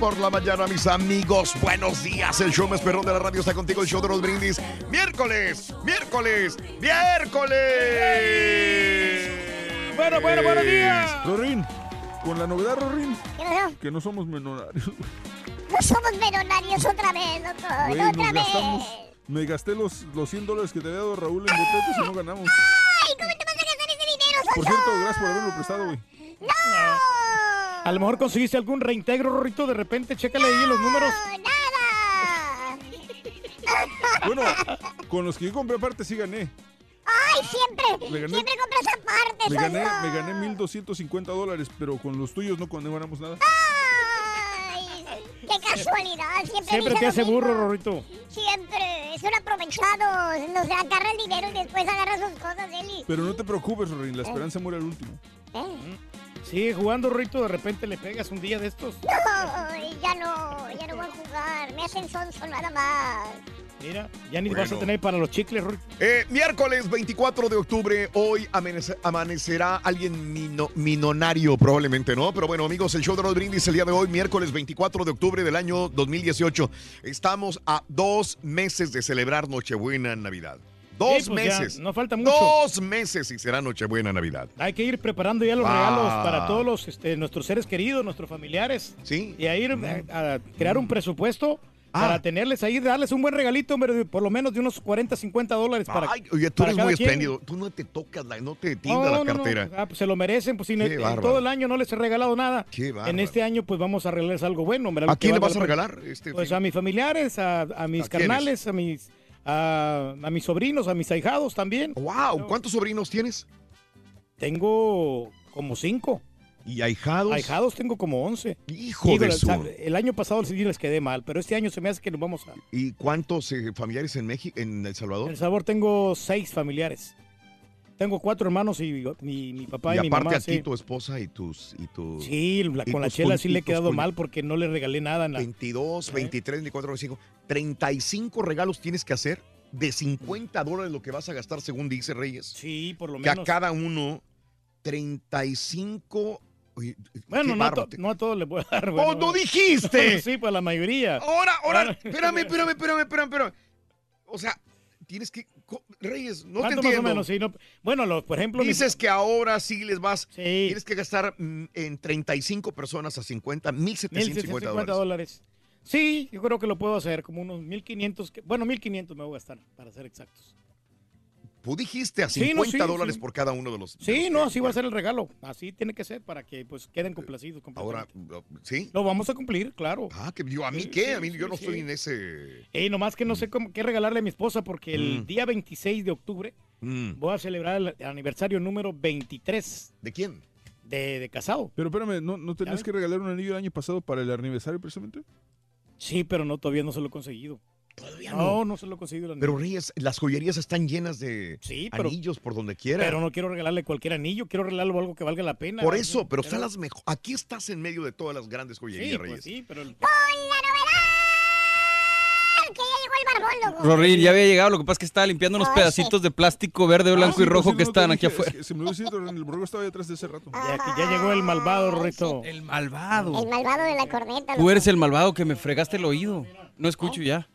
Por la mañana, mis amigos. Buenos días. El show más perrón de la radio está contigo. El show de los brindis. Miércoles, miércoles, miércoles. Bueno, bueno, buenos días. Rorín, con la novedad, Rorín, que no somos menonarios. No somos menonarios otra vez, doctor. Güey, otra vez. gastamos, me gasté los, los 100 dólares que te había dado Raúl en boletos y no ganamos. ¡Ay! ¿Cómo te vas a gastar ese dinero, Por cierto, gracias por haberlo prestado, güey. A lo mejor conseguiste algún reintegro, Rorrito, de repente, chécale ahí los números. Bueno, con los que yo compré aparte sí gané. ¡Ay, siempre! Gané- Siempre compras aparte, Me gané, me gané 1250 dólares, pero con los tuyos no, cuando ganamos nada. ¡Ay! ¡Qué casualidad! Siempre, te hace mismo. burro, Rorrito. Siempre. Es un aprovechado. Nos agarra el dinero y después agarra sus cosas, Eli. Pero no te preocupes, Rorín, la esperanza muere al último. ¿Eh? Sigue jugando, Rorrito, de repente le pegas un día de estos. No, ya no. Ya no voy a jugar. Me hacen sonso nada más. Mira, ya ni Bueno. vas a tener para los chicles, Rorrito. Eh, miércoles 24 de octubre, hoy amanece- amanecerá alguien mino- minonario probablemente, ¿no? Pero bueno, amigos, el show de los brindis el día de hoy, miércoles 24 de octubre del año 2018. Estamos a dos meses de celebrar Nochebuena en Navidad. Dos Sí, pues ya, meses. no falta mucho. Dos meses y será Nochebuena Navidad. Hay que ir preparando ya los Ah. regalos para todos los, este, nuestros seres queridos, nuestros familiares. Sí. Y a ir a, a crear un presupuesto Ah. para tenerles ahí, darles un buen regalito, de por lo menos de unos 40, 50 dólares para Ay, oye, tú eres muy espléndido. Tú no te tocas, la, no te No, tienda la no, no. cartera. Ah, pues se lo merecen, pues si todo el año no les he regalado nada. Qué. En este año pues vamos a regalarles algo bueno. hombre, ¿A quién le vas a regalar? Este Pues fin? a mis familiares, a, a mis ¿A carnales, a mis a, a mis sobrinos, a mis ahijados también. Wow, ¿cuántos sobrinos tienes? Tengo como cinco. ¿Y ahijados? Ahijados tengo como once. Hijo de su- El año pasado sí les quedé mal, pero este año se me hace que nos vamos a... ¿Y cuántos eh, familiares en México, en El Salvador? En El Sabor tengo seis familiares. Tengo cuatro hermanos y mi, mi papá y, y mi aparte mamá. a ti, sí. tu esposa y tus... Y tu, Sí, la- y con la chela sí y le he quedado mal porque no le regalé nada. En la... 22, 23, 24, 25. 35 regalos tienes que hacer de 50 dólares lo que vas a gastar según dice Reyes. Sí, por lo Que a menos. cada uno 35... Oye, Bueno, no a, to- no a todos les voy a dar. ¡Oh, bueno. no dijiste! sí, pues la mayoría. Ahora, ahora, espérame, espérame, espérame, espérame, espérame. O sea, tienes que... Reyes, no te ¿Cuánto más o entiendo. menos? Sí, no- Bueno, lo- por ejemplo... Dices que ahora sí les vas... Tienes que gastar mm, en 35 personas a 50, 1.750 1.750 dólares. dólares. Sí, yo creo que lo puedo hacer, como unos 1.500, que- bueno, 1.500 me voy a gastar, para ser exactos. Tú dijiste a Sí, 50 no, sí, dólares sí. por cada uno de los. de Sí, los no, que- así va a ser el regalo. Así tiene que ser para que pues queden complacidos. Ahora, ¿sí? Lo vamos a cumplir, claro. Ah, que yo, ¿a mí Sí, qué? sí, A mí yo no sí. estoy en ese. Ey, nomás que no sé cómo, qué regalarle a mi esposa porque el Mm. día 26 de octubre Mm. voy a celebrar el aniversario número 23. ¿De quién? De, de casado. Pero espérame, ¿no, no tenías que regalar un anillo el año pasado para el aniversario precisamente? Sí, pero no, todavía no se lo he conseguido. Todavía No, no se lo he conseguido el anillo. Pero Reyes, las joyerías están llenas de Sí, pero- anillos por donde quiera. Pero no quiero regalarle cualquier anillo, quiero regalarle algo que valga la pena. por eso, pero están las mejores. Aquí estás en medio de todas las grandes Sí, joyerías, pues Reyes. sí, pero el- Que ya llegó el barbón, ya había llegado, lo que pasa es que estaba limpiando unos pedacitos de plástico verde, blanco y rojo que estaban aquí afuera. Se me lo decía, el borrego estaba detrás de ese rato. Ya, que ya llegó el malvado, Rorrito. El malvado. El malvado de la corneta. Tú eres el malvado que me fregaste el oído. No escucho ya.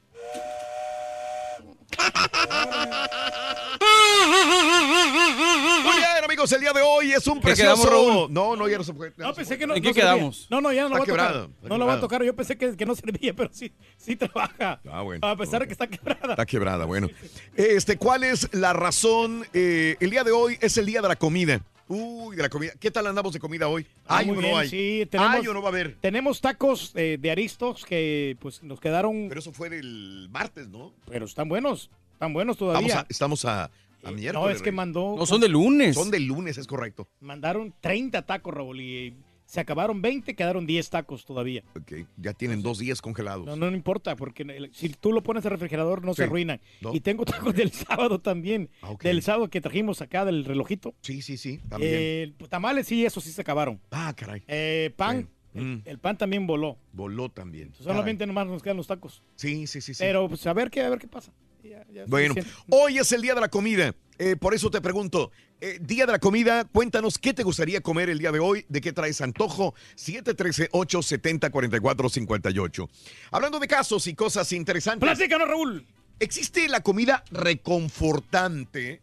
Muy bien, amigos, el día de hoy es un ¿Qué quedamos, precioso. Raúl? No, no, ya no se puede. No, pensé que no. ¿En qué no servía. quedamos? No, no, ya no lo Está voy a tocar. quebrado, está no lo voy a tocar. Yo pensé que, que no servía, pero sí, sí trabaja. Ah, bueno. A pesar de que está quebrada. Está quebrada, bueno. Este, ¿cuál es la razón? Eh, el día de hoy es el día de la comida. Uy, de la comida. ¿Qué tal andamos de comida hoy? Ah, ¿Hay muy o no bien, hay? Sí, tenemos, ¿Hay o no va a haber? Tenemos tacos eh, de aristos que pues nos quedaron, Pero eso fue del martes, ¿no? pero están buenos, están buenos todavía. Estamos a, estamos a, a miércoles. no, es que mandó, No, son de lunes. Son de lunes, es correcto. mandaron 30 tacos, Raúl, y se acabaron 20, quedaron 10 tacos todavía. Ok, ya tienen dos días congelados. No, no, no importa, porque el- si tú lo pones al refrigerador no se arruinan. No. Y tengo tacos del sábado también, Ah, ok. del sábado que trajimos acá del relojito. Sí, sí, sí, también. Eh, tamales sí, eso sí se acabaron. ah, caray. Eh, pan, Sí. Mm, el pan también voló. voló también. Solamente nomás nos quedan los tacos. Sí, sí, sí. sí. Pero pues a ver qué, a ver qué pasa. Ya- ya es Bueno, hoy es el día de la comida. Eh, por eso te pregunto, eh, día de la comida, cuéntanos qué te gustaría comer el día de hoy, de qué traes antojo, 713-870-4458. Hablando de casos y cosas interesantes. Platícanos, Raúl. Existe la comida reconfortante.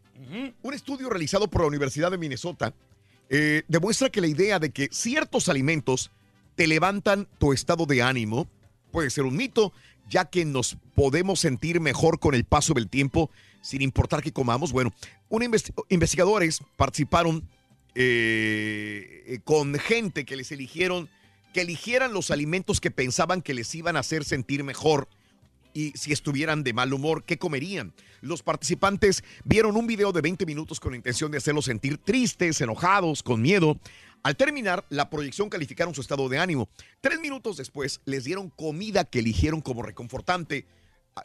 Un estudio realizado por la Universidad de Minnesota eh, demuestra que la idea de que ciertos alimentos te levantan tu estado de ánimo puede ser un mito, ya que nos podemos sentir mejor con el paso del tiempo sin importar qué comamos. Bueno, investi- investigadores participaron eh, con gente que les eligieron, que eligieran los alimentos que pensaban que les iban a hacer sentir mejor y si estuvieran de mal humor, ¿qué comerían? Los participantes vieron un video de 20 minutos con la intención de hacerlos sentir tristes, enojados, con miedo. Al terminar, la proyección calificaron su estado de ánimo. Tres minutos después, les dieron comida que eligieron como reconfortante.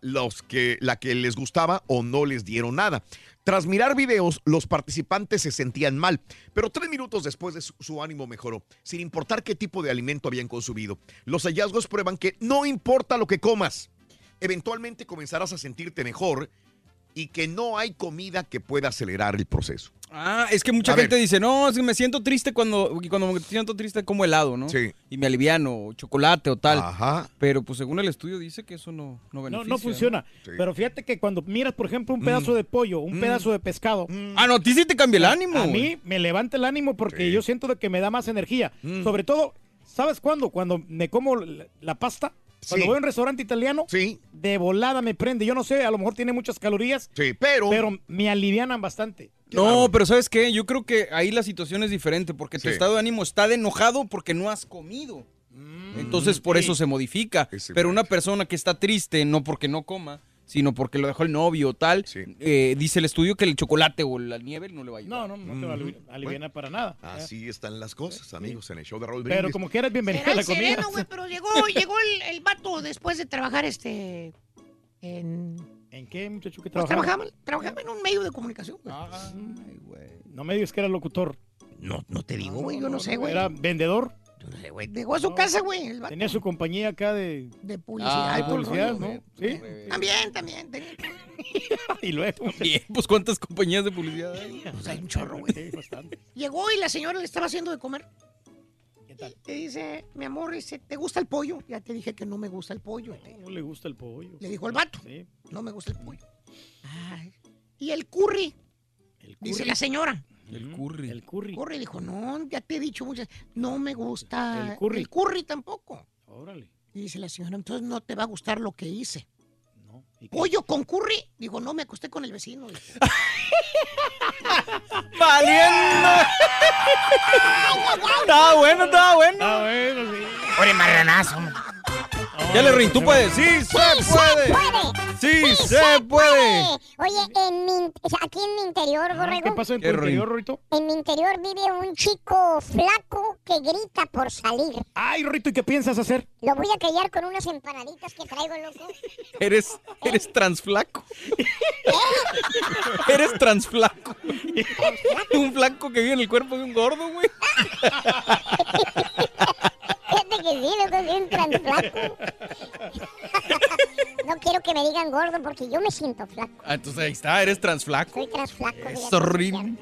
Los que, la que les gustaba o no les dieron nada. Tras mirar videos, los participantes se sentían mal, pero tres minutos después de su, su ánimo mejoró, sin importar qué tipo de alimento habían consumido. Los hallazgos prueban que no importa lo que comas, eventualmente comenzarás a sentirte mejor y que no hay comida que pueda acelerar el proceso. Ah, es que mucha A gente ver. dice, no, es que me siento triste cuando, y cuando me siento triste como helado, ¿no? Sí. Y me aliviano, o chocolate o tal. Ajá. Pero pues según el estudio dice que eso no, no No, beneficia. no funciona. Sí. Pero fíjate que cuando miras, por ejemplo, un pedazo de pollo, un pedazo de pescado, Ah, no, a ti sí te cambia el ánimo. a mí me levanta el ánimo porque Sí. yo siento de que me da más energía. Mm. Sobre todo, ¿sabes cuándo? Cuando me como la, la pasta. Cuando Sí. voy a un restaurante italiano, Sí, de volada me prende. Yo no sé, a lo mejor tiene muchas calorías, sí, pero... pero me alivianan bastante. No, pero ¿sabes qué? Yo creo que ahí la situación es diferente porque tu estado de ánimo está de enojado porque no has comido. Entonces por sí. eso se modifica. Pero una persona que está triste, no porque no coma, sino porque lo dejó el novio o tal, Sí. eh, dice el estudio que el chocolate o la nieve no le va a ayudar. No, no, no te va a alivi- aliviar para nada. Así están las cosas, amigos, en el show de Raúl Pero Brindis. como quieras, bienvenido Será a la el comida. sereno, pero llegó, llegó el, el vato después de trabajar este en ¿En qué, muchacho, que pues, trabajaba? trabajaba, trabajaba en un medio de comunicación. güey. Ay, güey. No me digas que era locutor. No, no te digo, güey, yo no sé, güey. Era vendedor. Yo no sé, güey. Llegó a su casa, güey, el vato Tenía su compañía acá de, de publicidad. Ah, y todo el publicidad, rollo, ¿no? Sí. También, también. tenía- Y luego. Bien, pues cuántas compañías de publicidad hay. Pues hay un chorro, güey. Sí, bastante. Llegó y la señora le estaba haciendo de comer. ¿Qué tal? Le dice, mi amor, dice, ¿te gusta el pollo? Ya te dije que no me gusta el pollo. te- No le gusta el pollo. Le dijo el vato, Sí. no me gusta el pollo. Ay. Y el curry, El dice curry. la señora. El curry. El curry. Curry dijo, no, ya te he dicho muchas, no me gusta El curry. el curry tampoco. Órale. Y dice la señora, entonces no te va a gustar lo que hice. No. ¿Y pollo con curry. Digo, no, me acosté con el vecino. ¡Valiendo! Estaba bueno, estaba bueno. Está bueno, sí. Ore marranazo. Ya le rin, tú puedes. Sí, se puede. Sí, se puede. Oye, en mi, aquí en mi interior, Borrego. ¿Qué pasa en tu interior, Rito? En mi interior vive un chico flaco que grita por salir. Ay, Rito, ¿y qué piensas hacer? Lo voy a callar con unas empanaditas que traigo, loco. Eres, eres transflaco. Eres transflaco. Un flaco que vive en el cuerpo de un gordo, güey. Que sí, loco, soy un transflaco. no quiero que me digan gordo porque yo me siento flaco. Ah, entonces ahí está, eres transflaco. Soy transflaco. Eso, Rin.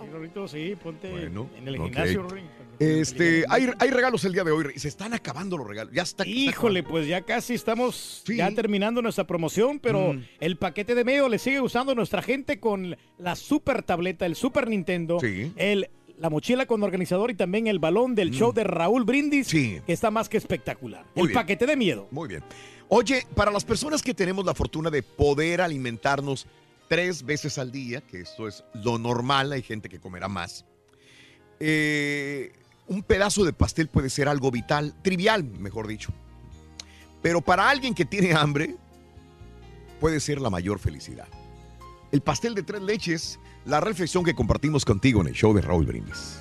Sí, ponte Bueno, en el ok. gimnasio, Rin. Este, hay, hay regalos el día de hoy. Se están acabando los regalos. Ya está. Híjole, pues ya casi estamos ya terminando nuestra promoción, pero Mm. el paquete de medio le sigue usando nuestra gente con la super tableta, el Super Nintendo, Sí. el, la mochila con organizador y también el balón del show de Raúl Brindis, Sí. que está más que espectacular. Muy el bien. paquete de miedo. Muy bien. Oye, para las personas que tenemos la fortuna de poder alimentarnos tres veces al día, que esto es lo normal, hay gente que comerá más, eh, un pedazo de pastel puede ser algo vital, trivial, mejor dicho. Pero para alguien que tiene hambre, puede ser la mayor felicidad. El pastel de tres leches, la reflexión que compartimos contigo en el show de Raúl Brindis.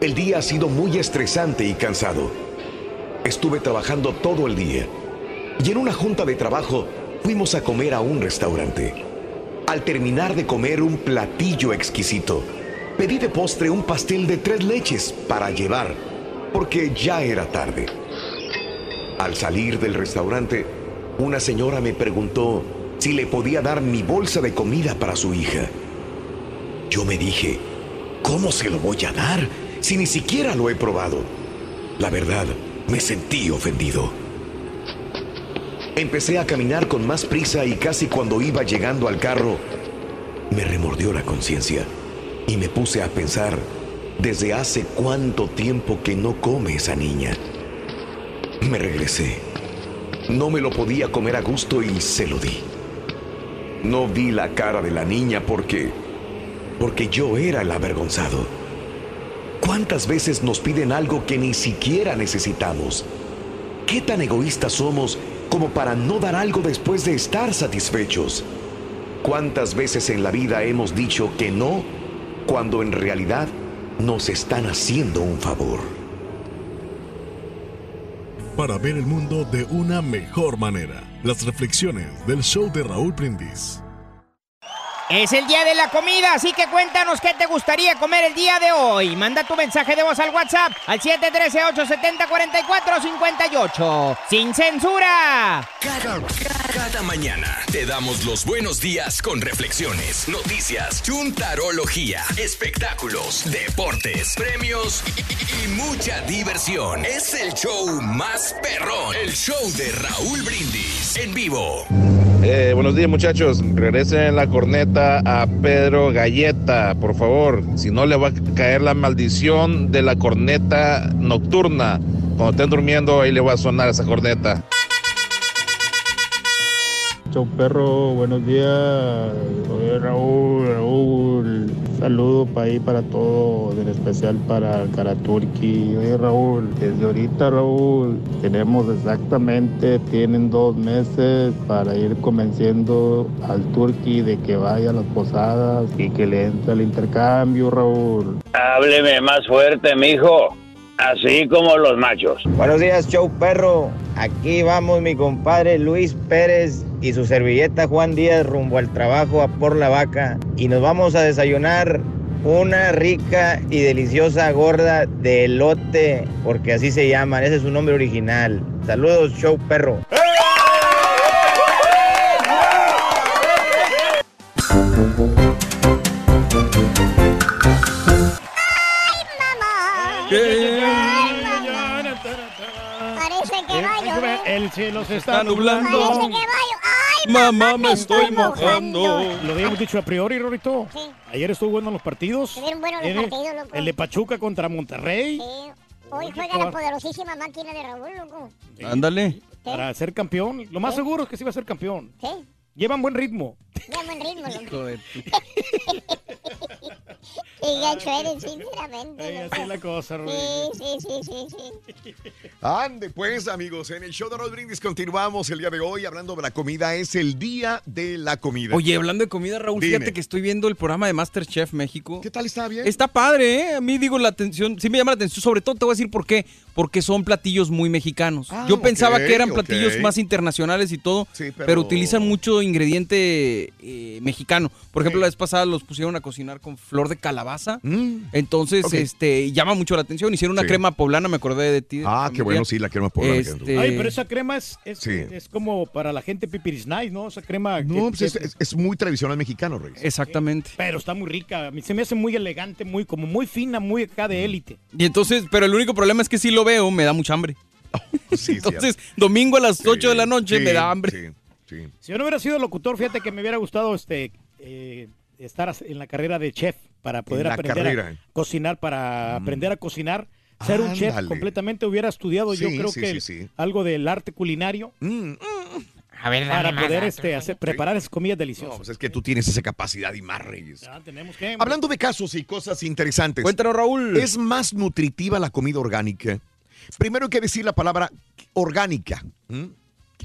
El día ha sido muy estresante y cansado. Estuve trabajando todo el día. Y en una junta de trabajo fuimos a comer a un restaurante. Al terminar de comer un platillo exquisito, pedí de postre un pastel de tres leches para llevar, porque ya era tarde. Al salir del restaurante, una señora me preguntó si le podía dar mi bolsa de comida para su hija. Yo me dije, ¿cómo se lo voy a dar si ni siquiera lo he probado? La verdad, me sentí ofendido. Empecé a caminar con más prisa y casi cuando iba llegando al carro, me remordió la conciencia y me puse a pensar desde hace cuánto tiempo que no come esa niña. Me regresé. No me lo podía comer a gusto y se lo di. No vi la cara de la niña porque... porque yo era el avergonzado. ¿Cuántas veces nos piden algo que ni siquiera necesitamos? ¿Qué tan egoístas somos como para no dar algo después de estar satisfechos? ¿Cuántas veces en la vida hemos dicho que no cuando en realidad nos están haciendo un favor? Para ver el mundo de una mejor manera. Las reflexiones del show de Raúl Brindis. Es el día de la comida, así que cuéntanos qué te gustaría comer el día de hoy. Manda tu mensaje de voz al WhatsApp al 713-870-4458. ¡Sin censura! Cada, mañana te damos los buenos días con reflexiones, noticias, chuntarología, espectáculos, deportes, premios y mucha diversión. Es el show más perrón, el show de Raúl Brindis en vivo. Eh, buenos días muchachos, regresen la corneta a Pedro Galleta, por favor, si no le va a caer la maldición de la corneta nocturna. Cuando estén durmiendo ahí le va a sonar esa corneta. Chau perro, buenos días. Soy Raúl, Raúl. Saludo para ahí para todo, en especial para Karaturki. Oye Raúl, desde ahorita Raúl, tenemos exactamente, tienen dos meses para ir convenciendo al Turki de que vaya a las posadas y que le entre al intercambio, Raúl. Hábleme más fuerte, mijo. Así como los machos. Buenos días, show perro. Aquí vamos mi compadre Luis Pérez y su servilleta Juan Díaz rumbo al trabajo a por la vaca y nos vamos a desayunar una rica y deliciosa gorda de elote, porque así se llaman, ese es su nombre original. Saludos, show perro. Parece El cielo se está Está nublando. Parece que va a llover. ¡Ay, Mamá, me estoy mojando. Lo habíamos dicho a priori, Rorito. Ayer estuvo bueno los partidos. Estuvieron buenos los partidos, loco. El de Pachuca contra Monterrey. Hoy juega la poderosísima máquina de Raúl, loco. Ándale. Para ser campeón. Lo más Sí. seguro es que sí va a ser campeón. Sí, Llevan buen ritmo. ya buen ritmo, loco. Hijo de Y gacho eres, sinceramente. Ay, loco. así es la cosa, Rubén. Sí, sí, sí, sí, sí. Ande pues, amigos, en el show de Raúl Brindis continuamos el día de hoy hablando de la comida. Es el día de la comida. Oye, hablando de comida, Raúl, Dime. fíjate que estoy viendo el programa de Masterchef México. ¿Qué tal está bien? Está padre, ¿eh? A mí digo la atención, sí me llama la atención, sobre todo te voy a decir por qué, porque son platillos muy mexicanos. Ah, Yo pensaba que eran platillos más internacionales y todo, Sí, pero... pero- utilizan mucho ingrediente eh, mexicano. Por ejemplo, la vez pasada los pusieron a cocinar con flor de calabaza. Entonces, Ok. este, llama mucho la atención. Hicieron una Sí. crema poblana, me acordé de ti. Ah, qué bueno, sí, la crema poblana. Este- Ay, pero esa crema es, es, Sí. es como para la gente pipiris nice, ¿no? Esa crema. No, que- pues es, que- es- es muy tradicional mexicano, Reyes. Exactamente. Pero está muy rica. A mí se me hace muy elegante, muy como muy fina, muy acá de élite. Y entonces, pero el único problema es que si lo veo, me da mucha hambre. entonces, domingo a las 8 de la noche sí, me da hambre. Si yo no hubiera sido locutor, fíjate que me hubiera gustado este eh, estar en la carrera de chef para poder aprender a cocinar, para aprender a cocinar, ser un chef completamente. Hubiera estudiado yo creo sí, que sí, algo del arte culinario. A ver, para más poder este, hacer, preparar esas comidas No, deliciosas. pues es que tú tienes esa capacidad y más, Reyes. Ya tenemos que. Hablando de casos y cosas interesantes. Cuéntanos, Raúl. ¿Es más nutritiva la comida orgánica? Primero hay que decir la palabra orgánica. ¿m?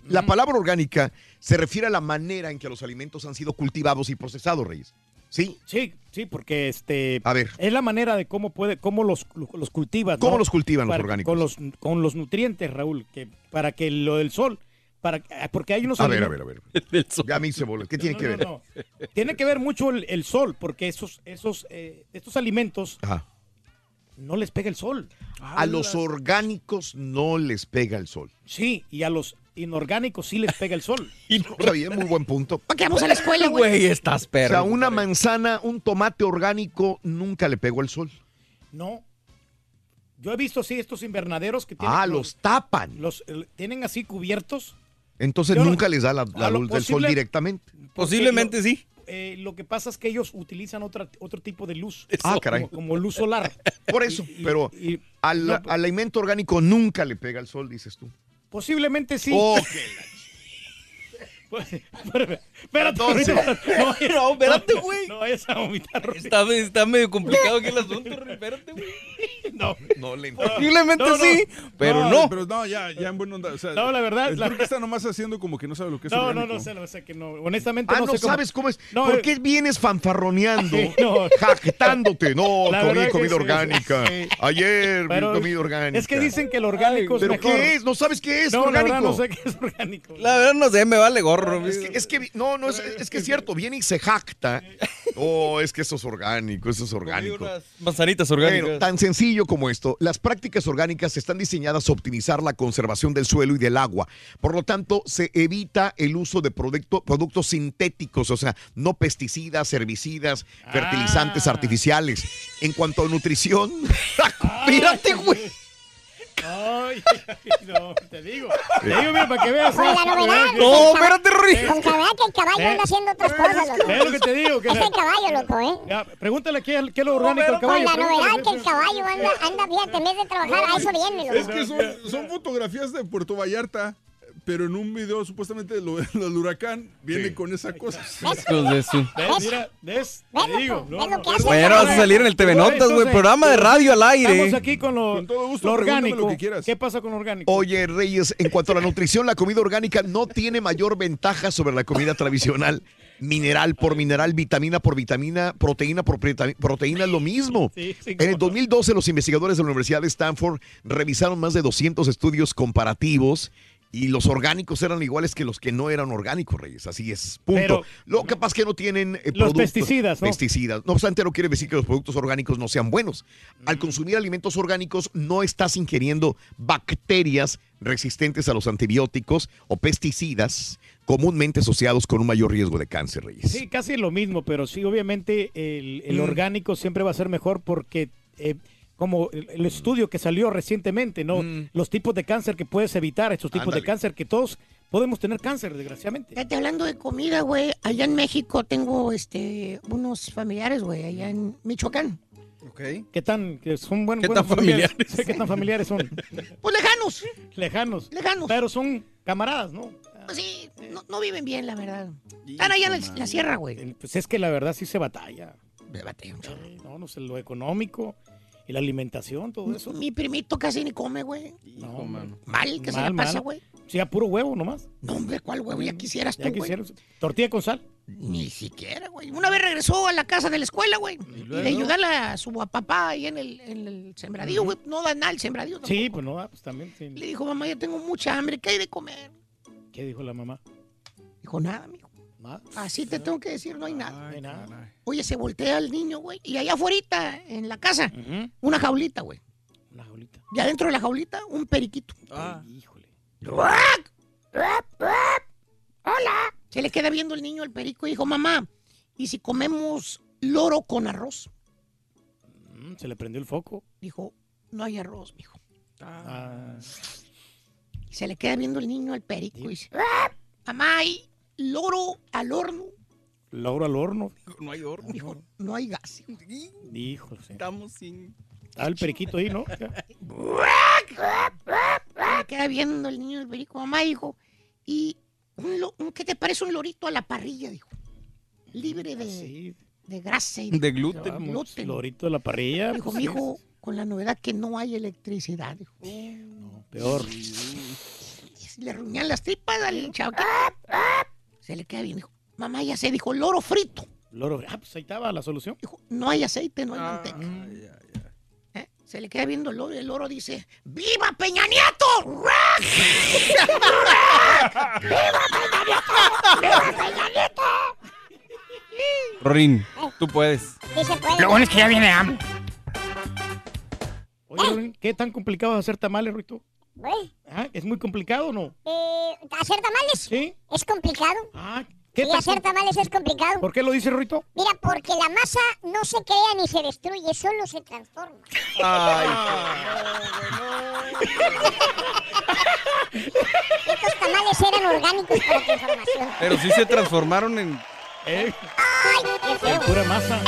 La palabra orgánica se refiere a la manera en que los alimentos han sido cultivados y procesados, Reyes. ¿Sí? Sí, sí, porque este A ver. es la manera de cómo puede, cómo los, los cultivas. ¿Cómo ¿no? los cultivan los orgánicos? Con los, con los nutrientes, Raúl, que para que lo del sol, para porque hay unos A ver, a ver, a ver. Ya me hice bolas. ¿Qué tiene No, que no, ver? Tiene que ver mucho el, el sol, porque esos, esos, eh, estos alimentos Ajá. no les pega el sol. A los orgánicos no les pega el sol. Sí, y a los inorgánicos sí les pega el sol. Está bien, muy buen punto. ¿Para qué vamos a la escuela, güey? Güey, estás O perro. sea, una manzana, un tomate orgánico nunca le pegó el sol. No. Yo he visto sí estos invernaderos que tienen Ah, los tapan. los eh, tienen así cubiertos. Entonces Yo nunca les da la, luz del sol directamente. Posiblemente lo- sí. eh, lo que pasa es que ellos utilizan otra, otro tipo de luz. Ah, caray. Como, como luz solar. Por eso, Y- y- pero y- al, no, al alimento orgánico nunca le pega el sol, dices tú. Posiblemente sí. Espérate, Entonces- no, No, espérate, güey. No vayas a vomitar, Rosy. Está, está medio complicado aquí el asunto, Rey, espérate, güey. No, no le Posiblemente No, no. sí, pero no. Pero no, ya, ya en buena onda. O sea, No, la verdad, El la- truco está nomás haciendo como que no sabe lo que es no, no, orgánico. no sé, no sé que no. Honestamente Ah, no, no, sé cómo- sabes cómo es. No, ¿Por eh, qué vienes fanfarroneando, No. jactándote? No, La comí comida sí, orgánica. sí. Ayer Pero vi comida orgánica. Es que dicen que el orgánico es ¿Pero mejor. qué es? ¿No sabes qué es No, la orgánico? verdad no sé qué es orgánico. La verdad no sé, me vale gorro. Es que, es que no, no, es, es que es cierto, viene y se jacta. Oh, es que eso es orgánico, eso es orgánico. Manzanitas orgánicas. tan sencillo como esto, las prácticas orgánicas están diseñadas a optimizar la conservación del suelo y del agua. Por lo tanto, se evita el uso de producto- productos sintéticos, o sea, no pesticidas, herbicidas, fertilizantes artificiales. En cuanto a nutrición, mírate, güey. Ay, no, te digo. Te digo, mira, para que veas. Con la novedad. No, espérate, Rui. Con que el caballo anda haciendo otras cosas, loco. ¿Ves lo que te digo? Que Es la- el caballo, loco, ¿eh? Pregúntale qué, es- es lo orgánico del Con caballo. la pregúntale. novedad que el caballo anda, anda, fíjate, en vez de trabajar, a eso viene, loco. Es que son, son fotografías de Puerto Vallarta, pero en un video supuestamente lo, del huracán viene con esa cosa. Hijos de su- ¿Ves? Mira, ¿ves? Te digo. No, no, Mañana vas a salir en el TV Notas, güey. Programa de radio al aire. Estamos aquí con lo, Con todo gusto, lo orgánico. lo que quieras. ¿Qué pasa con lo orgánico? Oye, Reyes, en cuanto a la nutrición, la comida orgánica no tiene mayor ventaja sobre la comida tradicional. Mineral por mineral, vitamina por vitamina, proteína por proteína es lo mismo. Sí, sí, En el cómo no. 2012, los investigadores de la Universidad de Stanford revisaron más de 200 estudios comparativos y los orgánicos eran iguales que los que no eran orgánicos, Reyes. Así es, punto. Pero- pasa es que no tienen eh, Los productos- pesticidas, ¿no? Pesticidas. No obstante, no quiere decir que los productos orgánicos no sean buenos. Mm. Al consumir alimentos orgánicos, no estás ingiriendo bacterias resistentes a los antibióticos o pesticidas comúnmente asociados con un mayor riesgo de cáncer, Reyes. Sí, casi lo mismo, pero sí, obviamente el, el Mm. orgánico siempre va a ser mejor porque, eh, como el, el estudio que salió recientemente, ¿no? Los tipos de cáncer que puedes evitar, estos tipos Mm. Ándale. de cáncer que todos podemos tener cáncer, desgraciadamente. Fíjate, hablando de comida, güey, allá en México tengo este unos familiares, güey, allá en Michoacán. ¿Qué tan, que son buen- ¿Qué buenos tan familiares? ¿Qué tan familiares son? Pues lejanos. Lejanos. Lejanos. Pero son camaradas, ¿no? Pues sí, no, no viven bien, la verdad. Están allá en la sierra, güey. Pues es que la verdad sí se batalla. Me batalla un chorro. No, no sé, lo económico y la alimentación, todo eso. Mi primito casi ni come, güey. No, mano. Mal que se le pasa, güey. Sí, a puro huevo nomás. No, hombre, ¿cuál huevo? Ya quisieras Ya tú, güey. quisieras. Tortilla con sal. Ni siquiera, güey. Una vez regresó a la casa de la escuela, güey. Y, de ayudarle a su papá ahí en el, en el sembradío, güey. No da nada el sembradío. Sí, tampoco. pues no, ah, pues también. sí. Le dijo, mamá, ya tengo mucha hambre. ¿Qué hay de comer? ¿Qué dijo la mamá? Dijo, nada, mijo. Así te tengo que decir, no hay nada. No hay nada. Oye, se voltea el niño, güey. Y allá afuera, en la casa, una jaulita, güey. Una jaulita. Y adentro de la jaulita, un periquito. Ah. Híjole. ¡Hola! Se le queda viendo el niño al perico y dijo, mamá, ¿y si comemos loro con arroz? Mm, se le prendió el foco. Dijo, no hay arroz, mijo. Ah. Y se le queda viendo el niño al perico y dice, "Ah, mamá, ¿hay loro al horno? Logro al horno. No hay horno. Dijo, no hay gas. Híjole. sí. Estamos sin. Estaba el periquito ahí, ¿no? Queda viendo el niño al perico, mamá, dijo, ¿y un lo- un- qué te parece un lorito a la parrilla? Dijo, libre de, Sí. de grasa y De gluten. Vamos, gluten. Lorito de la parrilla. Dijo, pues, mi hijo, con la novedad que no hay electricidad. Dijo, no, peor. Y le ruñan las tripas al chavo. Se le queda bien. Dijo, mamá, ya sé. Dijo, loro frito. Loro. Ah, pues ahí estaba la solución. Dijo, no hay aceite, no hay Ah, manteca. ¿Eh? Se le queda viendo el loro y el loro dice, ¡Viva Peña Nieto! ¡Viva Peña Nieto! ¡Viva Peña Nieto! Rin, tú puedes. Sí se puede. Lo bueno es que ya viene AMLO. Oye, Lorin, ¿qué tan complicado es hacer tamales, Rito? Ah, ¿Es muy complicado o no? eh, ¿Hacer tamales? Sí. Es complicado. Ah, ¿qué tan hacer tamales es complicado. ¿Por qué lo dice Rito? Mira, porque la masa no se crea ni se destruye, solo se transforma. Ay, Estos tamales eran orgánicos para tu información. pero sí se transformaron en. Eh, ¡Ay, qué feo! pura masa.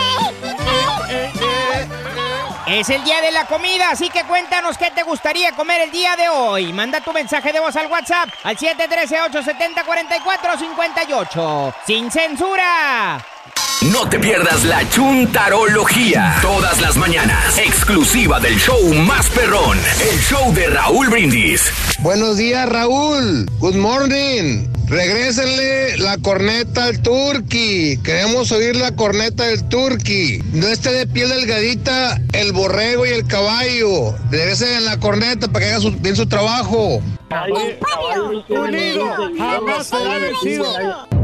Es el día de la comida, así que cuéntanos qué te gustaría comer el día de hoy. Manda tu mensaje de voz al WhatsApp al 713-870-4458. ¡Sin censura! No te pierdas la chuntarología. Todas las mañanas. Exclusiva del show más perrón. El show de Raúl Brindis. Buenos días, Raúl. Good morning. Regrésenle la corneta al turqui. Queremos oír la corneta del turqui. No esté de piel delgadita el borrego y el caballo. Regresen la corneta para que haga su- bien su trabajo. El pueblo Unido jamás será vencido.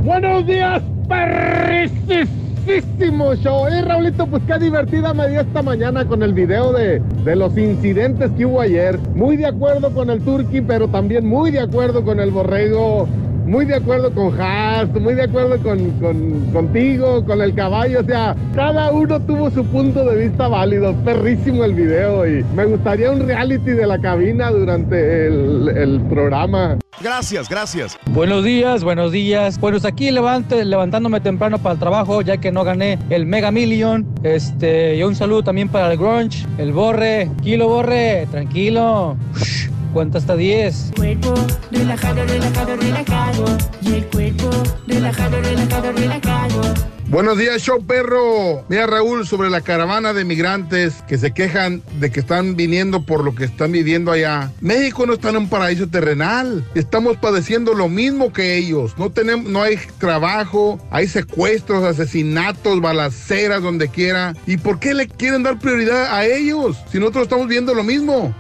Buenos días, perricísimo show. Hey, Raulito, pues qué divertida me dio esta mañana con el video de, de los incidentes que hubo ayer. Muy de acuerdo con el Turqui, pero también muy de acuerdo con el Borrego. Muy de acuerdo con Haas, muy de acuerdo con, con- contigo, con el caballo. O sea, cada uno tuvo su punto de vista válido. Perrísimo el video y me gustaría un reality de la cabina durante el, el programa. Gracias, gracias. Buenos días, buenos días. Pues aquí levante, levantándome temprano para el trabajo, ya que no gané el Mega Million. Este, y un saludo también para el Grunge, el Borre. Kilo Borre, tranquilo. Shh, Cuenta hasta 10. cuerpo relajado, relajado, relajado. Y el cuerpo relajado, relajado, relajado. Buenos días, show perro. Mira, Raúl, sobre la caravana de migrantes que se quejan de que están viniendo por lo que están viviendo allá. México no está en un paraíso terrenal. Estamos padeciendo lo mismo que ellos. No tenemos, no hay trabajo, hay secuestros, asesinatos, balaceras donde quiera. ¿Y por qué le quieren dar prioridad a ellos si nosotros estamos viendo lo mismo?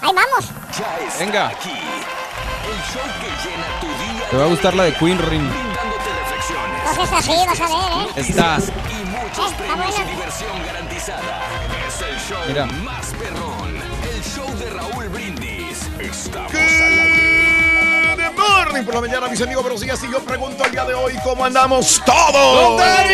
Ahí vamos. Ya está Venga. aquí. El show que llena tu día. Te va a gustar la de Queen Ring. Brindándote reflexiones. Entonces así vas a ver, ¿eh? Está. Eh, está. Es show Mira. más perrón. El show de Raúl Brindis. Estamos al aire. Good morning por la mañana, mis amigos. Buenos días. Y yo pregunto el día de hoy, ¿cómo andamos todos? ¡Buenos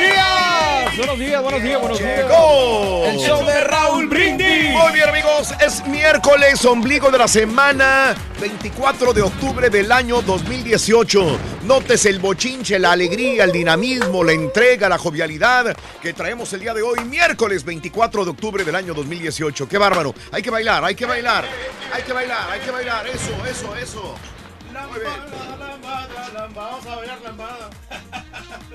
días! Buenos días, buenos días, buenos días. Llegó. El show de Raúl Brindis. Muy bien, amigos. Es miércoles, ombligo de la semana, 24 de octubre del año 2018. Notes el bochinche, la alegría, el dinamismo, la entrega, la jovialidad que traemos el día de hoy, miércoles 24 de octubre del año 2018. Qué bárbaro. Hay que bailar, hay que bailar. Hay que bailar, hay que bailar. Eso, eso, eso. Muy bien. Vamos a bailar lambada.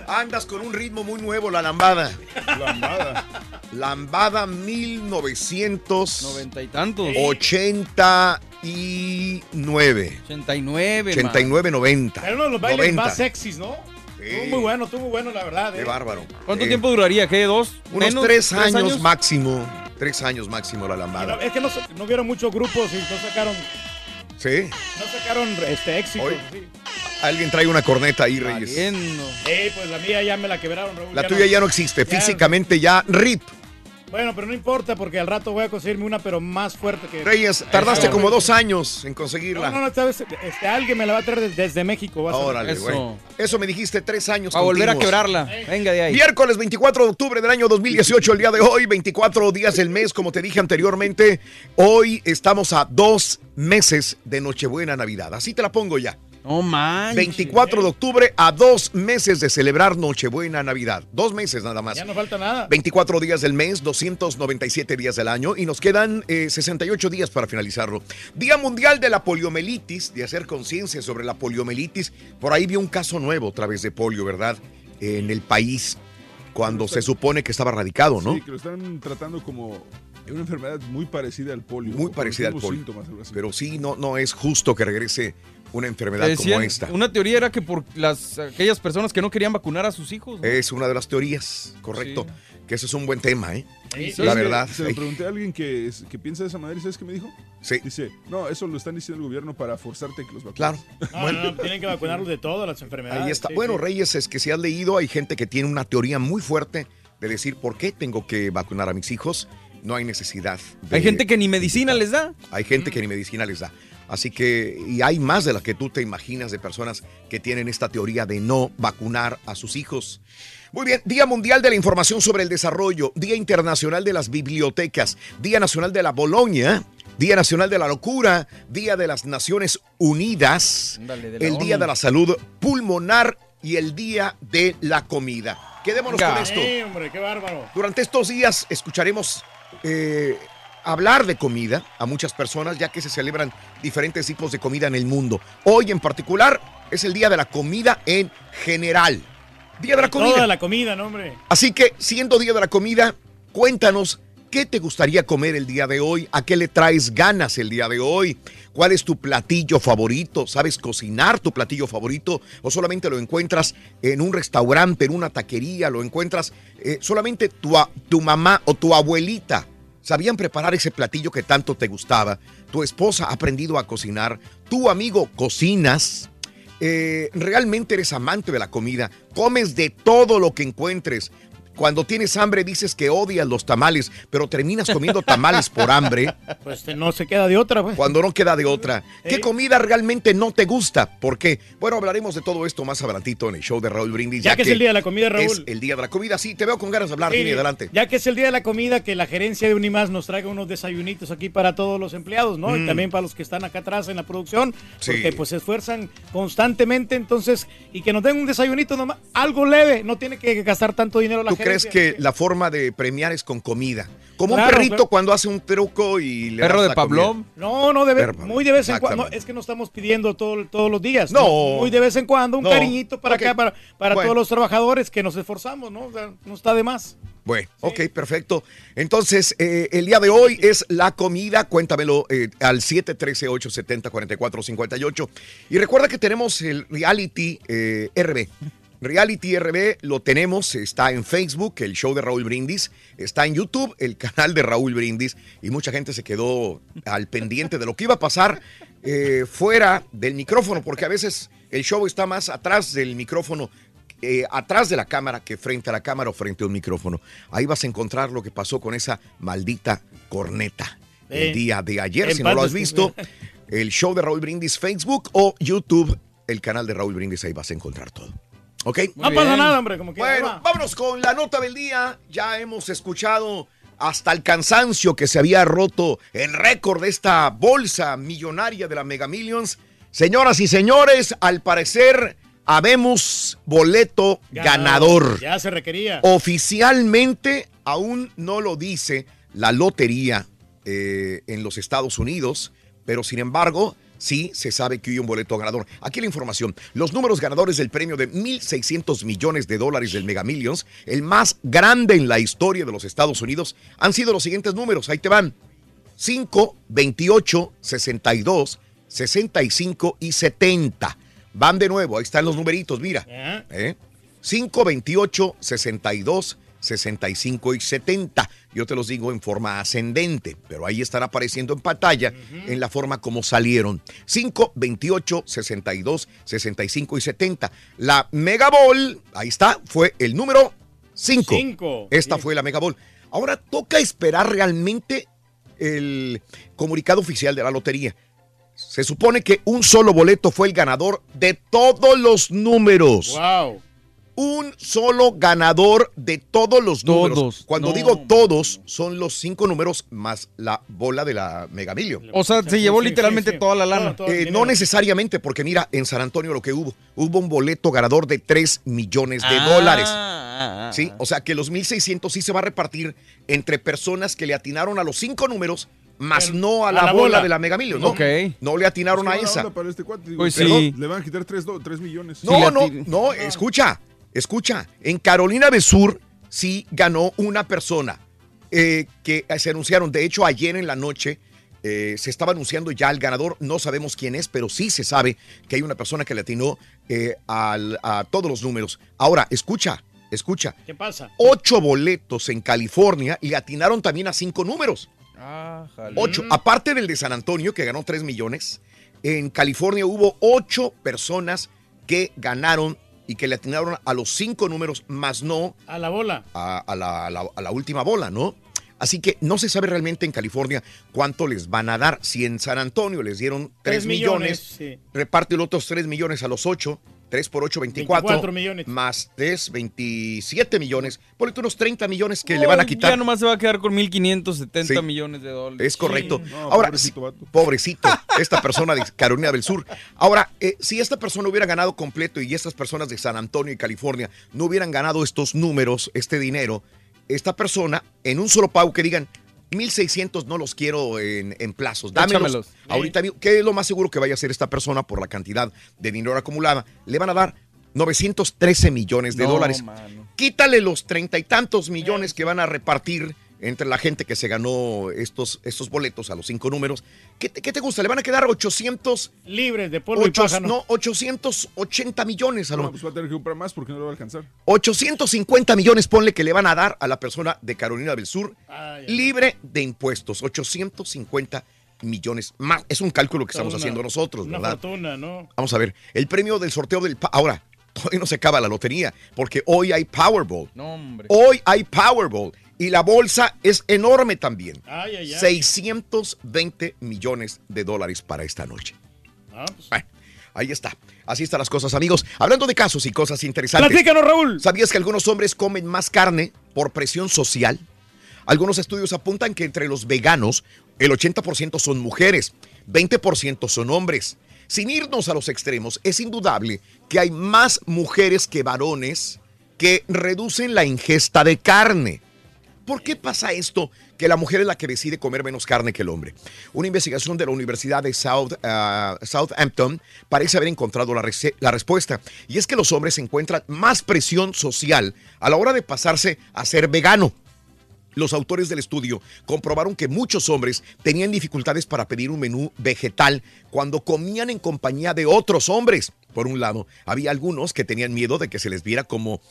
Andas con un ritmo muy nuevo, la lambada. Lambada. Lambada 1900. Noventa y tantos. 89. 89, 89, 90. Era uno de los bailes 90. más sexys, ¿no? Estuvo muy bueno, estuvo muy bueno, la verdad. Qué eh. bárbaro. ¿Cuánto Eh, tiempo duraría? ¿Qué? ¿Dos? Unos menos? tres, años, máximo. Tres años máximo la lambada. Es que no, no vieron muchos grupos y no sacaron, ¿Sí? no sacaron este, éxitos. Hoy- sí. Alguien trae una corneta ahí, Reyes. Eh, pues la mía ya me la quebraron, Raúl. La tuya ya no existe. Físicamente ya RIP. Bueno, pero no importa porque al rato voy a conseguirme una, pero más fuerte que. Reyes, tardaste como dos años en No, conseguirla. no, no, esta vez, este, alguien me la va a traer desde, desde México. vas a ver. Órale, güey. Eso. me dijiste tres años. A volver a quebrarla. Venga de ahí. Miércoles 24 de octubre del año 2018, el día de hoy, 24 días del mes, como te dije anteriormente. Hoy estamos a dos meses de Nochebuena Navidad. Así te la pongo ya. No manches. 24 de octubre a dos meses de celebrar Nochebuena Navidad. Dos meses nada más. Ya no falta nada. 24 días del mes, 297 días del año y nos quedan eh, 68 días para finalizarlo. Día Mundial de la Poliomelitis, de hacer conciencia sobre la poliomelitis. Por ahí vi un caso nuevo otra vez de polio, ¿verdad? En el país, cuando se supone que estaba radicado, ¿no? Sí, que lo están tratando como una enfermedad muy parecida al polio. Muy parecida al polio. síntomas. Pero sí, no, no es justo que regrese una enfermedad Decían, como esta. Una teoría era que por las aquellas personas que no querían vacunar a sus hijos. ¿no? Es una de las teorías, correcto. Que eso es un buen tema, ¿eh? Sí, La verdad. Se lo pregunté a alguien que, que piensa de esa manera y ¿sabes qué me dijo? Sí. Dice, no, eso lo están diciendo el gobierno para forzarte a que los vacunes. Claro. No, no, no, tienen que vacunarlos de todas las enfermedades. Ahí está. sí, bueno, sí. Reyes, es que si has leído, hay gente que tiene una teoría muy fuerte de decir por qué tengo que vacunar a mis hijos. No hay necesidad. de- Hay gente que ni medicina les da. Hay gente que ni medicina les da. Así que, y hay más de las que tú te imaginas de personas que tienen esta teoría de no vacunar a sus hijos. Muy bien, Día Mundial de la Información sobre el Desarrollo, Día Internacional de las Bibliotecas, Día Nacional de la Boloña, Día Nacional de la Locura, Día de las Naciones Unidas, la el Día ONU. de la Salud Pulmonar y el Día de la Comida. Quedémonos Venga. con esto. Sí, hombre, qué bárbaro. Durante estos días escucharemos eh, hablar de comida a muchas personas, ya que se celebran diferentes tipos de comida en el mundo. Hoy en particular es el Día de la Comida en general. Día de la Comida. Toda la comida, no, hombre. Así que, siendo Día de la Comida, cuéntanos qué te gustaría comer el día de hoy, a qué le traes ganas el día de hoy, cuál es tu platillo favorito, sabes cocinar tu platillo favorito o solamente lo encuentras en un restaurante, en una taquería, lo encuentras eh, solamente tu, tu mamá o tu abuelita. Sabían preparar ese platillo que tanto te gustaba. Tu esposa ha aprendido a cocinar. Tu amigo cocinas eh, realmente eres amante de la comida, comes de todo lo que encuentres. Cuando tienes hambre dices que odias los tamales, pero terminas comiendo tamales por hambre. Pues te- no se queda de otra, pues. Cuando no queda de otra. ¿Qué comida realmente no te gusta? ¿Por qué? Bueno, hablaremos de todo esto más adelantito en el show de Raúl Brindis. Ya que es el día de la comida, Raúl. Es el día de la comida, sí, te veo con ganas de hablar, Sí, adelante. Ya que es el día de la comida, que la gerencia de Unimás nos traiga unos desayunitos aquí para todos los empleados, ¿no? Mm. Y también para los que están acá atrás en la producción, Sí. porque pues se esfuerzan constantemente, entonces, y que nos den un desayunito nomás, algo leve, no tiene que gastar tanto dinero la ¿Tú crees que la forma de premiar es con comida? Como un perrito claro. cuando hace un truco y le Perro de comida. No, no, de vez- Perro, muy de vez en cuando. Es que no estamos pidiendo todo, todos los días. No. Muy de vez en cuando, un No. cariñito para Ok. acá, para, para Bueno. todos los trabajadores que nos esforzamos, ¿no? O sea, no está de más. Bueno, ok, perfecto. Entonces, eh, el día de hoy es la comida. Cuéntamelo eh, al 713-870-4458. Y recuerda que tenemos el reality eh, RB. Reality RB lo tenemos, está en Facebook, el show de Raúl Brindis, está en YouTube, el canal de Raúl Brindis, y mucha gente se quedó al pendiente de lo que iba a pasar eh, fuera del micrófono, porque a veces el show está más atrás del micrófono eh, atrás de la cámara que frente a la cámara o frente a un micrófono. Ahí vas a encontrar lo que pasó con esa maldita corneta el Eh, día de ayer. Si no lo has visto, el show de Raúl Brindis Facebook o YouTube, el canal de Raúl Brindis, ahí vas a encontrar todo. ¿Ok? No pasa nada, hombre, como que Bueno, vámonos con la nota del día. Ya hemos escuchado hasta el cansancio que se había roto el récord de esta bolsa millonaria de la Mega Millions. Señoras y señores, al parecer habemos boleto ganador. Ya se requería. Oficialmente aún no lo dice la lotería eh, en los Estados Unidos, pero sin embargo sí se sabe que hay un boleto ganador. Aquí la información. Los números ganadores del premio de 1.600 millones de dólares del Mega Millions, el más grande en la historia de los Estados Unidos, han sido los siguientes números. Ahí te van. 5, 28, 62, 65 y 70. Van de nuevo, ahí están los numeritos, mira. ¿Eh? 5, 28, 62, 65 y 70. Yo te los digo en forma ascendente, pero ahí están apareciendo en pantalla en la forma como salieron. 5, 28, 62, 65 y 70. La Mega Ball, ahí está, fue el número 5. Cinco. Esta fue la Mega Ball. Ahora toca esperar realmente el comunicado oficial de la lotería. Se supone que un solo boleto fue el ganador de todos los números. Wow. Un solo ganador de todos los números. Todos, Cuando no. digo todos, son los cinco números más la bola de la Mega Million. O sea, se llevó literalmente toda la lana. Eh, no necesariamente, porque mira, en San Antonio lo que hubo, hubo un boleto ganador de 3 millones de Ah, dólares. Ah, ah. Sí, o sea que los 1.600 sí se va a repartir entre personas que le atinaron a los cinco números, más no a la, a la bola. bola. de la Mega Million, ¿no? Ok. No le atinaron Pues a esa. para este cuate, digo, Pues sí. Le van a quitar 3 millones. No, no, no, escucha, escucha. En Carolina del Sur sí ganó una persona eh, que se anunciaron. De hecho, ayer en la noche eh, se estaba anunciando ya el ganador. No sabemos quién es, pero sí se sabe que hay una persona que le atinó eh, al- a todos los números. Ahora, escucha, escucha. ¿Qué pasa? Ocho boletos en California y atinaron también a cinco números. Ah, jale. Ocho. Aparte del de San Antonio, que ganó 3 millones, en California hubo ocho personas que ganaron y que le atinaron a los cinco números, más no A la bola. a, a la, a la- a la última bola, ¿no? Así que no se sabe realmente en California cuánto les van a dar. Si en San Antonio les dieron 3 Tres millones, sí. reparte los otros 3 millones a los 8. 3 por 8, 24. 24 millones. Más 3, 27 millones. Ponle unos 30 millones que le van a quitar. Ya nomás se va a quedar con 1.570 Sí. millones de dólares. Es correcto. No, Ahora, pobrecito sí, pobrecito, esta persona de Carolina del Sur. Ahora, eh, si esta persona hubiera ganado completo y estas personas de San Antonio y California no hubieran ganado estos números, este dinero, esta persona, en un solo pago que digan, 1600 no los quiero en, en plazos, dámelos. Échamelos. Ahorita, ¿qué es lo más seguro que vaya a hacer esta persona por la cantidad de dinero acumulada? Le van a dar 913 millones de No, dólares. mano. Quítale los treinta y tantos millones que van a repartir entre la gente que se ganó estos, estos boletos a los cinco números. ¿Qué te, qué te gusta? Le van a quedar 800, Libres de polvo y ocho- pájaro. no, 880 millones. A lo No, pues va a tener que comprar más porque no le va a alcanzar. 850 millones, ponle que le van a dar a la persona de Carolina del Sur Ay, libre de impuestos. 850 millones más. Es un cálculo que estamos Una- haciendo nosotros, Una ¿verdad? fortuna, ¿no? Vamos a ver, el premio del sorteo del... pa- Ahora, todavía no se acaba la lotería, porque hoy hay Powerball. No, hombre. Hoy hay Powerball y la bolsa es enorme también. Ay, ay, ay. 620 millones de dólares para esta noche. Ah, pues, Bueno, ahí está. Así están las cosas, amigos. Hablando de casos y cosas interesantes. Platícanos, Raúl. ¿Sabías que algunos hombres comen más carne por presión social? Algunos estudios apuntan que entre los veganos, el 80% son mujeres, 20% son hombres. Sin irnos a los extremos, es indudable que hay más mujeres que varones que reducen la ingesta de carne. ¿Por qué pasa esto? Que la mujer es la que decide comer menos carne que el hombre. Una investigación de la Universidad de South, ah, Southampton parece haber encontrado la, la respuesta. Y es que los hombres encuentran más presión social a la hora de pasarse a ser vegano. Los autores del estudio comprobaron que muchos hombres tenían dificultades para pedir un menú vegetal cuando comían en compañía de otros hombres. Por un lado, había algunos que tenían miedo de que se les viera como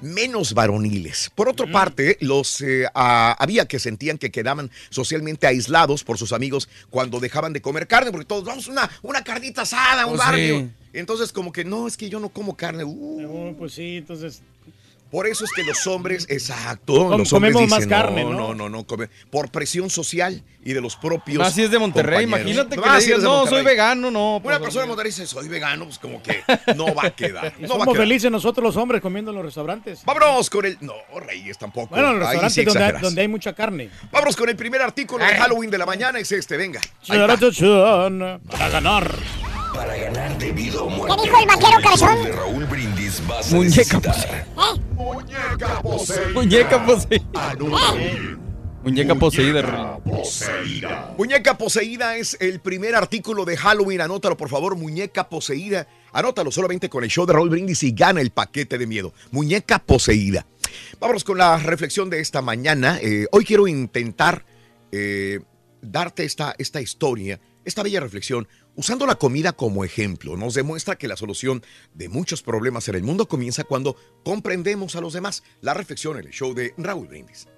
menos varoniles. Por otra parte, los eh, ah, había que sentían que quedaban socialmente aislados por sus amigos cuando dejaban de comer carne, porque todos vamos una, una carnita asada, un sí. barrio. Entonces, como que no, es que yo no como carne. Uh, Oh, pues sí, entonces. Por eso es que los hombres, exacto, Com- los hombres comemos dicen, más carne, no, ¿no? no, no, no, come- por presión social y de los propios Más si es de Monterrey, compañeros. imagínate que Más le digas, no, Monterrey". soy vegano, no. Una pues, persona de Monterrey dice, soy vegano, pues como que no va a quedar. No va a Somos quedar. felices nosotros los hombres comiendo en los restaurantes. Vámonos con el... No, Reyes tampoco. Bueno, en los restaurantes sí donde, hay, donde hay mucha carne. Vámonos con el primer artículo de Halloween de la mañana, es este, venga. Para ganar. Para ganar debido a ¿Qué muerte. dijo el vaquero cabezón? De Raúl Brindis vas a Muñeca. Muñeca poseída. Muñeca poseída. Muñeca poseída. Rey. Muñeca poseída es el primer artículo de Halloween. Anótalo, por favor. Muñeca poseída. Anótalo solamente con el show de Raúl Brindis y gana el paquete de miedo. Muñeca poseída. Vámonos con la reflexión de esta mañana. Eh, hoy quiero intentar eh, darte esta, esta historia, esta bella reflexión, usando la comida como ejemplo. Nos demuestra que la solución de muchos problemas en el mundo comienza cuando comprendemos a los demás. La reflexión en el show de Raúl Brindis.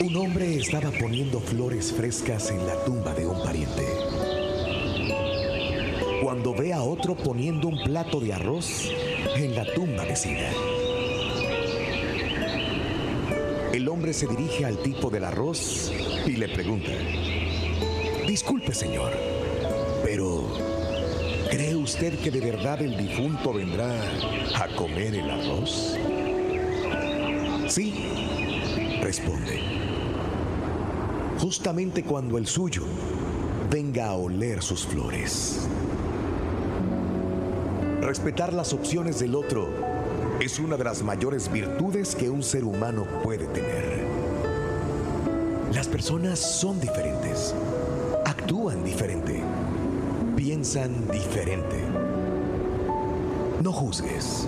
Un hombre estaba poniendo flores frescas en la tumba de un pariente. Cuando ve a otro poniendo un plato de arroz en la tumba vecina. El hombre se dirige al tipo del arroz y le pregunta, disculpe señor, pero ¿cree usted que de verdad el difunto vendrá a comer el arroz? Sí, responde. Justamente cuando el suyo venga a oler sus flores. Respetar las opciones del otro es una de las mayores virtudes que un ser humano puede tener. Las personas son diferentes, actúan diferente, piensan diferente. No juzgues,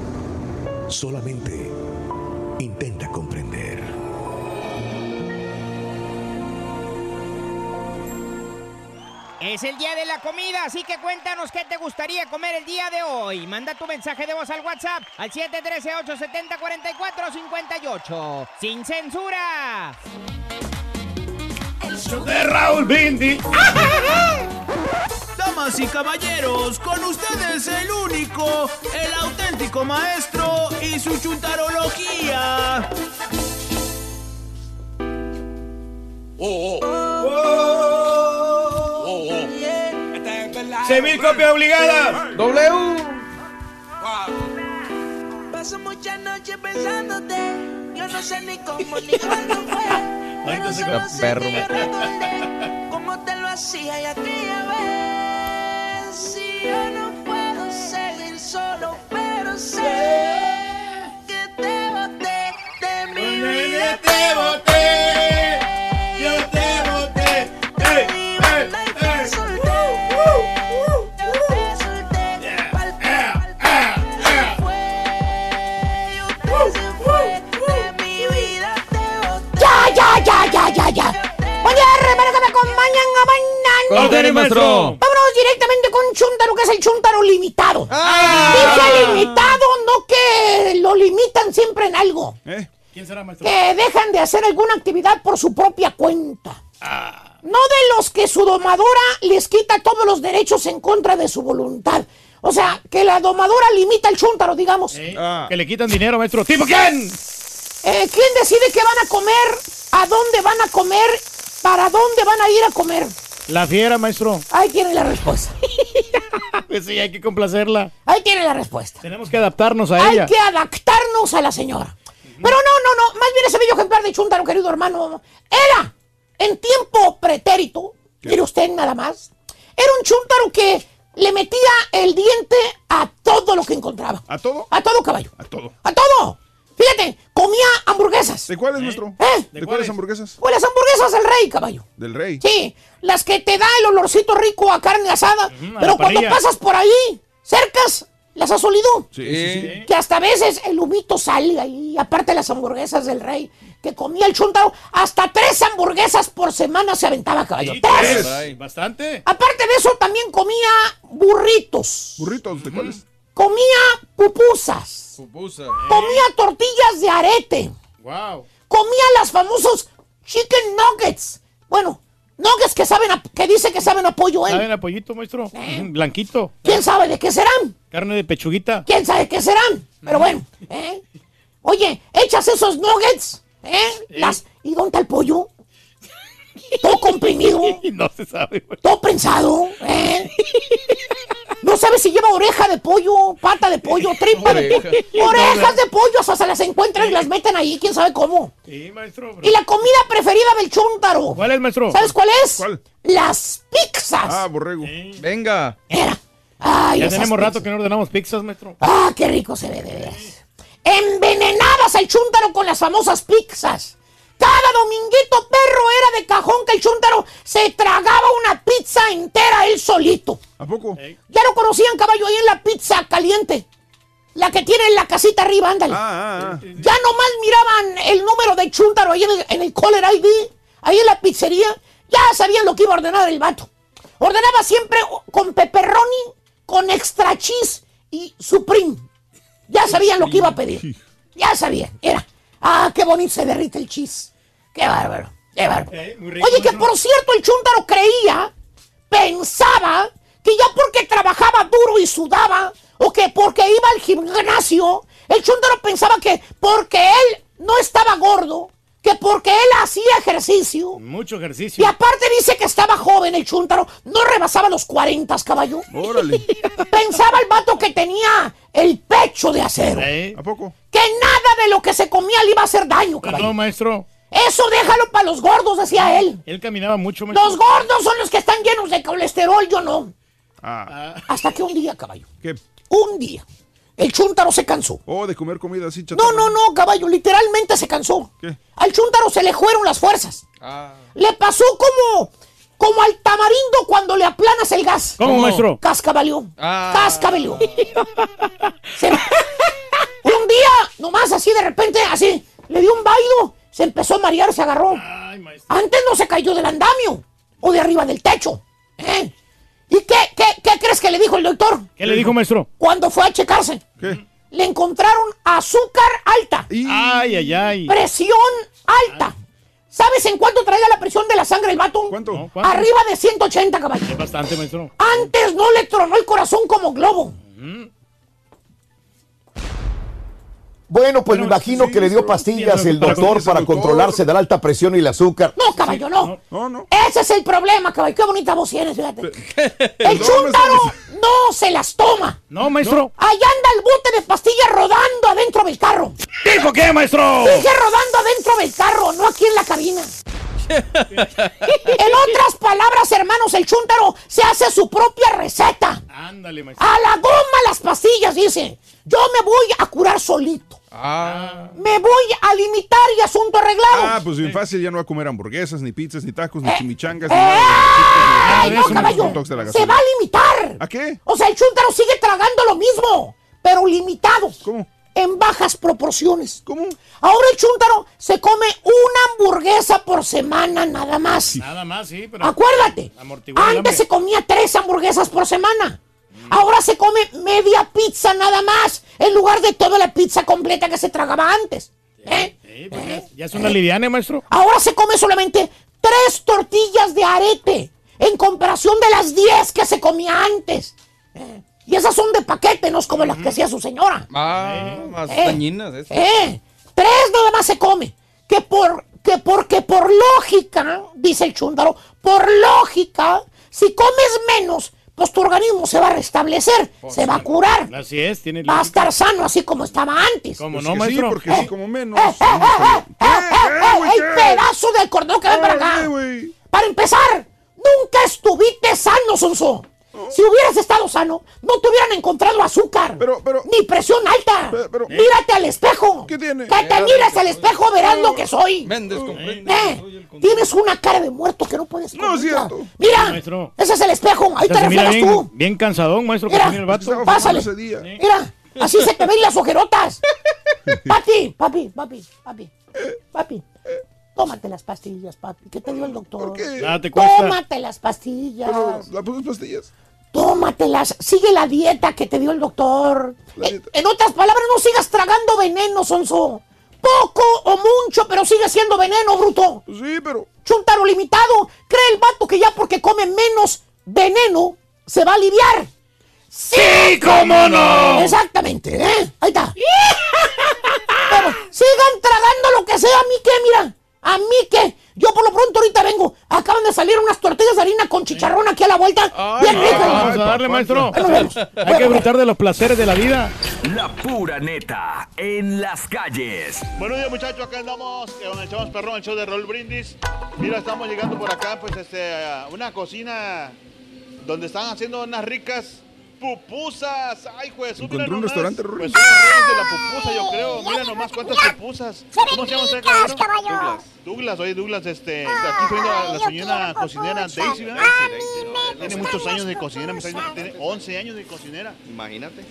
solamente intenta comprender. Es el día de la comida, así que cuéntanos qué te gustaría comer el día de hoy. Manda tu mensaje de voz al WhatsApp al 713-870-4458. ¡Sin censura! De Raúl Brindis. Damas y caballeros, con ustedes el único, el auténtico maestro y su chuntarología. Semil copia obligada. W. Paso muchas noches pensándote. Yo no sé ni cómo ni cuándo fue. Pero solo perro, que me- recordé cómo te lo hacía y aquella vez. Si yo no puedo seguir solo, pero sé que te boté de mi vida. Te boté. Vámonos directamente con Chuntaro, que es el Chuntaro limitado. Ah. Dije limitado, no que lo limitan siempre en algo. ¿Quién será, maestro? Que dejan de hacer alguna actividad por su propia cuenta. Ah. No de los que su domadora les quita todos los derechos en contra de su voluntad. O sea, que la domadora limita el chúntaro, digamos. Que le quitan dinero, maestro. ¿Tipo quién? Eh, ¿Quién decide qué van a comer? ¿A dónde van a comer? ¿Para dónde van a ir a comer? La fiera, maestro. Ahí tiene la respuesta. Pues sí, hay que complacerla. Ahí tiene la respuesta. Tenemos que adaptarnos a Hay ella. que adaptarnos a la señora. Pero no, no, no. Más bien ese bello ejemplar de Chuntaro, querido hermano, era en tiempo pretérito. Mire usted nada más. Era un Chuntaro que le metía el diente a todo lo que encontraba. ¿A todo? A todo caballo. A todo. ¡A todo! Fíjate, comía hamburguesas. ¿De cuáles, maestro? ¿Eh? ¿De, cuáles hamburguesas? Pues las hamburguesas del rey, caballo. Del rey. Sí, las que te da el olorcito rico a carne asada. pero cuando pasas por ahí, cercas, las has olido. Sí, sí, sí. Que hasta a veces el humito sale ahí, aparte las hamburguesas del rey, que comía el chuntaro, hasta tres hamburguesas por semana se aventaba, caballo. ¡Tres! Bastante. Aparte de eso, también comía burritos. ¿Burritos? ¿De cuáles? Comía pupusas. Pupusa. Comía tortillas de arete. Wow. Comía las famosos chicken nuggets. Bueno, Nuggets que saben a- que dice que saben a pollo, ¿eh? ¿Saben a pollito, maestro? Blanquito. ¿Quién sabe de qué serán? Carne de pechuguita. ¿Quién sabe qué serán? Pero bueno, ¿eh? Oye, echas esos nuggets, ¿eh? Las... ¿Y dónde está el pollo? Todo comprimido. No se sabe, güey. Todo prensado, ¿eh? No sabes si lleva oreja de pollo, pata de pollo, tripa de pollo. Orejas de pollo, hasta se las encuentran y las meten ahí, quién sabe cómo. Sí, maestro. Y la comida preferida del chúntaro. ¿Cuál es, maestro? ¿Sabes cuál es? ¿Cuál? Las pizzas. Ah, borrego. Venga. Ay, ya tenemos rato que no ordenamos pizzas, maestro. Ah, qué rico se ve de veras. Envenenadas al chúntaro con las famosas pizzas. Cada dominguito perro era de cajón que el chúntaro se tragaba una pizza entera él solito. ¿A poco? Ya lo conocían caballo ahí en la pizza caliente. La que tiene en la casita arriba, ándale. Ah, ah, ah. Ya nomás miraban el número de chúntaro ahí en el, en el caller ID, ahí en la pizzería. Ya sabían lo que iba a ordenar el vato. Ordenaba siempre con pepperoni, con extra cheese y supreme. Ya sabían lo que iba a pedir. Ya sabían. Era. Ah, qué bonito se derrite el cheese. Qué bárbaro. Qué bárbaro. Oye, que por cierto, el chúntaro creía, pensaba, que ya porque trabajaba duro y sudaba, o que porque iba al gimnasio, el chúntaro pensaba que porque él no estaba gordo, que porque él hacía ejercicio, Mucho y ejercicio. aparte dice que estaba joven el chúntaro, no rebasaba los 40, caballo. Órale. Pensaba el vato que tenía el pecho de acero. ¿A poco? Que nada de lo que se comía le iba a hacer daño, caballo. No, maestro. Eso déjalo para los gordos, decía él. Él caminaba mucho, maestro. Los gordos son los que están llenos de colesterol, yo no. Ah. Hasta que un día, caballo, ¿Qué? un día, el chúntaro se cansó. Oh, de comer comida así, No, chatarra. no, no, caballo, literalmente se cansó. ¿Qué? Al chúntaro se le fueron las fuerzas. Le pasó como, como al tamarindo cuando le aplanas el gas. ¿Cómo, maestro? Cascabeleó. Ah. Cascabeleó. Se- un día, nomás así de repente, así, le dio un bailo, se empezó a marear, se agarró. Antes no se cayó del andamio o de arriba del techo. ¿eh? ¿Y qué, qué, qué crees que le dijo el doctor? ¿Qué le dijo, maestro? Cuando fue a checarse. ¿Qué? Le encontraron azúcar alta, Ay, ay, ay. presión alta. ¿Sabes en cuánto traía la presión de la sangre el vato? ¿Cuánto? No, ¿cuánto? Arriba de 180, caballo. Es bastante, maestro. Antes no le tronó el corazón como globo. Bueno, pues me imagino sí, que le dio pastillas el doctor para controlarse de la alta presión y el azúcar. No, caballo, no. No, no. Ese es el problema, caballo. Qué bonita voz tienes, fíjate. El Perdón, chúntaro maestro. no se las toma. No, maestro. Allá anda el bote de pastillas rodando adentro del carro. ¿Dijo qué, maestro? Dije rodando adentro del carro, no aquí en la cabina. en otras palabras, hermanos, el chúntaro se hace su propia receta. Ándale, maestro. A la goma las pastillas, dice. Yo me voy a curar solito. Ah. Me voy a limitar y asunto arreglado. Ah, pues bien fácil, ya no va a comer hamburguesas, ni pizzas, ni tacos, ni Eh, chimichangas, ni ¡Eh! nada. ¡Ay, de no, caballo! Se va a limitar. ¿A qué? O sea, el chúntaro sigue tragando lo mismo, pero limitado. ¿Cómo? En bajas proporciones. ¿Cómo? Ahora el chúntaro se come una hamburguesa por semana nada más. Nada más, sí, pero. Acuérdate, antes se comía tres hamburguesas por semana. Ahora se come media pizza nada más, en lugar de toda la pizza completa que se tragaba antes. ¿Eh? Sí, pues ya, ya es una liviana, maestro. Ahora se come solamente tres tortillas de arete, en comparación de las diez que se comía antes. ¿Eh? Y esas son de paquete, no es como las que hacía su señora. Ah, más Eh. dañinas. eso. ¿Eh? Tres nada más se come. Que por, que porque por lógica, dice el chúndaro, por lógica, si comes menos, pues tu organismo se va a restablecer, se va a curar, Así es, tiene. va a estar sano así como estaba antes. ¿Cómo Pues no, maestro? Sí, porque sí, como menos. ¡Eh, eh, eh, eh, eh, eh, ¡El pedazo del cordón que ven para acá! Para empezar, nunca estuviste sano, Sonso. Si hubieras estado sano, no te hubieran encontrado azúcar. Pero, pero- Ni presión alta. Pero- pero- Mírate al espejo. ¿Qué tiene? Que te mires al espejo, verás lo que soy. Méndez comprende. Eh, Tienes una cara de muerto que no puedes No es cierto. Mira, Maestro. ese es el espejo. Ahí te refieres bien, tú. bien cansadón, maestro, Mira, el vato. Pásale. ese día. Mira, así se te ven las ojerotas. Papi, papi, papi, papi, papi. Tómate las pastillas, papi. ¿Qué te dio el doctor? ¿Por qué? Nada te cuesta. Tómate las pastillas. Pero, ¿La pones pastillas? Tómatelas. Sigue la dieta que te dio el doctor. Eh. En otras palabras, no sigas tragando veneno, Sonso. poco o mucho, pero sigue siendo veneno, bruto. Sí, pero. Chuntaro limitado. Cree el vato que ya porque come menos veneno se va a aliviar. ¡Sí, cómo no! Exactamente, ¿eh? Ahí está. Pero sigan tragando lo que sea, a mí qué, mira. A mí qué. Yo por lo pronto ahorita vengo. Acaban de salir unas tortillas de harina con chicharrón aquí a la vuelta. Bien rico. Vamos a darle, maestro. Vemos. Hay que disfrutar de los placeres de la vida. La pura neta en las calles. Buenos días muchachos, acá andamos con el Chavos Perrón, el show de Roll Brindis. Mira, estamos llegando por acá, pues este, a una cocina donde están haciendo unas ricas pupusas. Ay, juez, Encontré un restaurante, Rory. Pues son los reyes de la pupusa, yo creo. Mira nomás cuántas pupusas. ¿Cómo se llama usted, caballero? caballo. Douglas, oye Douglas, este, aquí estoy viendo a la señora cocinera Daisy, ¿verdad? Tiene muchos años de cocinera, tiene 11 años de cocinera. Imagínate.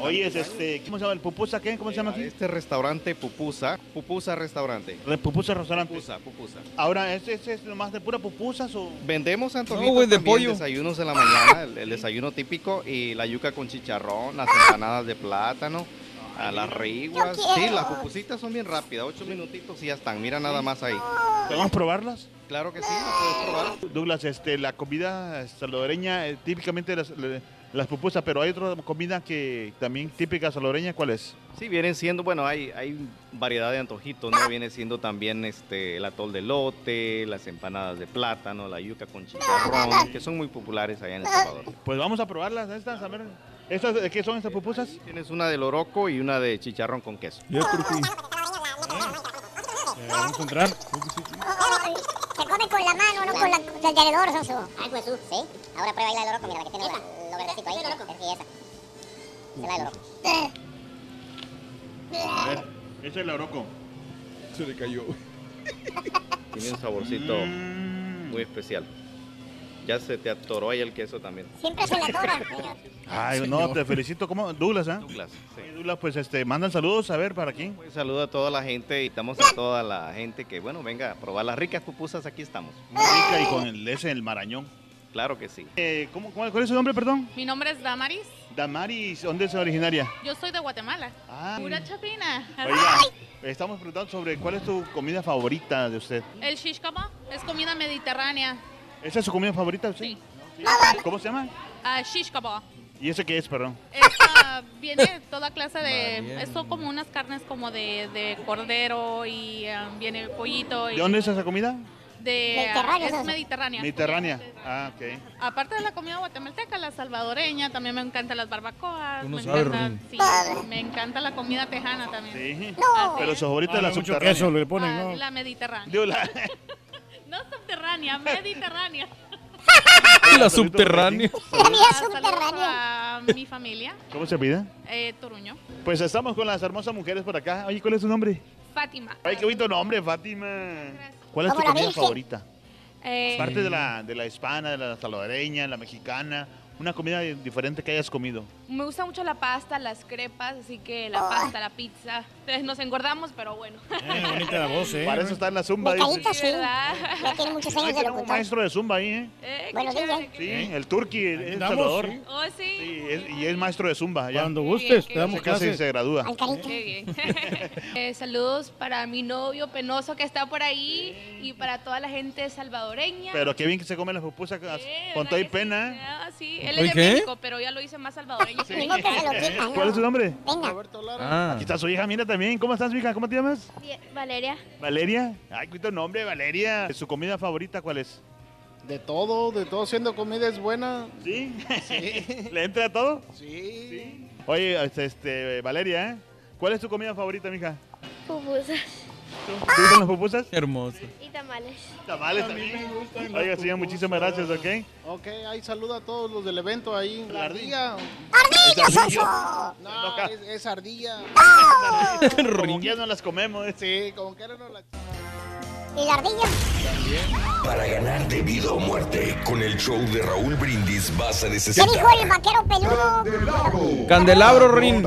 Oye, es este, ¿cómo se llama el pupusa? ¿Qué? ¿Cómo se llama aquí? Este restaurante Pupusa, Pupusa Restaurante. Re- Pupusa restaurante. Pupusa, Pupusa. Ahora, ¿este, este es nomás de pura pupusas o...? Vendemos antojitos No, de también, pollo. desayunos en la mañana, el, el desayuno típico y la yuca con chicharrón, las empanadas de plátano, a las riguas. Sí, las pupusitas son bien rápidas, ocho minutitos y ya están. Mira nada más ahí. ¿Podemos probarlas? Claro que sí, las puedes probar. Douglas, este, la comida salvadoreña, eh, típicamente las pupusas, pero hay otra comida que también típica salvadoreña, ¿cuál es? Sí, vienen siendo, bueno, hay, hay variedad de antojitos, ¿no? Viene siendo también este, el atol de lote, las empanadas de plátano, la yuca con chicharrón, que son muy populares allá en El Salvador. Pues vamos a probarlas, estas, a ver. ¿Estas, de ¿Qué son estas pupusas? Tienes una de loroco y una de chicharrón con queso. Vamos a entrar. Se come con la mano, no con la, el tenedor, Soso. Ay, pues tú, sí. Ahora prueba ahí la de loroco, mira, la que tiene la- lo verdecito ahí. Es que esa. Es la de loroco. A ver, ese es el oroco. Se le cayó. Tiene un saborcito Mm. muy especial. Ya se te atoró ahí el queso también. Siempre se la atora. Ay, no, te felicito. ¿Cómo? Douglas, ¿eh? Douglas, sí. Douglas, pues este, mandan saludos, a ver, ¿para quién? Un saludo a toda la gente y estamos a toda la gente que, bueno, venga a probar las ricas pupusas, aquí estamos. Muy rica y con el ese, el marañón. Claro que sí. Eh, ¿cómo, cuál, cuál es su nombre, perdón? Mi nombre es Damaris. Damaris, ¿dónde es originaria? Yo soy de Guatemala. Ah. Pura chapina. Oiga, estamos preguntando sobre cuál es tu comida favorita de usted. El shish kebab es comida mediterránea. ¿Esa es su comida favorita? Sí. Sí. ¿Cómo se llama? Ah, shish kebab. ¿Y ese qué es, perdón? Esta viene toda clase de... María. Es son como unas carnes como de, de cordero y ah, viene pollito. Y ¿De dónde es esa comida? De, Mediterránea, es mediterránea. Mediterránea. Ah, ok. Aparte de la comida guatemalteca, la salvadoreña, también me encantan las barbacoas. No me, sabes, encanta, sí, me encanta la comida tejana también. Sí. Así Pero es. su favorita Ah, es la no, subterránea. queso le ponen, Ah, ¿no? La mediterránea. No subterránea, mediterránea. La subterránea. A mi familia, ¿Cómo se pide? eh, Toruño. Pues estamos con las hermosas mujeres por acá. Oye, ¿cuál es tu nombre? Fátima. Ay, qué bonito nombre, Fátima. ¿Cuál es tu Como la comida Virgen. favorita? Eh, Aparte de la, de la hispana, de la salvadoreña, la mexicana, una comida diferente que hayas comido. Me gusta mucho la pasta, las crepas, así que la pasta, la pizza. Entonces nos engordamos, pero bueno. Eh, bonita la voz, ¿eh? Para eso está en la zumba. Sí. ¿Verdad? Ya tiene muchos años de tenemos un locutor. maestro de zumba ahí, ¿eh? Eh, Bueno, el turqui andamos, Salvador. sí. Oh, sí. Sí, es- y es maestro de zumba. Ya. Cuando gustes, te damos Se gradúa. Al carito. Qué bien. Eh, saludos para mi novio penoso que está por ahí y para toda la gente salvadoreña. Pero qué bien que se comen las pupusas con- toda y pena. ¿eh? Ah, sí, él ¿Oye, es de qué? México, pero ya lo hice más salvadoreño. que se lo ¿Cuál es tu nombre? Venga. Ah. Aquí está su hija, mira también. ¿Cómo estás, hija? ¿Cómo te llamas? Valeria. Valeria. Ay, cuánto nombre, Valeria. ¿Su comida favorita cuál es? De todo, de todo, siendo comida es buena. ¿Sí? ¿Le entra todo? Sí. Oye, este, este, Valeria, ¿eh? ¿Cuál es tu comida favorita, mija? Pupusas ¿Te gustan las pupusas? Hermoso. y tamales. Tamales también. Oiga, señor, muchísimas gracias, ¿ok? Ok, ahí saluda a todos los del evento ahí. La ardilla. ¡Ardilla, Soso! No, es, es ardilla. Como que ya no las comemos. ¿eh? Sí, como que no la... ¿Y la ardilla? Para ganar de vida o muerte, con el show de Raúl Brindis vas a ¿Qué necesitar. dijo el vaquero peludo? Candelabro, Rin.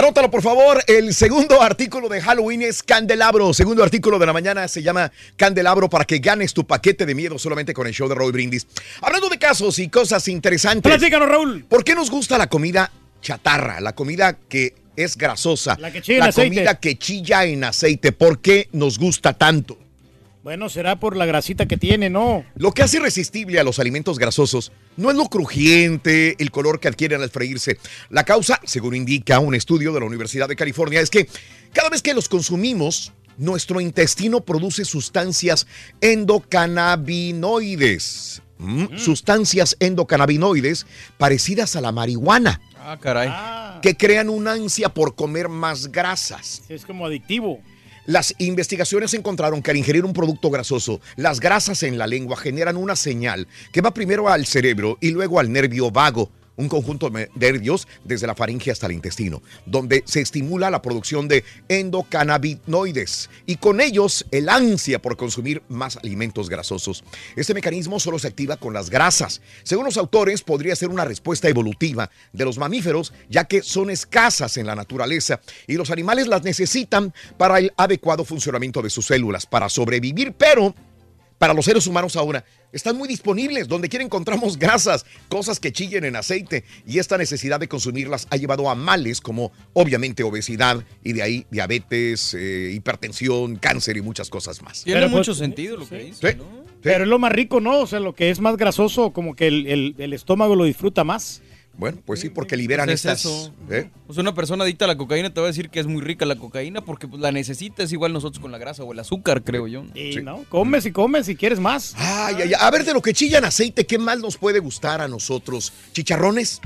Anótalo, por favor. El segundo artículo de Halloween es Candelabro. Segundo artículo de la mañana se llama Candelabro para que ganes tu paquete de miedo solamente con el show de Raúl Brindis. Hablando de casos y cosas interesantes. Platícanos, Raúl. ¿Por qué nos gusta la comida chatarra, la comida que es grasosa, La que chilla en aceite. comida que chilla en aceite. ¿Por qué nos gusta tanto? Bueno, será por la grasita que tiene, ¿no? Lo que hace irresistible a los alimentos grasosos no es lo crujiente, el color que adquieren al freírse. La causa, según indica un estudio de la Universidad de California, es que cada vez que los consumimos, nuestro intestino produce sustancias endocannabinoides. Mm, Sustancias endocannabinoides parecidas a la marihuana, Ah, caray. que crean una ansia por comer más grasas. Es como adictivo. Las investigaciones encontraron que al ingerir un producto grasoso, las grasas en la lengua generan una señal que va primero al cerebro y luego al nervio vago, un conjunto de nervios desde la faringe hasta el intestino, donde se estimula la producción de endocannabinoides y con ellos el ansia por consumir más alimentos grasosos. Este mecanismo solo se activa con las grasas. Según los autores, podría ser una respuesta evolutiva de los mamíferos, ya que son escasas en la naturaleza y los animales las necesitan para el adecuado funcionamiento de sus células, para sobrevivir, pero para los seres humanos ahora están muy disponibles. Donde quiera encontramos grasas, cosas que chillen en aceite. Y esta necesidad de consumirlas ha llevado a males como obviamente obesidad y de ahí diabetes, eh, hipertensión, cáncer y muchas cosas más. Tiene Pero, mucho pues, sentido lo que dice. Sí. Pero es lo más rico, ¿no? O sea, lo que es más grasoso, como que el, el- el estómago lo disfruta más. Bueno, pues sí, porque liberan Pues es estas. eso. ¿eh? O sea, una persona adicta a la cocaína te va a decir que es muy rica la cocaína porque pues, la necesitas igual nosotros con la grasa o el azúcar, creo yo. Y no, comes y comes si quieres más. Ay, ay, ay. A ver, de lo que chilla en aceite, ¿qué más nos puede gustar a nosotros? ¿Chicharrones?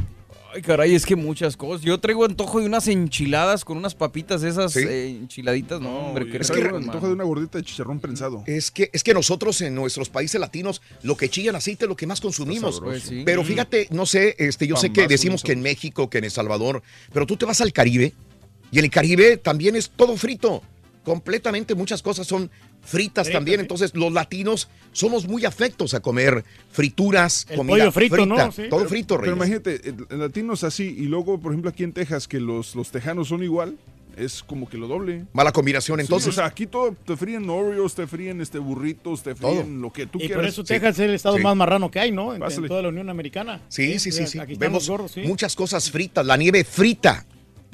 Ay, caray, es que muchas cosas. Yo traigo antojo de unas enchiladas con unas papitas esas eh, enchiladitas. No, hombre, qué Es que antoja de una gordita de chicharrón prensado. Es que, es que nosotros en nuestros países latinos lo que chilla en aceite es lo que más consumimos. sabroso. Pues sí. Pero fíjate, no sé, este, yo sé que decimos que en México, que en El Salvador, pero tú te vas al Caribe y en el Caribe también es todo frito. Completamente muchas cosas son fritas también. Entonces los latinos somos muy afectos a comer frituras, El comida pollo frito, frita, ¿no? Sí. todo Pero- frito, Pero Reyes. imagínate, el- el latino es así, y luego, por ejemplo, aquí en Texas, que los, los tejanos son igual, es como que lo doble. Mala combinación, Sí, entonces. o sea, aquí todo, te fríen Oreos, te fríen este burritos, te fríen lo que tú Y quieras. por eso Texas es el estado Sí. más marrano que hay, ¿no? En, toda la Unión Americana. Sí, sí, sí, sí. Aquí Vemos gordos, sí. muchas cosas fritas, la nieve frita.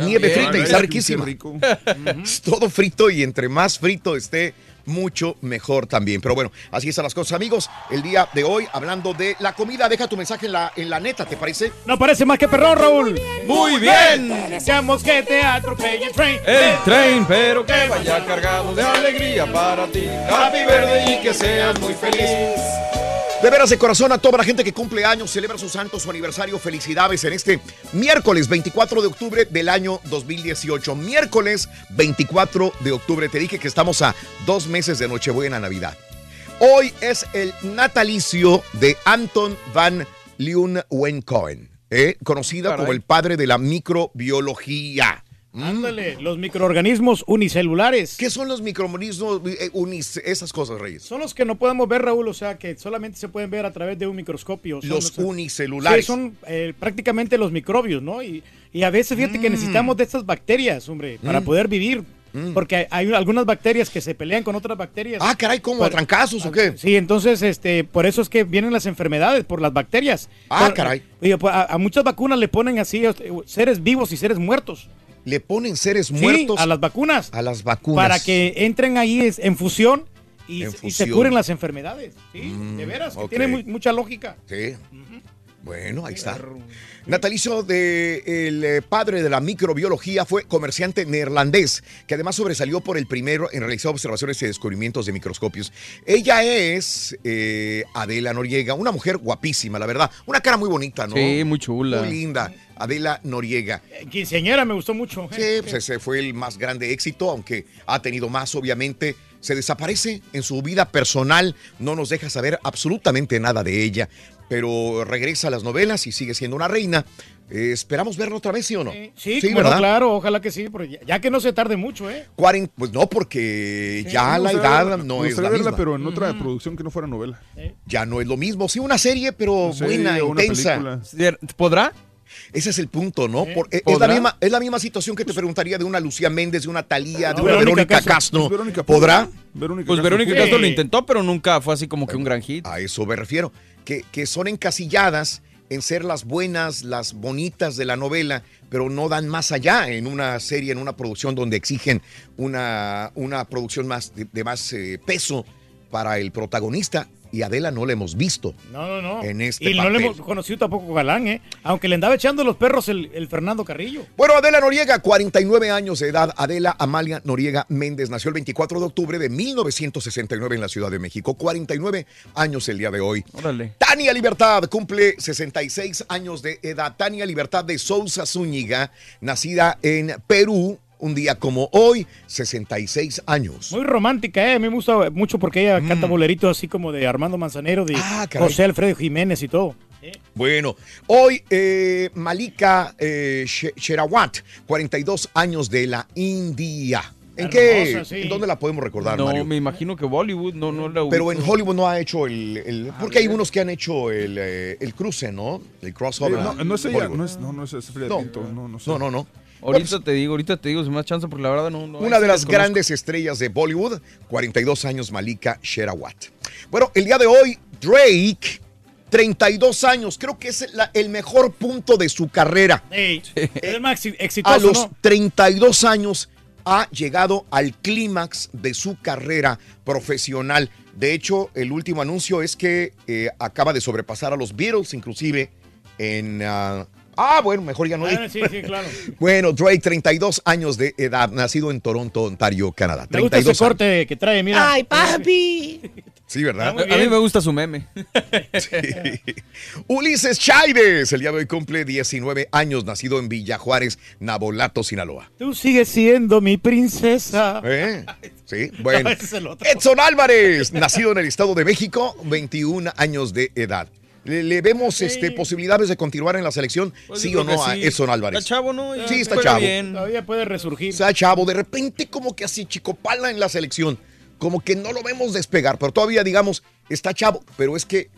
Nieve También. frita y está riquísima. rico. Es todo frito y entre más frito esté, mucho mejor también. Pero bueno, así están las cosas, amigos. El día de hoy, hablando de la comida, deja tu mensaje en la, en la neta, ¿te parece? No parece más que perrón, Raúl. Muy bien. Deseamos que te atropelle el tren. El tren, pero que vaya cargado de alegría para ti. Happy birthday y que seas muy feliz. De veras de corazón a toda la gente que cumple años, celebra su santo, su aniversario. Felicidades en este miércoles 24 de octubre del año 2018. Miércoles 24 de octubre. Te dije que estamos a dos meses de Nochebuena Navidad. Hoy es el natalicio de Anton van Leeuwenhoek, ¿eh? conocida como el padre de la microbiología. Mm. Ándale, los microorganismos unicelulares. ¿Qué son los microorganismos, eh, unis- esas cosas, Reyes? Son los que no podemos ver, Raúl, o sea, que solamente se pueden ver a través de un microscopio. Son Los unicelulares. Sí, son eh, prácticamente los microbios, ¿no? Y, y a veces fíjate que Mm. necesitamos de estas bacterias, hombre, para Mm. poder vivir. Porque hay algunas bacterias que se pelean con otras bacterias. Ah, caray, ¿cómo? ¿A trancazos o qué? Sí, entonces, este, por eso es que vienen las enfermedades, por las bacterias. Ah, Por- caray. pues, a, a muchas vacunas le ponen así este, seres vivos y seres muertos. Le ponen seres Sí, muertos a las vacunas. a las vacunas. Para que entren ahí es- en fusión y, se curen las enfermedades. Sí, Mm, de veras, que ok. tiene mu- mucha lógica. Sí. Bueno, ahí está. Natalicio de el eh, padre de la microbiología fue comerciante neerlandés, que además sobresalió por el primero en realizar observaciones y descubrimientos de microscopios. Ella es eh, Adela Noriega, una mujer guapísima, la verdad. Una cara muy bonita, ¿no? Sí, muy chula. Muy linda. Adela Noriega. Eh, Quinceañera me gustó mucho. Sí, pues ese fue el más grande éxito, aunque ha tenido más, obviamente. Se desaparece en su vida personal, no nos deja saber absolutamente nada de ella, pero regresa a las novelas y sigue siendo una reina. Eh, esperamos verla otra vez, ¿sí o no? Sí, no, claro, ojalá que sí, pero ya, ya que no se tarde mucho, ¿eh? Cuaren- pues no, porque Sí, ya la edad verla- no es la verla, misma. pero en otra producción que no fuera novela. Ya no es lo mismo. Sí, una serie, pero buena, intensa. película. ¿Podrá? Ese es el punto, ¿no? Por- es, la misma, es la misma situación que te preguntaría de una Lucía Méndez, de una Talía, de No, una Verónica Verónica Castro. Castro. Pues Verónica ¿Podrá? Pues Verónica Castro lo intentó, pero nunca fue así como que un gran hit. A eso me refiero. Que, que son encasilladas en ser las buenas, las bonitas de la novela, pero no dan más allá en una serie, en una producción donde exigen una, una producción más de, de más eh, peso para el protagonista. Y Adela no la hemos visto. No, no, no. En este y no le hemos conocido tampoco Galán, ¿eh? Aunque le andaba echando los perros el, el Fernando Carrillo. Bueno, Adela Noriega, 49 años de edad. Adela Amalia Noriega Méndez nació el 24 de octubre de 1969 en la Ciudad de México. 49 años el día de hoy. Órale. Tania Libertad cumple 66 años de edad. Tania Libertad de Sousa Zúñiga, nacida en Perú. Un día como hoy, 66 años. Muy romántica, ¿eh? A mí me gusta mucho porque ella canta boleritos así como de Armando Manzanero, de Mm. Ah. José Alfredo Jiménez y todo. Bueno, hoy eh, Malika eh, She- Sherawat, 42 años de la India. ¿En qué? Hermosa, sí. ¿En dónde la podemos recordar, No, Mario? me imagino que Bollywood no, no la Pero en Hollywood no ha hecho el... el- porque hay unos que han hecho el, eh, el cruce, ¿no? El crossover. Eh, no, no es ella, Hollywood. no es, no, no es esa Frida No. Pinto, no, no sé. No, no, no. Ahorita te digo, ahorita te digo, me da chance, porque la verdad no. no Una de las desconozco. grandes estrellas de Bollywood, 42 años, Malika Sherawat. Bueno, el día de hoy, Drake, 32 años, creo que es la- el mejor punto de su carrera. Ey, es el más exi- exitoso, A los ¿no? 32 años ha llegado al clímax de su carrera profesional. De hecho, el último anuncio es que eh, acaba de sobrepasar a los Beatles, inclusive en... ah, ah, bueno, mejor ya no. Ah, sí, sí, claro. Bueno, Drake, 32 años de edad, nacido en Toronto, Ontario, Canadá. Me gusta ese 32 años. corte que trae, mira. Ay, papi. Sí, ¿verdad? A mí me gusta su meme. Ulises Chávez, el día de hoy cumple 19 años, nacido en Villa Juárez, Nabolato, Sinaloa. Tú sigues siendo mi princesa. ¿Eh? Sí, bueno. No, ese es el otro. Edson Álvarez, nacido en el Estado de México, 21 años de edad. ¿Le, le vemos este, posibilidades de continuar en la selección? Pues sí o no que a sí. Edson Álvarez. Está chavo, ¿no? Sí, está chavo. bien. Todavía puede resurgir. Está chavo, de repente como que así chicopala en la selección, como que no lo vemos despegar, pero todavía digamos, está chavo, pero es que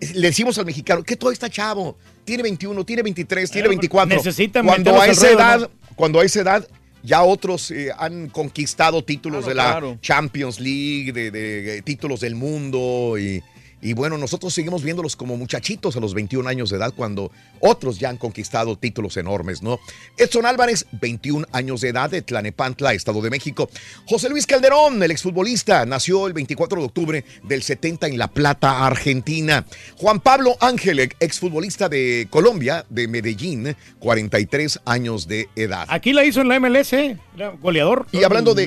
eh, le decimos al mexicano que todavía está chavo, tiene 21, tiene 23, tiene Bueno, 24. necesitan cuando a esa ruedo, edad, ¿no? cuando a esa edad ya otros eh, han conquistado títulos Claro, de la claro. Champions League, de, de- de títulos del mundo y, y bueno, nosotros seguimos viéndolos como muchachitos a los 21 años de edad cuando otros ya han conquistado títulos enormes, ¿no? Edson Álvarez, 21 años de edad de Tlanepantla, Estado de México. José Luis Calderón, el exfutbolista, nació el 24 de octubre del 70 en La Plata, Argentina. Juan Pablo Ángel, exfutbolista de Colombia, de Medellín, 43 años de edad. Aquí la hizo en la MLS, ¿eh? Goleador. Y hablando de-.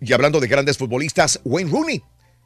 Y hablando de grandes futbolistas, Wayne Rooney,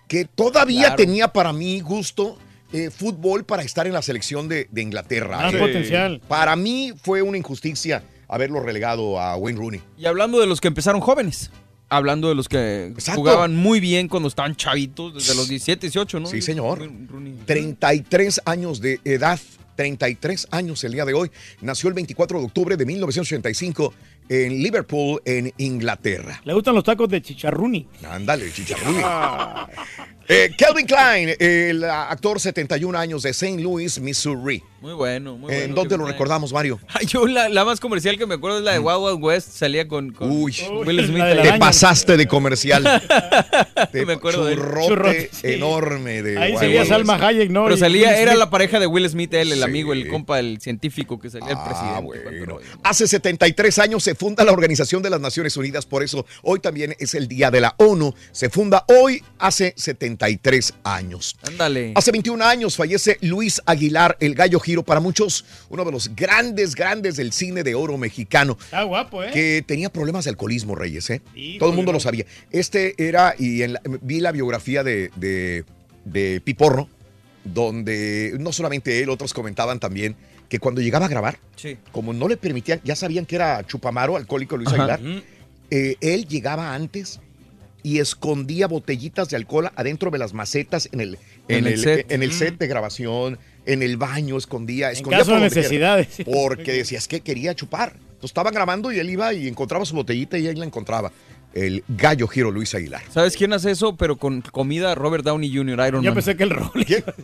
que todavía Claro. tenía para mí gusto eh, fútbol para estar en la selección de, de Inglaterra. Más eh. potencial. Para mí fue una injusticia haberlo relegado a Wayne Rooney. Y hablando de los que empezaron jóvenes. Hablando de los que Exacto. jugaban muy bien cuando estaban chavitos, desde los 17, 18, ¿no? Sí, señor. Rooney. 33 años de edad. 33 años el día de hoy. Nació el 24 de octubre de 1985 en Liverpool, en Inglaterra. Le gustan los tacos de chicharruni. Ándale, chicharruni. Eh, Calvin Klein, el actor 71 años de St. Louis, Missouri. Muy bueno, muy ¿En bueno. dónde Kevin lo recordamos, Mario? Ay, yo la, la más comercial que me acuerdo es la de Wild Wild West. Salía con, con Uy, Will Smith. de. Te araña. pasaste de comercial. Te- Me acuerdo de él. churrote Churrote, sí. enorme de Ahí Wild salía Wild Salma West. Hayek, ¿no? Pero salía, era la pareja de Will Smith, él, el Sí. amigo, el compa, el científico que el Ah, presidente. bueno. Hace 73 años se funda la Organización de las Naciones Unidas, por eso hoy también es el Día de la ONU. Se funda hoy hace 73 años. Ándale. Hace 21 años fallece Luis Aguilar, el gallo giro, para muchos uno de los grandes, grandes del cine de oro mexicano. Está guapo, ¿eh? que tenía problemas de alcoholismo, Reyes, ¿eh? Todo el mundo lo sabía. Este era, y en la- vi la biografía de, de, de Piporro, donde no solamente él, otros comentaban también que cuando llegaba a grabar, Sí. como no le permitían, ya sabían que era chupamaro, alcohólico Luis. Aguilar, eh, él llegaba antes y escondía botellitas de alcohol adentro de las macetas en el, en En el el, set. en el Mm. set de grabación, en el baño, escondía, En escondía caso por de necesidades. Porque decías que quería chupar. Entonces estaban grabando y él iba y encontraba su botellita y ahí la encontraba. El gallo giro Luis Aguilar. ¿Sabes quién hace eso? Pero con comida, Robert Downey Jr., Iron Yo Man. pensé que el rol.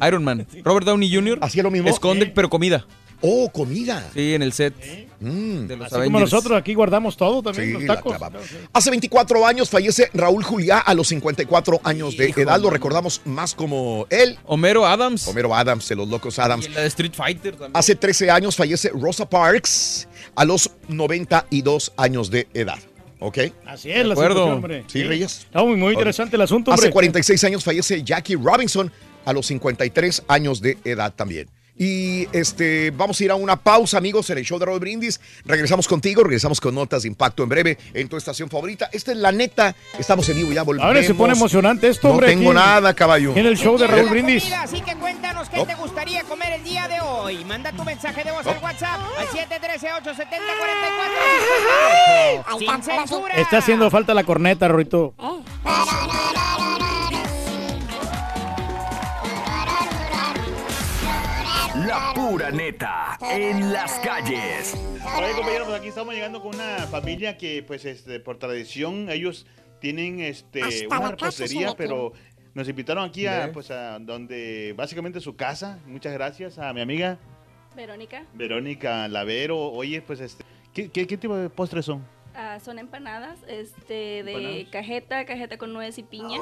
Iron Man. Robert Downey Jr. ¿Hacía lo mismo? Esconde, pero comida. Oh, comida. Sí, en el set Mm. de los Así como nosotros aquí guardamos todo también, Sí, los tacos. Hace 24 años fallece Raúl Juliá a los 54 años de edad. Lo recordamos más como él. Homero Adams. Homero Adams, de los locos Adams. Y la de Street Fighter también. Hace 13 años fallece Rosa Parks a los 92 años de edad. ¿Ok? Así es, la situación, hombre. Sí, Reyes. Está muy, muy interesante el asunto, Hace hombre. 46 años fallece Jackie Robinson a los 53 años de edad también. Y este, vamos a ir a una pausa, amigos, en el show de Roy Brindis. Regresamos contigo, regresamos con notas de impacto en breve en tu estación favorita. Esta es la neta. Estamos en vivo, ya volvemos. Ahora se pone emocionante esto, No hombre. tengo aquí nada, caballo. En el show de Raúl Brindis. Comida, así que cuéntanos qué Oh. te gustaría comer el día de hoy. Manda tu mensaje de voz al WhatsApp al 713-870-4458. Sin censura. Está haciendo falta la corneta, Rorito. La pura neta en las calles. Oye, compañeros, pues aquí estamos llegando con una familia que, pues, este, por tradición, ellos tienen este, Hasta una repostería, pero nos invitaron aquí a, pues, a donde, básicamente su casa. Muchas gracias a mi amiga Verónica, Verónica Lavero. Oye, pues, este, ¿qué, qué, qué tipo de postres son? ah, son empanadas este, de Empanadas. cajeta, cajeta con nuez y piña.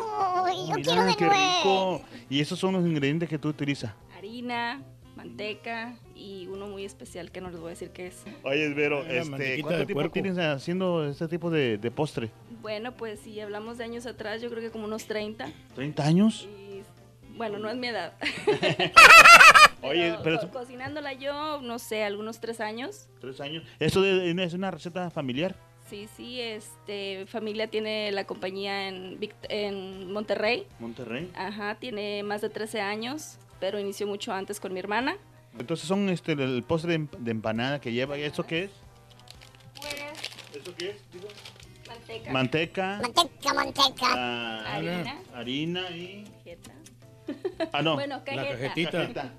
Mira, qué rico. Y esos son los ingredientes que tú utilizas. Harina, manteca y uno muy especial que no les voy a decir qué es. Oye, Vero, la este, mantequita ¿cuánto de tiempo puerco. tienes haciendo este tipo de, de postre? Bueno, pues si hablamos de años atrás, yo creo que como unos 30. ¿30 años? Bueno, no es mi edad. Oye, pero Co- cocinándola yo, no sé, algunos tres años. tres años. ¿Eso de- es una receta familiar? Sí, sí, este, familia tiene la compañía en, en Monterrey. Monterrey. Ajá, tiene más de 13 años, pero inició mucho antes con mi hermana. Entonces son este el postre de, emp- de empanada que lleva. ¿Y ¿Eso qué es? ¿Eso qué es? Manteca. Manteca. Manteca, manteca. ah, Harina. Harina y. Cajeta. Ah, no. Bueno, cajeta. Cajeta.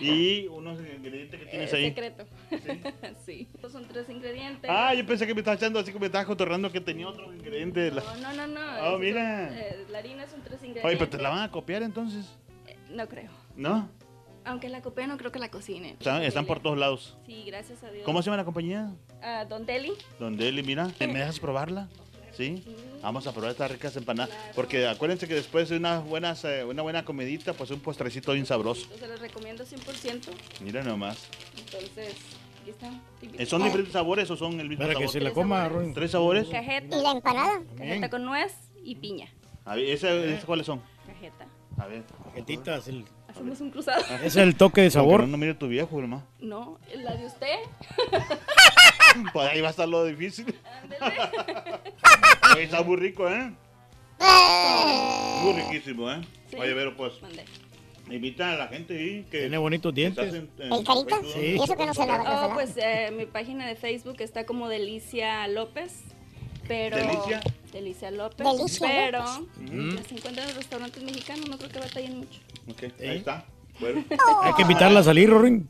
Y unos ingredientes que tienes Es ahí. secreto. Sí. Estos son tres ingredientes. Ah, yo pensé que me estabas echando así como me estabas cotorrando que tenía otros ingredientes. No, no, no, no. Oh, esos son, mira. eh, la harina son tres ingredientes. Oye, pero te la van a copiar entonces. No creo. ¿No? Aunque la copia no creo que la cocinen. Están, están por todos lados. Sí, gracias a Dios. ¿Cómo se llama la compañía? Ah, Don Deli. Don Deli, mira. ¿Me dejas probarla? Sí. Vamos a probar estas ricas empanadas. Porque acuérdense que después de unas buenas, eh, una buena comidita, pues un postrecito bien sabroso. Se los recomiendo 100%. Mira nomás. Entonces, aquí están. Eh, ¿Son diferentes sabores o son el mismo Para sabor? que se la coma, Roy. ¿Tres sabores? Cajeta. ¿Y la empanada? Cajeta con nuez y piña. A ver, ¿ese- ese ¿cuáles son? A ver. El- Hacemos un cruzado. Es el toque de sabor. No, no mire tu viejo, hermano. No, la de usted. Pues ahí va a estar lo difícil. Oye, está muy rico, ¿eh? Muy riquísimo, ¿eh? Sí. Oye, pero pues, Mandé. invita a la gente ahí que... Tiene bonitos dientes. estás en- en ¿El carita? Sí. ¿Y eso que no se lava? Oh, pues eh, mi página de Facebook está como Delicia López. Pero. ¿Delicia? Delicia López. Delicia pero. López. Las encuentran en restaurantes mexicanos, no creo que batallen mucho. Ok, ahí está. Bueno. Hay que invitarla a salir, Rorín.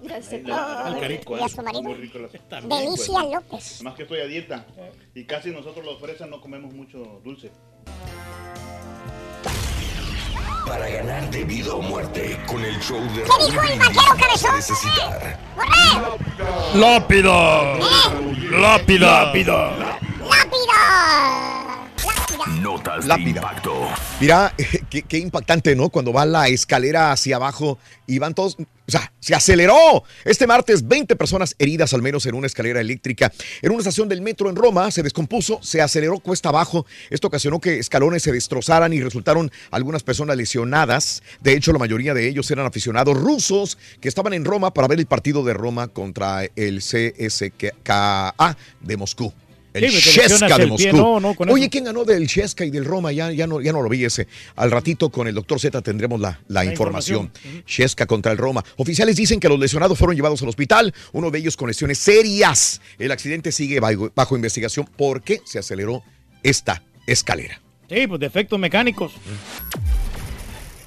Gracias. Rico, ¿Y a ¿eh? su marido? Muy rico las- Delicia López. Más que estoy a dieta. Y casi nosotros los fresas no comemos mucho dulce. Para ganar de vida o muerte con el show de ¿Qué dijo el vaquero cabezón? necesitar ¡Lápida! ¡Lápida! ¡Lápida! ¡Lápida! Notas de impacto. Mira, qué, qué impactante, ¿no? Cuando va la escalera hacia abajo y van todos. O sea, se aceleró. Este martes, 20 personas heridas al menos en una escalera eléctrica. En una estación del metro en Roma se descompuso, se aceleró cuesta abajo. Esto ocasionó que escalones se destrozaran y resultaron algunas personas lesionadas. De hecho, la mayoría de ellos eran aficionados rusos que estaban en Roma para ver el partido de Roma contra el CSKA de Moscú. El Sí, lesionas Cheska de Moscú. no, no, con Oye. ¿quién ganó del Cheska y del Roma? Ya, ya, no, ya no lo vi ese. Al ratito con el doctor Z tendremos la, la, información. Cheska contra el Roma. Oficiales dicen que los lesionados fueron llevados al hospital, uno de ellos con lesiones serias. El accidente sigue bajo, bajo investigación porque se aceleró esta escalera. Sí, pues defectos mecánicos.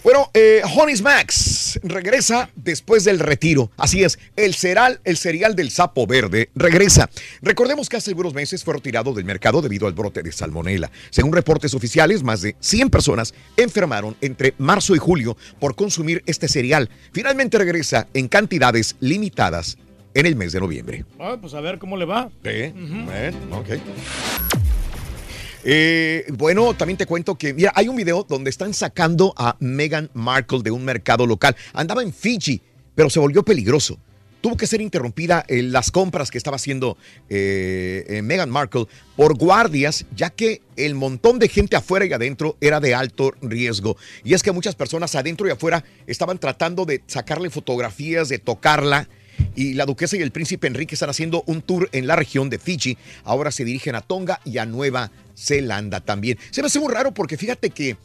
Bueno, eh, Honey's Max regresa después del retiro. Así es, el cereal, el cereal del sapo verde regresa. Recordemos que hace algunos meses fue retirado del mercado debido al brote de salmonela. Según reportes oficiales, más de 100 personas enfermaron entre marzo y julio por consumir este cereal. Finalmente regresa en cantidades limitadas en el mes de noviembre. Ah, pues a ver cómo le va. Eh, bueno, también te cuento que, hay un video donde están sacando a Meghan Markle de un mercado local. Andaba en Fiji, pero se volvió peligroso. Tuvo que ser interrumpida en las compras que estaba haciendo eh, eh, Meghan Markle por guardias, ya que el montón de gente afuera y adentro era de alto riesgo. Y es que muchas personas adentro y afuera estaban tratando de sacarle fotografías, de tocarla y la duquesa y el príncipe Enrique están haciendo un tour en la región de Fiji. Ahora se dirigen a Tonga y a Nueva Zelanda también. Se me hace muy raro porque fíjate que,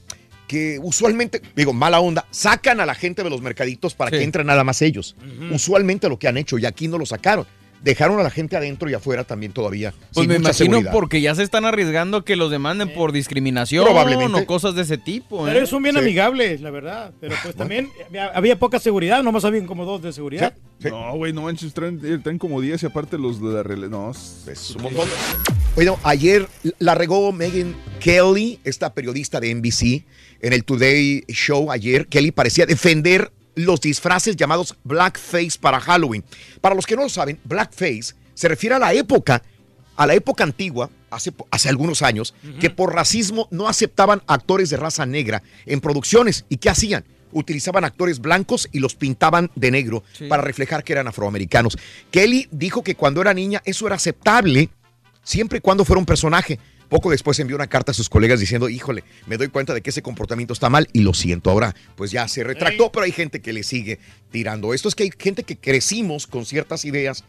que usualmente, digo, mala onda, sacan a la gente de los mercaditos para Sí. que entren nada más ellos. Usualmente lo que han hecho y aquí no lo sacaron. Dejaron a la gente adentro y afuera también todavía. Pues sin me mucha imagino seguridad. porque ya se están arriesgando que los demanden por discriminación Probablemente. o cosas de ese tipo. Pero ¿eh? son bien amigables, la verdad. Pero pues también había, había poca seguridad, nomás habían como dos de seguridad. No, güey, no manches, traen, eh, traen como 10 y aparte los de la rele. No, es un montón. Bueno, ayer la regó Megan Kelly, esta periodista de NBC, en el Today Show ayer. Kelly parecía defender los disfraces llamados blackface para Halloween. Para los que no lo saben, blackface se refiere a la época, a la época antigua, hace, hace algunos años, que por racismo no aceptaban actores de raza negra en producciones. ¿Y qué hacían? Utilizaban actores blancos y los pintaban de negro Sí. para reflejar que eran afroamericanos. Kelly dijo que cuando era niña eso era aceptable siempre y cuando fuera un personaje. Poco después envió una carta a sus colegas diciendo, híjole, me doy cuenta de que ese comportamiento está mal y lo siento. Ahora, pues ya se retractó, pero hay gente que le sigue tirando. Esto es que hay gente que crecimos con ciertas ideas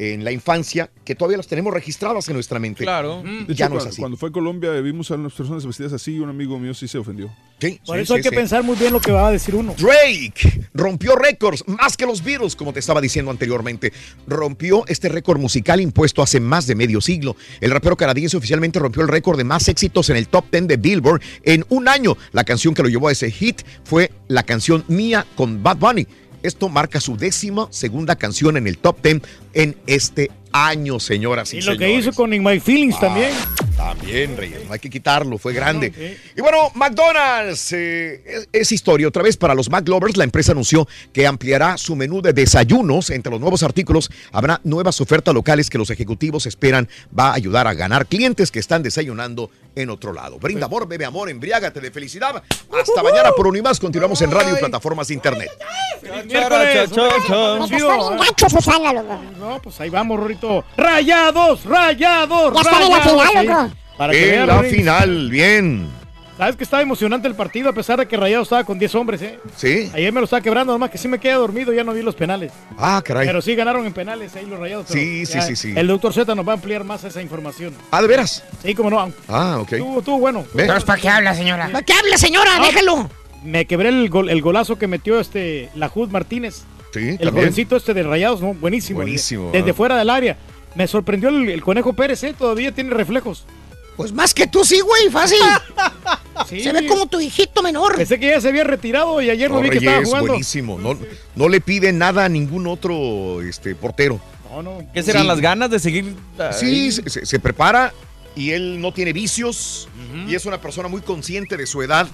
en la infancia que todavía las tenemos registradas en nuestra mente. Claro. De Ya hecho, no es así. cuando fue a Colombia vimos a unas personas vestidas así y un amigo mío sí se ofendió. Sí, Por sí, eso hay sí, que pensar muy bien lo que va a decir uno. Drake rompió récords más que los Beatles, como te estaba diciendo anteriormente. Rompió este récord musical impuesto hace más de medio siglo. El rapero canadiense oficialmente rompió el récord de más éxitos en el top 10 de Billboard en un año. La canción que lo llevó a ese hit fue la canción Mía con Bad Bunny. Esto marca su décima segunda canción en el top 10 en este año, señoras y, Y lo que hizo con In My Feelings Ah, también. También, Reyes, no hay que quitarlo, fue grande. Y bueno, McDonald's, eh, es, es historia otra vez para los McLovers. La empresa anunció que ampliará su menú de desayunos. Entre los nuevos artículos habrá nuevas ofertas locales que los ejecutivos esperan va a ayudar a ganar clientes que están desayunando en otro lado. Brinda amor, bebe amor, embriágate de felicidad. Hasta mañana por uno y más. Continuamos en radio y plataformas de internet. No, pues ahí vamos, Rorito. ¡Rayados! ¡Rayados! Ya están en la final, loco. En la final, bien. Sabes que estaba emocionante el partido a pesar de que Rayados estaba con 10 hombres, ¿eh? Sí. Ayer me lo estaba quebrando, nomás que sí me quedé dormido, ya no vi los penales. Ah, caray. Pero sí ganaron en penales ahí los Rayados. Sí, sí, sí, sí. El doctor Z nos va a ampliar más esa información. Ah, ¿de veras? Sí, cómo no. Ah, ok. Estuvo, estuvo bueno. Entonces, ¿para qué habla, señora? ¿Para qué habla, señora? Ah, Déjalo. Me quebré el, gol- el golazo que metió este Lajud Martínez. Sí, El también. jovencito este de Rayados, ¿no? Buenísimo. Buenísimo, Desde ah. fuera del área. Me sorprendió el, el Conejo Pérez, ¿eh? Todavía tiene reflejos. Pues más que tú sí, güey, fácil. Sí. Se ve como tu hijito menor. Pensé que ya se había retirado y ayer No, lo vi que estaba jugando. buenísimo. No, no le pide nada a ningún otro este, portero. No, no. ¿Qué serán Sí. las ganas de seguir? Sí, ahí? se, se- se prepara y él no tiene vicios y es una persona muy consciente de su edad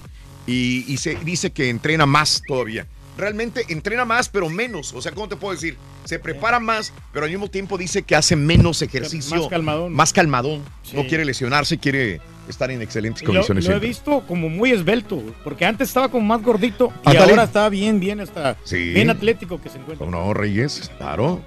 y, y se dice que entrena más todavía. Realmente entrena más, pero menos. O sea, ¿cómo te puedo decir? Se prepara más, pero al mismo tiempo dice que hace menos ejercicio. Más calmadón. Más calmadón. Sí. No quiere lesionarse, quiere estar en excelentes Y Lo, condiciones. lo he visto como muy esbelto, porque antes estaba como más gordito y ahora está bien, bien, está Sí. bien atlético que se encuentra. ¿Cómo no, Reyes? Claro.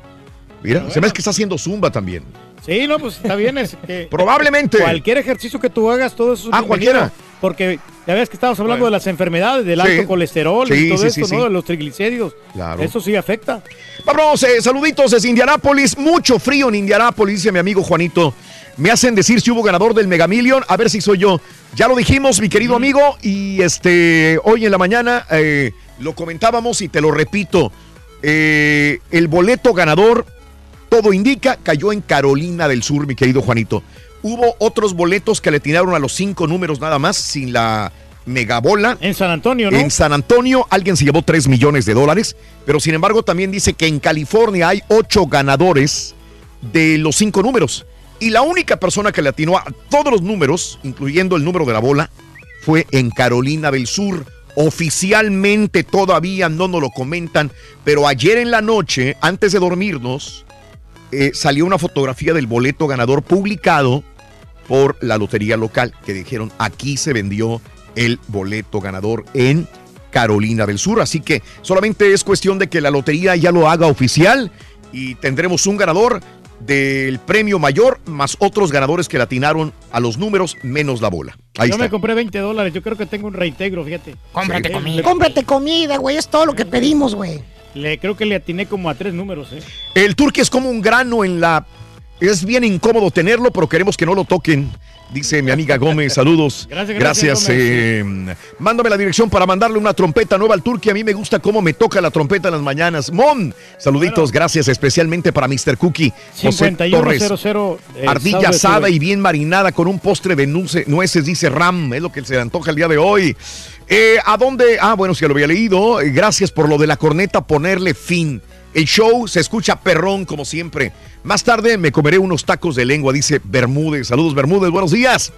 Mira, se me hace que está haciendo zumba también. Sí, no, pues está bien. Es que Probablemente. Cualquier ejercicio que tú hagas, todo eso es Ah, bienvenido, cualquiera. Porque ya ves que estábamos hablando de las enfermedades, del Sí. alto colesterol Sí, y todo sí, esto, ¿no? De los triglicéridos. Claro. Eso sí afecta. Vamos, eh, saluditos desde Indianápolis. Mucho frío en Indianápolis, dice mi amigo Juanito. Me hacen decir si hubo ganador del Mega Million. A ver si soy yo. Ya lo dijimos, mi querido amigo. Y este hoy en la mañana eh, lo comentábamos y te lo repito. Eh, el boleto ganador, todo indica, cayó en Carolina del Sur, mi querido Juanito. Hubo otros boletos que le tiraron a los cinco números nada más, sin la megabola. En San Antonio, ¿no? En San Antonio alguien se llevó 3 millones de dólares, pero sin embargo también dice que en California hay 8 ganadores de los 5 números. Y la única persona que le atinó a todos los números, incluyendo el número de la bola, fue en Carolina del Sur. Oficialmente todavía no nos lo comentan, pero ayer en la noche, antes de dormirnos, eh, salió una fotografía del boleto ganador publicado por la lotería local, que dijeron aquí se vendió el boleto ganador en Carolina del Sur. Así que solamente es cuestión de que la lotería ya lo haga oficial y tendremos un ganador del premio mayor más otros ganadores que le atinaron a los números menos la bola. Ahí yo está. me compré 20 dólares. Yo creo que tengo un reintegro, fíjate. Cómprate Sí. comida. Le- Cómprate comida, güey. Es todo lo que pedimos, güey. Le, creo que le atiné como a tres números, ¿eh? El turque es como un grano en la... Es bien incómodo tenerlo, pero queremos que no lo toquen. Dice mi amiga Gómez, saludos. Gracias, gracias, Gómez. eh, mándame la dirección para mandarle una trompeta nueva al turque. A mí me gusta cómo me toca la trompeta en las mañanas. Mon, saluditos, gracias especialmente para Mr. Cookie. José Torres. 5100. eh, Ardilla asada y bien marinada con un postre de nuce- nueces, dice Ram. Es lo que se antoja el día de hoy. Eh, ¿A dónde? Ah, bueno, si ya lo había leído. Eh, Gracias por lo de la corneta, ponerle fin. El show se escucha perrón como siempre. Más tarde me comeré unos tacos de lengua, dice Bermúdez. Saludos, Bermúdez, buenos días.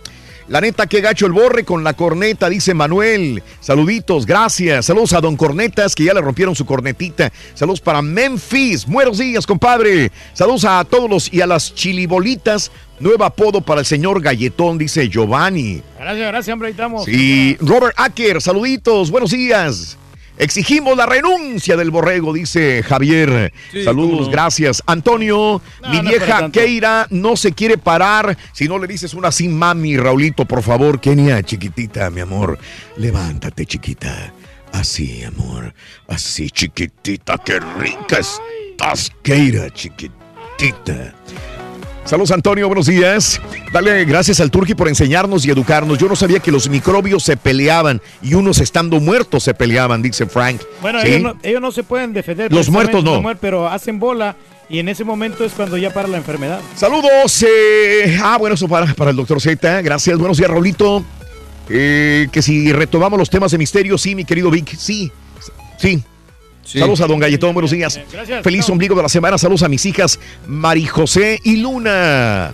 La neta, qué gacho el borre con la corneta, dice Manuel. Saluditos, gracias. Saludos a Don Cornetas, que ya le rompieron su cornetita. Saludos para Memphis. Buenos días, compadre. Saludos a todos los y a las chilibolitas. Nuevo apodo para el señor Galletón, dice Giovanni. Gracias, gracias, hombre. Ahí estamos. Sí, Robert Acker, saluditos, buenos días. Exigimos la renuncia del borrego, dice Javier. Sí, Saludos, no. gracias. Antonio, No, mi vieja. Keira no se quiere parar. Si no le dices una así, mami, Raulito, por favor. Kenia, chiquitita, mi amor. Levántate, chiquita. Así, amor. Así, chiquitita. Qué rica estás, Keira, chiquitita. Saludos Antonio, buenos días. Dale gracias al Turqui por enseñarnos y educarnos. Yo no sabía que los microbios se peleaban y unos estando muertos se peleaban, dice Frank. Bueno, ¿Sí? ellos, no, ellos no se pueden defender. Los muertos no. Pero hacen bola y en ese momento es cuando ya para la enfermedad. Saludos. eh, ah, bueno, eso para, para el doctor Z. Gracias. Buenos días, Raulito. Eh, que si retomamos los temas de misterio, sí, mi querido Vic. Sí, sí. Saludos a don Galletón, buenos días. Gracias. Feliz ombligo de la semana. Saludos a mis hijas Mari José y Luna.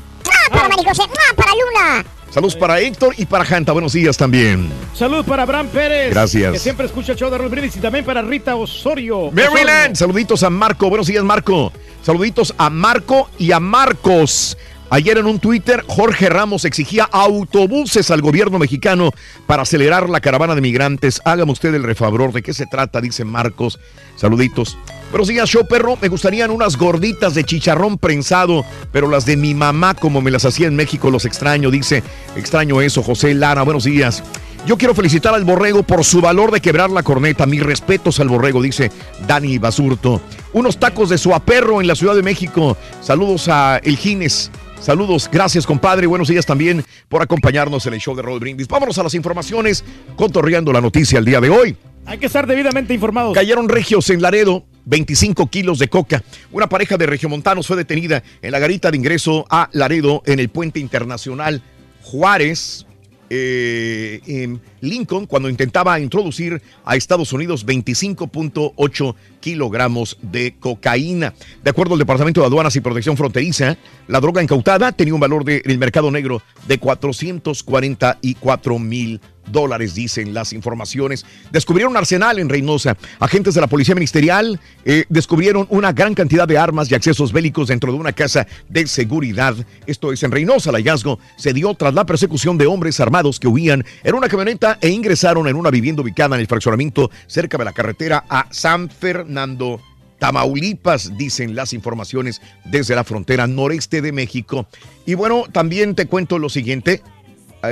Para Maricose, para Luna. Saludos para Héctor y para Janta. Buenos días también. Saludos para Abraham Pérez. Gracias. Que siempre escucha el show de Raúl Brindis y también para Rita Osorio. Maryland, saluditos a Marco. Buenos días, Marco. Saluditos a Marco y a Marcos. Ayer en un Twitter, Jorge Ramos exigía autobuses al gobierno mexicano para acelerar la caravana de migrantes. Hágame usted el refavor. ¿De qué se trata? Dice Marcos. Saluditos. Buenos días, show perro. Me gustarían unas gorditas de chicharrón prensado, pero las de mi mamá, como me las hacía en México, los extraño. Dice, extraño eso, José Lara. Buenos días. Yo quiero felicitar al borrego por su valor de quebrar la corneta. Mis respetos al borrego, dice Dani Basurto. Unos tacos de suaperro en la Ciudad de México. Saludos a El Gines. Saludos, gracias compadre, buenos días también por acompañarnos en el show de Roll Brindis. Vámonos a las informaciones, contorreando la noticia el día de hoy. Hay que estar debidamente informados. Cayeron regios en Laredo, 25 kilos de coca. Una pareja de regiomontanos fue detenida en la garita de ingreso a Laredo en el puente internacional Juárez. Eh, Lincoln cuando intentaba introducir a Estados Unidos 25.8 kilogramos de cocaína. De acuerdo al Departamento de Aduanas y Protección Fronteriza, la droga incautada tenía un valor de- en el mercado negro de 444 mil dólares, dicen las informaciones. Descubrieron un arsenal en Reynosa. Agentes de la Policía Ministerial eh, descubrieron una gran cantidad de armas y accesos bélicos dentro de una casa de seguridad. Esto es en Reynosa. El hallazgo se dio tras la persecución de hombres armados que huían en una camioneta e ingresaron en una vivienda ubicada en el fraccionamiento cerca de la carretera a San Fernando. Tamaulipas, dicen las informaciones desde la frontera noreste de México. Y bueno, también te cuento lo siguiente.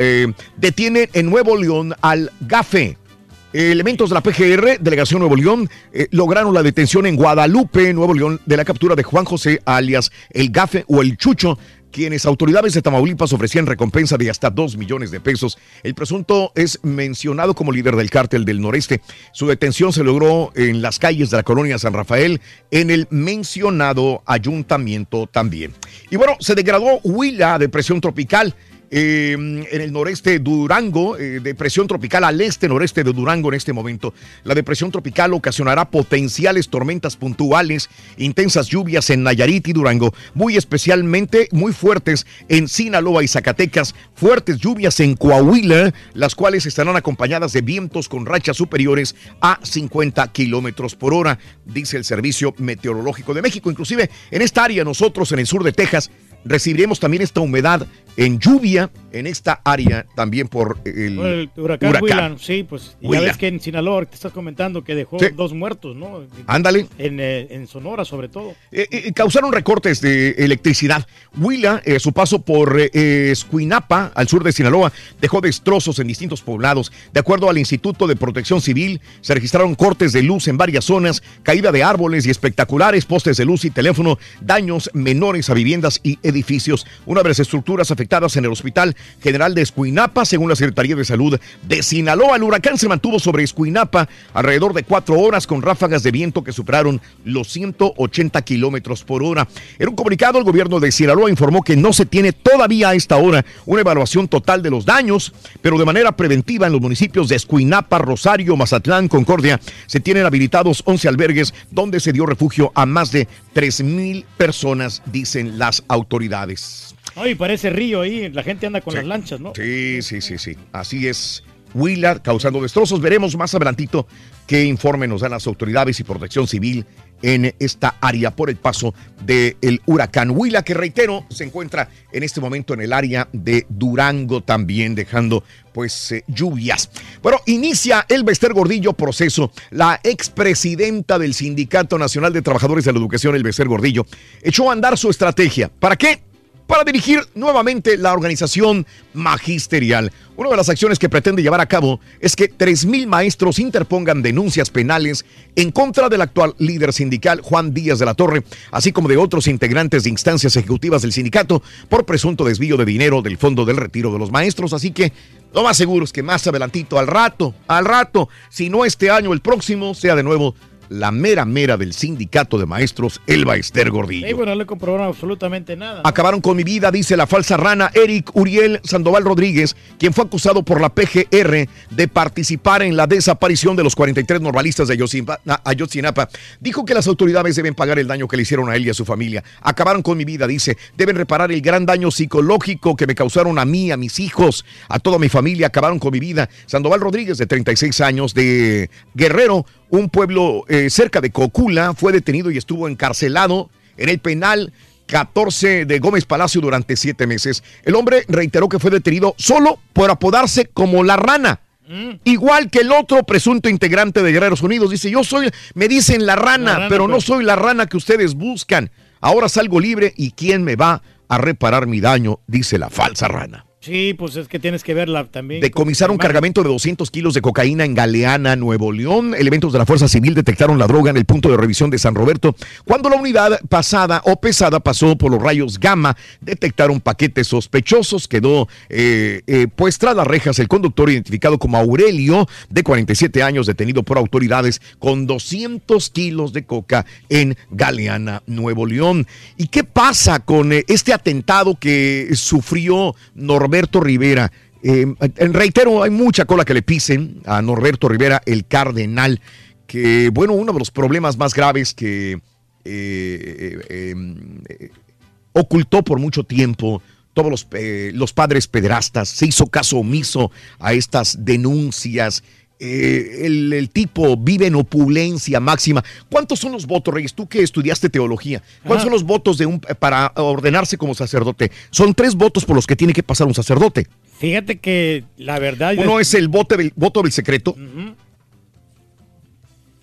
Eh, detienen en Nuevo León al GAFE. Elementos de la PGR, Delegación Nuevo León, eh, lograron la detención en Guadalupe, Nuevo León, de la captura de Juan José, alias el GAFE o el Chucho, quienes autoridades de Tamaulipas ofrecían recompensa de hasta 2 millones de pesos. El presunto es mencionado como líder del cártel del noreste. Su detención se logró en las calles de la colonia San Rafael, en el mencionado ayuntamiento también. Y bueno, se degradó Huila a depresión tropical. Eh, en el noreste de Durango, eh, depresión tropical al este noreste de Durango en este momento. La depresión tropical ocasionará potenciales tormentas puntuales, intensas lluvias en Nayarit y Durango, muy especialmente muy fuertes en Sinaloa y Zacatecas, fuertes lluvias en Coahuila, las cuales estarán acompañadas de vientos con rachas superiores a 50 kilómetros por hora, dice el Servicio Meteorológico de México. Inclusive en esta área, nosotros en el sur de Texas, recibiremos también esta humedad en lluvia en esta área también por el, huracán, huracán. Sí, pues ya ves que en Sinaloa te estás comentando que dejó Sí. dos muertos, ¿no? Ándale. En, eh, en Sonora, sobre todo. Eh, eh, causaron recortes de electricidad. Huila, eh, su paso por Escuinapa, al sur de Sinaloa, dejó destrozos en distintos poblados. De acuerdo al Instituto de Protección Civil, se registraron cortes de luz en varias zonas, caída de árboles y espectaculares postes de luz y teléfono, daños menores a viviendas y edificios. Una de las estructuras afectadas en el Hospital General de Escuinapa, según la Secretaría de Salud de Sinaloa. El huracán se mantuvo sobre Escuinapa alrededor de cuatro horas con ráfagas de viento que superaron los 180 kilómetros por hora. En un comunicado, el gobierno de Sinaloa informó que no se tiene todavía a esta hora una evaluación total de los daños, pero de manera preventiva en los municipios de Escuinapa, Rosario, Mazatlán, Concordia, se tienen habilitados 11 albergues donde se dio refugio a más de 3 mil personas, dicen las autoridades. Ay, parece río ahí, la gente anda con las lanchas, ¿no? Sí, sí, sí, sí. Así es. Huila causando destrozos. Veremos más adelantito qué informe nos dan las autoridades y protección civil en esta área por el paso del huracán Huila, que reitero, se encuentra en este momento en el área de Durango también, dejando pues eh, lluvias. Bueno, inicia el Bester Gordillo proceso. La expresidenta del Sindicato Nacional de Trabajadores de la Educación, el Bester Gordillo, echó a andar su estrategia. ¿Para qué? Para dirigir nuevamente la organización magisterial. Una de las acciones que pretende llevar a cabo es que 3.000 maestros interpongan denuncias penales en contra del actual líder sindical Juan Díaz de la Torre, así como de otros integrantes de instancias ejecutivas del sindicato por presunto desvío de dinero del Fondo del Retiro de los Maestros. Así que lo más seguro es que más adelantito, al rato, al rato, si no este año, el próximo, sea de nuevo la mera mera del sindicato de maestros, Elba Ester Gordillo. Sí, bueno, no le comprobaron absolutamente nada. Acabaron con mi vida, dice la falsa rana Eric Uriel Sandoval Rodríguez, quien fue acusado por la PGR de participar en la desaparición de los 43 normalistas de Ayotzinapa- Ayotzinapa. Dijo que las autoridades deben pagar el daño que le hicieron a él y a su familia. Acabaron con mi vida, dice. Deben reparar el gran daño psicológico que me causaron a mí, a mis hijos, a toda mi familia. Acabaron con mi vida. Sandoval Rodríguez, de 36 años, de Guerrero, un pueblo eh, cerca de Cocula, fue detenido y estuvo encarcelado en el penal 14 de Gómez Palacio durante siete meses. El hombre reiteró que fue detenido solo por apodarse como la rana. Igual que el otro presunto integrante de Guerreros Unidos. Dice, yo soy, me dicen la rana, La rana, pero no pues. soy la rana que ustedes buscan. Ahora salgo libre y ¿quién me va a reparar mi daño? Dice la falsa rana. Sí, pues es que tienes que verla también. Decomisaron cargamento de 200 kilos de cocaína en Galeana, Nuevo León. Elementos de la Fuerza Civil detectaron la droga en el punto de revisión de San Roberto. Cuando la unidad pasada o pesada pasó por los rayos gamma, detectaron paquetes sospechosos. Quedó eh, eh, pues tras las rejas el conductor identificado como Aurelio, de 47 años, detenido por autoridades con 200 kilos de coca en Galeana, Nuevo León. ¿Y qué pasa con eh, este atentado que sufrió Norberto Rivera? Eh, reitero, hay mucha cola que le pisen a Norberto Rivera, el cardenal, que, bueno, uno de los problemas más graves que eh, eh, ocultó por mucho tiempo todos los, los padres pederastas, se hizo caso omiso a estas denuncias. Eh, el, el tipo vive en opulencia máxima. ¿Cuántos son los votos, Reyes? Tú que estudiaste teología, ¿cuántos Ajá. son los votos de un, para ordenarse como sacerdote? Son tres votos por los que tiene que pasar un sacerdote. Fíjate que la verdad. Uno es el voto del, voto del secreto.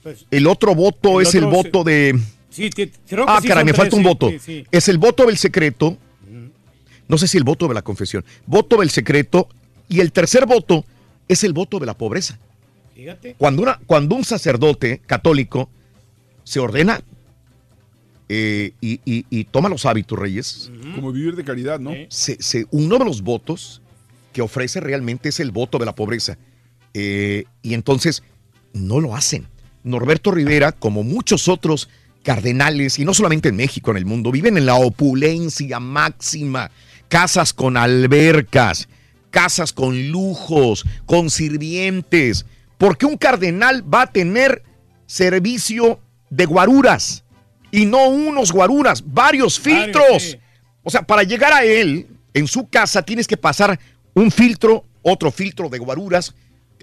Pues, El otro voto El es el voto de. sí, ti- creo que Ah, sí caray, me tres, falta un voto. Es el voto del secreto. No sé si el voto de la confesión. Voto del secreto. Y el tercer voto es el voto de la pobreza. Fíjate. Cuando, una, cuando un sacerdote católico se ordena eh, y, y- y toma los hábitos, Reyes, Como vivir de caridad, ¿no? se- se- uno de los votos que ofrece realmente es el voto de la pobreza. Eh, y entonces no lo hacen. Norberto Rivera, como muchos otros cardenales, y no solamente en México, en el mundo, viven en la opulencia máxima. casas con albercas, casas con lujos, con sirvientes. Porque un cardenal va a tener servicio de guaruras y no unos guaruras, varios filtros. O sea, para llegar a él, en su casa tienes que pasar un filtro, otro filtro de guaruras.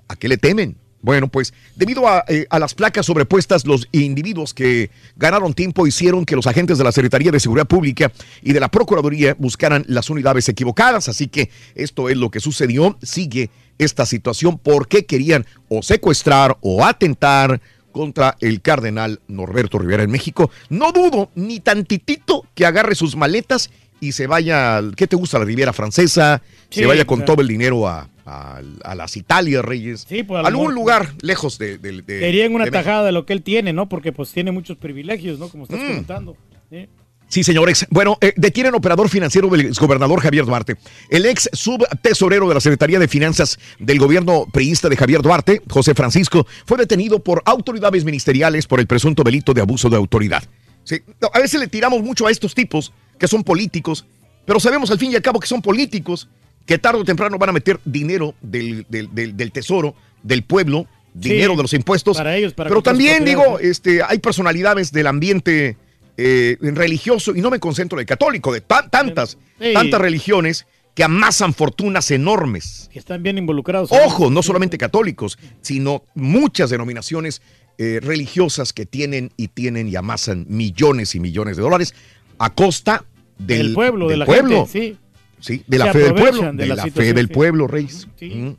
¿A qué le temen? Bueno, pues debido a, eh, a, las placas sobrepuestas, los individuos que ganaron tiempo hicieron que los agentes de la Secretaría de Seguridad Pública y de la Procuraduría buscaran las unidades equivocadas. Así que esto es lo que sucedió. Sigue esta situación porque querían o secuestrar o atentar contra el cardenal Norberto Rivera en México. No dudo ni tantitito que agarre sus maletas y se vaya, ¿qué te gusta? La Riviera Francesa, Sí, se vaya con claro. todo el dinero a, a- a las Italias, Reyes. Sí, pues, algún mejor- lugar lejos de... de, de- Querían una de tajada de lo que él tiene, ¿no? Porque pues tiene muchos privilegios, ¿no? Como estás Mm. comentando. ¿sí? Sí, señores. Bueno, eh, detienen operador financiero del exgobernador Javier Duarte. El ex subtesorero de la Secretaría de Finanzas del gobierno priista de Javier Duarte, José Francisco, fue detenido por autoridades ministeriales por el presunto delito de abuso de autoridad. Sí, no, a veces le tiramos mucho a estos tipos que son políticos, pero sabemos al fin y al cabo que son políticos, que tarde o temprano van a meter dinero del, del- del- del tesoro, del pueblo, Sí, dinero de los impuestos. para ellos, para pero también digo, este, hay personalidades del ambiente eh, religioso, y no me concentro en el católico, de ta- tantas, Sí. tantas religiones que amasan fortunas enormes. Que están bien involucrados. Ojo, no solamente católicos, sino muchas denominaciones eh, religiosas que tienen y tienen y amasan millones y millones de dólares a costa del, pueblo, de del la pueblo. gente, sí. Sí, de Se la fe del pueblo. De, de la la, fe del pueblo, Reyes. Sí. Mm.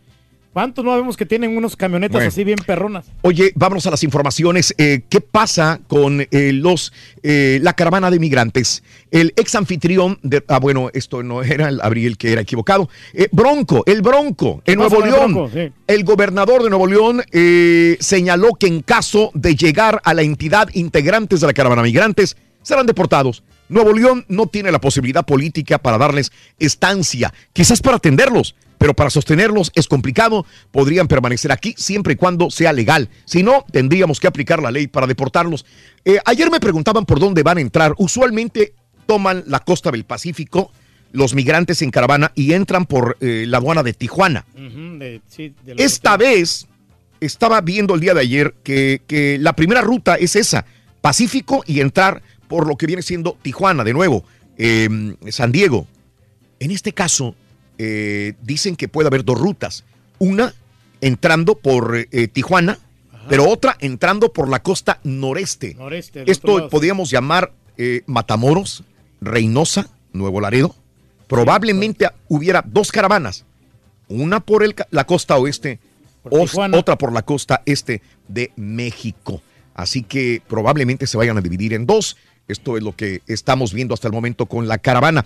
¿Cuántos no vemos que tienen unos camionetas Bueno. así bien perronas? Oye, vámonos a las informaciones. Eh, ¿Qué pasa con eh, los eh, la caravana de migrantes? El ex anfitrión de. Ah, bueno, esto no era el Abril que era equivocado. Eh, Bronco, el Bronco, en Nuevo el León. Bronco? Sí. El gobernador de Nuevo León señaló que en caso de llegar a la entidad integrantes de la caravana migrantes, serán deportados. Nuevo León no tiene la posibilidad política para darles estancia, quizás para atenderlos, pero para sostenerlos es complicado. Podrían permanecer aquí siempre y cuando sea legal. Si no, tendríamos que aplicar la ley para deportarlos. Eh, ayer me preguntaban por dónde van a entrar. Usualmente toman la costa del Pacífico los migrantes en caravana y entran por eh, la aduana de Tijuana. Ujú, de- sí, de los Esta vez estaba viendo el día de ayer que, que la primera ruta es esa, Pacífico y entrar por lo que viene siendo Tijuana, de nuevo, eh, San Diego. En este caso, eh, dicen que puede haber dos rutas. Una entrando por eh, Tijuana, pero otra entrando por la costa noreste. Esto podríamos llamar eh, Matamoros, Reynosa, Nuevo Laredo. Probablemente hubiera dos caravanas, una por el la costa oeste, os- otra por la costa este de México. Así que probablemente se vayan a dividir en dos. Esto es lo que estamos viendo hasta el momento con la caravana.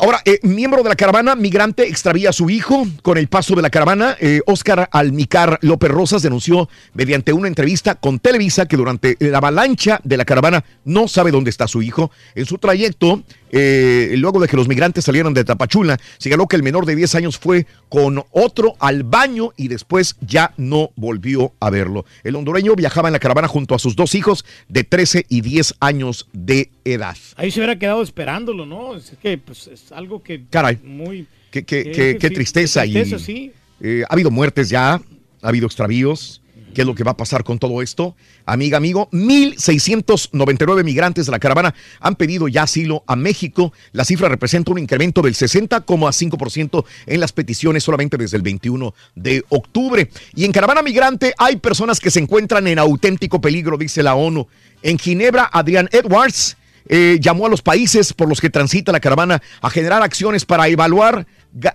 Ahora, eh, miembro de la caravana migrante extravía a su hijo. Con el paso de la caravana, eh, Óscar Almicar López Rosas denunció mediante una entrevista con Televisa que durante la avalancha de la caravana no sabe dónde está su hijo. En su trayecto, eh, luego de que los migrantes salieron de Tapachula, señaló que el menor de 10 años fue con otro al baño y después ya no volvió a verlo. El hondureño viajaba en la caravana junto a sus dos hijos de 13 y 10 años de edad. Ahí se hubiera quedado esperándolo, ¿no? Es que pues, es algo que Caray. muy... Qué, tristeza. qué y, tristeza, sí. eh, ha habido muertes ya, ha habido extravíos. ¿Qué es lo que va a pasar con todo esto? Amiga, amigo, 1.699 migrantes de la caravana han pedido ya asilo a México. La cifra representa un incremento del 60,5% en las peticiones solamente desde el 21 de octubre. Y en caravana migrante hay personas que se encuentran en auténtico peligro, dice la ONU. En Ginebra, Adrián Edwards eh, llamó a los países por los que transita la caravana a generar acciones para evaluar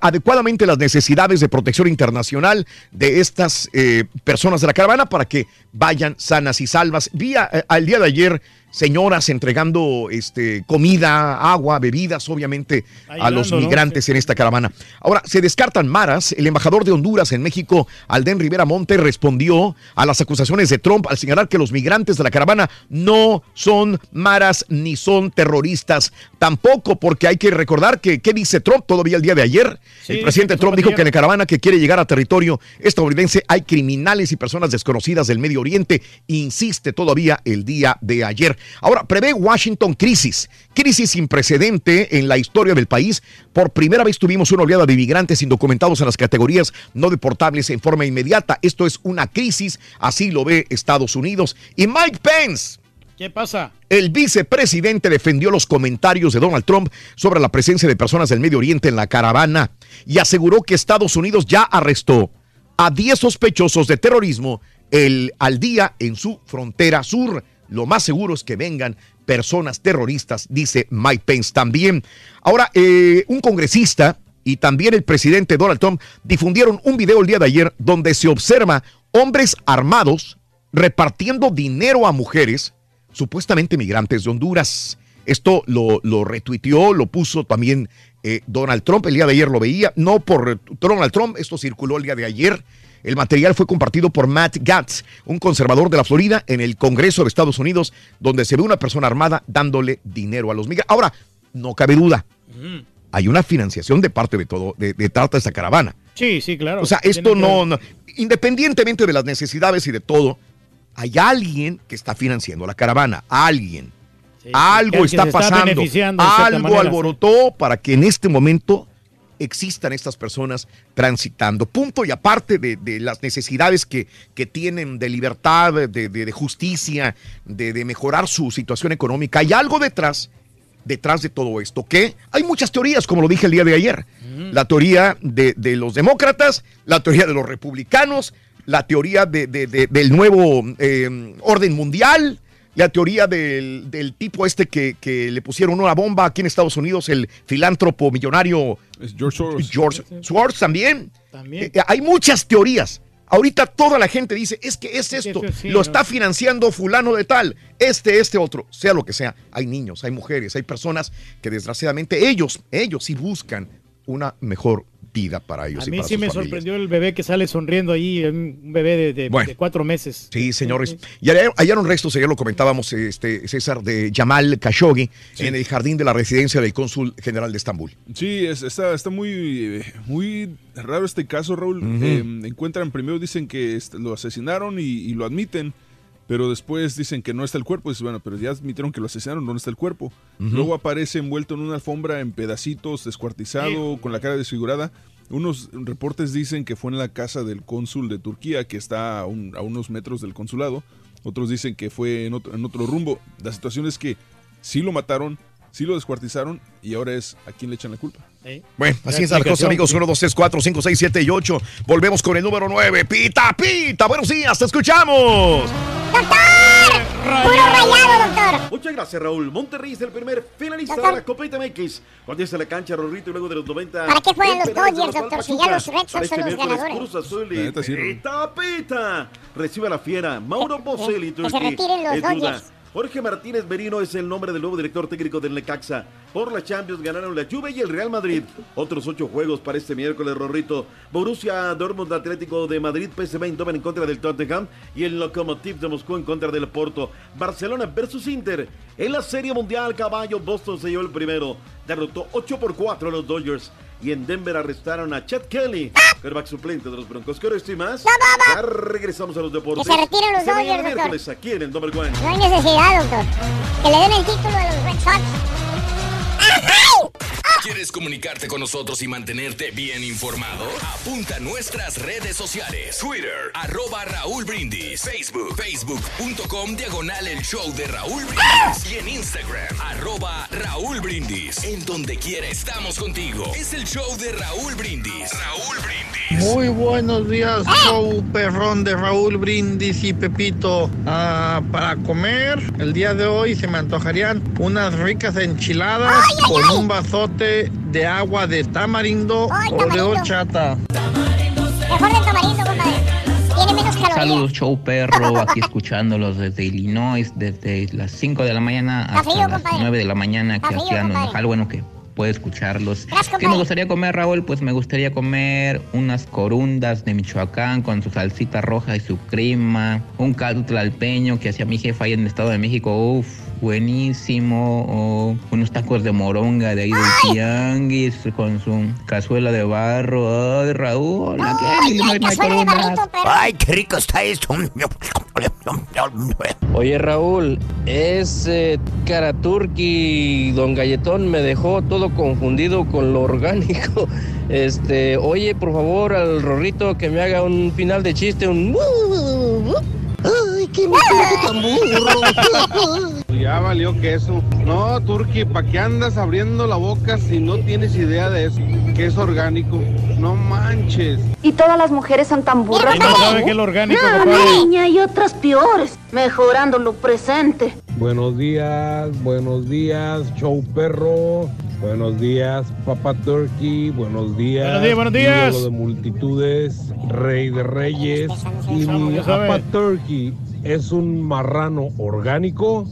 adecuadamente las necesidades de protección internacional de estas eh, personas de la caravana para que vayan sanas y salvas. Vi a- eh, al día de ayer señoras entregando este, comida, agua, bebidas, obviamente, a los ¿no? migrantes en esta caravana. Ahora, se descartan maras. El embajador de Honduras en México, Alden Rivera Monte, respondió a las acusaciones de Trump al señalar que los migrantes de la caravana no son maras ni son terroristas. Tampoco, porque hay que recordar que, ¿qué dice Trump todavía el día de ayer? Sí, el presidente Trump dijo que en la caravana que quiere llegar a territorio estadounidense hay criminales y personas desconocidas del Medio Oriente. Insiste todavía el día de ayer. Ahora, prevé Washington crisis, crisis sin precedente en la historia del país. Por primera vez tuvimos una oleada de inmigrantes indocumentados en las categorías no deportables en forma inmediata. Esto es una crisis, así lo ve Estados Unidos. Y Mike Pence. ¿Qué pasa? El vicepresidente defendió los comentarios de Donald Trump sobre la presencia de personas del Medio Oriente en la caravana y aseguró que Estados Unidos ya arrestó a 10 sospechosos de terrorismo el, al día en su frontera sur. Lo más seguro es que vengan personas terroristas, dice Mike Pence también. Ahora, eh, un congresista y también el presidente Donald Trump difundieron un video el día de ayer donde se observa hombres armados repartiendo dinero a mujeres, supuestamente migrantes de Honduras. Esto lo, lo retuiteó, lo puso también eh, Donald Trump. El día de ayer lo veía, no por Donald Trump, esto circuló el día de ayer. El material fue compartido por Matt Gatz, un conservador de la Florida, en el Congreso de Estados Unidos, donde se ve una persona armada dándole dinero a los migrantes. Ahora, no cabe duda, hay una financiación de parte de todo, de, de trata de esta caravana. Sí, sí, claro. O sea, esto no, no, independientemente de las necesidades y de todo, hay alguien que está financiando la caravana, alguien. algo está pasando, algo alborotó para que en este momento existan estas personas transitando. Punto y aparte de, de las necesidades que, que tienen de libertad, de, justicia, de, mejorar su situación económica, hay algo detrás detrás de todo esto? Que hay muchas teorías, como lo dije el día de ayer. La teoría de, de los demócratas, la teoría de los republicanos, la teoría de- de- de- del nuevo eh, orden mundial, la teoría del, del tipo este que, que le pusieron una bomba aquí en Estados Unidos, el filántropo millonario George Soros. George Soros también. También. Eh, hay muchas teorías. Ahorita toda la gente dice, es que es esto, sí, lo ¿no? está financiando fulano de tal, este, este otro, sea lo que sea. Hay niños, hay mujeres, hay personas que desgraciadamente ellos, ellos sí buscan una mejor vida para ellos. A y mí para sí sus me familias. sorprendió el bebé que sale sonriendo ahí, un bebé de, de- Bueno. de cuatro meses. Sí, señores. Y hallaron, restos, ayer lo comentábamos, este, César, de Jamal Khashoggi en el jardín de la residencia del cónsul general de Estambul. Sí, es- está, está muy, muy raro este caso, Raúl. Eh, encuentran, primero dicen que lo asesinaron y, y lo admiten, pero después dicen que no está el cuerpo. Dices, bueno, pero ya admitieron que lo asesinaron, ¿dónde está el cuerpo? Luego aparece envuelto en una alfombra en pedacitos, descuartizado, con la cara desfigurada. Unos reportes dicen que fue en la casa del cónsul de Turquía, que está a, un- a unos metros del consulado. Otros dicen que fue en otro, en otro rumbo. La situación es que sí lo mataron, sí lo descuartizaron y ahora es a quién le echan la culpa. Bueno, así es la cosa, amigos. 1, 2, 3, 4, 5, 6, 7 y 8. Volvemos con el número 9. Pita, pita. Buenos días, te escuchamos. ¡Puro rayado, doctor! Muchas gracias, Raúl. Monterrey es el primer finalista Doctor. de la Copa MX. Cuando la cancha, Rorrito, y luego de los 90. ¿Para qué en los Dodgers, doctor? Si ya los Red Sox son este los ganadores. Cruz Azul y pita, pita. Recibe a la fiera. Mauro Boselli, que se retiren los. Dodgers. Jorge Martínez Merino es el nombre del nuevo director técnico del Necaxa. Por la Champions ganaron la Juve y el Real Madrid. Otros ocho juegos para este miércoles, Rorrito. Borussia Dortmund Atlético de Madrid, PSV Eindhoven en contra del Tottenham y el Lokomotiv de Moscú en contra del Porto. Barcelona versus Inter. En la Serie Mundial, caballo, Boston se llevó el primero. Derrotó 8 por 4 a los Dodgers. Y en Denver arrestaron a Chad Kelly, quarterback suplente de los Broncos. ¿Qué hora estoy más? Ya regresamos a los deportes. Que se retiren los Dodgers, doctor. miércoles aquí en el Number One. No hay necesidad, doctor. Que le den el título a los Red Sox. ¿Quieres comunicarte con nosotros y mantenerte bien informado? Apunta a nuestras redes sociales. Twitter, arroba Raúl Brindis. Facebook, facebook.com, diagonal el show de Raúl Brindis. Y en Instagram, arroba Raúl Brindis. En donde quiera estamos contigo. Es el show de Raúl Brindis. Raúl Brindis. Muy buenos días, show perrón de Raúl Brindis y Pepito. Ah, para comer, el día de hoy se me antojarían unas ricas enchiladas con un de agua de tamarindo o de horchata. Mejor del tamarindo, compadre. Tiene menos calorías. Saludos, show perro, aquí escuchándolos desde Illinois, desde las 5 de la mañana hasta frío, las compadre. 9 de la mañana, que Está aquí frío, ando en compadre. Ojal, bueno, que puede escucharlos. Gracias, ¿Qué me gustaría comer, Raúl? Pues me gustaría comer unas corundas de Michoacán con su salsita roja y su crema, un caldo tlalpeño que hacía mi jefa ahí en el Estado de México, uff, buenísimo, o unos tacos de moronga de ahí del tianguis con su cazuela de barro. Ay, Raúl, no hay coronas. Ay, qué rico está esto. Oye Raúl, ese cara turqui, don Galletón me dejó todo confundido con lo orgánico. Este, oye, por favor, al Rorrito que me haga un final de chiste, un Ay, qué tan Ya valió queso. No, Turki, ¿para qué andas abriendo la boca si no tienes idea de eso? Que es orgánico. No manches. Y todas las mujeres son tan burras. Y no sabe que es lo orgánico, Ah, compadre. niña, y otras peores, mejorando lo presente. Buenos días, buenos días, show perro. Buenos días, Papá Turkey. Buenos días. Buenos días, buenos días. ídolo de multitudes, rey de reyes. Y. Papá Turkey es un marrano orgánico.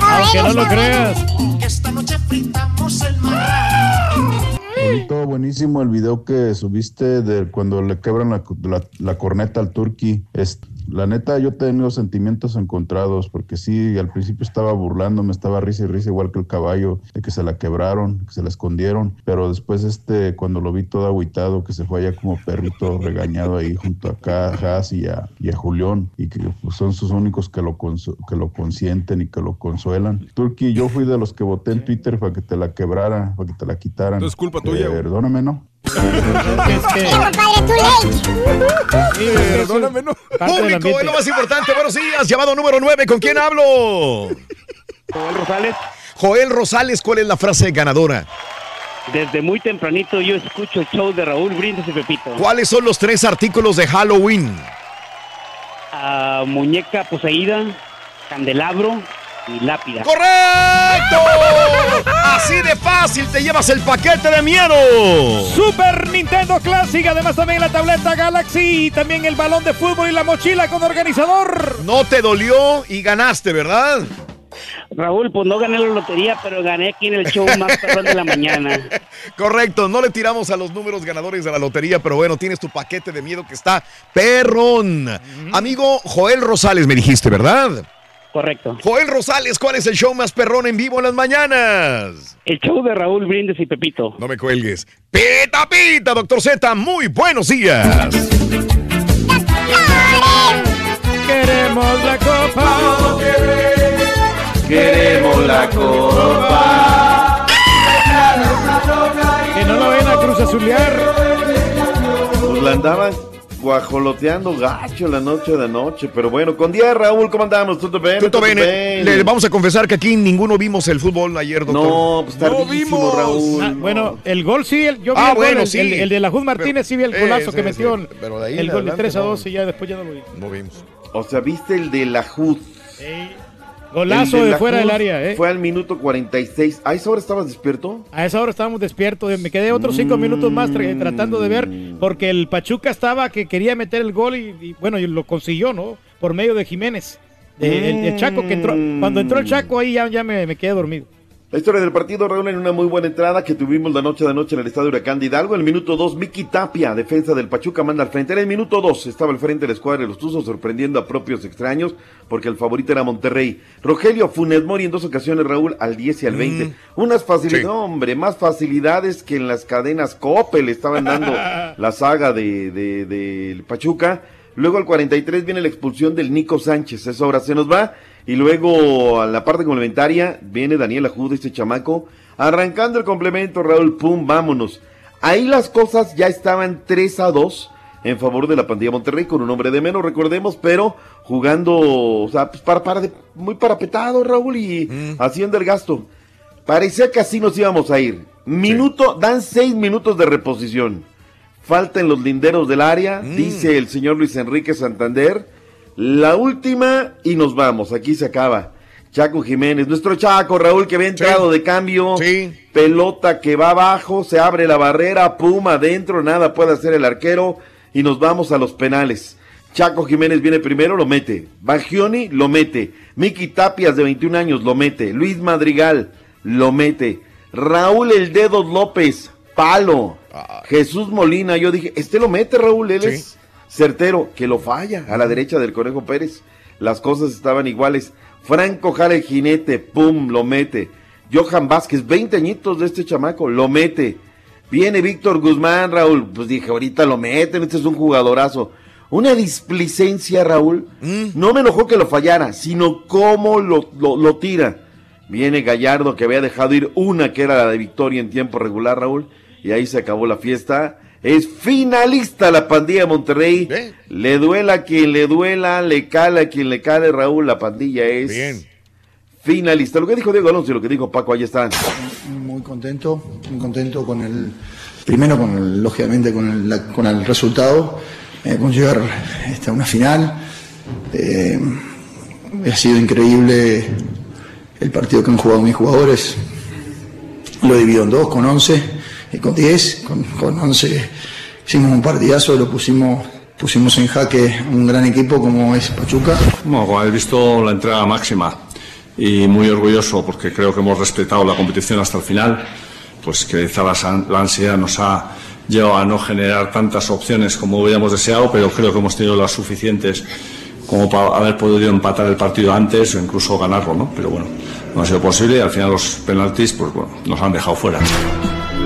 Aunque no lo creas. Esta noche fritamos el Bonito, buenísimo el video que subiste de cuando le quebran la, la- la corneta al turqui. Es, la neta, yo he tenido sentimientos encontrados porque sí, al principio estaba burlando, me estaba risa y risa igual que el caballo, de que se la quebraron, que se la escondieron, pero después este, cuando lo vi todo agüitado, que se fue allá como perrito regañado ahí junto a Cajas y a, y a Julián, y que pues, son sus únicos que lo, que lo consienten y que lo consuelan. Turqui, yo fui de los que voté en Twitter para que te la quebrara, para que te la quitaran. Entonces, culpa tuya. Perdóname, ¿no? Perdóname, no. Público, es lo más importante. Buenos días. Llamado número 9. ¿Con quién hablo? Joel Rosales. Joel Rosales, ¿cuál es la frase ganadora? Desde muy tempranito yo escucho el show de Raúl Brindis y Pepito. ¿Cuáles son los tres artículos de Halloween? Ah, muñeca poseída, candelabro y lápida. ¡Correcto! Así de fácil te llevas el paquete de miedo. Super Nintendo Classic, además también la tableta Galaxy y también el balón de fútbol y la mochila con organizador. No te dolió y ganaste, ¿verdad? Raúl, pues no gané la lotería, pero gané aquí en el show más perrón de la mañana. Correcto, no le tiramos a los números ganadores de la lotería, pero bueno, tienes tu paquete de miedo que está perrón. Amigo Joel Rosales, me dijiste, ¿verdad? Correcto. Joel Rosales, ¿cuál es el show más perrón en vivo en las mañanas? El show de Raúl Brindis y Pepito. No me cuelgues. Pita, pita, doctor Z, muy buenos días. Queremos la copa. Queremos la copa. Que no a cruz azulear. Pues la andaban guajoloteando gacho la noche de anoche. Pero bueno, con día Raúl, ¿cómo andamos? ¿Todo bien? Tutto bene. Le vamos a confesar que aquí ninguno vimos el fútbol ayer, doctor. No, pues tardísimo, Raúl. Ah, bueno, el gol sí, el- yo vi Ah, el gol, bueno, sí. el- el de la Juz Martínez sí vi el Eh, golazo sí, que sí, metió sí. Pero de ahí el gol de adelante 3 a no. 2 y ya después ya no lo vi. No vimos. O sea, ¿viste el de la HUD? Golazo de fuera del área, ¿eh? Fue al minuto 46. ¿A esa hora estabas despierto? A esa hora estábamos despiertos, me quedé otros cinco minutos más tra- tratando de ver, porque el Pachuca estaba que quería meter el gol y, y, bueno, y lo consiguió, ¿no? Por medio de Jiménez, de- el, el Chaco que entró, cuando entró el Chaco ahí ya, ya me, me quedé dormido. La historia del partido, Raúl, en una muy buena entrada que tuvimos la noche de anoche en el estadio Huracán de Hidalgo. El minuto 2, Miki Tapia, defensa del Pachuca, manda al frente. En el minuto 2 estaba al frente de la escuadra de los Tuzos, sorprendiendo a propios extraños, porque el favorito era Monterrey. Rogelio Funes Mori en dos ocasiones, Raúl, al 10 y al 20. Mm. Unas facilidades, Sí. no, hombre, más facilidades que en las cadenas Coppel estaban dando la saga de, de, del Pachuca. Luego al 43 viene la expulsión del Nico Sánchez, esa hora se nos va. Y luego a la parte complementaria viene Daniel Ajud, este chamaco, arrancando el complemento, Raúl, pum, vámonos. Ahí las cosas ya estaban 3 a 2 en favor de la pandilla Monterrey con un hombre de menos, recordemos, pero jugando, o sea, pues para, para de- muy parapetado, Raúl, y haciendo el gasto. Parecía que así nos íbamos a ir. Minuto, dan seis minutos de reposición. Falta en los linderos del área, dice el señor Luis Enrique Santander. La última y nos vamos, aquí se acaba. Chaco Jiménez, nuestro Chaco, Raúl, que había entrado de cambio. Pelota que va abajo, se abre la barrera, puma adentro, nada puede hacer el arquero y nos vamos a los penales. Chaco Jiménez viene primero, lo mete. Bagioni lo mete. Miki Tapias de 21 años lo mete. Luis Madrigal lo mete. Raúl El Dedos López, palo. Jesús Molina, yo dije, este lo mete Raúl, él es certero, que lo falla a la derecha del Conejo Pérez. las cosas estaban iguales. Franco jala el jinete, pum, lo mete. Johan Vázquez, 20 añitos de este chamaco, lo mete. Viene Víctor Guzmán, Raúl, pues dije, ahorita lo meten, este es un jugadorazo. Una displicencia, Raúl. No me enojó que lo fallara, sino cómo lo, lo, lo tira. Viene Gallardo, que había dejado ir una que era la de victoria en tiempo regular, Raúl. Y ahí se acabó la fiesta. Es finalista la pandilla de Monterrey. Le duela a quien le duela, le cala a quien le cale, Raúl. La pandilla es finalista. Lo que dijo Diego Alonso y lo que dijo Paco, ahí están. muy contento, muy contento con el, primero con el, lógicamente con el, la- con el resultado, eh, con llegar este, a una final. Eh, ha sido increíble el partido que han jugado mis jugadores. Lo divido en dos, con 11 y con 10. Con, con 11 hicimos un partidazo, lo pusimos, pusimos en jaque un gran equipo como es Pachuca. Bueno, como habéis visto, la entrega máxima y muy orgulloso porque creo que hemos respetado la competición hasta el final. Pues quizá la ansiedad nos ha llevado a no generar tantas opciones como hubiéramos deseado, pero creo que hemos tenido las suficientes como para haber podido empatar el partido antes o incluso ganarlo, ¿no? Pero bueno, no ha sido posible y al final los penaltis, pues bueno, nos han dejado fuera.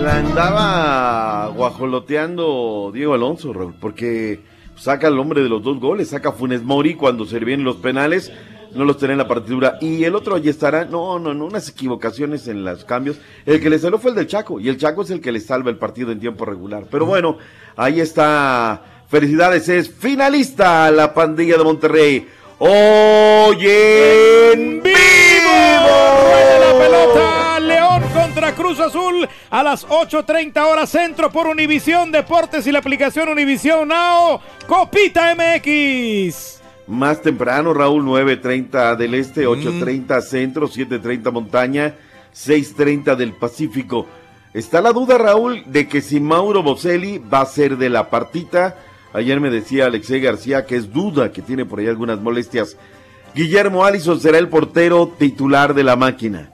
La andaba guajoloteando Diego Alonso, Raúl, porque saca al hombre de los dos goles, saca a Funes Mori cuando se vienen los penales, no los tenía en la partidura. Y el otro allí estará, no, no, no, unas equivocaciones en los cambios. El que le salió fue el del Chaco, y el Chaco es el que le salva el partido en tiempo regular. Pero bueno, ahí está. Felicidades, es finalista la pandilla de Monterrey. Hoy en Rueda la pelota, León contra Cruz Azul a las 8.30 horas centro por Univisión Deportes y la aplicación Univisión Now. Copita MX. Más temprano, Raúl, 9.30 del este, 8.30 centro, 7.30 montaña, 6.30 del Pacífico. Está la duda, Raúl, de que si Mauro Boselli va a ser de la partita. Ayer me decía Alexei García que es duda, que tiene por ahí algunas molestias. Guillermo Allison será el portero titular de la máquina.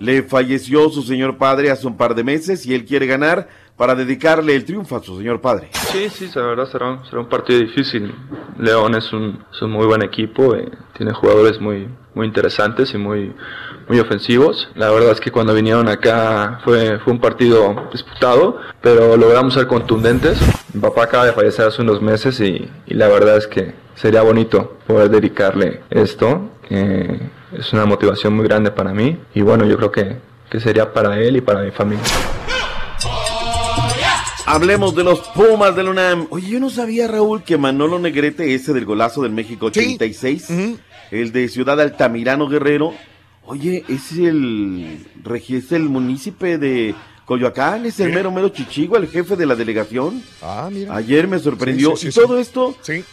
Le falleció su señor padre hace un par de meses y él quiere ganar para dedicarle el triunfo a su señor padre. Sí, sí, la verdad será un, será un partido difícil. León es un, es un muy buen equipo, eh, tiene jugadores muy, muy interesantes y muy, muy ofensivos. La verdad es que cuando vinieron acá fue, fue un partido disputado, pero logramos ser contundentes. Mi papá acaba de fallecer hace unos meses y, y la verdad es que sería bonito poder dedicarle esto. eh, es una motivación muy grande para mí y bueno, yo creo que, que sería para él y para mi familia. Hablemos de los Pumas del UNAM. Oye, yo no sabía, Raúl, que Manolo Negrete, ese del golazo del México 86, el de Ciudad Altamirano Guerrero, oye, es el, es el munícipe de Coyoacán, es el mero mero Chichigua, el jefe de la delegación. Ah, mira. Ayer me sorprendió. Sí, sí, y sí, todo sí. esto, Sí.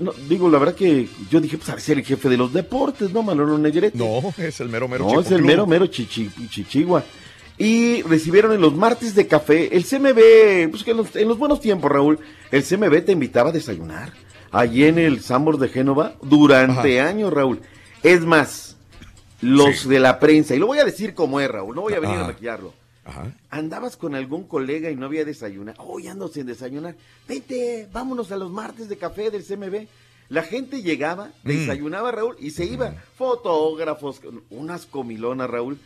No, digo, la verdad que yo dije, pues a ser el jefe de los deportes, ¿no, Manolo Negrete? No, es el mero mero No, es el mero mero chichi, chichigua. Y recibieron en los martes de café el CMB, pues que en los, en los buenos tiempos, Raúl, el CMB te invitaba a desayunar. Allí en el Sambor de Génova, durante años, Raúl. Es más, los de la prensa, y lo voy a decir como es, Raúl, no voy a venir a Ajá. Andabas con algún colega y no había desayunado. Hoy ando sin desayunar. Vete, vámonos a los martes de café del CMB. La gente llegaba, desayunaba Raúl y se iba. Fotógrafos, unas comilonas Raúl.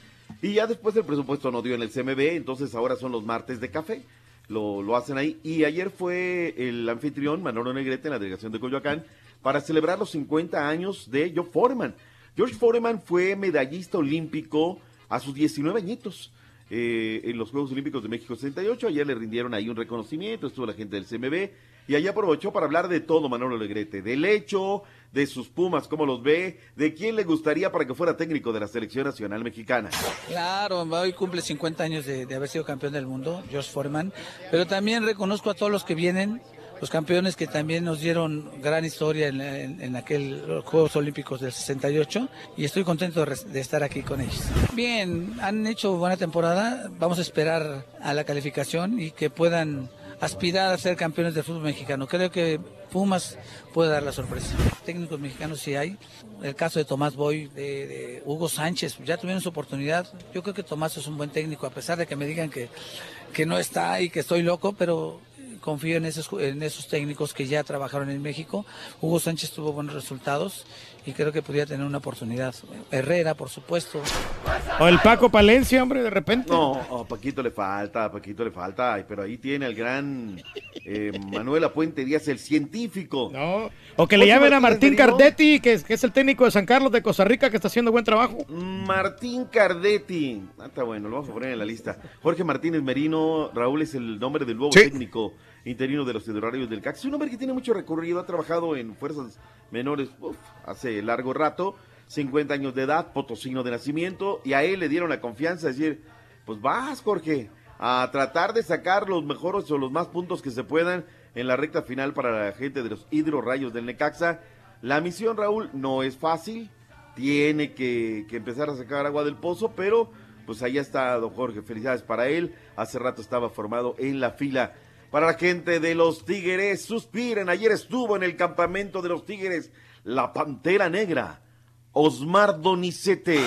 Y ya después el presupuesto no dio en el CMB, entonces ahora son los martes de café. Lo, lo hacen ahí. Y ayer fue el anfitrión Manolo Negrete en la delegación de Coyoacán para celebrar los 50 años de George Foreman. George Foreman fue medallista olímpico a sus 19 añitos eh, en los Juegos Olímpicos de México 68. Ayer le rindieron ahí un reconocimiento, estuvo la gente del CMB y allá aprovechó para hablar de todo Manolo Negrete, del hecho, de sus Pumas, cómo los ve, de quién le gustaría para que fuera técnico de la selección nacional mexicana. Claro, hoy cumple 50 años de, de haber sido campeón del mundo, George Foreman, pero también reconozco a todos los que vienen, los campeones que también nos dieron gran historia en, en, aquel los Juegos Olímpicos del 68 y estoy contento de, de estar aquí con ellos. Bien, han hecho buena temporada, vamos a esperar a la calificación y que puedan aspirar a ser campeones del fútbol mexicano. Creo que Pumas puede dar la sorpresa. Técnicos mexicanos sí hay. El caso de Tomás Boy, de, de Hugo Sánchez, ya tuvieron su oportunidad. Yo creo que Tomás es un buen técnico, a pesar de que me digan que, que no está y que estoy loco, pero confío en esos, ju- en esos técnicos que ya trabajaron en México. Hugo Sánchez tuvo buenos resultados y creo que podría tener una oportunidad. Herrera, por supuesto. O el Paco Palencia, hombre, de repente. No, a Paquito le falta, a Paquito le falta, ay, pero ahí tiene al gran eh, Manuel Apuente Díaz, el científico. No. O que le llamen a Martín Cardetti, que es, que es el técnico de San Carlos de Costa Rica, que está haciendo buen trabajo. Martín Cardetti. Ah, está bueno, lo vamos a poner en la lista. Jorge Martínez Merino, Raúl es el nombre del nuevo técnico interino de los Hidrorarios del CAC. Un hombre que tiene mucho recorrido, ha trabajado en fuerzas menores hace largo rato, 50 años de edad, potosino de nacimiento, y a él le dieron la confianza de decir, pues vas, Jorge, a tratar de sacar los mejores o los más puntos que se puedan en la recta final para la gente de los Hidrorayos del Necaxa. La misión, Raúl, no es fácil, tiene que, que empezar a sacar agua del pozo, pero pues ahí está don Jorge, felicidades para él, hace rato estaba formado en la fila. Para la gente de los Tigres, suspiren, ayer estuvo en el campamento de los Tigres la Pantera Negra, Osmar Donizete.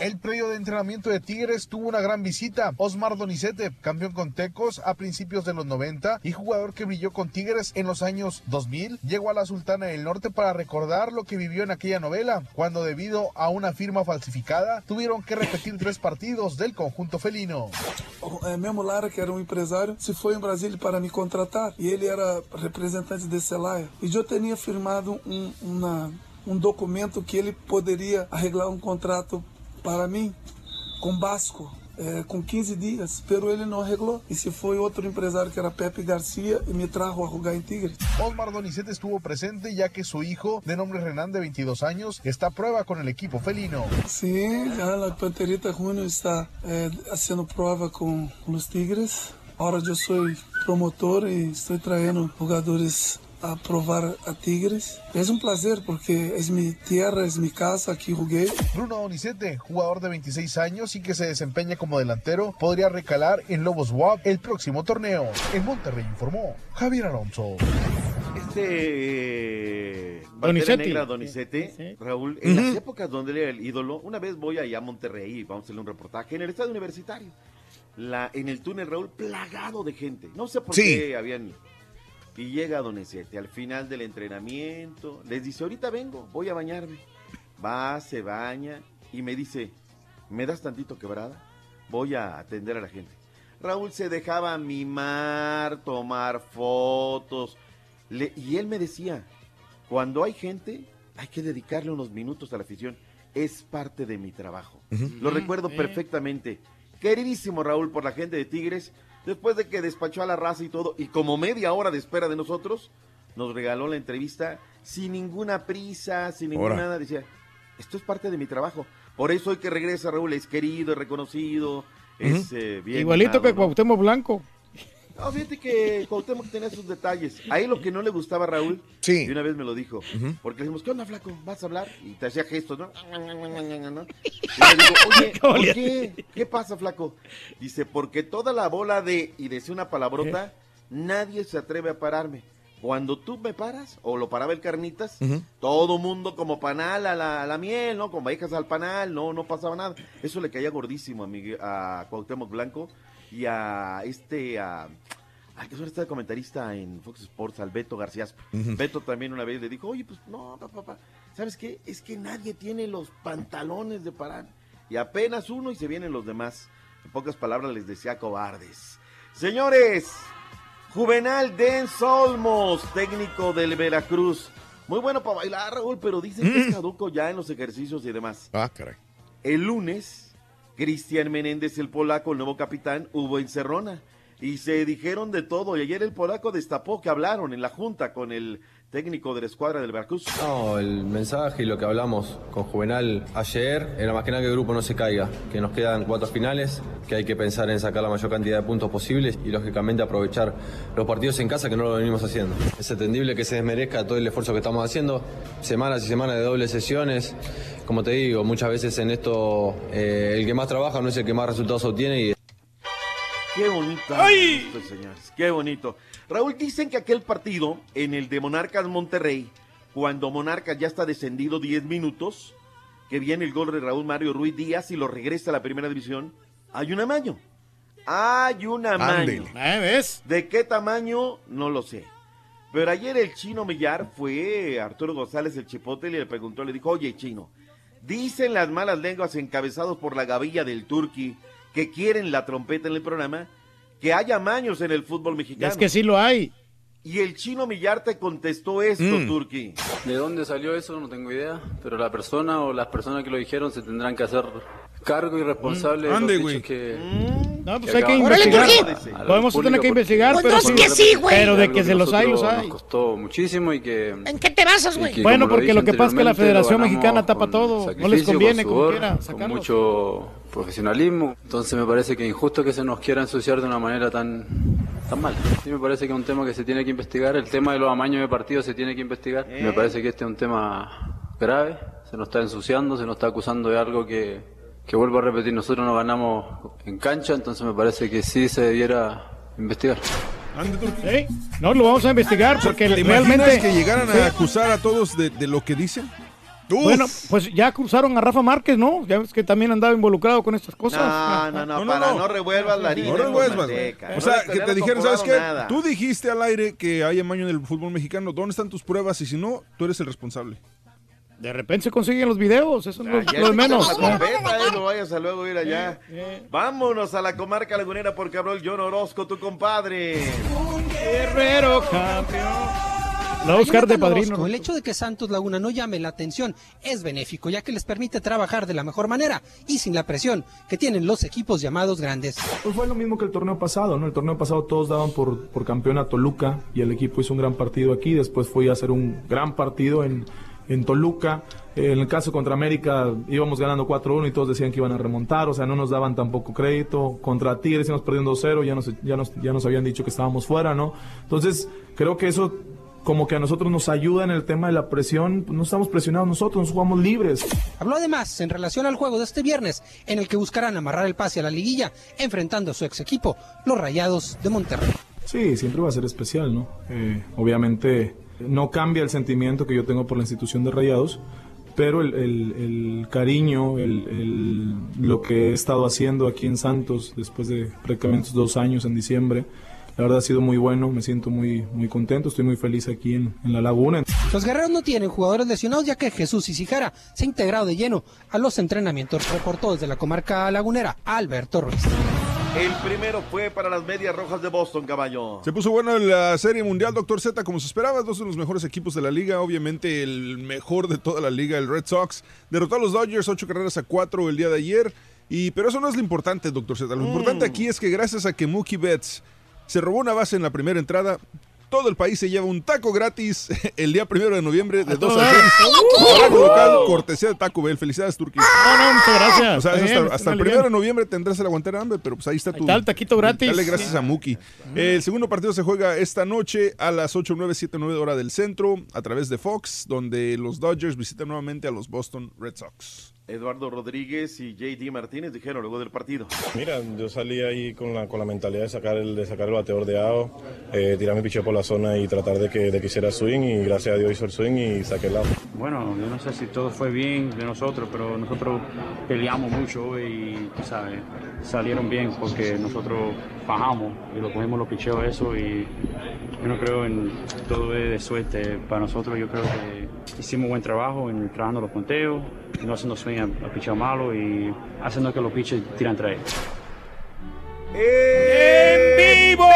El predio de entrenamiento de Tigres tuvo una gran visita. Osmar Donizete, campeón con Tecos a principios de los 90 y jugador que brilló con Tigres en los años 2000, llegó a la Sultana del Norte para recordar lo que vivió en aquella novela, cuando debido a una firma falsificada tuvieron que repetir tres partidos del conjunto felino. É, mesmo Lara, que era um empresário, se foi em Brasília para me contratar e ele era representante de Celaya. E eu tinha firmado um, uma, um documento que ele poderia arreglar um contrato para mim com Basco. é, com 15 dias, pero ele não arreglou. E se foi outro empresário que era Pepe Garcia e me trajo a jugar em Tigres. Osmar Donizete estuvo presente ya que su hijo, de nombre Renan de 22 años, está a prueba con el equipo felino. Sim, já a Panterita Júnior está é, fazendo prova com, com os Tigres. Agora eu sou promotor e estou trazendo jogadores a provar a Tigres. Es un placer porque es mi tierra, es mi casa, aquí jugué. Bruno Donizete, jugador de 26 años y que se desempeña como delantero, podría recalar en Lobos WAP el próximo torneo. En Monterrey informó Javier Alonso. Este Donizetti. Negra Donizete, Sí. Raúl, en las épocas donde era el ídolo, una vez voy allá a Monterrey y vamos a hacerle un reportaje en el estadio universitario. La, en el túnel, Raúl, plagado de gente. No sé por Sí. qué habían. Y llega Donizete al final del entrenamiento. Les dice, ahorita vengo, voy a bañarme. Va, se baña y me dice, ¿me das tantito quebrada? Voy a atender a la gente. Raúl se dejaba mimar, tomar fotos. Le- y él me decía, cuando hay gente, hay que dedicarle unos minutos a la afición. Es parte de mi trabajo. Lo recuerdo perfectamente. Queridísimo Raúl por la gente de Tigres, después de que despachó a la raza y todo, y como media hora de espera de nosotros, nos regaló la entrevista sin ninguna prisa, sin ninguna Ahora. nada. Decía, esto es parte de mi trabajo. Por eso hoy que regresa Raúl es querido, es reconocido, es eh, bien. Igualito que ¿no? Cuauhtémoc Blanco. No, fíjate que Cuauhtémoc tenía sus detalles. Ahí lo que no le gustaba a Raúl, Sí. y una vez me lo dijo, porque le dijimos, ¿qué onda, flaco? ¿Vas a hablar? Y te hacía gestos, ¿no? Y le digo, oye, ¿Cómo ¿por qué? ¿Qué pasa, flaco? Dice, porque toda la bola de, y decía una palabrota, nadie se atreve a pararme. Cuando tú me paras, o lo paraba el Carnitas, todo mundo como panal a la, a la miel, ¿no? Como vallejas al panal, no, no pasaba nada. Eso le caía gordísimo a, Miguel- a Cuauhtémoc Blanco y a este, a, al que suele estar de comentarista en Fox Sports, al Beto García. Ujú. Beto también una vez le dijo, oye, pues no, papá, papá, ¿sabes qué? Es que nadie tiene los pantalones de parar. Y apenas uno y se vienen los demás. En pocas palabras les decía cobardes. Señores, Juvenal Denz Olmos, técnico del Veracruz. Muy bueno para bailar, Raúl, pero dicen que es caduco ya en los ejercicios y demás. Ah, caray. El lunes, Cristian Menéndez, el polaco, el nuevo capitán, hubo encerrona. Y se dijeron de todo. Y ayer el polaco destapó que hablaron en la junta con el técnico de la escuadra del Veracruz. No, el mensaje y lo que hablamos con Juvenal ayer era más que nada que el grupo no se caiga, que nos quedan cuatro finales, que hay que pensar en sacar la mayor cantidad de puntos posibles y lógicamente aprovechar los partidos en casa que no lo venimos haciendo. Es entendible que se desmerezca todo el esfuerzo que estamos haciendo, semanas y semanas de dobles sesiones. Como te digo, muchas veces en esto eh, el que más trabaja no es el que más resultados obtiene y Qué bonito. esto, señores. Qué bonito. Raúl, dicen que aquel partido en el de Monarcas Monterrey, cuando Monarcas ya está descendido 10 minutos, que viene el gol de Raúl Mario Ruiz Díaz y lo regresa a la primera división, hay un amaño. Hay un amaño. Ándele. ¿Ves? ¿De qué tamaño? No lo sé. Pero ayer el chino Millar fue Arturo González el Chipote y le preguntó, le dijo, oye chino, dicen las malas lenguas encabezados por la gavilla del Turqui que quieren la trompeta en el programa, que haya maños en el fútbol mexicano. Es que sí lo hay. Y el chino Millar te contestó esto, Mm. Turqui. ¿De dónde salió eso? No tengo idea. Pero la persona o las personas que lo dijeron se tendrán que hacer cargo y responsable de Ande, los güey. que. No, pues que hay que investigar. A Podemos tener que investigar, pero sí- algo sí, güey. pero de que se los hay, los hay. Nos costó muchísimo y que. ¿En qué te basas, güey? que, Bueno, como porque lo que pasa es que la Federación Mexicana tapa con todo. No les conviene con como sudor, quiera con sacarlo. mucho profesionalismo. Entonces me parece que es injusto que se nos quiera ensuciar de una manera tan tan mal. Sí me parece que es un tema que se tiene que investigar. El tema de los amaños de partidos se tiene que investigar. Eh. Me parece que este es un tema grave. Se nos está ensuciando, se nos está acusando de algo que, que vuelvo a repetir, nosotros no ganamos en cancha, entonces me parece que sí se debiera investigar. Sí, No, lo vamos a investigar porque ¿Te realmente. que llegaran a acusar a todos de, de lo que dicen? Bueno, pues ya acusaron a Rafa Márquez, ¿no? Ya ves que también andaba involucrado con estas cosas. No, no, no, para no, revuelvas la harina. No revuelvas, manteca. O No sea, que te dijeron, ¿sabes qué? nada. Tú dijiste al aire que hay amaño en el fútbol mexicano. ¿Dónde están tus pruebas? Y si no, tú eres el responsable. De repente se consiguen los videos, eso es lo, Ah, de menos. la trompeta, eh, no vayas a luego ir allá. Vámonos a la comarca lagunera porque habló el John Orozco, tu compadre. Guerrero campeón. La Oscar de padrino. Orozco, El hecho de que Santos Laguna no llame la atención es benéfico, ya que les permite trabajar de la mejor manera y sin la presión que tienen los equipos llamados grandes. Pues fue lo mismo que el torneo pasado, ¿no? El torneo pasado todos daban por, por campeón a Toluca y el equipo hizo un gran partido aquí. Después fue a hacer un gran partido en, en Toluca. Eh, En el caso contra América íbamos ganando 4-1 y todos decían que iban a remontar, o sea, no nos daban tampoco crédito. Contra Tigres íbamos perdiendo 2-0, ya nos, ya, nos, ya nos habían dicho que estábamos fuera, ¿no? Entonces, creo que eso como que a nosotros nos ayuda en el tema de la presión. No estamos presionados nosotros, nos jugamos libres. Habló además en relación al juego de este viernes, en el que buscarán amarrar el pase a la liguilla, enfrentando a su ex equipo, los Rayados de Monterrey. Sí, siempre va a ser especial, ¿no? Eh, obviamente no cambia el sentimiento que yo tengo por la institución de Rayados, pero el, cariño, lo que he estado haciendo aquí en Santos después de prácticamente dos años en diciembre, la verdad ha sido muy bueno, me siento muy, muy contento, estoy muy feliz aquí en, en La Laguna. Los guerreros no tienen jugadores lesionados ya que Jesús Isijara se ha integrado de lleno a los entrenamientos. Reportó desde la comarca lagunera Alberto Ruiz. El primero fue para las medias rojas de Boston, caballo. Se puso bueno la Serie Mundial, Doctor Z, como se esperaba, dos de los mejores equipos de la liga, obviamente el mejor de toda la liga, el Red Sox, derrotó a los Dodgers ocho carreras a cuatro el día de ayer, y, pero eso no es lo importante, Doctor Z, lo importante aquí es que gracias a que Mookie Betts se robó una base en la primera entrada, todo el país se lleva un taco gratis el día primero de noviembre de 2 a 6. Horario local, cortesía de Taco Bell. Felicidades, Turquía. No, no, muchas gracias. O sea, Está hasta, el está primero de noviembre tendrás el aguantar hambre, pero pues ahí está tu. está el taquito gratis. Dale gracias a Muki. El segundo partido se juega esta noche a las 8, 9, 7, 9 hora del centro a través de Fox, donde los Dodgers visitan nuevamente a los Boston Red Sox. Eduardo Rodríguez y JD Martínez dijeron luego del partido. Mira, yo salí ahí con la, con la mentalidad de sacar el, de sacar el bateador de AO, eh, tirar mi picheo por la zona y tratar de que, de que hiciera swing y gracias a Dios hizo el swing y saqué el lado. Bueno, yo no sé si todo fue bien de nosotros, pero nosotros peleamos mucho y, ¿sabes? Salieron bien porque nosotros bajamos y lo cogimos los picheos eso y yo no creo en todo es de suerte para nosotros. Yo creo que hicimos buen trabajo en trabajando los ponteos, no haciendo swing a, a picheo malo y haciendo que los piches tiran tres. ¡En vivo!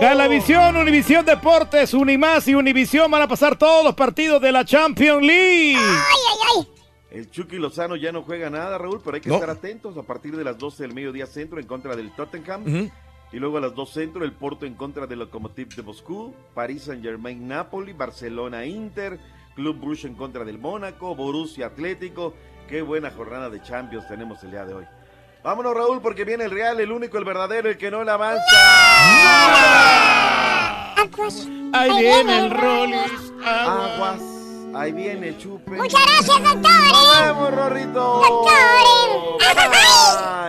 Galavisión, Univisión Deportes, Unimás y Univisión van a pasar todos los partidos de la Champions League. El Chucky Lozano ya no juega nada, Raúl, pero hay que No. estar atentos a partir de las 12 del mediodía centro en contra del Tottenham. Y luego a las 2 centro el Porto en contra del Lokomotiv de Moscú, París Saint Germain Napoli, Barcelona Inter, Club Brugge en contra del Mónaco, Borussia Atlético. Qué buena jornada de Champions tenemos el día de hoy. Vámonos Raúl porque viene el Real, el único, el verdadero, el que no le avanza. Ahí viene el Rollis. Aguas. Ahí viene Chupe. Muchas gracias, doctor. Nos vemos, Rorrito.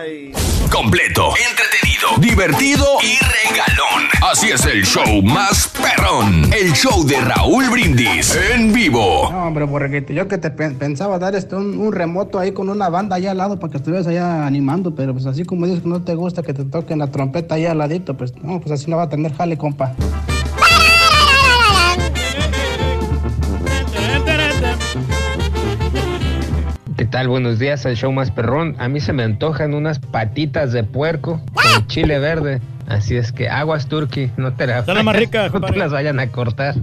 Bye. Completo, entretenido, divertido y regalón. Así es el show más perrón. El show de Raúl Brindis en vivo. No, hombre, borreguito, yo que te pen- pensaba dar este un, un remoto ahí con una banda allá al lado para que estuvieras allá animando, pero pues así como dices que no te gusta que te toquen la trompeta allá al ladito, pues no, pues así no va a tener jale, compa. Tal? Buenos días al show más perrón. A mí se me antojan unas patitas de puerco con chile verde. Así es que aguas turkey, no te, las más ricas, no te las vayan a cortar.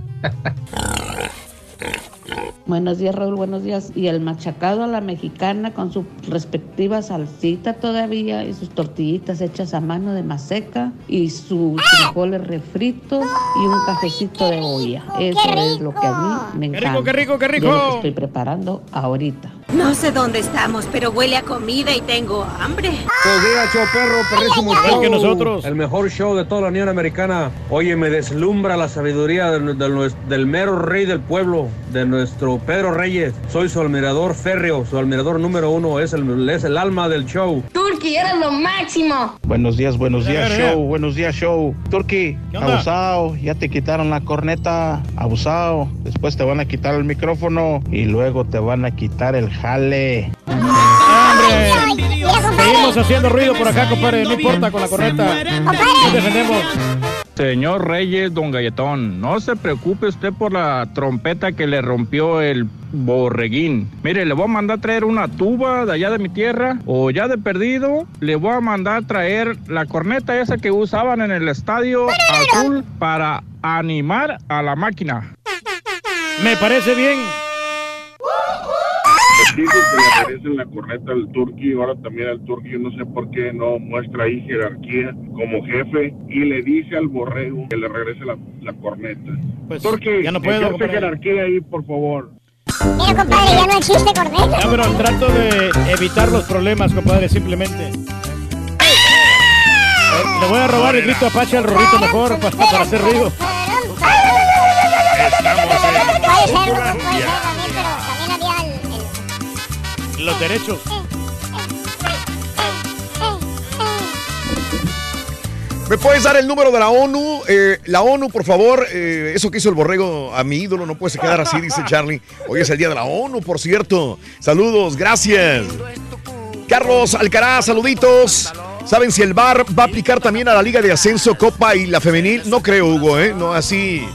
Buenos días, Raúl, buenos días. Y el machacado a la mexicana con su respectiva salsita todavía y sus tortillitas hechas a mano de maseca y sus frijoles refritos y un cafecito de olla. Eso es lo que a mí me Qué encanta. rico, qué rico, qué rico. Lo que estoy preparando ahorita. No sé dónde estamos, pero huele a comida y tengo hambre. Buenos días, show perro, perrísimo show. que nosotros. El mejor show de toda la Unión Americana. Oye, me deslumbra la sabiduría del, del nues- del mero rey del pueblo, de nuestro Pedro Reyes. Soy su admirador férreo, su admirador número uno. Es el, es el alma del show. Turkey, eres lo máximo. Buenos días, buenos días, show. Buenos días, show. Turki, abusado. Ya te quitaron la corneta. Abusado. Después te van a quitar el micrófono y luego te van a quitar el jale. Seguimos haciendo ruido por acá, compadre. No importa con la corneta. Nos defendemos. Señor Reyes, don Galletón, no se preocupe usted por la trompeta que le rompió el borreguín. Mire, le voy a mandar traer una tuba de allá de mi tierra o ya de perdido, le voy a mandar traer la corneta esa que usaban en el estadio azul para animar a la máquina. Me parece bien. Dice que le regresen la corneta al Turqui, ahora también al Turqui, yo no sé por qué no muestra ahí jerarquía como jefe y le dice al borrego que le regrese la, la corneta. Pues Turqui, ya no puedo, compadre. jerarquía ahí, por favor. Mira, compadre, ya no existe corneta. Ya, pero trato de evitar los problemas, compadre, simplemente. Le voy a robar el grito Apache al Rorrito mejor pa- para, hacer ruido. Puede ser, puede ser Los derechos. ¿Me puedes dar el número de la ONU? Eh, la ONU, por favor. eh, eso que hizo el borrego a mi ídolo no puede quedar así, dice Charlie. Hoy es el día de la ONU, por cierto. Saludos, gracias. Carlos Alcaraz, saluditos. ¿Saben si el VAR va a aplicar también a la Liga de Ascenso, Copa y la Femenil? No creo, Hugo, ¿eh? No, así.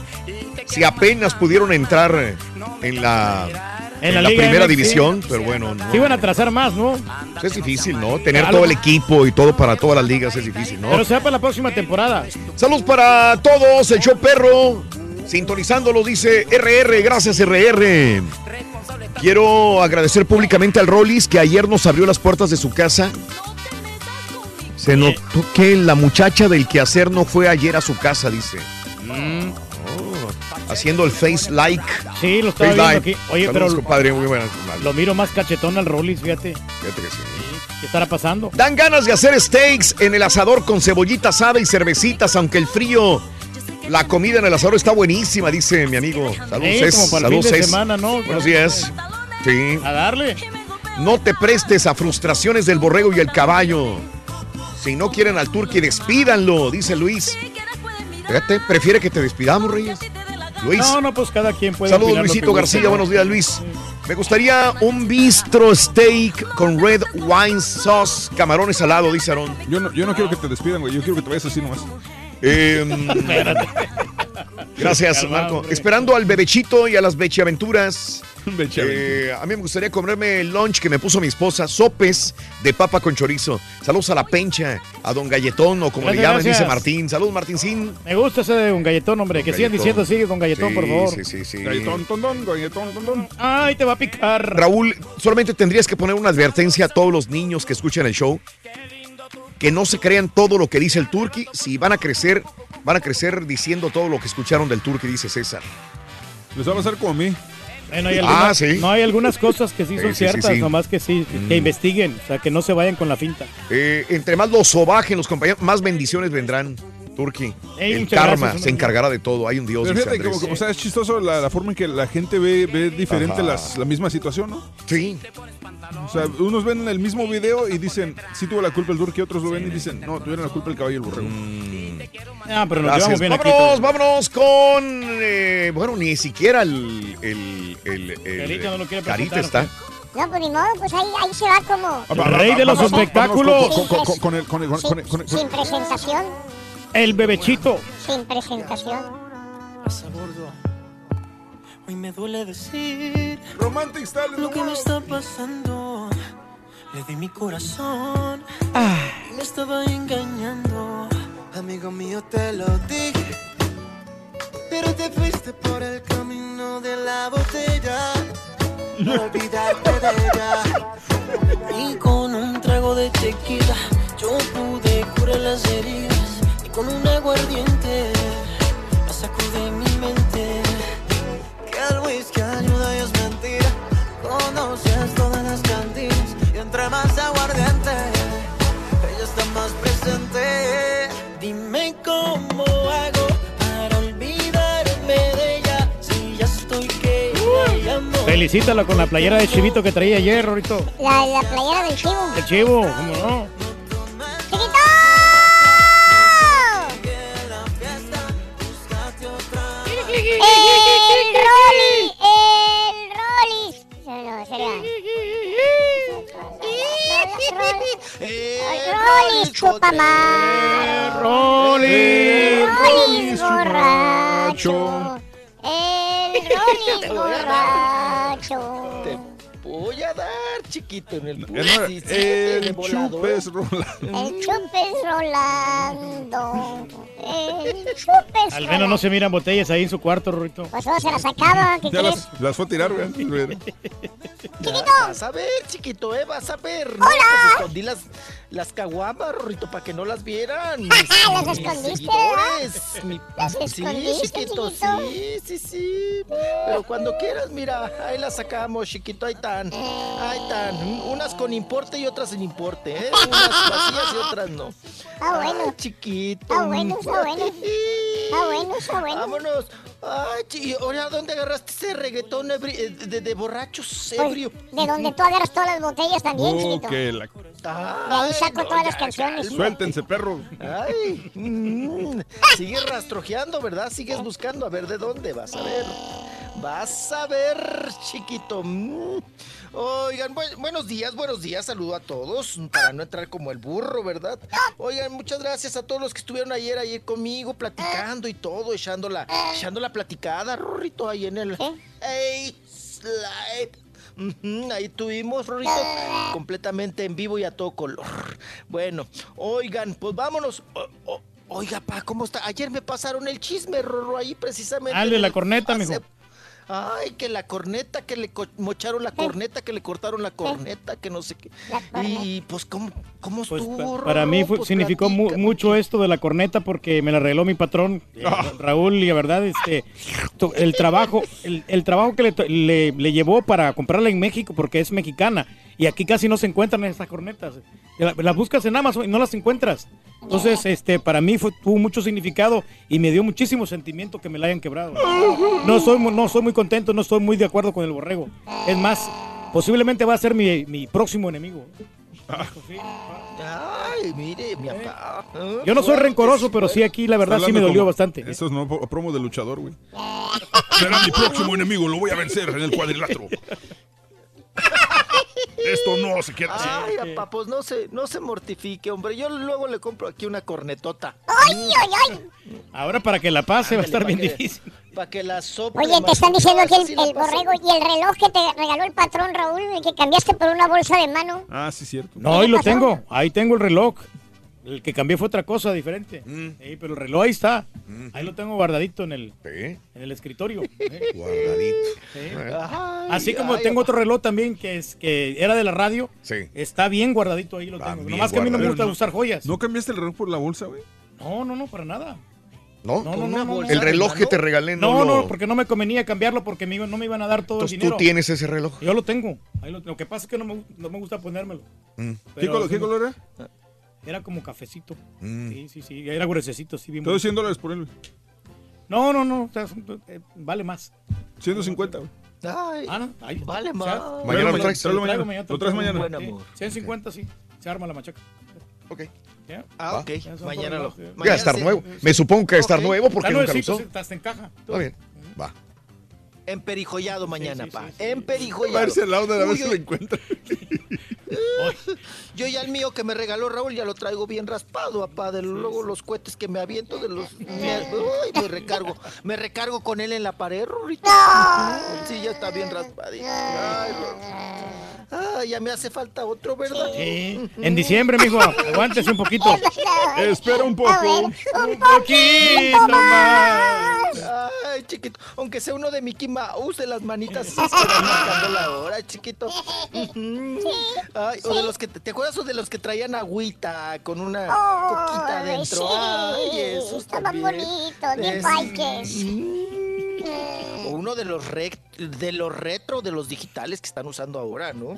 Si apenas pudieron entrar en la, En la la, Liga primera MX, división, pero bueno, no. Se iban a trazar más, ¿no? Es difícil, ¿no? Tener Algo. todo el equipo y todo para todas las ligas es difícil, ¿no? Pero sea para la próxima temporada. Saludos para todos, el show perro. Sintonizándolo, dice RR, gracias RR. Quiero agradecer públicamente al Rollis que ayer nos abrió las puertas de su casa. Se notó que la muchacha del quehacer no fue ayer a su casa, dice. Oh, haciendo el face like. Sí, lo estaba Face viendo like. aquí. Oye, Saludos, pero compadre, muy buenas. lo miro más cachetón al Rollis, fíjate. Fíjate que sí. ¿Qué estará pasando? Dan ganas de hacer steaks en el asador con cebollita asada y cervecitas, aunque el frío, la comida en el asador está buenísima, dice mi amigo. Saludos, Sí, Cés. como para el Saludos, fin de Cés. semana, ¿no? Buenos días. Sí. A darle. No te prestes a frustraciones del borrego y el caballo. Si no quieren al turqui, despídanlo, dice Luis. Fíjate, prefiere que te despidamos, Reyes. Luis. No, no, pues cada quien puede. Saludos, Luisito García. ¿no? Buenos días, Luis. Me gustaría un bistro steak con red wine sauce, camarones salado, dice Aaron. Yo no, yo no quiero que te despidan, güey. Yo quiero que te vayas así nomás. Em, gracias, Marco. Esperando al bebechito y a las bechiaventuras. Eh, a mí me gustaría comerme el lunch que me puso mi esposa, sopes de papa con chorizo. Saludos a la pencha, a don Galletón o como le Gracias, llaman, dice gracias. Martín. Saludos, Martín. Me gusta ese de un galletón, hombre. Que sigan Galletón. diciendo así, don galletón, Sí, por favor. sí, sí, sí. Galletón, tondón, galletón, tondón. Ay, te va a picar. Raúl, solamente tendrías que poner una advertencia a todos los niños que escuchan el show. Que no se crean todo lo que dice el turqui. Si van a crecer, van a crecer diciendo todo lo que escucharon del turqui, dice César. Les va a pasar como a mí. Bueno, hay Ah, algunas, sí. No hay algunas cosas que sí son sí, ciertas, sí. nomás que sí, que Mm. investiguen, o sea, que no se vayan con la finta. Eh, entre más los sobajen los compañeros, más bendiciones vendrán. Turqui. Ey, el karma gracias, se encargará de todo. Hay un Dios. Pero dice fíjate, como, Andrés. como, o sea, es chistoso la, la forma en que la gente ve, ve diferente las, la misma situación, ¿no? Sí. O sea, unos ven el mismo video y dicen, sí tuvo la culpa el Turqui, otros lo ven y dicen, no, tuvieron la culpa el caballo y el borrego. Ah, pero nos llevamos bien vámonos, vámonos con. eh, bueno, ni siquiera el. el, el, el- Carita no lo quiere Carita está. No, pues ni modo, pues ahí, ahí se va como... Rey de los espectáculos. Sin presentación, El bebechito. sin presentación. Hoy me duele decir Romantic Style lo que me está pasando. Le di mi corazón y me estaba engañando. Amigo mío, te lo dije. Pero te fuiste por el camino de la botella. Para olvidarte de ella. Y con un trago de tequila, yo pude curar las heridas. Y con un aguardiente, la saco de mi mente. Que el whisky ayuda y es mentira. Conoces todas las cantinas y entre más aguardiente, ella está más presente. Dime cómo hago para olvidarme de ella si ya estoy que la llamo. Felicítalo con la playera de chivito que traía ayer, Rorito. La, la playera del chivo. El chivo, ¿cómo no? ¡El Rolly! ¡El Rolly! No, sería. ¡El chupa más! ¡Rolly! ¡Rolly borracho! ¡El Rolly borracho! Voy a dar, chiquito, en el no, sí, sí, de el volado. chupes Rolando. El chupes Rolando. El chupes Al menos no se miran botellas ahí en su cuarto, Rorito. Pues solo se la sacaba, ¿qué Ya crees? las, las fue a tirar, güey. Ya, Vas a ver, chiquito, eh, vas a ver. No, ¡Hola! pues escondí las, las caguamas, Rorrito, para que no las vieran. Mis, ¿Las mis escondiste. Mi- ¿Las sí, escondiste, chiquito, chiquito? sí, sí, sí. Pero cuando quieras, mira, ahí las sacamos, chiquito, ahí están. Ahí están. Unas con importe y otras sin importe, ¿eh? Unas vacías y otras no. Ah, bueno. Ay, chiquito. Ah, bueno, está bueno. Ah, bueno, está bueno. Vámonos. Ay, chi, ahora, ¿dónde agarraste ese reggaetón ebri- eh, de, de borrachos Pues, ebrio? de donde tú agarras todas las botellas también, Oh, chiquito. que la- De ahí saco todas las canciones. Suéltense, perro. Ay, mm, sigues rastrojeando, ¿verdad? Sigues buscando a ver de dónde vas a ver. Vas a ver, chiquito. Mm. Oigan, bu- buenos días, buenos días, saludo a todos, para no entrar como el burro, ¿verdad? Oigan, muchas gracias a todos los que estuvieron ayer, ayer conmigo, platicando y todo, echando la, echando la platicada, Rorrito, ahí en el... Hey, slide. Ahí tuvimos, Rorrito, completamente en vivo y a todo color. Bueno, oigan, pues vámonos. O- o- oiga, pa, ¿cómo está? Ayer me pasaron el chisme, Rorro, ahí precisamente. Dale en la corneta, mijo. Ay, que la corneta, que le co- mocharon la corneta, que le cortaron la corneta, que no sé qué. Y pues, ¿cómo, cómo Pues, estuvo, pa- para mí fue- Pues, significó mu- mucho esto de la corneta porque me la arregló mi patrón, eh, Raúl, y la verdad, este, el trabajo, el, el trabajo que le, to- le- le llevó para comprarla en México, porque es mexicana, y aquí casi no se encuentran estas cornetas. La- Las buscas en Amazon y no las encuentras. Entonces, este, para mí fue, tuvo mucho significado y me dio muchísimo sentimiento que me la hayan quebrado. No soy, no soy muy contento, no estoy muy de acuerdo con el borrego. Es más, posiblemente va a ser mi, mi próximo enemigo. Ay, mire, mi papá. ¿eh? Yo no soy rencoroso, pero sí aquí la verdad sí me dolió como- bastante. Eso es no promo de luchador, güey. Será mi próximo enemigo, lo voy a vencer en el cuadrilátero. Esto no se queda así. Ay, papá, pues no se, no se mortifique, hombre. Yo luego le compro aquí una cornetota. ¡Ay, ay, ay! Ahora para que la pase va a estar bien que- difícil. Para que la sople. Oye, te están diciendo esa el, sí borrego y el reloj que te regaló el patrón Raúl, el que cambiaste por una bolsa de mano. Ah, sí, cierto. No, ahí lo tengo. Ahí tengo el reloj. El que cambié fue otra cosa diferente. Mm. Sí, pero el reloj ahí está. Ahí lo tengo guardadito en el, en el escritorio. ¿eh? Guardadito. Sí. Ay, Así como ay, tengo otro reloj también que es que era de la radio. Está bien guardadito ahí lo tengo. Nomás que a mí no me gusta usar joyas. ¿No cambiaste el reloj por la bolsa, güey? No, no, no, para nada. ¿No? No, no, no, no, El reloj que te regalé no, No, lo... no, porque no me convenía cambiarlo porque me, iba- no me iban a dar todo Entonces el tú dinero. tienes ese reloj. Yo lo tengo. Ahí lo, lo que pasa es que no me, no me gusta ponérmelo. Mm. ¿Qué color, sí qué color era? Era como cafecito. Mm. Sí, sí, sí. Era gruesecito, sí, bien Todo bonito. 100 dólares por él. No, no, no. o sea, son- eh, vale más. 150, güey. Ay, Ah, no. ahí- vale o sea, más. Mañana lo te traes. traigo te mañana. traigo Lo traes te traigo. mañana. Buen Sí, amor. 150, sí. Se arma la machaca. Ok. ¿Ya? Ah, ok. Mañana lo. los- Ya mañana estar nuevo. Me supongo que va a estar nuevo porque Está nunca lo usó. sí, hasta encaja. Está bien. Va. Emperijollado mañana, sí, pa. sí, sí. Va a Emperijollado. irse al lado de la vez yo- se lo encuentra. Yo ya el mío que me regaló Raúl ya lo traigo bien raspado, papá. De luego los cohetes que me aviento de los. Me, uy, me recargo. Me recargo con él en la pared, Rorrito. Sí, ya está bien raspadito. Ay, nada, ya me hace falta otro, ¿verdad? Sí. En diciembre, mijo, aguántese un poquito. Espera un poco. Un poquito más. Chiquito, aunque sea uno de Mickey Mouse, de las manitas se están marcando la hora, chiquito. Ay, o de los que, ¿te acuerdas o de los que traían agüita con una coquita Ay, adentro? sí, Ay, esos estaban también. bonitos, bien paiques. O uno de los de los retro, de los digitales que están usando ahora, ¿no?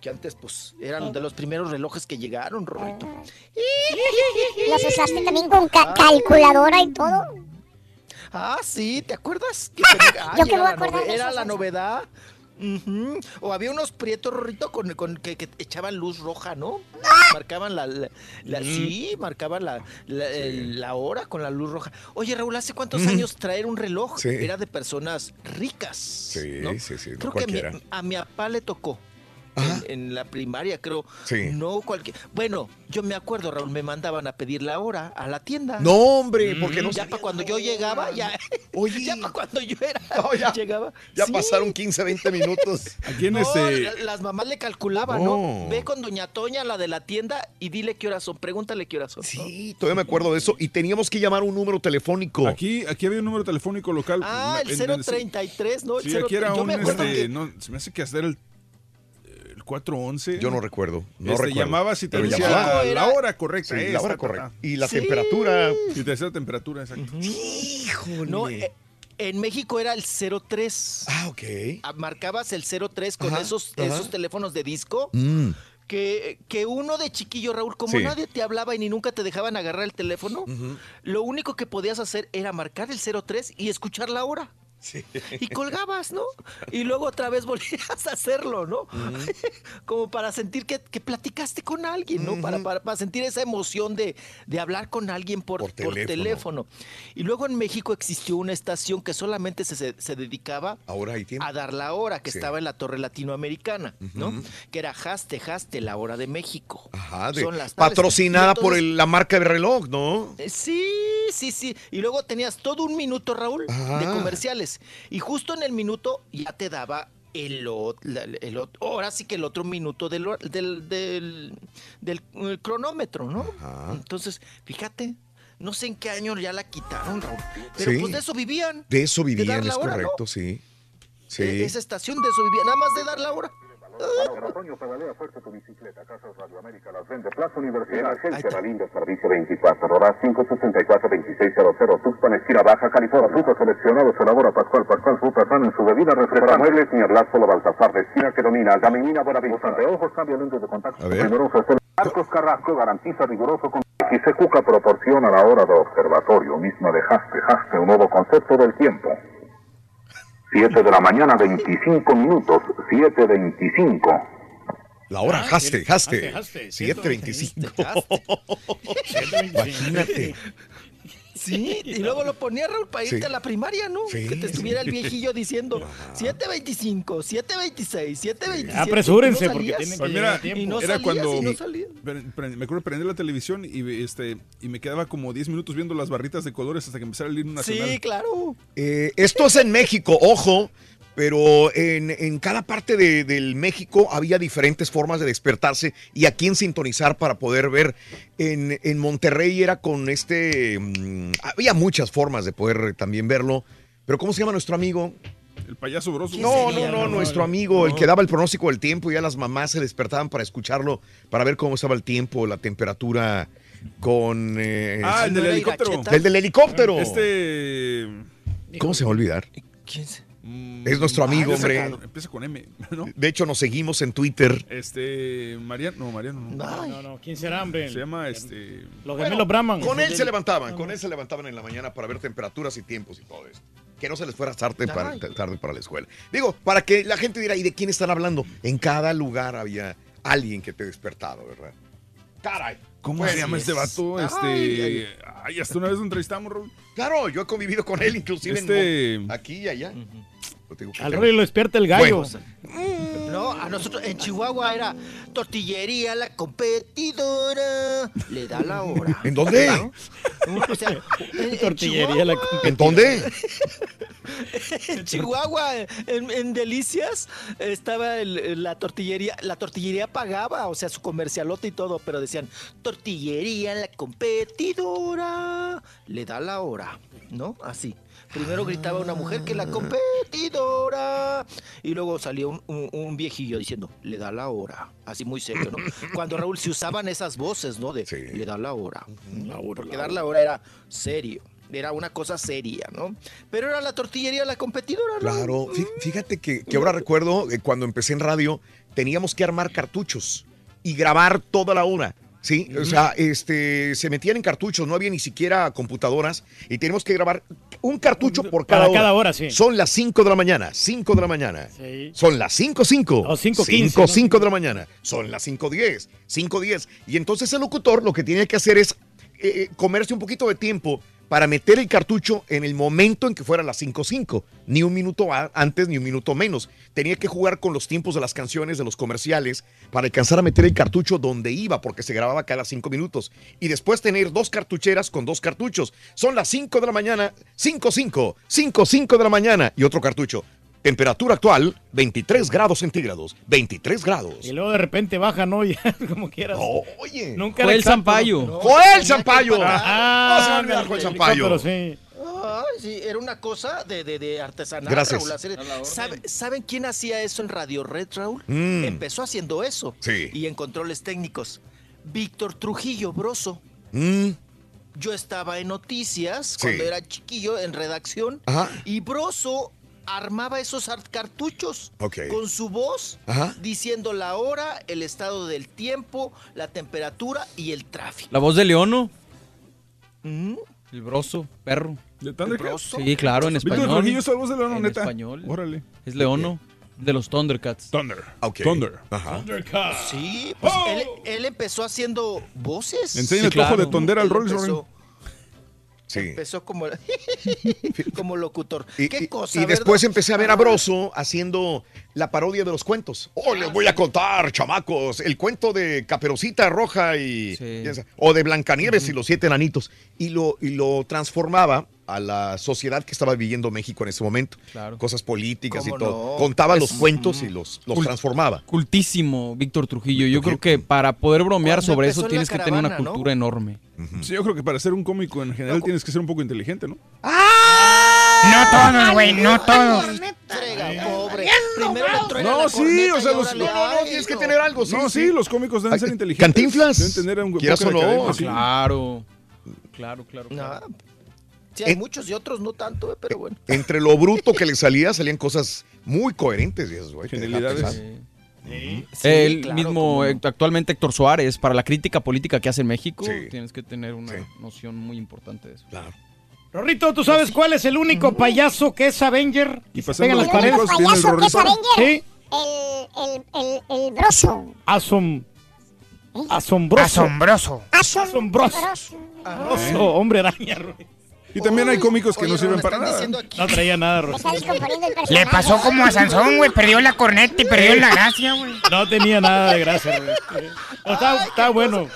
Que antes, pues, eran de los primeros relojes que llegaron, Rorrito. ¿Los usaste también con ca- calculadora y todo? Ah, sí, ¿te acuerdas? Que tenía- Yo ay, que era voy a la de Era novedad. O había unos prietos, Rorrito, con, con- que, que echaban luz roja, ¿no? Marcaban la... la- la- Sí, marcaban la, la, el- la hora con la luz roja. Oye, Raúl, ¿hace cuántos años traer un reloj? Sí. Era de personas ricas. Sí, ¿no? sí, sí, no Creo que a mi, a mi papá le tocó. En, en la primaria, creo. Sí. No cualquier. Bueno, yo me acuerdo, Raúl, me mandaban a pedir la hora a la tienda. No, hombre, porque no Ya para cuando yo llegaba, ya. ya para cuando yo era. ya, llegaba. Ya Sí. pasaron 15, 20 minutos. Aquí en No, este. la- las mamás le calculaban, No. ¿no? Ve con doña Toña, la de la tienda, y dile qué horas son. Pregúntale qué horas son. Sí, todavía me acuerdo de eso. Y teníamos que llamar un número telefónico. Aquí, aquí había un número telefónico local. Ah, el En- en- 033, ¿no? El Sí, aquí era yo un, me acuerdo este, que- no, se me hace que hacer el 411. Yo no recuerdo. No Este, recuerdo. llamabas y te Pero decía llamaba. la hora correcta. Sí, esta, la hora ta, correcta. ta. Y la Sí. temperatura. Y te decía la temperatura, exacto. Híjole. No, eh, en México era el 03. Ah, ok. Ah, Marcabas el 03 con Ajá, esos, ajá. esos teléfonos de disco. Mm. Que, que uno de chiquillo, Raúl, como Sí. nadie te hablaba y ni nunca te dejaban agarrar el teléfono, lo único que podías hacer era marcar el 03 y escuchar la hora. Y colgabas, ¿no? Y luego otra vez volvías a hacerlo, ¿no? Como para sentir que, platicaste con alguien, ¿no? Para, para, para, sentir esa emoción de, de hablar con alguien por, por, teléfono. Y luego en México existió una estación que solamente se, se, dedicaba Ahora hay a dar la hora, que estaba en la Torre Latinoamericana, ¿no? Que era Haste, Haste, la hora de México. Ajá, de, Son patrocinada por la marca de reloj, ¿no? Eh, sí, sí, sí. Y luego tenías todo un minuto, Raúl, de comerciales. Y justo en el minuto ya te daba el, el, ahora sí que el otro minuto del, del, del, eh, cronómetro, ¿no? Entonces, fíjate, no sé en qué año ya la quitaron, Raúl. Pero pues de eso vivían. De eso vivían, es correcto, sí. E, sí. De esa estación de eso vivían, nada más de dar la hora. En otoño pedalea fuerte tu bicicleta. Casas Radioamérica las vende. Plaza Universidad. Agencia Galindo, servicio 24 horas 564-2600. Tuxpan, esquina baja, California. Frutos seleccionados. Elabora Pascual Pascual San en su bebida refrescante. Muebles, señor Lazo, Baltasar, de esquina que domina. Gaminina, Buenavista. Anteojos, cambio lentes de contacto. Ver. Numerosos. Marcos Carrasco garantiza riguroso con... XC Cuca proporciona la hora de observatorio. Misma de Jaste. Jaste, un nuevo concepto del tiempo. 7 de la mañana, 25 minutos. 7.25. La hora, jaste, jaste. jaste, 725. Jaste. Imagínate. Sí, y luego lo ponía Raúl para irte Sí. a la primaria, ¿no? Sí, que te estuviera sí. el viejillo diciendo 725, 726, 727. Apresúrense, no porque tienen que Pues mira, a tiempo. Y no era cuando y no me acuerdo prender la televisión y este y me quedaba como 10 minutos viendo las barritas de colores hasta que empezara el himno nacional. Sí, claro. Eh, esto es en México, ojo, pero en, en cada parte de- del México había diferentes formas de despertarse y a quién sintonizar para poder ver. En, en Monterrey era con este... mm, había muchas formas de poder también verlo, pero ¿cómo se llama nuestro amigo? El payaso broso. No, no, no, nuestro amigo, el que daba el pronóstico del tiempo y ya las mamás se despertaban para escucharlo, para ver cómo estaba el tiempo, la temperatura con... eh, Ah, el del ¿No era helicóptero. El del helicóptero. Este ¿Cómo se va a olvidar? ¿Quién se- Es nuestro amigo, ah, hombre. Empieza, empieza con M, ¿no? De hecho, nos seguimos en Twitter. Este Mariano, no, Mariano no. No, no, no. ¿Quién será, hombre? Se llama este Los gemelos Brahman. Con él se levantaban, con él se levantaban en la mañana para ver temperaturas y tiempos y todo eso. Que no se les fuera tarde para, tarde para la escuela. Digo, para que la gente diga, ¿y de quién están hablando? En cada lugar había alguien que te despertaba, ¿verdad? Caray. ¿Cómo Pues, se llama es. este vato? Ay, Este ay. ay, hasta una vez lo entrevistamos, Raúl. Claro, yo he convivido con él inclusive en Este- Mon- aquí y allá. Te digo Al Rolly lo despierta el gallo. Bueno, No, a nosotros en Chihuahua era tortillería la competidora. Le da la hora. ¿En dónde? ¿No? O sea, en- en Tortillería la ¿En dónde? En Chihuahua, en, en Delicias, estaba el- la tortillería. La tortillería pagaba, o sea, su comercialote y todo, pero decían, tortillería, la competidora, le da la hora, ¿no? Así. Primero gritaba una mujer que la competidora. Y luego salió un, un- un viejillo diciendo, le da la hora. Así muy serio, ¿no? Cuando Raúl se usaban esas voces, ¿no? De, le da la hora. Porque dar la hora era serio. Era una cosa seria, ¿no? Pero era la tortillería la competidora, Raúl. Claro, fí- fíjate que, que ahora recuerdo eh, cuando empecé en radio, teníamos que armar cartuchos y grabar toda la hora. Sí, o sea, este, se metían en cartuchos, no había ni siquiera computadoras y teníamos que grabar un cartucho por cada Para hora. cada hora, sí. Son las 5 de la mañana, 5 de la mañana. Sí. Son las 5, 5. O 5:15, 5, ¿no? 5 de la mañana. Son las 5, 10. 5, 10. Y entonces el locutor lo que tenía que hacer es eh, comerse un poquito de tiempo para meter el cartucho en el momento en que fuera las 5.5. Ni un minuto antes ni un minuto menos. Tenía que jugar con los tiempos de las canciones, de los comerciales, para alcanzar a meter el cartucho donde iba, porque se grababa cada 5 minutos. Y después tener dos cartucheras con dos cartuchos. Son las 5 de la mañana, 5.5, 5.5 de la mañana y otro cartucho. Temperatura actual, 23 grados centígrados. 23 grados. Y luego de repente baja, ¿no? Ya, como quieras. oye. Nunca Fue era el exacto, Zampayo. ¿no? ¡Joel Zampayo! Ajá, No se me va a olvidar Joel el Zampayo. sí. Ay, sí, era una cosa de, de, de artesanal, Gracias. Raúl, hacer- ¿Sabe- ¿Saben quién hacía eso en Radio Red, Raúl? Mm. Empezó haciendo eso. Sí. Y en controles técnicos. Víctor Trujillo Broso. Mm, Yo estaba en noticias Sí. cuando era chiquillo en redacción. Ajá. Y Broso armaba esos ar- cartuchos con su voz Ajá. diciendo la hora, el estado del tiempo, la temperatura y el tráfico. La voz de Leono. Mm. El broso, perro. ¿De Thundercats? Sí, claro, en Víctor español. Trujillo es la voz de Leono, En neta. español. Órale. Es Leono, de los Thundercats. Thunder. Ok. Thunder. Ajá. Sí, pues él, él empezó haciendo voces. Enseña el ojo de tondera al Rolls empezó- Sí. Empezó como, como locutor. Y, ¿Qué y- cosa? y después empecé a ver a Broso haciendo la parodia de los cuentos. Oh, les voy a contar, chamacos, el cuento de Caperucita Roja y, y esa- o de Blancanieves y los siete enanitos. Y lo, y lo transformaba a la sociedad que estaba viviendo México en ese momento. Claro. Cosas políticas y ¿Cómo todo. no? Contaba Es- los cuentos y los, los Cult- transformaba. Cultísimo, Víctor Trujillo. Yo creo que para poder bromear Cuando sobre eso en tienes que tener una ¿no? cultura enorme. Sí, yo creo que para ser un cómico en general tienes que ser un poco inteligente, ¿no? No todos, güey, no todos. Pobre. Primero le truena No, la sí, o sea, los. le- Ay, tienes que tener algo, sí, No, sí, sí. los cómicos deben ser inteligentes. Cantinflas, Deben tener un quieras poco de o no. academia, sí. Claro. Claro, claro. No. Sí, hay muchos y otros no tanto, eh, pero bueno. Entre lo bruto que le salía, salían cosas muy coherentes. Y eso, güey, pensando. el claro, mismo, eh, actualmente Héctor Suárez, para la crítica política que hace en México, Sí. tienes que tener una noción muy importante de eso. Claro. Rorrito, ¿tú sabes cuál es el único payaso que es Avenger? Y pasando las paredes. el payaso que es. Avenger. Sí, El, el, el, el broso. asom... asombroso. Asombroso. Asombroso. Asombroso, hombre araña, Rorrito. Y también hay cómicos que Oye, no sirven para nada. No traía nada, personaje. Le pasó como a Sansón, güey. Perdió la corneta y perdió la gracia, güey. No tenía nada de gracia. No, está, está bueno.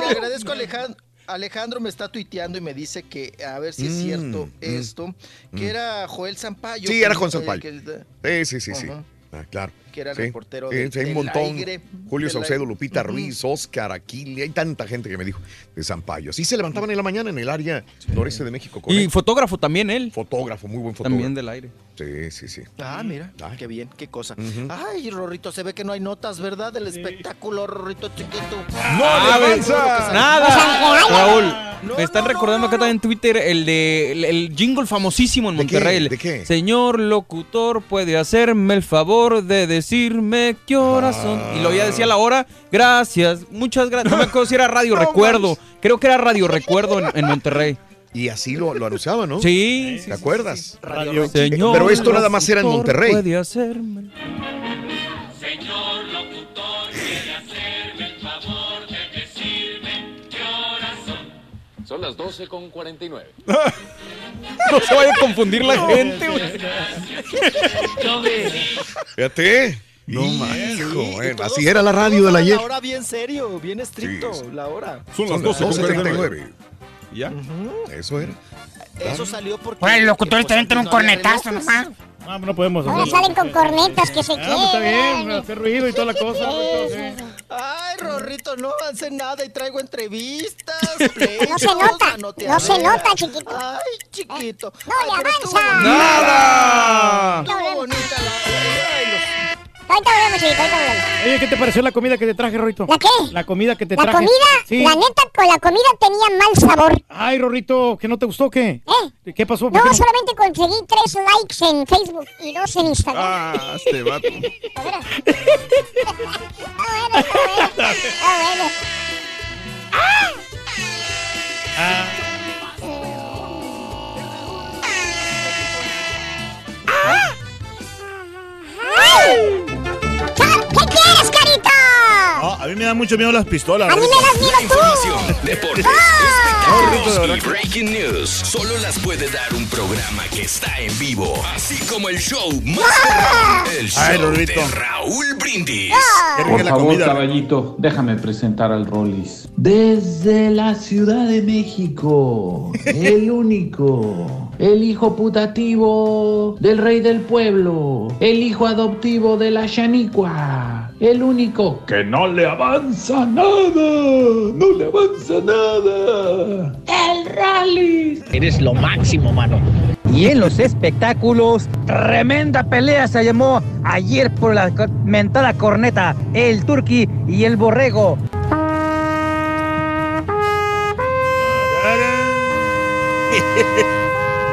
Le agradezco a Alejandro. Alejandro me está tuiteando y me dice que, a ver si es Mm, cierto mm, esto, que era Joel Sampaio. Sí, era Juan Sampaio. que- Sí, sí, sí, sí. Ah, claro. Que era Sí. reportero Sí, de- sí, hay un montón. aire, Julio Saucedo. Lupita. Ruiz, Oscar, Aquile, hay tanta gente que me dijo de Zampayo. Sí se levantaban en la mañana en el área noreste de México. con Y él. fotógrafo también él. Fotógrafo, muy buen fotógrafo. También del aire. Sí, sí, sí. Ah, mira, Ay. qué bien, qué cosa. Ay, Rorrito, se ve que no hay notas, ¿verdad? Del espectáculo, Rorrito chiquito. ¡No Ah, le ve- avanza! Nada. Raúl, No, me están no, recordando acá también en Twitter el de el, el jingle famosísimo en ¿De qué? Monterrey. ¿De qué? Señor locutor, puede hacerme el favor de decirme qué horas son. Y lo ya decía la hora. Gracias, muchas gracias. No me acuerdo si era Radio Recuerdo. Creo que era Radio Recuerdo en, en Monterrey. Y así lo, lo anunciaba, ¿no? Sí, sí, ¿Te acuerdas? Radio Señor Pero esto nada más era en Monterrey. Puede hacerme el- Señor locutor, quiere hacerme el favor de decirme qué horas son. Son las 12 con 49. No se vaya a confundir la gente, güey. Fíjate. No Hijo, bueno, así era la radio de la ayer. La hora bien serio, bien estricto, la hora. Son las Son 12 con 12:39. ¿Ya? Eso era. Eso salió porque... Ahora el locutor también tiene un pues, no cornetazo nomás. Ah, no podemos Ahora salen con cornetas que se Ah, pues está bien, hacer ruido y toda la cosa. Sí. Ay, Rorrito, no hace nada y traigo entrevistas, No se nota, no se nota, chiquito. Ay, chiquito. No Ay, le avanza. ¡Nada! Estuvo bonita la... Ahorita volvemos, chiquito, ahorita volvemos. Oye, ¿qué te pareció la comida que te traje, Rorrito? ¿La qué? La comida que te La traje. comida, Sí. la neta, con la comida tenía mal sabor. Ay, Rorrito, ¿que no te gustó o qué? ¿Eh? ¿Qué pasó? ¿Por No, qué no? solamente conseguí tres likes en Facebook y dos en Instagram. Ah, este vato. Está bueno, está bueno. Está bueno. ¿Qué quieres, carita? No, a mí me da mucho miedo las pistolas. A mí me das miedo tú. Información, deportes, espectáculos y breaking news. Solo las puede dar un programa que está en vivo. Así como el show más El show de Raúl Brindis. Por favor, caballito, déjame presentar al Rollis. Desde la Ciudad de México, el único, el hijo putativo del rey del pueblo, el hijo adoptivo de la Shanicua, el único que no le avanza nada, no le avanza nada, el rally. Eres lo máximo, mano. Y en los espectáculos, tremenda pelea se llamó ayer por la mentada corneta, el turqui y el borrego.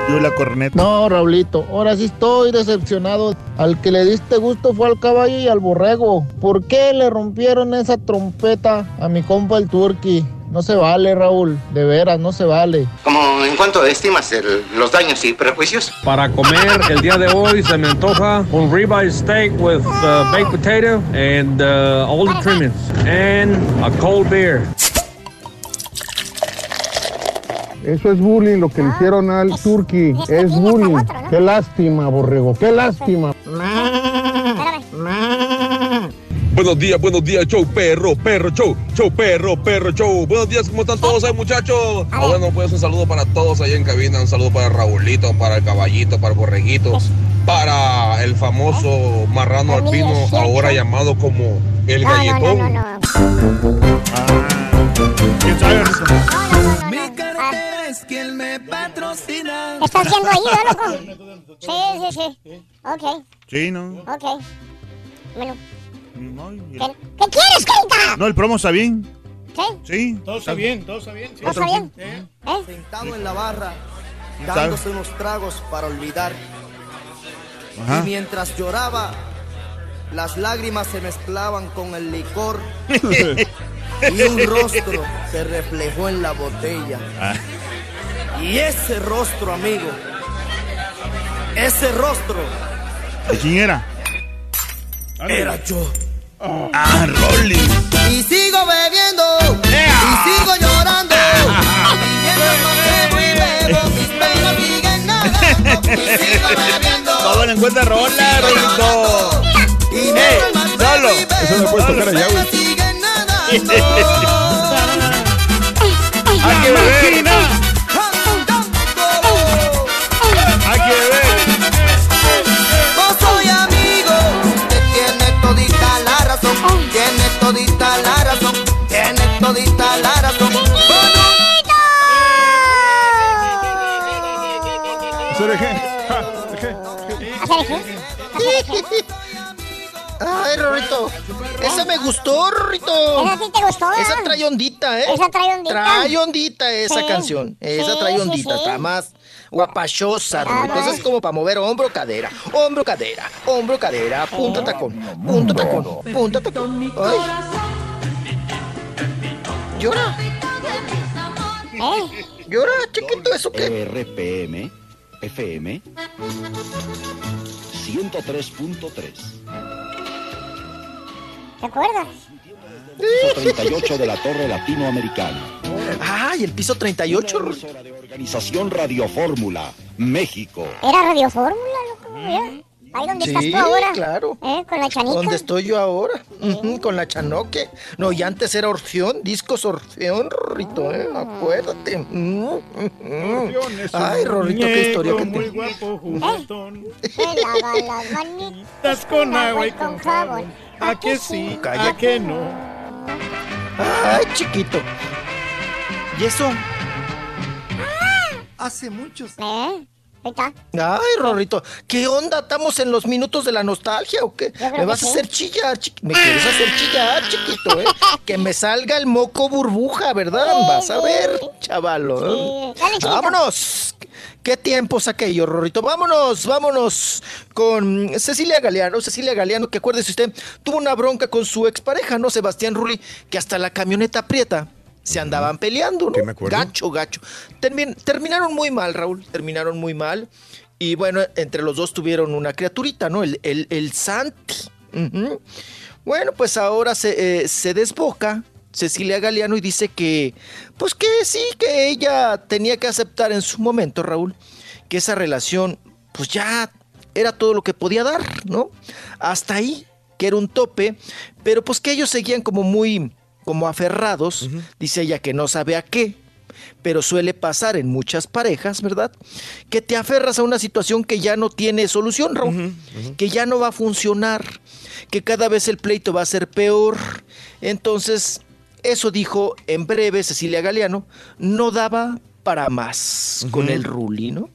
Yo la corneta. No, Raulito, ahora sí estoy decepcionado. Al que le diste gusto fue al caballo y al borrego. ¿Por qué le rompieron esa trompeta a mi compa el turqui? No se vale, Raúl. De veras, no se vale. Como en cuanto estimas el- los daños y prejuicios. Para comer el día de hoy se me antoja un ribeye steak with uh, baked potato and uh, all the trimmings and a cold beer. Eso es bullying lo que le hicieron al turqui. Es bullying. Qué lástima, borrego. Qué lástima. Buenos días, buenos días, show perro, perro, show, show perro, perro, show. Buenos días, ¿cómo están todos ahí, muchachos? Ah, bueno, pues un saludo para todos ahí en cabina, un saludo para Raulito, para el caballito, para el borreguito, para el famoso marrano alpino, ahora llamado como el galletón. Es quien me patrocina. ¿Qué estás haciendo ahí, ¿no, loco? Sí, sí, sí. Ok, Sí, no. ok. Bueno, No, ¿qué, qué quieres, carita? no, el promo está bien. ¿Sí? Sí. Todo está bien, todo está bien. sí. ¿Todo está bien? ¿Eh? ¿Eh? Sentado en la barra, dándose unos tragos para olvidar. Ajá. Y mientras lloraba, las lágrimas se mezclaban con el licor. y un rostro se reflejó en la botella. Ah. Y ese rostro, amigo, ese rostro ¿De quién era? era yo. Ah, Rolly. Y sigo bebiendo, y sigo llorando. y sigo bebiendo. Todo le encuentra rola, Rolito. Y bebo Solo. Eso no puedes tocar allá, güey. Hay que beber. Ay, Rorrito. Esa me gustó, Rorrito. ¿Esa sí te gustó, Esa trae ondita, ¿eh? Esa trae ondita. Trae ondita esa Sí. canción. Esa Sí, trae ondita. sí. Está más guapachosa, Rorrito. Esa es como para mover hombro, cadera. Hombro, cadera. Hombro, cadera. Punta, tacón. Punta, tacón. Punta, tacón. Ay. Llora. ¿Eh? Llora, chiquito. ¿Eso qué? RPM, FM, 103.3. ¿Te acuerdas? Piso 38 de la Torre Latinoamericana. Ay, el piso 38. Emisora de Organización Radio Fórmula, México. Era Radio Fórmula, loco. ¿eh? Ahí donde estás Sí, tú ahora. claro. ¿Eh? Con la chanica. ¿Dónde estoy yo ahora? Con la Chanoque. No, y antes era Orfeón, discos Orfeón, Rorrito, ¿eh? Acuérdate. Mm, mm, mm. Ay, Rorrito, qué historia que muy te... guapo, juguetón. Se lava las manitas Estás con agua y con jabón. ¿A que sí? ¿A que no? Ay, chiquito. ¿Y eso? Hace muchos. ¿Eh? Ahí está. Ay, Rorrito, ¿qué onda? ¿Estamos en los minutos de la nostalgia o qué? ¿Me vas a hacer chillar, chiqui- ¿Me quieres hacer chillar, chiquito, eh? Que me salga el moco burbuja, ¿verdad? Vas a ver, chavalo. ¿eh? Dale, chiquito. ¡Vámonos! ¿Qué tiempos aquellos, Rorrito? Vámonos, vámonos con Cecilia Galeano. Cecilia Galeano, que acuérdese usted, tuvo una bronca con su expareja, ¿no? Sebastián Rulli, que hasta la camioneta aprieta. Se andaban peleando, ¿no? me acuerdo. Gacho, gacho. Termin- terminaron muy mal, Raúl. Terminaron muy mal. Y bueno, entre los dos tuvieron una criaturita, ¿no? El, el, el Santi. Bueno, pues ahora se, eh, se desboca Cecilia Galeano y dice que, pues que sí, que ella tenía que aceptar en su momento, Raúl, que esa relación, pues ya era todo lo que podía dar, ¿no? Hasta ahí, que era un tope, pero pues que ellos seguían como muy, como aferrados, dice ella que no sabe a qué, pero suele pasar en muchas parejas, ¿verdad? Que te aferras a una situación que ya no tiene solución, Raúl, que ya no va a funcionar, que cada vez el pleito va a ser peor. Entonces, eso dijo en breve Cecilia Galeano, no daba para más con el Ruli, ¿no?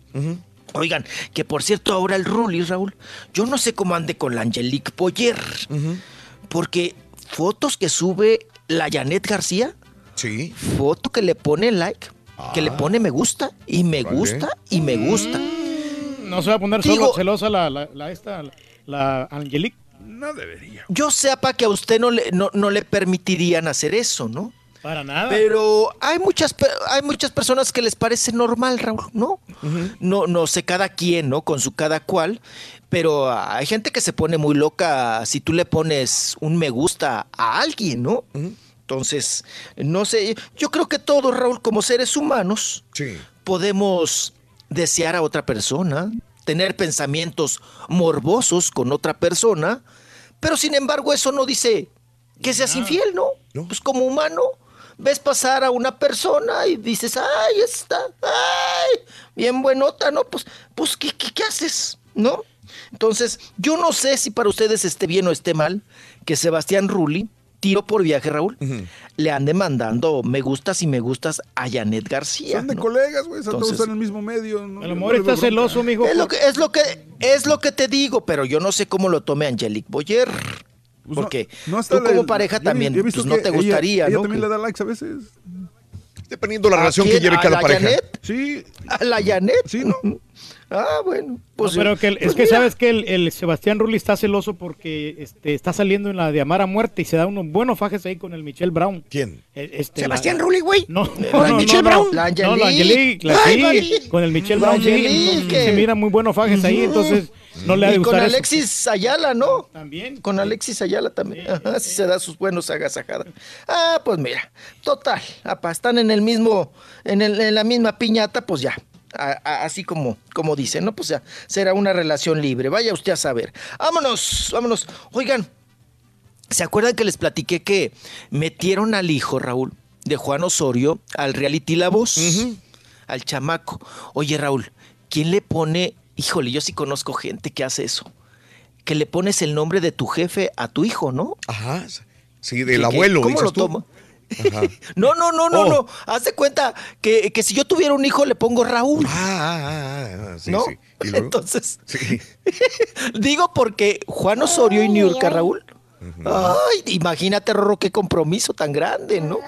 Oigan, que por cierto ahora el Ruli, Raúl, yo no sé cómo ande con la Angelique Boyer, porque fotos que sube la Janet García, Sí. foto que le pone like, que le pone me gusta y me gusta y me gusta. No se va a poner Digo- solo celosa la, la, la esta, la, la Angelique. No debería. Yo sepa que a usted no le, no, no le permitirían hacer eso, ¿no? Para nada. Pero hay muchas, hay muchas personas que les parece normal, Raúl, ¿no? No, no sé cada quien, ¿no? Con su cada cual. Pero hay gente que se pone muy loca si tú le pones un me gusta a alguien, ¿no? Entonces, no sé, yo creo que todos, Raúl, como seres humanos, Sí. podemos desear a otra persona, tener pensamientos morbosos con otra persona, pero sin embargo eso no dice que seas infiel, ¿no? Pues como humano, ves pasar a una persona y dices, ay, está, ay, bien buenota, ¿no? Pues, pues ¿qué, qué, qué haces? ¿No? Entonces, yo no sé si para ustedes esté bien o esté mal que Sebastián Rulli, tiro por viaje, Raúl, le ande mandando me gustas y me gustas a Janet García. Son de ¿no? colegas, güey. Todos están en el mismo medio. No, A lo no mejor está celoso, mijo. Es lo que es lo que es lo que te digo, pero yo no sé cómo lo tome Angelique Boyer. Pues porque no tú la- como pareja yo también yo pues, no que te ella- gustaría, ella ¿no? también Que- le da likes a veces. Dependiendo de la ¿A relación que lleve ¿A cada la pareja. Janet? Sí. ¿A la Janet? Sí, ¿no? ah, bueno. Pues, No, pero que el- pues es que mira, sabes que el, el Sebastián Rulli está celoso porque este, está saliendo en la de Amar a Muerte y se da unos buenos fajes ahí con el Michelle Brown. ¿Quién? Eh, Este, Sebastián la- Rulli, güey. No, no, no, Michelle no, Brown. no. La No, Angelique. la Angelique, la- Ay, sí, con el Michelle La Brown sí, se mira muy buenos fajes ahí, entonces no le ha de y con eso. Alexis Ayala, ¿no? También. Con Alexis Ayala también. Ajá, sí se da sus buenos agasajadas. Ah, pues mira, total, apa, están en el mismo, en, el- en la misma piñata, pues ya. a- a- así como, como dicen, ¿no? Pues ya, será una relación libre. Vaya usted a saber. Vámonos, vámonos. Oigan, ¿se acuerdan que les platiqué que metieron al hijo, Raúl, de Juan Osorio al reality La Voz? Al chamaco. Oye, Raúl, ¿quién le pone? Híjole, yo sí conozco gente que hace eso. Que le pones el nombre de tu jefe a tu hijo, ¿no? Ajá. Sí, ¿Qué- del abuelo, ¿Cómo dices lo tú. toma? Ajá. No, no, no, no, Oh. no. Haz de cuenta que, que si yo tuviera un hijo le pongo Raúl. Ah, ah, ah, sí, ¿No? sí. ¿Y luego? Entonces, Sí. digo porque Juan Osorio y Niurka, Raúl. Ay, imagínate, Rorro, qué compromiso tan grande, ¿no?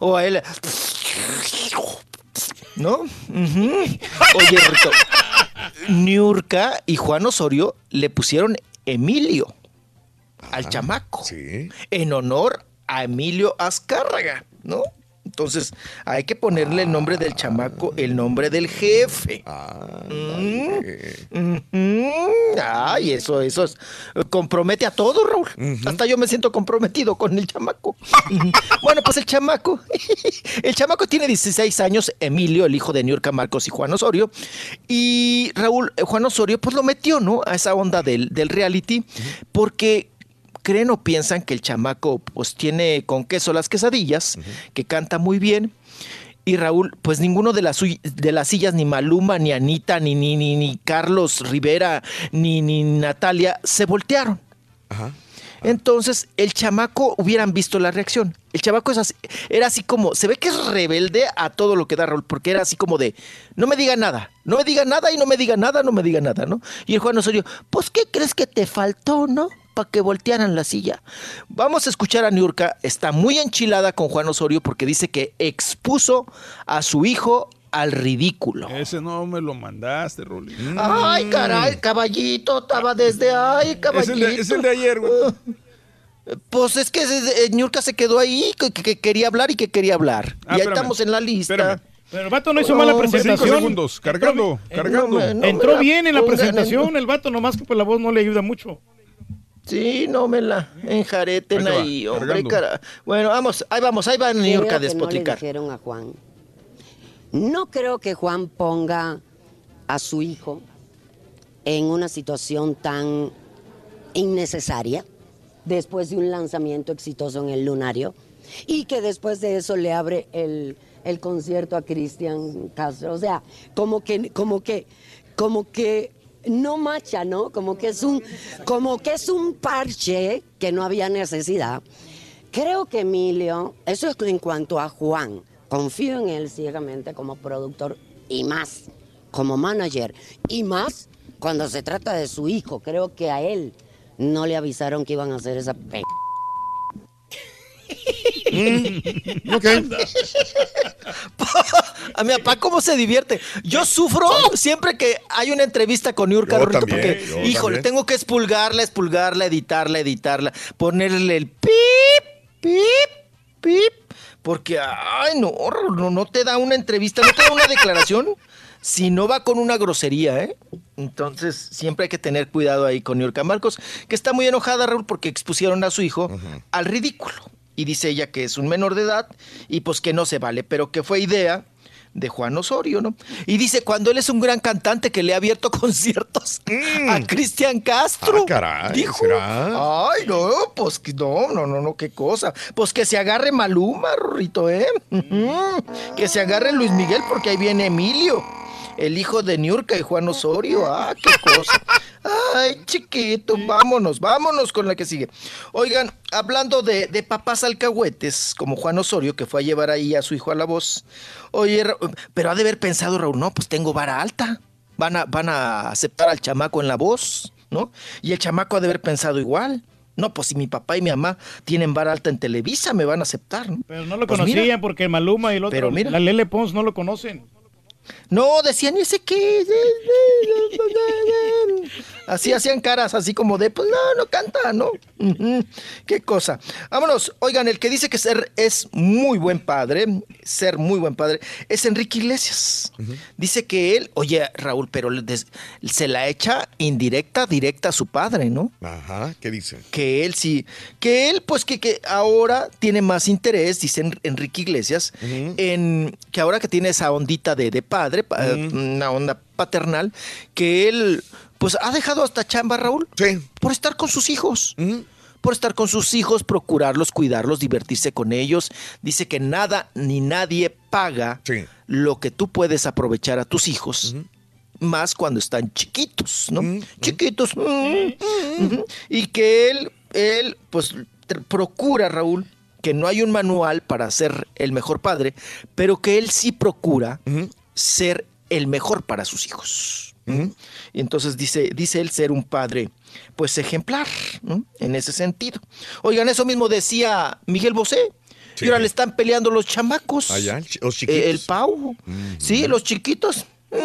O a él. ¿No? Oye, Rito, Niurka y Juan Osorio le pusieron Emilio al chamaco. Sí. En honor a Emilio Azcárraga, ¿no? Entonces, hay que ponerle el nombre del chamaco, el nombre del jefe. Mm, mm, Ay, eso, eso es- compromete a todo, Raúl. Hasta yo me siento comprometido con el chamaco. bueno, pues el chamaco, el chamaco tiene 16 años, Emilio, el hijo de Niurka Marcos y Juan Osorio. Y Raúl, Juan Osorio, pues lo metió, ¿no? A esa onda del, del reality, porque creen o piensan que el chamaco pues tiene con queso las quesadillas, que canta muy bien. Y Raúl, pues ninguno de las, de las sillas, ni Maluma, ni Anita, ni, ni, ni, ni Carlos Rivera, ni, ni Natalia, se voltearon. Entonces, el chamaco hubieran visto la reacción. El chamaco es así- era así como, se ve que es rebelde a todo lo que da Raúl, porque era así como de, no me diga nada, no me diga nada y no me diga nada, no me diga nada, ¿no? Y el Juan Osorio, pues, ¿qué crees que te faltó, no? Para que voltearan la silla. Vamos a escuchar a Niurka, está muy enchilada con Juan Osorio porque dice que expuso a su hijo al ridículo. Ese no me lo mandaste, Rolly. Ay, caray, caballito, estaba desde ay, Es caballito. el, de, es el de ayer, güey. Pues es que eh, Niurka se quedó ahí, que, que quería hablar y que quería hablar. Ah, y ahí espérame, estamos en la lista. espérame. Pero el vato no hizo mala hombre, presentación. Cinco segundos, cargando, cargando. no me- no me Entró bien en la presentación el vato, nomás que pues la voz no le ayuda mucho. Sí, no me la enjareten Ahí va, ahí, hombre, cara. Bueno, vamos, ahí vamos, ahí va Creo Niurka a que no le despotricar. dijeron a Juan. No creo que Juan ponga a su hijo en una situación tan innecesaria después de un lanzamiento exitoso en el lunario y que después de eso le abre el, el concierto a Cristian Castro. O sea, como que, como que, como que no macha, ¿no? Como que es un, como que es un parche que no había necesidad. Creo que Emilio, eso es en cuanto a Juan, confío en él ciegamente como productor y más como manager y más cuando se trata de su hijo. Creo que a él no le avisaron que iban a hacer esa pe... ok. A mi papá, ¿cómo se divierte? Yo sufro siempre que hay una entrevista con Rorrito, también, porque, híjole, también. tengo que expulgarla, expulgarla, editarla, editarla, ponerle el pip, pip, pip, porque, ay, no, no, no te da una entrevista, no te da una declaración si no va con una grosería, ¿eh? Entonces, siempre hay que tener cuidado ahí con Niurka Marcos, que está muy enojada, Raúl, porque expusieron a su hijo al ridículo. Y dice ella que es un menor de edad y pues que no se vale, pero que fue idea de Juan Osorio, ¿no? Y dice, cuando él es un gran cantante que le ha abierto conciertos a Cristian Castro. Ah, caray, dijo. ¿será? Ay, no, pues que no, no, no, no, qué cosa. Pues que se agarre Maluma, Rorrito, ¿eh? Ujú. Que se agarre Luis Miguel porque ahí viene Emilio, el hijo de Niurka y Juan Osorio. Ah, qué cosa. Ay, chiquito, vámonos, vámonos con la que sigue. Oigan, hablando de, de papás alcahuetes, como Juan Osorio, que fue a llevar ahí a su hijo a la voz. Oye, pero ha de haber pensado, Raúl, no, pues tengo vara alta. Van a, van a aceptar al chamaco en la voz, ¿no? Y el chamaco ha de haber pensado igual. No, pues si mi papá y mi mamá tienen vara alta en Televisa, me van a aceptar, ¿no? Pero no lo Pues conocían mira. porque Maluma y el otro, Pero mira. la Lele Pons no lo conocen. No, decían ese qué. Así hacían caras, así como de, pues no, no canta, ¿no? Qué cosa. Vámonos. Oigan, el que dice que ser es muy buen padre, ser muy buen padre, es Enrique Iglesias. Dice que él, oye, Raúl, pero se la echa indirecta, directa a su padre, ¿no? Ajá, ¿qué dice? que él sí, que él pues que, que ahora tiene más interés, dice En- Enrique Iglesias, en que ahora que tiene esa ondita de, de padre, una onda paternal, que él pues ha dejado hasta chamba, Raúl, por estar con sus hijos. Por estar con sus hijos, procurarlos, cuidarlos, divertirse con ellos. Dice que nada ni nadie paga lo que tú puedes aprovechar a tus hijos. Más cuando están chiquitos, ¿no? Chiquitos. mm. Y que él, él, pues, procura, Raúl, que no hay un manual para ser el mejor padre, pero que él sí procura ser el mejor para sus hijos. Y entonces dice, dice él ser un padre, pues ejemplar, ¿no? En ese sentido. Oigan, eso mismo decía Miguel Bosé. Y ahora le están peleando los chamacos. Allá, los Eh, el chiquitos. Pau. Sí, los chiquitos. Mm,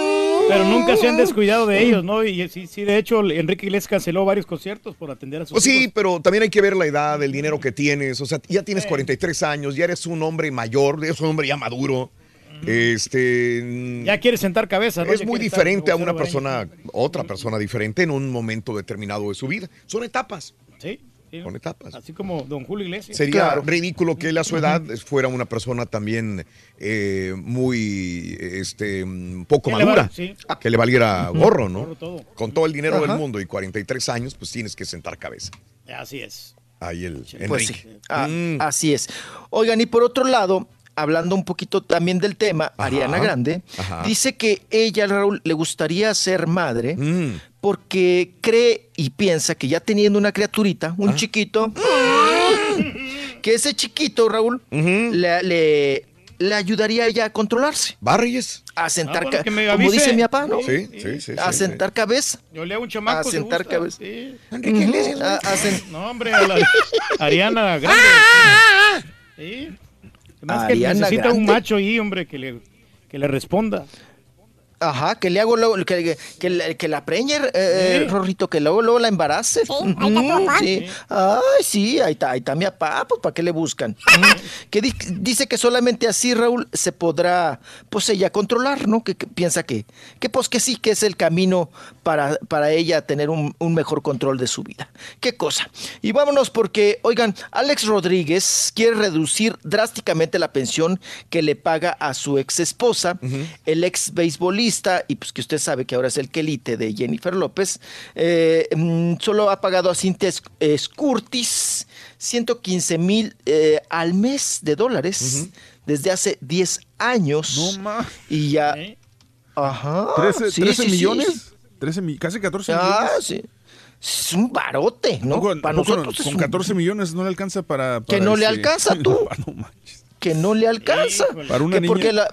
Pero nunca se han descuidado de ellos, ¿no? Y sí, sí, de hecho, Enrique Iglesias canceló varios conciertos por atender a sus Pues sí, hijos. pero también hay que ver la edad, el dinero que tienes. O sea, ya tienes 43 años, ya eres un hombre mayor, eres un hombre ya maduro. Este. Ya quiere sentar cabeza, ¿no? Es Ya muy diferente a una persona, otra persona diferente en un momento determinado de su vida. Son etapas. Sí. sí. Son etapas. Así como don Julio Iglesias. Sería ridículo que él a su edad fuera una persona también eh, muy este, mm, poco Que le madura. sí. Que le valiera gorro, ¿no? Gorro todo. Con todo el dinero Ajá. del mundo y 43 años, pues tienes que sentar cabeza. Así es. Ahí el Pues sí, ah, así es. Oigan, y por otro lado, hablando un poquito también del tema, Ariana Grande ajá. dice que ella, Raúl, le gustaría ser madre Mm. porque cree y piensa que ya teniendo una criaturita, un chiquito, que ese chiquito, Raúl, le, le, le ayudaría a ella a controlarse. Barries. A sentar, Ah, bueno, como dice mi papá, ¿no? Sí, sí, sí. a sí, sentar cabeza. Yo le hago un chamaco. A se sentar cabeza. Sí. Enrique Iglesias. A- a sen- No, hombre, a la Ariana Grande. Sí. Además que necesita un macho ahí, hombre, que le, que le responda. Ajá, que le hago luego, que, que, que la- preñe, eh, Sí. Rorrito, que luego, luego la embarace. Sí, ahí está tu papá. sí. Ay, sí, ahí está, ahí está mi papá, pues ¿para qué le buscan? Que di- dice que solamente así, Raúl, se podrá, pues ella controlar, ¿no? Que, que piensa que, que pues que sí, que es el camino para, para ella tener un, un mejor control de su vida. Qué cosa. Y vámonos porque, oigan, Alex Rodríguez quiere reducir drásticamente la pensión que le paga a su ex esposa, el ex beisbolista, y pues que usted sabe que ahora es el quelite de Jennifer López, eh, mm, solo ha pagado a Cintia Scurtis 115 mil eh, al mes de dólares desde hace 10 años. No más. Y ya. Ajá. 13, sí, 13 sí, sí. millones. 13 mi- casi 14 Ah, millones. sí. Es un barote, ¿no? Con, Para no, con- nosotros con un- 14 millones no le alcanza para. Que no le alcanza, tú. No manches. que no le alcanza. Para una Que niña. porque la-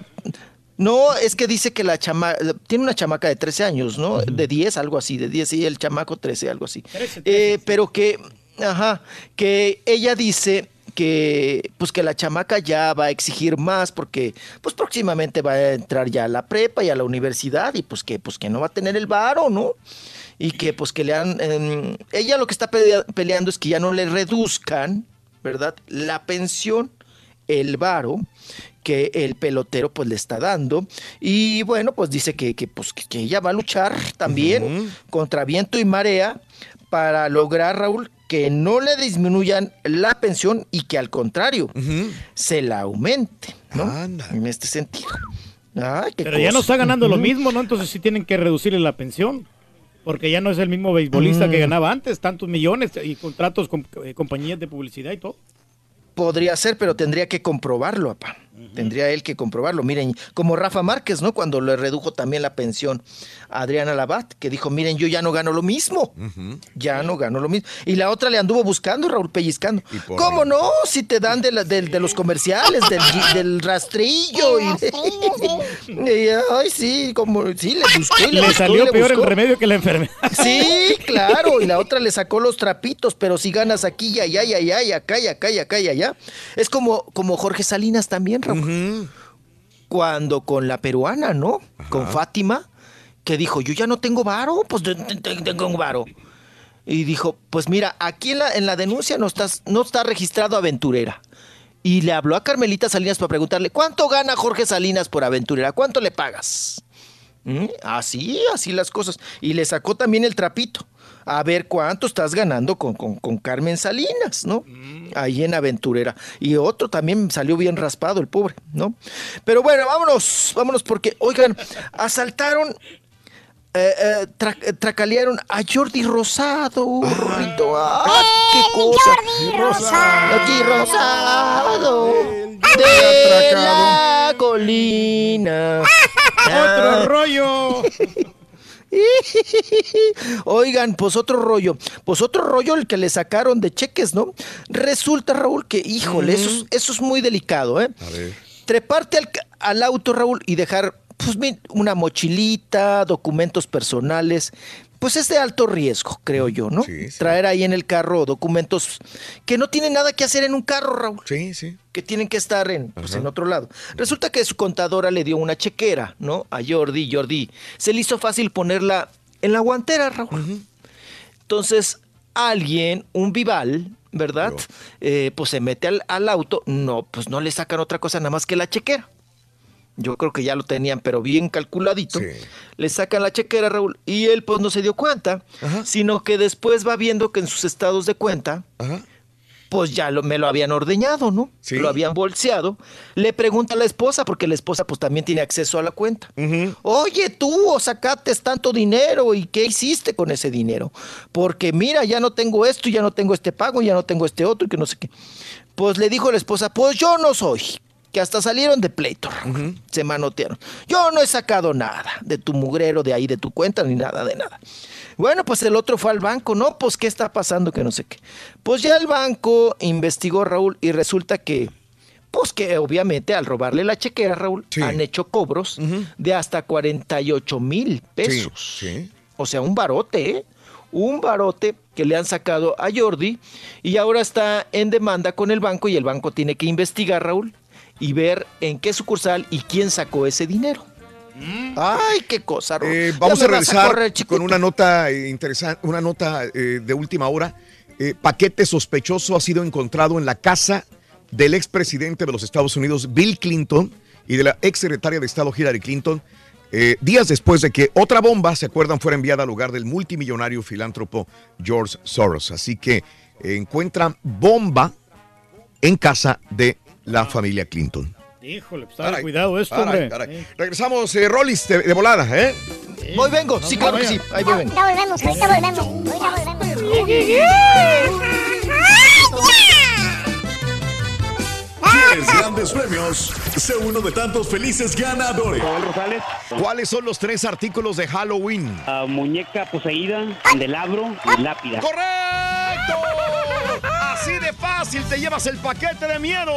no, es que dice que la chama tiene una chamaca de 13 años, ¿no? De 10, algo así, de 10 y el chamaco 13, algo así. Eh, pero que, ajá, que ella dice que pues que la chamaca ya va a exigir más porque pues próximamente va a entrar ya a la prepa y a la universidad y pues que pues que no va a tener el varo, ¿no? Y que pues que le han em, ella lo que está pelea- peleando es que ya no le reduzcan, ¿verdad? La pensión el varo que el pelotero pues le está dando y bueno pues dice que, que, pues que, que ella va a luchar también contra viento y marea para lograr Raúl que no le disminuyan la pensión y que al contrario se la aumente ¿no? en este sentido Ay, qué Pero ya no está ganando lo mismo, ¿no? Entonces sí tienen que reducirle la pensión. Porque ya no es el mismo beisbolista Mm. que ganaba antes, tantos millones y contratos con eh, compañías de publicidad y todo. Podría ser, pero tendría que comprobarlo, papá. Tendría él que comprobarlo. Miren, como Rafa Márquez, ¿no? Cuando le redujo también la pensión a Adriana Labat, que dijo, miren, yo ya no gano lo mismo. Ya no gano lo mismo. Y la otra le anduvo buscando, Raúl, pellizcando. ¿Cómo no? Si te dan de, la- del- de los comerciales, del, rastrillo. Y, y, ay, sí, como, sí, le buscó y le, Le buscó y salió le peor el remedio que la enfermedad. Sí, claro, y la otra le sacó los trapitos, pero si ganas aquí y allá y allá y acá y acá y acá y allá. Es como, como Jorge Salinas también, Cuando con la peruana, ¿no? Con Fátima, que dijo, yo ya no tengo varo, pues te- te- te- tengo un varo. Y dijo, pues mira, aquí en la, en la denuncia no, estás, no está registrado aventurera. Y le habló a Carmelita Salinas para preguntarle, ¿cuánto gana Jorge Salinas por aventurera? ¿Cuánto le pagas? ¿Mm? Así, así las cosas. Y le sacó también el trapito. A ver cuánto estás ganando con, con- con Carmen Salinas, ¿no? Ahí en Aventurera. Y otro también salió bien raspado, el pobre, ¿no? Pero bueno, vámonos, vámonos porque, oigan, asaltaron, eh, eh, tra- eh, tracalearon a Jordi Rosado. Rito. ¡Ah, qué cosa! Jordi Rosado. Jordi Rosado. De la colina. Otro rollo. Oigan, pues otro rollo. Pues otro rollo el que le sacaron de cheques, ¿no? Resulta, Raúl, que, híjole, eso, es, eso es muy delicado, ¿eh? A ver. Treparte al, al auto, Raúl, y dejar pues, una mochilita, documentos personales, pues es de alto riesgo, creo yo, ¿no? Traer ahí en el carro documentos que no tienen nada que hacer en un carro, Raúl. Sí, sí. Que tienen que estar en, pues, Ajá. en otro lado. Resulta que su contadora le dio una chequera, ¿no? A Jordi, Jordi. Se le hizo fácil ponerla en la guantera, Raúl. Entonces, alguien, un vival, ¿verdad? Eh, pues se mete al, al auto. No, pues no le sacan otra cosa nada más que la chequera. Yo creo que ya lo tenían, pero bien calculadito. Le sacan la chequera, Raúl, y él pues no se dio cuenta, sino que después va viendo que en sus estados de cuenta, pues ya lo, me lo habían ordeñado, ¿no? Lo habían bolseado. Le pregunta a la esposa, porque la esposa pues también tiene acceso a la cuenta. Oye, tú sacaste tanto dinero y qué hiciste con ese dinero. Porque mira, ya no tengo esto, ya no tengo este pago, ya no tengo este otro, y que no sé qué. Pues le dijo la esposa, pues yo no soy. Que hasta salieron de pleito, se manotearon. Yo no he sacado nada de tu mugrero, de ahí, de tu cuenta, ni nada, de nada. Bueno, pues el otro fue al banco, ¿no? Pues qué está pasando, que no sé qué. Pues ya el banco investigó, Raúl, y resulta que, pues que obviamente al robarle la chequera, Raúl, han hecho cobros de hasta 48 mil pesos. O sea, un barote, ¿eh? Un barote que le han sacado a Jordi y ahora está en demanda con el banco y el banco tiene que investigar, Raúl, y ver en qué sucursal y quién sacó ese dinero. Ay, qué cosa. Eh, vamos a regresar correr, con una nota interesante, una nota eh, de última hora. Eh, paquete sospechoso ha sido encontrado en la casa del expresidente de los Estados Unidos, Bill Clinton, y de la exsecretaria de Estado, Hillary Clinton, eh, días después de que otra bomba, se acuerdan, fuera enviada al lugar del multimillonario filántropo George Soros. Así que eh, encuentran bomba en casa de la familia Clinton. Híjole, pues Caray, cuidado esto, caray, hombre. caray. Regresamos, eh, Rollis, de, de volada, ¿eh? Voy, vengo, sí, claro que sí. Ahí voy, vengo. Ahorita volvemos, ahorita volvemos. Ahorita volvemos. ¿Quieres grandes premios? Sé uno de tantos felices ganadores. ¿Cuáles son los tres artículos de Halloween? muñeca poseída, candelabro y lápida. ¡Correcto! Así de fácil te llevas el paquete de miedo.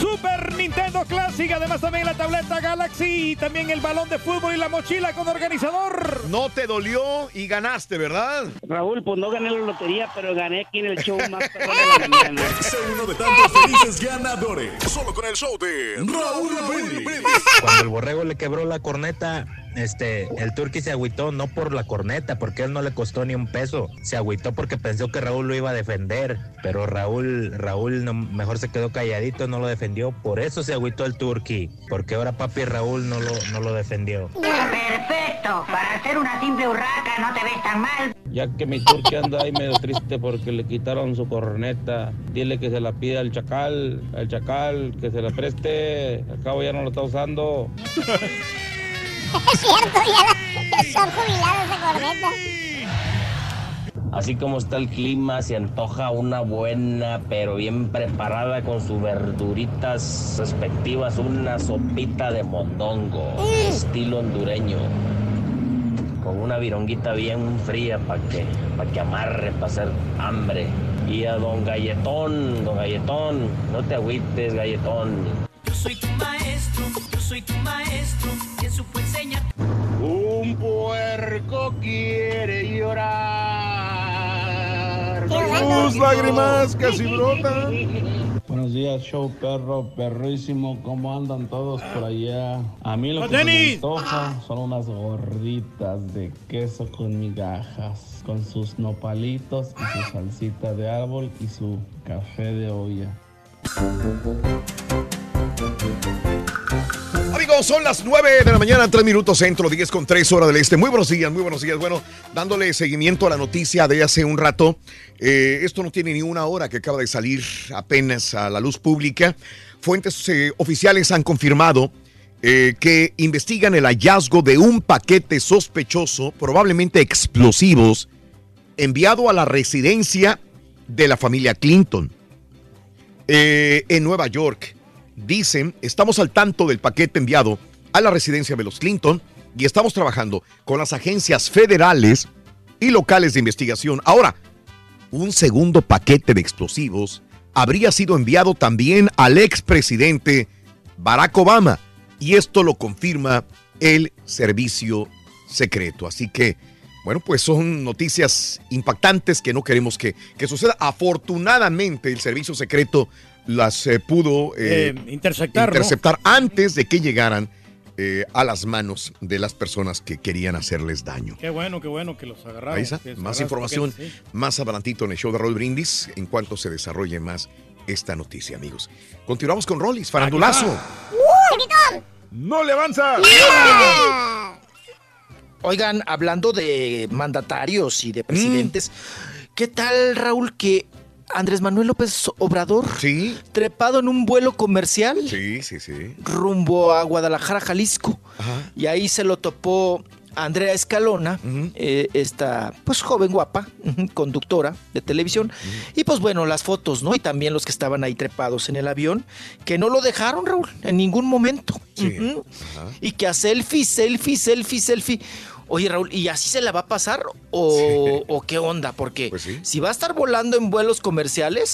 Super Nintendo Classic, además también la tableta Galaxy y también el balón de fútbol y la mochila con organizador. No te dolió y ganaste, ¿verdad? Raúl, pues no gané la lotería, pero gané aquí en el show más de la mañana. Sé uno de tantos felices ganadores. Solo con el show de Raúl Brindis. Cuando el borrego le quebró la corneta, este, el turqui se agüitó no por la corneta, porque él no le costó ni un peso. Se agüitó porque pensó que Raúl lo iba a defender, pero Raúl, Raúl no- mejor se quedó calladito, no lo defendió. Por eso se agüitó el turqui, porque ahora papi Raúl no lo, no lo defendió. Perfecto, para hacer una simple urraca no te ves tan mal. Ya que mi turque anda ahí medio triste porque le quitaron su corneta. Dile que se la pida al chacal, al chacal, que se la preste. Al cabo ya no lo está usando. Es cierto, ya, la- ya son jubilados de corneta. Así como está el clima, se antoja una buena, pero bien preparada con sus verduritas respectivas, una sopita de mondongo, estilo hondureño, con una vironguita bien fría para que, pa' que amarre, para hacer hambre. Y a don Galletón, don Galletón, no te agüites, Galletón. Yo soy tu maestro, yo soy tu maestro, quien supo enseñar. Un puerco quiere llorar. Sus lágrimas casi brotan. Buenos días, show perro, perrísimo. ¿Cómo andan todos por allá? A mí lo ¡Oh, que se me antoja son unas gorditas de queso con migajas, con sus nopalitos y su salsita de árbol y su café de olla. Amigos, son las 9 de la mañana, 3 minutos centro, 10 con 3 horas del este. Muy buenos días, muy buenos días. Bueno, dándole seguimiento a la noticia de hace un rato, eh, esto no tiene ni una hora que acaba de salir apenas a la luz pública. Fuentes eh, oficiales han confirmado eh, que investigan el hallazgo de un paquete sospechoso, probablemente explosivos, enviado a la residencia de la familia Clinton en Nueva York. Dicen, estamos al tanto del paquete enviado a la residencia de los Clinton y estamos trabajando con las agencias federales y locales de investigación. Ahora, un segundo paquete de explosivos habría sido enviado también al expresidente Barack Obama y esto lo confirma el servicio secreto. Así que, bueno, pues son noticias impactantes que no queremos que, que suceda. Afortunadamente, el servicio secreto las eh, pudo eh, Eh, interceptar, antes de que llegaran eh, a las manos de las personas que querían hacerles daño. Qué bueno, qué bueno que los agarraron. Ahí está, más agarraron, información sí. más adelantito en el show de Roll Brindis en cuanto se desarrolle más esta noticia, amigos. Continuamos con Rollis, farandulazo. ¡No le avanza! Oigan, hablando de mandatarios y de presidentes, ¿qué tal, Raúl, que Andrés Manuel López Obrador, trepado en un vuelo comercial Sí, sí, sí. rumbo a Guadalajara, Jalisco, y ahí se lo topó Andrea Escalona, eh, esta pues joven guapa, conductora de televisión, y pues bueno, las fotos, ¿no? Y también los que estaban ahí trepados en el avión, que no lo dejaron, Raúl, en ningún momento. Y que a selfie, selfie, selfie, selfie. Oye, Raúl, ¿y así se la va a pasar? ¿O, o qué onda? Porque si va a estar volando en vuelos comerciales.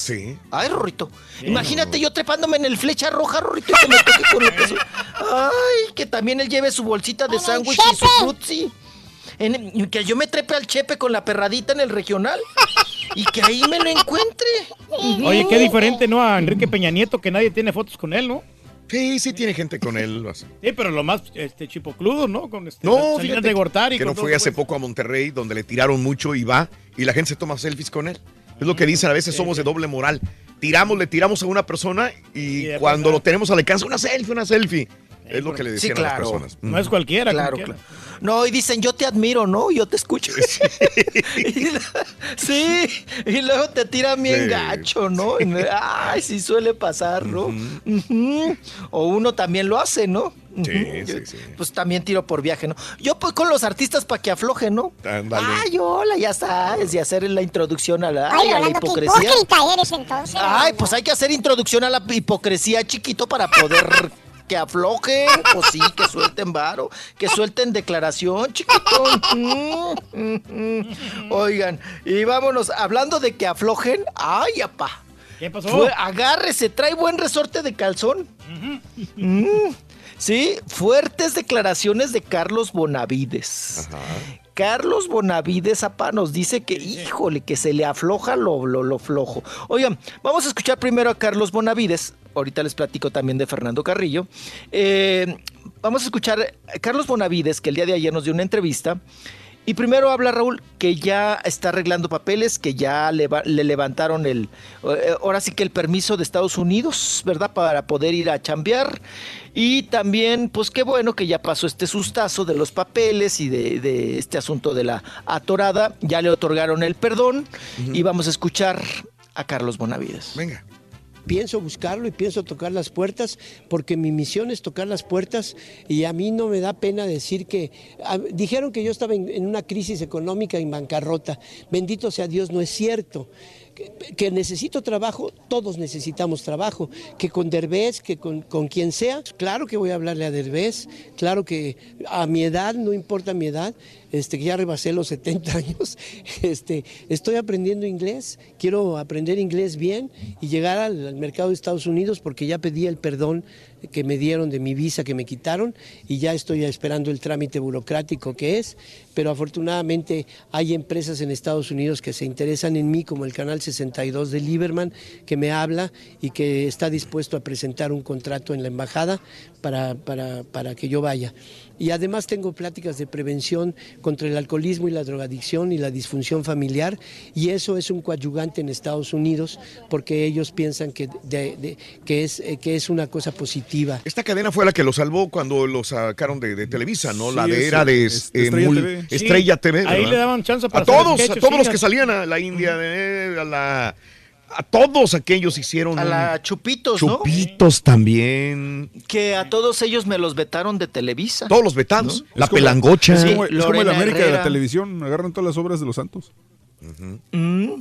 Ay, Rorrito. Imagínate yo trepándome en el flecha roja, Rorrito, y que me toque con lo que soy. Ay, que también él lleve su bolsita de sándwich y su frutzi. En- que yo me trepe al chepe con la perradita en el regional. Y que ahí me lo encuentre. Oye, qué diferente, ¿no? A Enrique Peña Nieto, que nadie tiene fotos con él, ¿no? Sí, sí tiene gente con él. así. Sí, pero lo más este chipocludo, ¿no? Con este, No, fíjate de Gortari. que no fue hace poco a Monterrey donde le tiraron mucho y va y la gente se toma selfies con él. Es lo que dicen, a veces somos de doble moral. Tiramos, le tiramos a una persona y cuando pasar. lo tenemos al alcance, una selfie, una selfie. Es lo que le Sí, decían a las personas. No es cualquiera, Claro, cualquiera. claro. No, y dicen, yo te admiro, ¿no? Yo te escucho. sí, y luego te tiran bien Sí, gacho, ¿no? Ay, sí suele pasar, ¿no? O uno también lo hace, ¿no? Sí, sí, sí. Pues también tiro por viaje, ¿no? Yo pues con los artistas para que aflojen, ¿no? Ándale. Ay, hola, ya sabes, y hacer la introducción a la, Ay, ay, a la hipocresía. eres entonces. Ay, pues hay que hacer introducción a la hipocresía, chiquito, para poder que aflojen, pues sí, que suelten varo, que suelten declaración, chiquito. Mm, mm, mm. Oigan, y vámonos, hablando de que aflojen, ay, apá. ¿Qué pasó? Fue- agárrese, trae buen resorte de calzón. Mm, sí, fuertes declaraciones de Carlos Bonavides. Carlos Bonavides Apa nos dice que, híjole, que se le afloja lo, lo, lo flojo. Oigan, vamos a escuchar primero a Carlos Bonavides. Ahorita les platico también de Fernando Carrillo. Eh, vamos a escuchar a Carlos Bonavides, que el día de ayer nos dio una entrevista. Y primero habla Raúl que ya está arreglando papeles, que ya le, va- le levantaron el, eh, ahora sí que el permiso de Estados Unidos, ¿verdad? Para poder ir a chambear. Y también, pues qué bueno que ya pasó este sustazo de los papeles y de, de este asunto de la atorada. Ya le otorgaron el perdón y vamos a escuchar a Carlos Bonavides. Venga. Pienso buscarlo y pienso tocar las puertas porque mi misión es tocar las puertas y a mí no me da pena decir que dijeron que yo estaba en, una crisis económica en bancarrota. Bendito sea Dios, no es cierto. Que, que necesito trabajo, todos necesitamos trabajo. Que con Derbez, que con, con quien sea, claro que voy a hablarle a Derbez, claro que a mi edad, no importa mi edad, este, ya rebasé los 70 años, este, estoy aprendiendo inglés, quiero aprender inglés bien y llegar al, al mercado de Estados Unidos porque ya pedí el perdón que me dieron de mi visa que me quitaron y ya estoy esperando el trámite burocrático que es, pero afortunadamente hay empresas en Estados Unidos que se interesan en mí, como el Canal 62 de Lieberman, que me habla y que está dispuesto a presentar un contrato en la embajada para, para, para que yo vaya. Y además tengo pláticas de prevención contra el alcoholismo y la drogadicción y la disfunción familiar y eso es un coadyuvante en Estados Unidos porque ellos piensan que, de- de- que, es, eh, que es una cosa positiva. Esta cadena fue la que lo salvó cuando lo sacaron de, de Televisa, ¿no? la de era de es- eh, Estrella TV. Sí, Estrella TV. ahí ¿verdad? le daban chance para a todos, a todos los que salían a la India, de- a la a todos aquellos hicieron A la Chupitos, ¿no? Chupitos también. Que a todos ellos me los vetaron de Televisa. Todos los vetados. La Es como- pelangocha. Es como, es como el América de la televisión. Agarran todas las obras de los santos. Mm,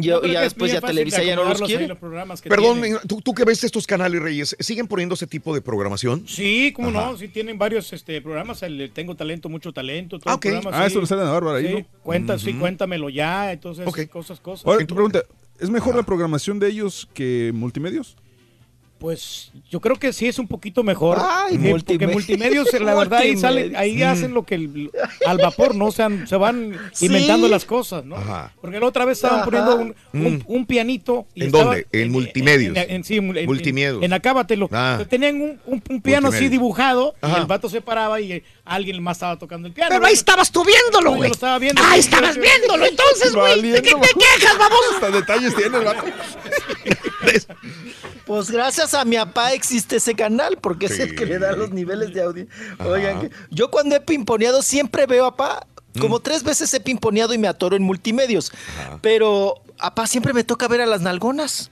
ya, Yo después ya Televisa ya no los quiere. los programas que Perdón. ¿tú, tú que ves estos canales, Reyes, ¿siguen poniendo ese tipo de programación? Sí, cómo Ajá. no, sí tienen varios este, programas, el Tengo Talento, Mucho Talento, todo Ah, el ok. programa, Ah, sí. eso le sale a Bárbara ahí, Sí, ¿no? Cuenta, sí, cuéntamelo ya, entonces, cosas, cosas. Ahora, tu pregunta, ¿es mejor la programación de ellos que multimedios? Pues yo creo que sí es un poquito mejor. Ay, Eh, porque multimedia. multimedios, la verdad, ahí sale, ahí Mm. hacen lo que el- al vapor, ¿no? O sea, se van Sí. inventando las cosas, ¿no? Ajá. Porque la otra vez estaban Ajá. poniendo un, un- Mm. un pianito. y ¿En estaba- dónde? En multimedios. En, en- sí, en, en- Multimedios. En, Acábatelo. Ah. Tenían un, un- un piano así dibujado Ajá. y el vato se paraba y alguien más estaba tocando el piano. Pero ahí estabas tú viéndolo, Yo güey. lo estaba viendo. Ahí estabas viéndolo, entonces, güey. ¿De qué te quejas, vamos? Hasta detalles tiene el vato. Pues gracias a mi papá existe ese canal, porque es el que le da los niveles de audio. Oigan, que- yo cuando he pimponeado siempre veo a papá. Como Mm. tres veces he pimponeado y me atoro en multimedios. Pero papá siempre me toca ver a las nalgonas.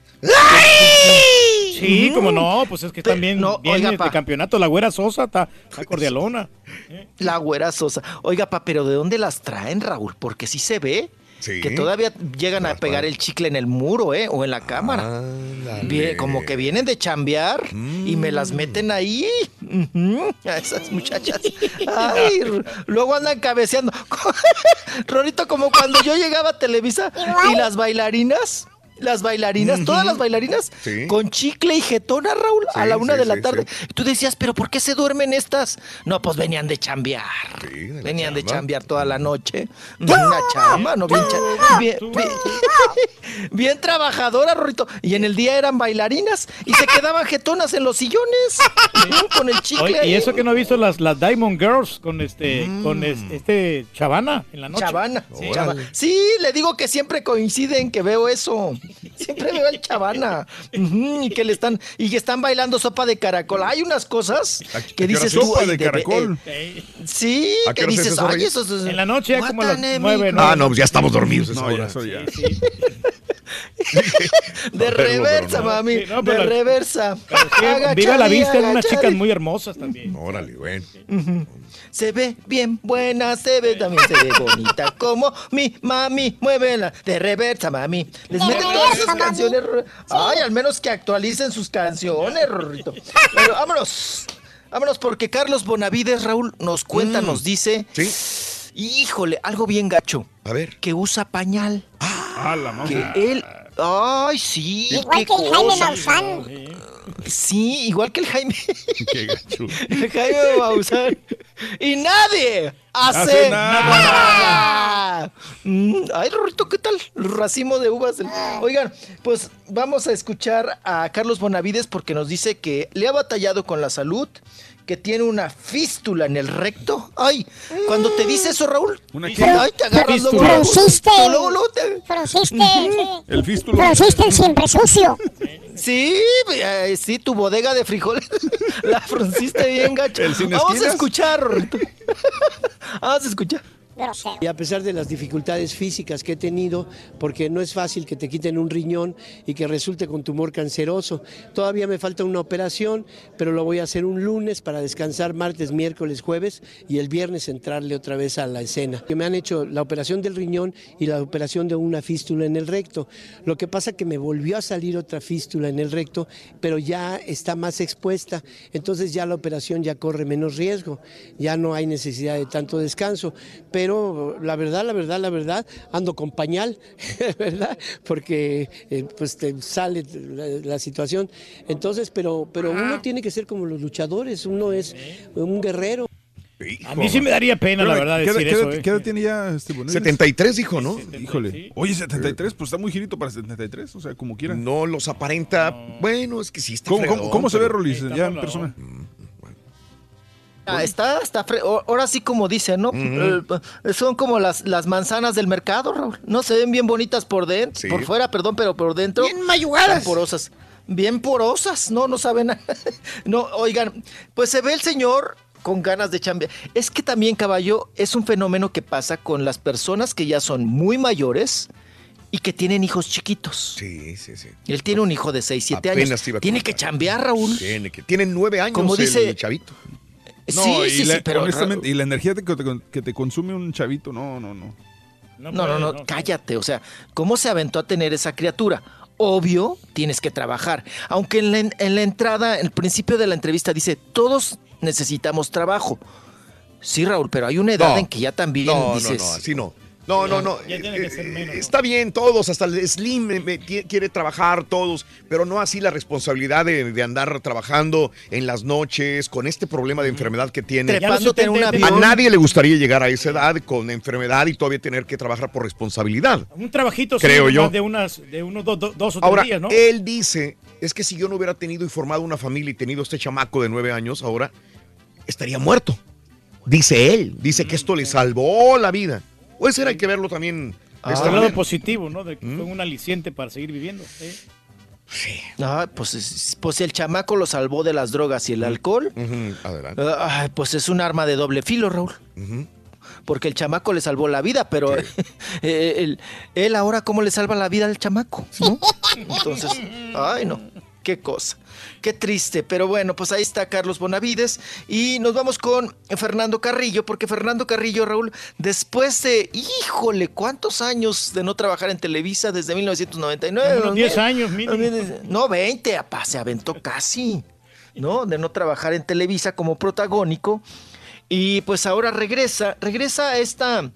Sí, como no, pues es que también no, viene oiga, campeonato. La güera Sosa está, está cordialona. La güera sosa. Oiga, pa, pero ¿de dónde las traen, Raúl? Porque sí se ve Sí. que todavía llegan a pegar el chicle en el muro, ¿eh? O en la cámara. Como que vienen de chambear y me las meten ahí. A esas muchachas. Ay, luego andan cabeceando. Rorito, como cuando yo llegaba a Televisa y las bailarinas. Las bailarinas, todas las bailarinas, Sí. con chicle y jetona, Raúl, a la una sí, de la sí, tarde. Y tú decías, ¿pero por qué se duermen estas? No, pues venían de chambear. de venían de chambear toda la noche. Una chamba, ¿no? Bien, cha- bien, bien- bien trabajadora, Rorito. Y en el día eran bailarinas y se quedaban jetonas en los sillones mm, con el chicle. Oye, y eso que no he visto las, las Diamond Girls con este, con este, este Chavana en la noche. Chavana. Sí. Chava- Sí, le digo que siempre coinciden que veo eso. Siempre veo al Chavana. Y que le están, y que están bailando sopa de caracol. Hay unas cosas ¿A que dices sopa tú, "Ay, de caracol"? eh, sí, ¿A qué que dices, eso, ay, eso es- En la noche ya como a las Guatanémico". nueve, ¿no? Ah, no, pues ya estamos dormidos. ya soy ya. De No, pero reversa, no. mami. Sí, no, pero de la- reversa. Viva la vista, unas agachadí. chicas muy hermosas también. Órale, bueno. Se ve bien buena, se ve también, se ve bonita. Como mi mami, muévela. De reversa, mami. Les meten todas esas canciones. Ay, al menos que actualicen sus canciones, Rorrito. Pero vámonos. Vámonos, porque Carlos Bonavides, Raúl, nos cuenta, Mm. nos dice. Sí. Híjole, algo bien gacho. A ver. Que usa pañal. Ah, la mamá. Que él. Ay, sí. Igual qué que el Jaime. Maussan. Sí, igual que el Jaime. Qué gacho. El Jaime Maussan. Y nadie hace, Hace nada. nada. Mm, Ay, Rorrito, ¿qué tal? Racimo de uvas. del- Oigan, pues vamos a escuchar a Carlos Bonavides porque nos dice que le ha batallado con la salud, que tiene una fístula en el recto. Ay, cuando te dice eso, Raúl, ¿Una ay, qué? te agarras luego, Frunciste. luego, luego te-. El fístulo. Frunciste el siempre sucio. Sí, eh, sí, tu bodega de frijoles la frunciste bien gacho. Vamos a escuchar. Vamos a escuchar. Y a pesar de las dificultades físicas que he tenido, porque no es fácil que te quiten un riñón y que resulte con tumor canceroso, todavía me falta una operación, pero lo voy a hacer un lunes para descansar martes, miércoles, jueves y el viernes entrarle otra vez a la escena. Me han hecho la operación del riñón y la operación de una fístula en el recto. Lo que pasa que me volvió a salir otra fístula en el recto, pero ya está más expuesta, entonces ya la operación ya corre menos riesgo, ya no hay necesidad de tanto descanso, pero la verdad, la verdad, la verdad, ando con pañal, ¿verdad? Porque eh, pues te sale la, la situación. Entonces, pero, pero uno tiene que ser como los luchadores, uno es un guerrero. A mí sí me daría pena, la verdad, ¿Qué edad- decir qué eso. edad- ¿eh? ¿Qué edad tiene ya este Bonavides? 73 dijo, ¿no? Híjole. Oye, 73, pues está muy girito para 73, o sea, como quiera. No los aparenta. Bueno, es que sí está ¿Cómo, cómo- fregadón, cómo se ve pero- Rolis ya en persona? Ah, está, o- Ahora sí, como dice, ¿no? Eh, son como las, las manzanas del mercado, Raúl. No se ven bien bonitas por dentro, Sí. por fuera, perdón, pero por dentro. Bien mayugadas. Están porosas. Bien porosas, no, no saben. no, oigan, pues se ve el señor con ganas de chambear. Es que también, caballo, es un fenómeno que pasa con las personas que ya son muy mayores y que tienen hijos chiquitos. Sí, sí, sí. Él tiene un hijo de 6, 7 Apenas años. te iba a Tiene que chambear, Raúl. Tiene que. Tienen nueve años Como el dice- chavito. No, sí, y, sí, la, sí, pero honestamente, y la energía que te, que te consume un chavito, no, no, no. No, no, no, cállate. O sea, ¿cómo se aventó a tener esa criatura? Obvio, tienes que trabajar. Aunque en la, en la entrada, en el principio de la entrevista dice, todos necesitamos trabajo. Sí, Raúl, pero hay una edad No. en que ya también No, dices... no, no, así no. No, no, no. Ya tiene que ser menos. Está bien, todos, hasta el Slim eh, me- qui- quiere trabajar, todos, pero no así la responsabilidad de, de andar trabajando en las noches con este problema de enfermedad que tiene. Trepándote en un A nadie le gustaría llegar a esa edad con enfermedad y todavía tener que trabajar por responsabilidad. Un trabajito sí, Creo yo. de, unas, de unos do- do- dos o tres días, ¿no? él dice, es que si yo no hubiera tenido y formado una familia y tenido este chamaco de nueve años ahora, estaría muerto. Dice él, dice que esto le salvó la vida. Puede ser, hay que verlo también. Ah, lado positivo, ¿no? De que ¿Mm? fue un aliciente para seguir viviendo. ¿eh? Ah, pues, es- pues si el chamaco lo salvó de las drogas y el alcohol, Adelante. ah, pues es un arma de doble filo, Raúl. Porque el chamaco le salvó la vida, pero eh, él, él ahora cómo le salva la vida al chamaco, ¿no? Entonces, ay no, qué cosa, qué triste. Pero bueno, pues ahí está Carlos Bonavides y nos vamos con Fernando Carrillo, porque Fernando Carrillo, Raúl, después de, híjole, ¿cuántos años de no trabajar en Televisa desde 1999? Unos 10 años mínimo. No, 20, apá, se aventó casi, ¿no? De no trabajar en Televisa como protagónico. Y pues ahora regresa, regresa a esta,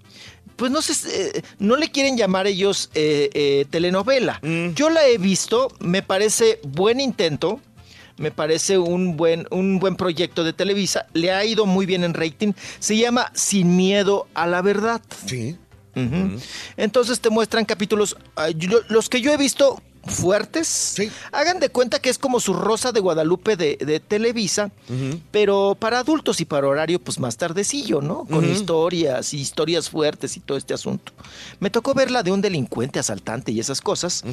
pues no sé, eh, no le quieren llamar ellos eh, eh, telenovela. Yo la he visto, me parece buen intento. Me parece un buen, un buen proyecto de Televisa. Le ha ido muy bien en rating. Se llama Sin Miedo a la Verdad. Sí. Entonces te muestran capítulos, ah, yo- los que yo he visto fuertes. Hagan de cuenta que es como su Rosa de Guadalupe de, de Televisa, pero para adultos y para horario pues más tardecillo, ¿no? Con historias y historias fuertes y todo este asunto. Me tocó ver la de un delincuente asaltante y esas cosas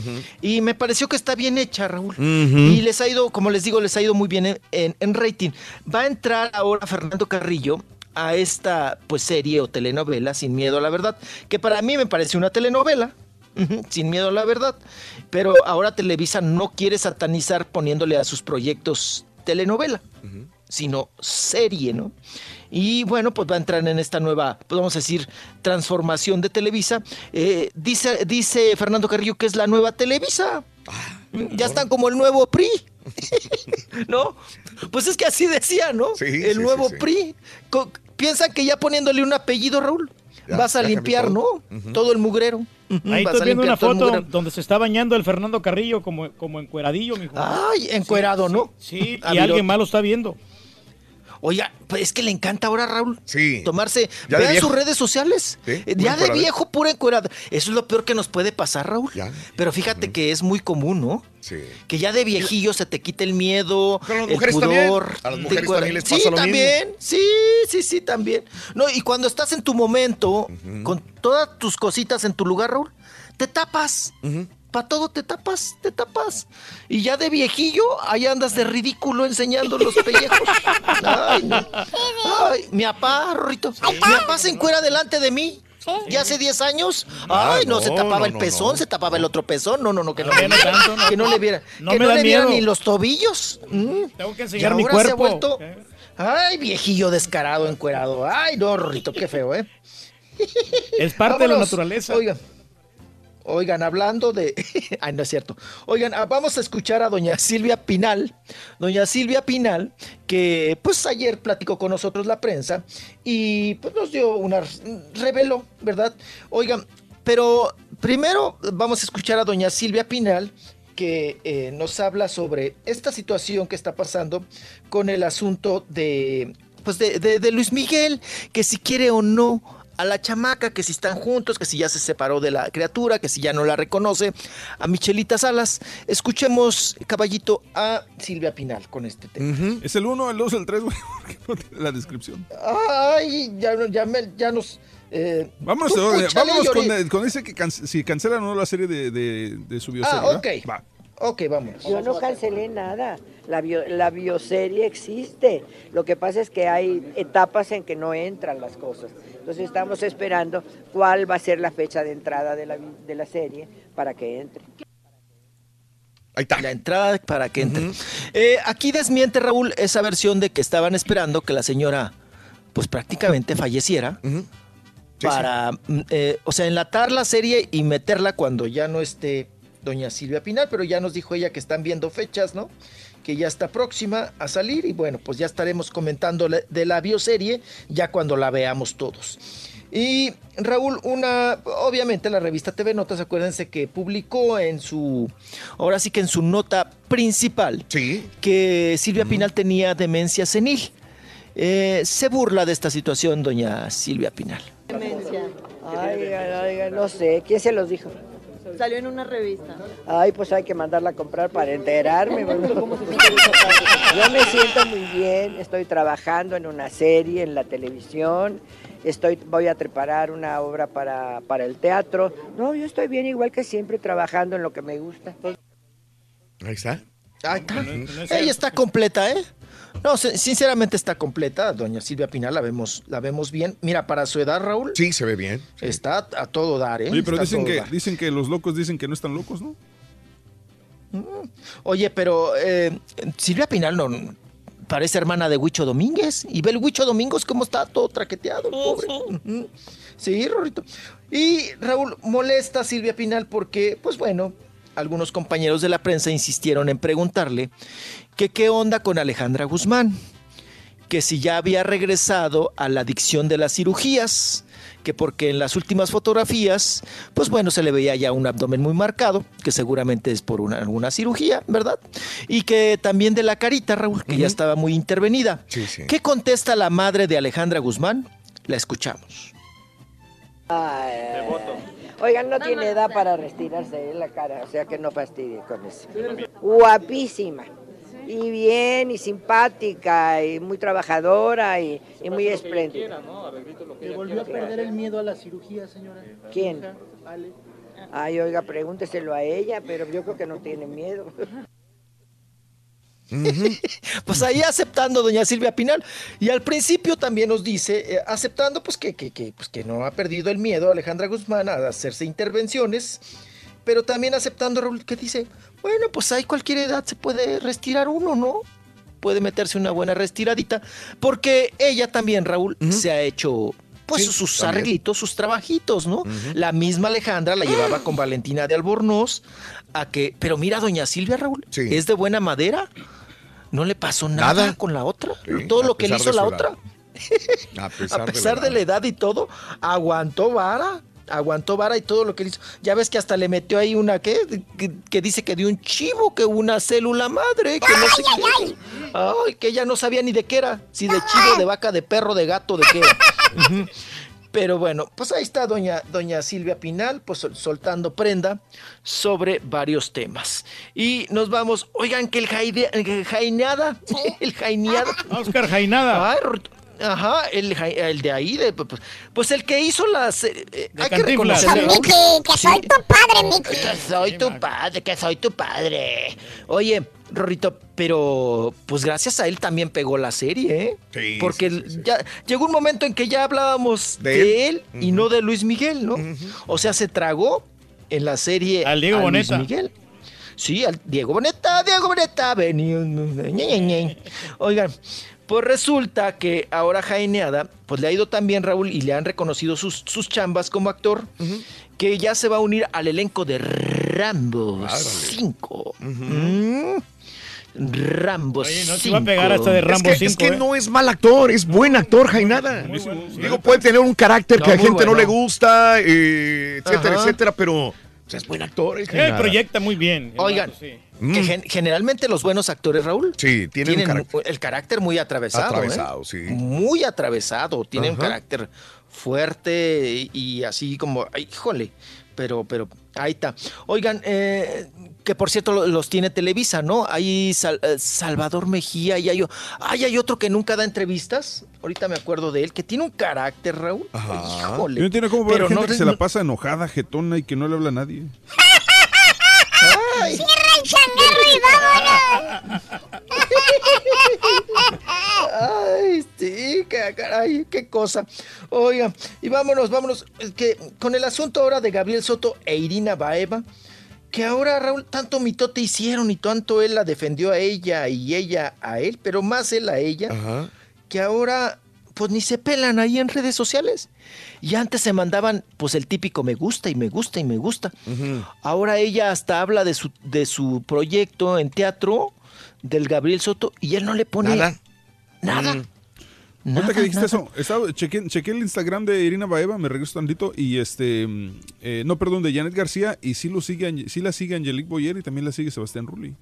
y me pareció que está bien hecha, Raúl. Y les ha ido, como les digo, les ha ido muy bien en, en- en rating. Va a entrar ahora Fernando Carrillo a esta pues serie o telenovela Sin Miedo a la Verdad, que para mí me parece una telenovela. Sin miedo a la verdad. Pero ahora Televisa no quiere satanizar poniéndole a sus proyectos telenovela, sino serie, ¿no? Y bueno, pues va a entrar en esta nueva, podemos decir, transformación de Televisa. Eh, dice, dice Fernando Carrillo que es la nueva Televisa. Ya están como el nuevo PRI. ¿No? Pues es que así decía, ¿no? el sí, nuevo sí. PRI. Piensan que ya poniéndole un apellido, Raúl, Ya, vas a limpiar, ¿no? todo. Todo el mugrero. Ahí vas estoy viendo una foto donde se está bañando el Fernando Carrillo como, como encueradillo, mijo. Ay, encuerado, Sí, ¿no? Sí, y alguien más lo está viendo. Oiga, pues es que le encanta ahora, Raúl. Sí. Tomarse. Ya Vean sus redes sociales. Sí, Eh, Ya de viejo, pura encuerada. Eso es lo peor que nos puede pasar, Raúl. Pero fíjate que es muy común, ¿no? Sí. Que ya de viejillo se te quite el miedo, Pero el mujeres pudor. también. A las mujeres también les sí, pasa lo también. Sí, sí, sí, también. No, y cuando estás en tu momento, con todas tus cositas en tu lugar, Raúl, te tapas. Para todo te tapas, te tapas. Y ya de viejillo, ahí andas de ridículo enseñando los pellejos. Ay, no. Ay, mi papá, Rorrito. Mi papá se encuera delante de mí. Ya hace 10 años. Ah, Ay, no, se tapaba no, el pezón, no. se tapaba el otro pezón. No, no, no, que no, no tanto, que no le viera. Que no le vieran ni los tobillos. Mm. Tengo que Y enseñar mi ahora se ha cuerpo. vuelto. Ay, viejillo descarado, encuerado. Ay, no, Rorrito, qué feo, ¿eh? Es parte de la naturaleza. Oigan, oigan, hablando de. Ay, no es cierto. Oigan, ah, vamos a escuchar a doña Silvia Pinal. Doña Silvia Pinal, que pues ayer platicó con nosotros la prensa y pues nos dio una. reveló, ¿verdad? Oigan, pero primero vamos a escuchar a doña Silvia Pinal que eh, nos habla sobre esta situación que está pasando con el asunto de, pues de, de- de Luis Miguel, que si quiere o no a la chamaca, que si están juntos, que si ya se separó de la criatura, que si ya no la reconoce, a Michelita Salas. Escuchemos, caballito, a Silvia Pinal con este tema. Es el 1, el 2, el 3, güey, porque no tiene la descripción. Ay, ya, no- ya, me- ya nos... eh, Vámonos, con, ese que can- si cancelan o no la serie de, de, de su bioserie. Ah, ¿verdad? ok. Va. Ok, vamos. Yo no cancelé nada. La, bio- la bioserie existe. Lo que pasa es que hay etapas en que no entran las cosas. Entonces estamos esperando cuál va a ser la fecha de entrada de la, de la serie para que entre. Ahí está. La entrada para que entre. Eh, aquí desmiente Raúl esa versión de que estaban esperando que la señora, pues prácticamente falleciera. para, mm, eh, o sea, enlatar la serie y meterla cuando ya no esté doña Silvia Pinal, pero ya nos dijo ella que están viendo fechas, ¿no? Que ya está próxima a salir y bueno, pues ya estaremos comentando de la bioserie ya cuando la veamos todos. Y Raúl, una, obviamente la revista TV Notas, acuérdense que publicó en su, ahora sí que en su nota principal, que Silvia Pinal tenía demencia senil. Eh, se burla de esta situación, doña Silvia Pinal. Demencia. Ay, ay, ay, no sé, ¿quién se los dijo? Salió en una revista. Ay, pues hay que mandarla a comprar para enterarme. Yo me siento muy bien, estoy trabajando en una serie en la televisión, estoy, voy a preparar una obra para, para el teatro. No, yo estoy bien igual que siempre trabajando en lo que me gusta. Ahí está. Ahí está. Ella está completa, ¿eh? No, sin- sinceramente está completa, doña Silvia Pinal, la vemos, la vemos bien. Mira, para su edad, Raúl. Sí, se ve bien. Está a todo dar, ¿eh? Oye, pero Está dicen que, dar. dicen que los locos dicen que no están locos, ¿no? Oye, pero eh, Silvia Pinal no parece hermana de Huicho Domínguez. Y ve el Huicho Domínguez cómo está todo traqueteado, el pobre. Ujú. Sí, Rorrito. Y Raúl molesta a Silvia Pinal porque, pues bueno, algunos compañeros de la prensa insistieron en preguntarle que qué onda con Alejandra Guzmán, que si ya había regresado a la adicción de las cirugías, que porque en las últimas fotografías, pues bueno, se le veía ya un abdomen muy marcado, que seguramente es por una, alguna cirugía, ¿verdad? Y que también de la carita, Raúl, que ya estaba muy intervenida. Sí, sí. ¿Qué contesta la madre de Alejandra Guzmán? La escuchamos. Ay, Oigan, no tiene edad para retirarse en la cara, o sea que no fastidie con eso. Guapísima. Y bien, y simpática, y muy trabajadora, y, y muy espléndida. ¿Le volvió a perder el miedo a la cirugía, señora? ¿Quién? Ale. Ay, oiga, pregúnteselo a ella, pero yo creo que no tiene miedo. Pues ahí aceptando doña Silvia Pinal. Y al principio también nos dice, eh, aceptando pues que, que, que, pues que no ha perdido el miedo Alejandra Guzmán a hacerse intervenciones, pero también aceptando, Raúl, que dice, bueno, pues hay cualquier edad se puede restirar uno, ¿no? Puede meterse una buena restiradita, porque ella también, Raúl, se ha hecho pues Sí, sus también. arreglitos, sus trabajitos, ¿no? La misma Alejandra la llevaba con Valentina de Albornoz a que, pero mira, doña Silvia, Raúl, es de buena madera. No le pasó nada, Nada. con la otra. Sí, todo lo que le hizo la otra. edad. A pesar, A pesar de la edad y todo, aguantó vara. Aguantó vara y todo lo que le hizo. Ya ves que hasta le metió ahí una que, que, que dice que de un chivo, que una célula madre, que no sé qué. Ay, que ella no sabía ni de qué era. Si de chivo, de vaca, de perro, de gato, de qué era. Pero bueno, pues ahí está doña, doña Silvia Pinal, pues sol- soltando prenda sobre varios temas. Y nos vamos, oigan, que el, jaide- el jaineada, el jaineada. Oscar Jainada. Ay. Ajá, el, ja- el de ahí, de, pues, pues el que hizo las... eh, eh, hay que Cantinflas. reconocerle. Miki, que soy Sí. tu padre, Miki. Que soy tu padre, que soy tu padre. Oye, Rorrito, pero pues gracias a él también pegó la serie, ¿eh? Sí, Porque sí, sí, sí. ya llegó un momento en que ya hablábamos De de, él. él, y no de Luis Miguel, ¿no? O sea, se tragó en la serie Al Diego a Boneta. Luis Miguel. Sí, al Diego Boneta, Diego Boneta, vení. ñe, ñe, ñe. Oigan, pues resulta que ahora Jaineada, pues le ha ido tan bien Raúl y le han reconocido sus, sus chambas como actor, que ya se va a unir al elenco de Rambo 5. Mm. Rambo Oye, no 5. se va a pegar hasta de Es Rambo que, 5. es que ¿eh? no es mal actor, es buen actor, Jainada. Digo, puede tener un carácter No, que a gente no le gusta, eh, etcétera, Ajá. etcétera, pero es buen actor. Él proyecta muy bien. Oigan, sí. Que gen- generalmente los buenos actores, Raúl, Sí, tienen, carácter. el carácter muy atravesado. ¿eh? Atravesado, sí. Muy atravesado. Tiene un Ajá. carácter fuerte y, y así como, ay, híjole, pero, pero ahí está. Oigan, eh, que por cierto lo- los tiene Televisa, ¿no? Hay Sal- eh, Salvador Mejía y hay, ay, hay otro que nunca da entrevistas. Ahorita me acuerdo de él, que tiene un carácter, Raúl. Híjole. Yo no entiendo cómo ver Pero gente no- que se la pasa enojada, jetona y que no le habla a nadie. Ay. Cierra el changarro y vámonos. Ay, sí, qué, caray, qué cosa. Oiga, y vámonos, vámonos, es que con el asunto ahora de Gabriel Soto e Irina Baeva, que ahora Raúl tanto mitote hicieron y tanto él la defendió a ella y ella a él, pero más él a ella, Ajá. que ahora pues ni se pelan ahí en redes sociales. Y antes se mandaban pues el típico me gusta y me gusta y me gusta. Ahora ella hasta habla de su, de su proyecto en teatro del Gabriel Soto y él no le pone Nada. nada. Mm. Ahorita que dijiste eso, estaba, chequé, chequé el Instagram de Irina Baeva, me regreso tantito, y este, mm, eh, no, perdón, de Janet García, y sí, lo sigue, sí la sigue Angelique Boyer y también la sigue Sebastián Rulli.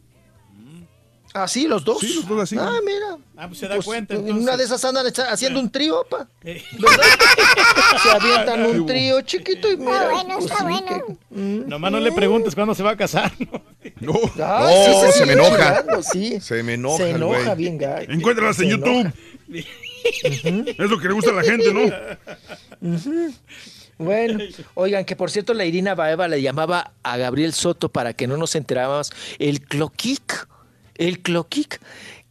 Ah, sí, los dos. Sí, los dos así. Ah, mira. Ah, pues se da Pues, cuenta. en entonces. una de esas andan haciendo un trío, pa. ¿Verdad? Se avientan un trío chiquito y mira. bueno, pues está sí, bueno. que- mm. Nomás no le preguntes cuándo se va a casar. No, sí, No, se me enoja. sí. Se me enoja, Se enoja bien, gacho. Encuéntralas en YouTube. Es lo que le gusta a la gente, ¿no? Bueno, oigan, que por cierto la Irina Baeva le llamaba a Gabriel Soto para que no nos enterábamos el cloquic, el cloquic,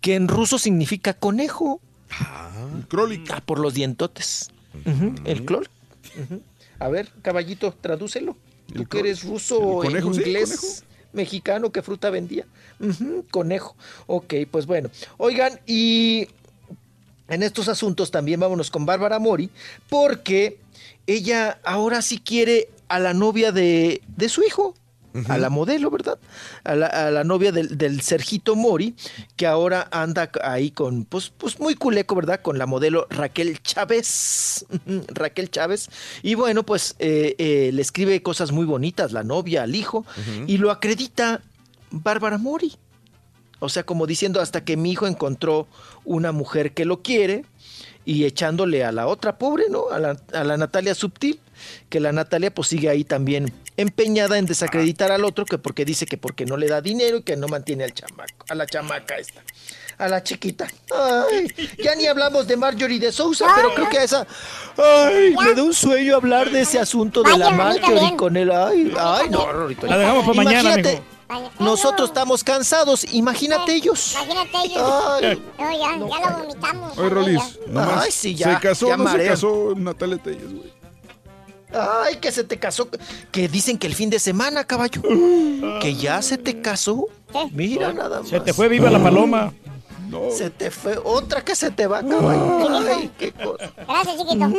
que en ruso significa conejo. Krolik. Ah, por los dientotes. El clol. Ujú. A ver, caballito, tradúcelo. Tú que eres ruso, el conejo, sí, inglés, conejo. mexicano, ¿qué fruta vendía? Conejo. Ok, pues bueno. Oigan, y en estos asuntos también vámonos con Bárbara Mori, porque ella ahora sí quiere a la novia de, de su hijo, a la modelo, ¿verdad? A la, a la novia del, del Sergito Mori, que ahora anda ahí con, pues, pues muy culeco, ¿verdad? Con la modelo Raquel Chávez. Raquel Chávez. Y bueno, pues eh, eh, le escribe cosas muy bonitas la novia al hijo y lo acredita Bárbara Mori. O sea, como diciendo hasta que mi hijo encontró una mujer que lo quiere y echándole a la otra pobre, ¿no? A la, a la Natalia Subtil, que la Natalia pues sigue ahí también empeñada en desacreditar al otro, que porque dice que porque no le da dinero y que no mantiene al chamaco, a la chamaca esta, a la chiquita. Ay, ya ni hablamos de Marjorie de Sousa, pero creo que a esa... Ay, me da un sueño hablar de ese asunto de la Marjorie con él. Ay, ay, no, Rorrito. La dejamos para mañana, Imagínate, mijo. Nosotros estamos cansados, imagínate ellos. Imagínate ellos. Ay. No, ya, ya lo vomitamos. Oye, Rolis, nomás, Ay, sí, ya, ¿se casó ya o no se casó Natalia Telles, güey? Ay, que se te casó. Que dicen que el fin de semana, caballo. Que ya se te casó. Mira nada más. Se te fue viva la paloma. Se te fue. Otra que se te va, caballo. Ay, qué cosa. Gracias, chiquito.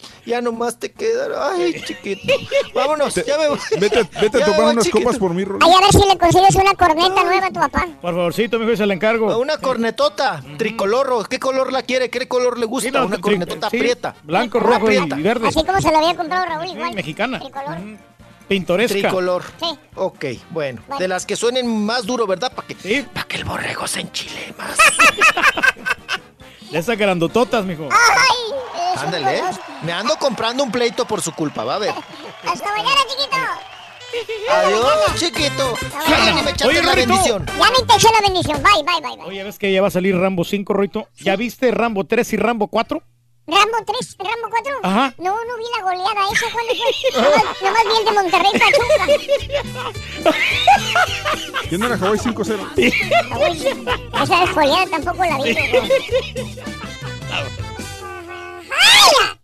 Mm, Ya nomás te queda. Ay, chiquito. Vámonos, ya me voy. Vete, vete Ya a tomar voy, unas chiquito. copas por mí, Rolis. Ay, a ver si le consigues una corneta nueva a tu papá. Por favorcito, mijo, se la encargo. Una cornetota, tricolor. ¿Qué color la quiere? ¿Qué color le gusta? Sí, no, Una tri- cornetota sí, prieta. Blanco, rojo y prieta. verde. Así como se lo había comprado Raúl, igual. Mexicana. Tricolor. Pintoresca. Tricolor. Sí. Ok, bueno. Bueno. De las que suenen más duro, ¿verdad? Para que, pa' que el borrego se enchile más. De esas grandototas, mijo. Ay, eso Ándale, ¿eh? conozco. Me ando comprando un pleito por su culpa, va a ver. Hasta mañana, chiquito. Adiós, chiquito. Ya ni me echaste Oye, la Rorito. bendición. Ya ni te eché la bendición. Bye, bye, bye, bye. Oye, ¿ves que ya va a salir Rambo 5, Roito? ¿Ya viste Rambo 3 y Rambo 4? Rambo 3, Rambo 4. Ajá. No, no vi la goleada esa. ¿Cuándo fue? Nomás, nomás vi el de Monterrey Pachuca. ¿Quién era Hawái 5-0? Uy, esa es goleada tampoco la vi. güey.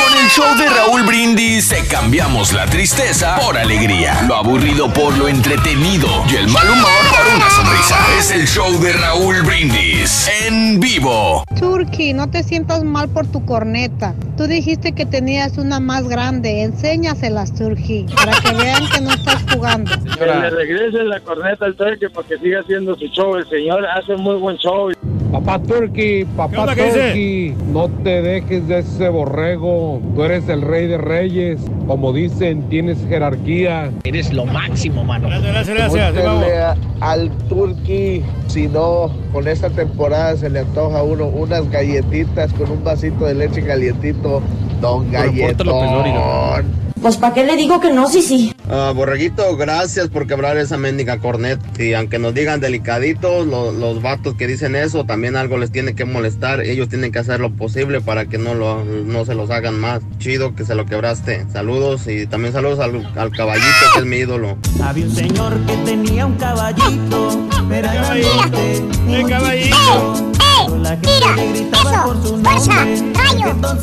Con el show de Raúl Brindis te cambiamos la tristeza por alegría, lo aburrido por lo entretenido y el mal humor por una sonrisa. Es el show de Raúl Brindis en vivo. Turki, no te sientas mal por tu corneta. Tú dijiste que tenías una más grande. Enséñaselas, Turki, para que vean que no estás jugando. Que le regrese la corneta al turque para que siga haciendo su show. El señor hace muy buen show. Papá Turkey, papá? Turkey, no te dejes de ese borrego. Tú eres el rey de reyes. Como dicen, tienes jerarquía. Eres lo máximo, mano. Gracias, gracias, gracias. Al Turqui si no, con esta temporada se le antoja a uno unas galletitas con un vasito de leche calientito. Don Galletón. Pues ¿para qué le digo que no, sí, sí? Ah, Borreguito, gracias por quebrar esa mendiga corneta. Y aunque nos digan delicaditos, lo- los vatos que dicen eso, también algo les tiene que molestar. Ellos tienen que hacer lo posible para que no, lo, no se los hagan más. Chido que se lo quebraste. Saludos y también saludos al, al caballito que es mi ídolo. Había un señor que tenía un caballito, era grandote, ¡El caballito! Gritaba por su nombre.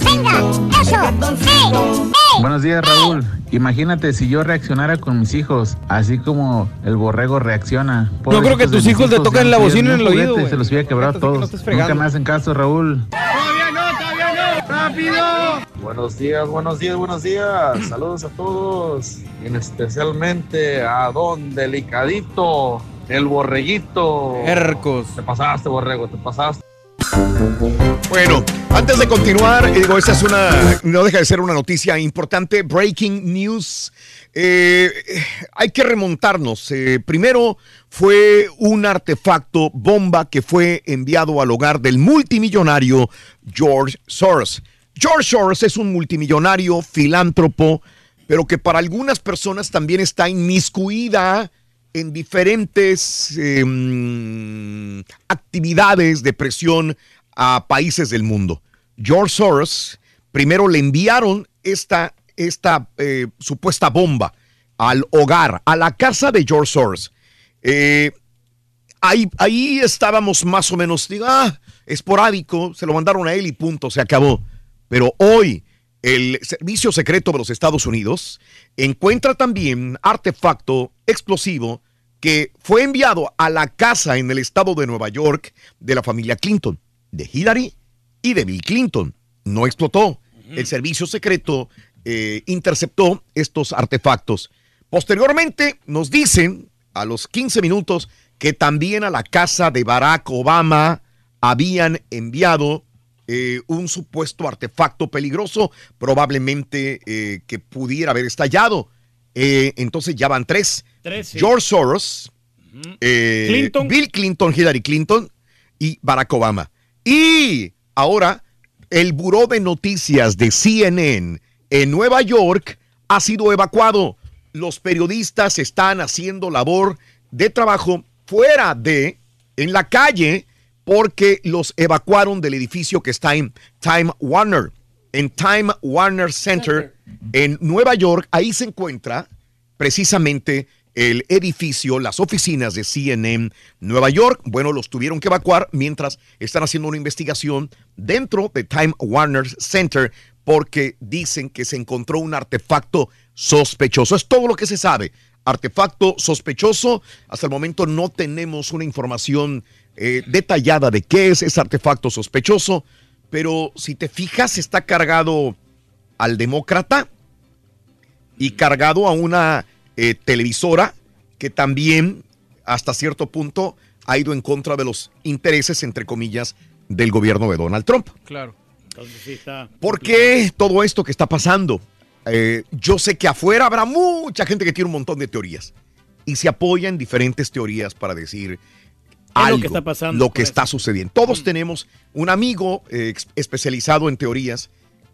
Venga, eso. ¡Ey! Buenos días, Raúl. Imagínate si yo reaccionara con mis hijos, así como el borrego reacciona. Yo creo que tus hijos le tocan la bocina en el oído. Se los voy a quebrar Fíjate que no todos. Nunca me hacen caso, Raúl. ¡Todavía no, todavía no! ¡Rápido! Buenos días, buenos días, buenos días. Saludos a todos. Y especialmente a Don Delicadito, el borreguito. Hercos. Te pasaste, borrego, te pasaste. Bueno, antes de continuar, eh, digo, esta es una, no deja de ser una noticia importante, breaking news. Eh, eh, hay que remontarnos. Eh, primero fue un artefacto bomba que fue enviado al hogar del multimillonario George Soros. George Soros es un multimillonario filántropo, pero que para algunas personas también está inmiscuida en diferentes em, actividades de presión a países del mundo. George Soros primero le enviaron esta, esta eh, supuesta bomba al hogar, a la casa de George Soros. Eh, ahí, ahí estábamos más o menos, digo, ah, esporádico, se lo mandaron a él y punto, se acabó. Pero hoy el Servicio Secreto de los Estados Unidos encuentra también artefacto explosivo que fue enviado a la casa en el estado de Nueva York de la familia Clinton, de Hillary y de Bill Clinton. No explotó. El servicio secreto eh, interceptó estos artefactos. Posteriormente nos dicen a los 15 minutos que también a la casa de Barack Obama habían enviado eh, un supuesto artefacto peligroso, probablemente eh, que pudiera haber estallado. Eh, entonces ya van tres. Tres, sí. George Soros, eh, Clinton. Bill Clinton, Hillary Clinton y Barack Obama. Y ahora el buró de noticias de CNN en Nueva York ha sido evacuado. Los periodistas están haciendo labor de trabajo fuera de, en la calle, porque los evacuaron del edificio que está en Time Warner. En Time Warner Center, en Nueva York, ahí se encuentra precisamente el edificio, las oficinas de CNN Nueva York. Bueno, los tuvieron que evacuar mientras están haciendo una investigación dentro de Time Warner Center porque dicen que se encontró un artefacto sospechoso. Es todo lo que se sabe. Artefacto sospechoso. Hasta el momento no tenemos una información eh, detallada de qué es ese artefacto sospechoso, pero si te fijas está cargado al demócrata y cargado a una eh, televisora que también hasta cierto punto ha ido en contra de los intereses, entre comillas, del gobierno de Donald Trump. Claro. Entonces sí está. ¿Por qué todo esto que está pasando? Eh, yo sé que afuera habrá mucha gente que tiene un montón de teorías y se apoya en diferentes teorías para decir algo, lo que está pasando lo que está sucediendo. Todos tenemos un amigo eh, especializado en teorías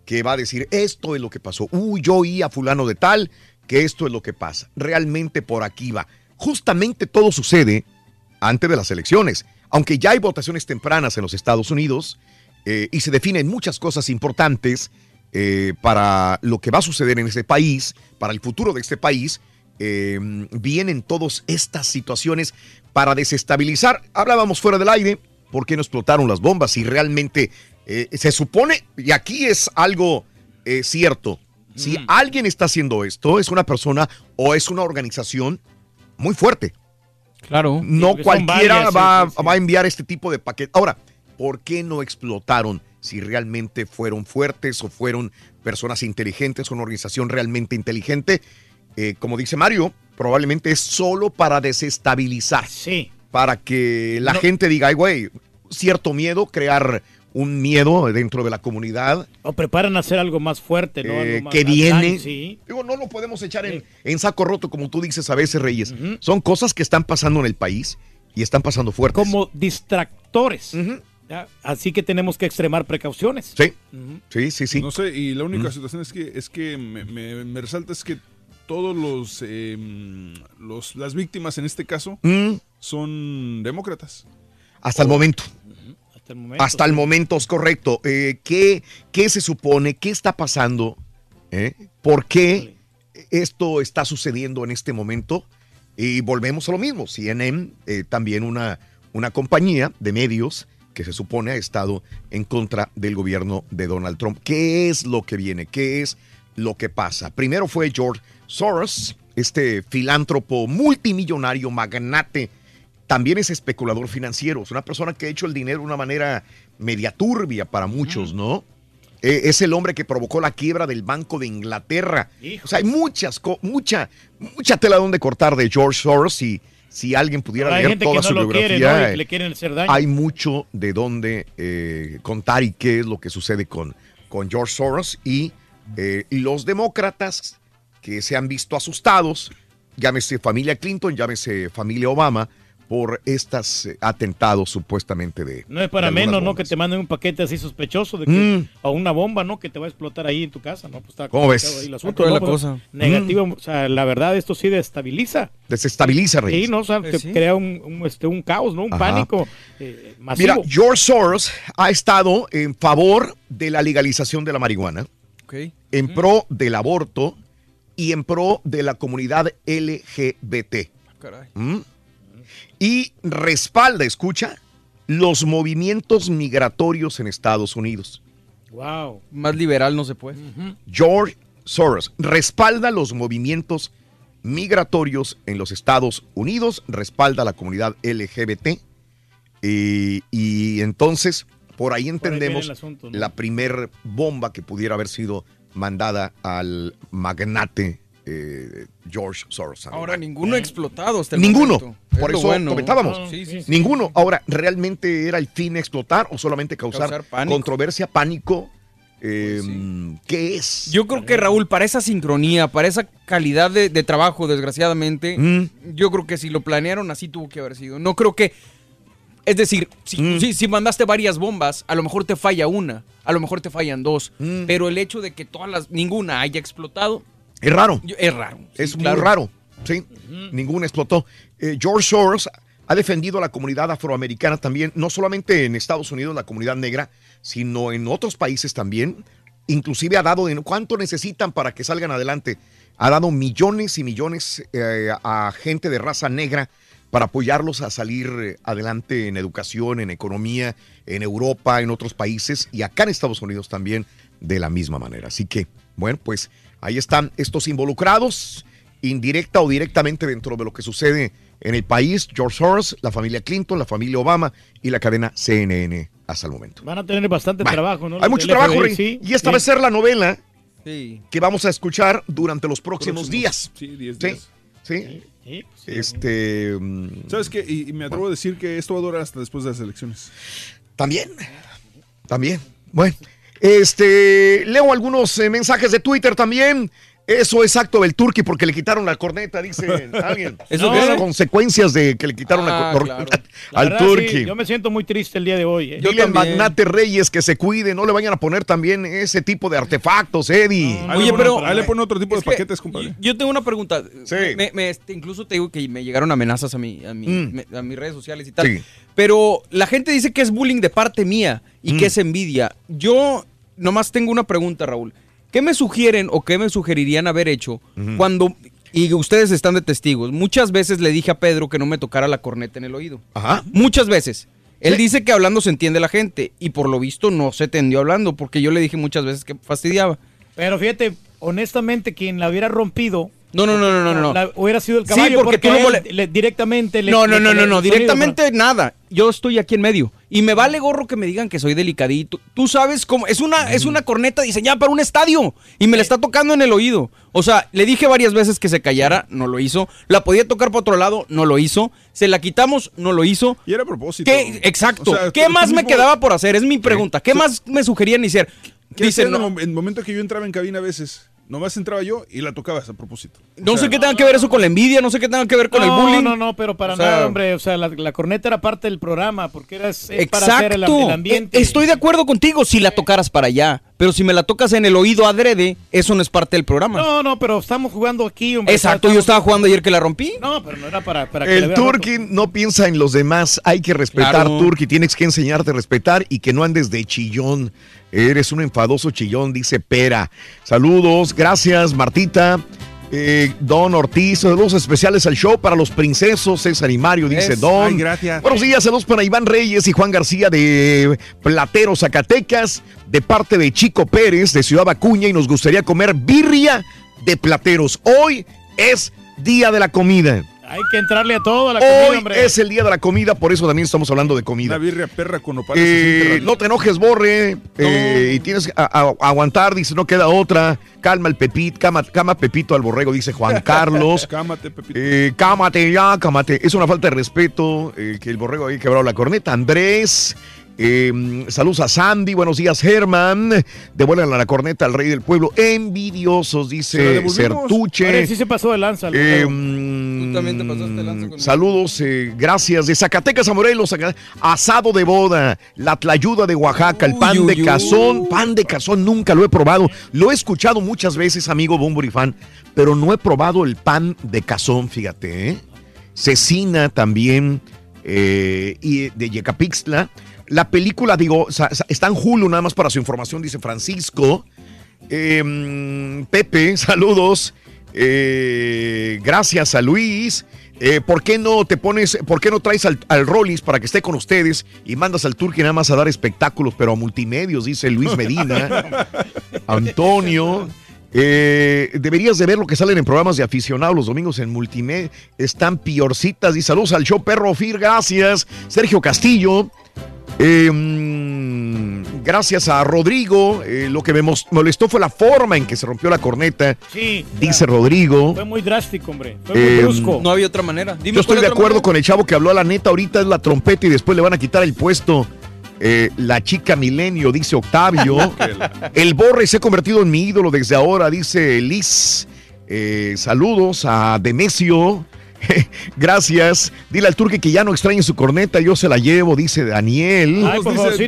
que va a decir esto es lo que pasó. Uy, yo oí a fulano de tal que esto es lo que pasa. Realmente por aquí va. Justamente todo sucede antes de las elecciones. Aunque ya hay votaciones tempranas en los Estados Unidos eh, y se definen muchas cosas importantes eh, para lo que va a suceder en este país, para el futuro de este país, eh, vienen todas estas situaciones para desestabilizar. Hablábamos fuera del aire, ¿por qué no explotaron las bombas? Si realmente eh, se supone, y aquí es algo eh, cierto, si alguien está haciendo esto, es una persona o es una organización muy fuerte. Claro. No cualquiera varias, va, sí, sí. va a enviar este tipo de paquete. Ahora, ¿por qué no explotaron? Si realmente fueron fuertes o fueron personas inteligentes, una organización realmente inteligente, eh, como dice Mario, probablemente es solo para desestabilizar. Sí. Para que la No. gente diga, ay, güey, cierto miedo, crear un miedo dentro de la comunidad O preparan a hacer algo más fuerte, ¿no? eh, Algo más- que más viene. Sí. Digo, no lo podemos echar en, en saco roto, como tú dices a veces, Reyes. Son cosas que están pasando en el país y están pasando fuertes. Como distractores. Así que tenemos que extremar precauciones. Sí. Sí, sí, sí. No sé, y la única situación es que, es que me, me- me resalta es que todos los, eh, los las víctimas en este caso son demócratas. Hasta el momento. Hasta el momento. Hasta el momento es correcto. Eh, ¿qué, qué se supone? ¿Qué está pasando? ¿Eh? ¿Por qué esto está sucediendo en este momento? Y volvemos a lo mismo. CNN, eh, también una, una compañía de medios que se supone ha estado en contra del gobierno de Donald Trump. ¿Qué es lo que viene? ¿Qué es lo que pasa? Primero fue George Soros, este filántropo multimillonario, magnate también es especulador financiero, es una persona que ha hecho el dinero de una manera media turbia para muchos, ¿no? Eh, es el hombre que provocó la quiebra del Banco de Inglaterra. O sea, hay muchas, mucha, mucha tela donde cortar de George Soros y si alguien pudiera leer gente que toda no su lo quiere, biografía, eh, le quieren hacer daño. hay mucho de dónde eh, contar y qué es lo que sucede con, con George Soros y eh, los demócratas que se han visto asustados, llámese familia Clinton, llámese familia Obama, por estos eh, atentados supuestamente de... No es para menos, ¿no? Que te manden un paquete así sospechoso de que, Mm. o una bomba, ¿no? Que te va a explotar ahí en tu casa, ¿no? Pues está ¿Cómo ves? ahí el asunto, ¿no? la Pues, cosa. Negativo, Mm. o sea, la verdad, esto sí destabiliza. Desestabiliza, Reyes. Sí, ¿no? O sea, Pues te sí. crea un, un, este, un caos, ¿no? Un Ajá. pánico eh, masivo. Mira, George Soros ha estado en favor de la legalización de la marihuana, en pro del aborto y en pro de la comunidad LGBT. Caray. Y respalda, escucha, los movimientos migratorios en Estados Unidos. Wow. Más liberal no se puede. George Soros respalda los movimientos migratorios en los Estados Unidos, respalda a la comunidad LGBT y, y entonces por ahí entendemos el asunto, ¿no? la primer bomba que pudiera haber sido mandada al magnate eh, George Soros. Ahora ninguno ha explotado hasta el Ninguno. momento. Por eso bueno. comentábamos. Sí, sí. Ninguno. Ahora, ¿realmente era el fin explotar o solamente causar, Causar pánico. controversia, pánico? Eh, ¿Qué es? Yo creo que Raúl, para esa sincronía, para esa calidad de, de trabajo, desgraciadamente, Mm. yo creo que si lo planearon así tuvo que haber sido. No creo que. Es decir, si, Mm. si, si mandaste varias bombas, a lo mejor te falla una, a lo mejor te fallan dos. Mm. Pero el hecho de que todas las, ninguna haya explotado. Es raro. es raro. sí, es claro. muy raro. Sí, ninguno explotó. Eh, George Soros ha defendido a la comunidad afroamericana también, no solamente en Estados Unidos, la comunidad negra, sino en otros países también. Inclusive ha dado, ¿cuánto necesitan para que salgan adelante? Ha dado millones y millones eh, a gente de raza negra para apoyarlos a salir eh, adelante en educación, en economía, en Europa, en otros países y acá en Estados Unidos también de la misma manera. Así que, bueno, pues ahí están estos involucrados, indirecta o directamente dentro de lo que sucede en el país. George Soros, la familia Clinton, la familia Obama y la cadena CNN hasta el momento. Van a tener bastante trabajo, ¿no? Hay mucho trabajo, FBI, Rey, sí, y esta sí. va a ser la novela Sí. que vamos a escuchar durante los próximos, Próximos, días. sí, 10 Sí, días. sí. pues Este. mm, ¿Sabes qué? Y, y me atrevo a decir que esto va a durar hasta después de las elecciones. También. También. Bueno. Este, leo algunos eh, mensajes de Twitter también. Eso es acto del Turqui porque le quitaron la corneta, dice alguien. ¿Eso Las qué? consecuencias de que le quitaron Ah, la claro. corneta La al Turqui. sí, yo me siento muy triste el día de hoy. ¿eh? Dile al magnate Reyes que se cuide, no le vayan a poner también ese tipo de artefactos, Eddie. Oye, pero. Ahí le ponen otro tipo de es que paquetes, compadre. Yo tengo una pregunta. Me- me- este, incluso te digo que me llegaron amenazas a, mi, a, mi- Mm. me- a mis redes sociales y tal. Sí. Pero la gente dice que es bullying de parte mía y Mm. que es envidia. Yo nomás tengo una pregunta, Raúl. ¿Qué me sugieren o qué me sugerirían haber hecho cuando, y ustedes están de testigos, muchas veces le dije a Pedro que no me tocara la corneta en el oído? Ajá. Muchas veces. Él dice que hablando se entiende la gente y por lo visto no se tendió hablando porque yo le dije muchas veces que fastidiaba. Pero fíjate, honestamente, quien la hubiera rompido. No, no, no, no, no, no. la- hubiera sido el Sí, caballo porque tú no él le- directamente le. No, no, le- no, no, no, sonido, directamente nada. Yo estoy aquí en medio y me vale gorro que me digan que soy delicadito. Tú sabes cómo es una es una corneta diseñada para un estadio y me la está tocando en el oído. O sea, le dije varias veces que se callara, no lo hizo. La podía tocar para otro lado, no lo hizo. Se la quitamos, no lo hizo. Y era a propósito. ¿Qué? Exacto. O sea, ¿Qué más me quedaba por hacer? Es mi pregunta. ¿Qué más me sugerían hacer? ¿Qué Dicen, no, en el momento que yo entraba en cabina a veces? Nomás entraba yo y la tocabas a propósito. no sé qué tenga que ver eso con la envidia, no sé qué tenga que ver con no, el bullying. No, no, pero para O sea, nada, hombre. O sea, la, la corneta era parte del programa porque era para hacer el, Exacto. el ambiente. Eh, Estoy de acuerdo contigo si la tocaras para allá. Pero si me la tocas en el oído adrede, eso no es parte del programa. No, no, pero estamos jugando aquí, hombre. Exacto, yo estaba jugando ayer que la rompí. No, pero no era para, para que El. Turqui no piensa en los demás, hay que respetar, Claro. Turqui, tienes que enseñarte a respetar y que no andes de chillón. Eres un enfadoso chillón, dice Pera. Saludos, gracias Martita. Eh, Don Ortiz, saludos especiales al show para los princesos, César y Mario, dice Es- Don. Ay, gracias. Buenos días, saludos para Iván Reyes y Juan García de Platero, Zacatecas, de parte de Chico Pérez de Ciudad Acuña y nos gustaría comer birria de Plateros. Hoy es día de la comida. Hay que entrarle a todo a la comida, Hoy hombre. es el día de la comida, por eso también estamos hablando de comida. Una birria perra con nopales. Eh, no te enojes, Borre. eh, y tienes que a- a- aguantar, dice, no queda otra. Calma el Pepito, cama, cama Pepito al borrego, dice Juan Carlos. Cámate, Pepito. Eh, cámate ya, cámate. Es una falta de respeto eh, que el borrego haya quebrado la corneta. Andrés. Eh, saludos a Sandy, buenos días Germán, devuelven la corneta al rey del pueblo, envidiosos, dice. Ahora sí se pasó de lanza. el Eh, mm, también te pasaste de lanza conmigo. Saludos, eh, gracias. De Zacatecas a Morelos, asado de boda, la tlayuda de Oaxaca, el pan Uy, de uy. cazón. Pan de cazón nunca lo he probado. Lo he escuchado muchas veces, amigo Bumburi fan, pero no he probado el pan de cazón, fíjate. ¿eh? Cecina también, eh, y de Yecapixtla. La película, digo, está en Hulu, nada más para su información, dice Francisco. Eh, mm, Pepe, saludos. Eh, gracias a Luis. Eh, ¿Por qué no te pones, por qué no traes al, al Rollis para que esté con ustedes y mandas al Turqui nada más a dar espectáculos, pero a multimedios, dice Luis Medina. Antonio. eh, deberías de ver lo que salen en programas de aficionados los domingos en multimedia. Están piorcitas. Y saludos al show Perro Fir, gracias. Sergio Castillo. Eh, mm, gracias a Rodrigo. eh, lo que me molestó fue la forma en que se rompió la corneta. Sí. Dice Rodrigo. Fue muy drástico, hombre. Fue Eh, muy brusco. No había otra manera. Dime Yo estoy de acuerdo manera. con el chavo que habló a la neta. Ahorita es la trompeta y después le van a quitar el puesto. Eh, la chica milenio, dice Octavio. el Borre se ha convertido en mi ídolo desde ahora, dice Liz. Eh, saludos a Demesio. Gracias. Dile al turque que ya no extrañe su corneta, yo se la llevo, dice Daniel. Ay, por sí.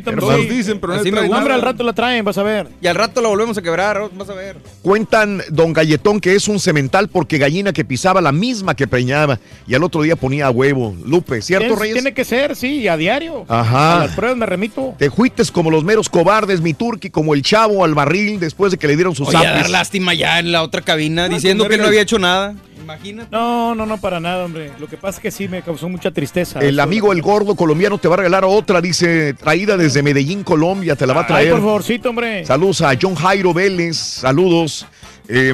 dicen, pero no me al rato la traen, vas a ver. Y al rato la volvemos a quebrar, vas a ver. Cuentan don Galletón que es un cemental porque gallina que pisaba la misma que preñaba y al otro día ponía huevo. Lupe, ¿cierto, Tiene- Reyes? Tiene que ser, sí, a diario. Ajá. A las pruebas me remito. Te juites como los meros cobardes, mi turqui, como el chavo al barril después de que le dieron sus Oye, a dar lástima ya en la otra cabina No, diciendo que no había hecho nada. Imagínate. No, no, no, para nada, hombre. Lo que pasa es que sí me causó mucha tristeza. El amigo el gordo colombiano te va a regalar otra, dice, traída desde Medellín, Colombia, te la va a Ay, traer. por favorcito, hombre. Saludos a John Jairo Vélez, saludos. Eh,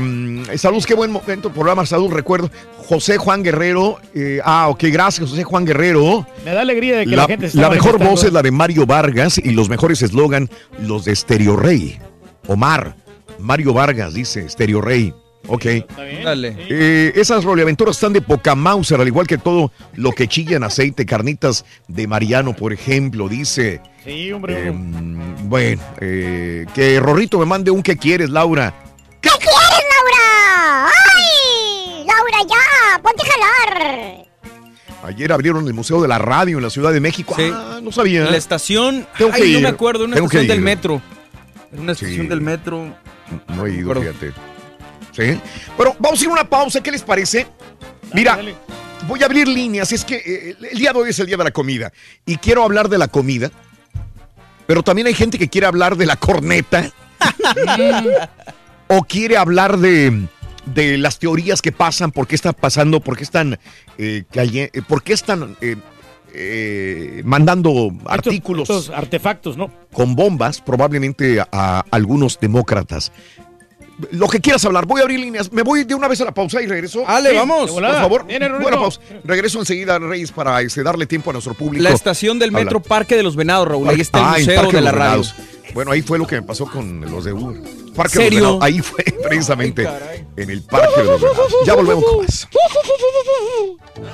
saludos, qué buen momento, programa, salud, recuerdo. José Juan Guerrero, eh, ah, ok, gracias, José Juan Guerrero. Me da alegría de que la, La, gente está la mejor voz es la de Mario Vargas y los mejores eslogan, los de Stereo Rey. Omar, Mario Vargas dice Stereo Rey. Ok. ¿Está bien? Dale. Eh, esas roleaventuras están de poca Mauser, al igual que todo lo que chilla en aceite, carnitas de Mariano, por ejemplo, dice. Sí, hombre. Eh, bueno, eh, que Rorrito me mande un que quieres, Laura. ¿Qué quieres, Laura? ¡Ay! Laura, ya, ponte a jalar. Ayer abrieron el Museo de la Radio en la Ciudad de México. Sí. Ah, no sabía. La estación. Tengo que ay, no ir. me acuerdo, una Tengo que estación del metro. Una estación Sí. del metro. No he ido, fíjate. ¿Sí? Bueno, vamos a ir a una pausa. ¿Qué les parece? Mira, dale. voy a abrir líneas. Es que eh, el día de hoy es el día de la comida. Y quiero hablar de la comida. Pero también hay gente que quiere hablar de la corneta. o quiere hablar de, de las teorías que pasan, por qué está pasando, por qué están, eh, eh, por qué están eh, eh, mandando artículos Estos artefactos, ¿no? con bombas, probablemente a, a algunos demócratas. Lo que quieras hablar, voy a abrir líneas. Me voy de una vez a la pausa y regreso. Ale, Sí, vamos. Por favor, Viene, buena pausa. Regreso enseguida, Reyes, para este, darle tiempo a nuestro público. La estación del metro. Parque de los Venados, Raúl. Ahí está el Ah, museo de la radio. Venados. Bueno, ahí fue lo que me pasó con los de Uber. Parque ¿Serio? de. Ahí fue precisamente Ay, en el Parque de. Ya volvemos con más. Ya, ya, ya, ya, ya,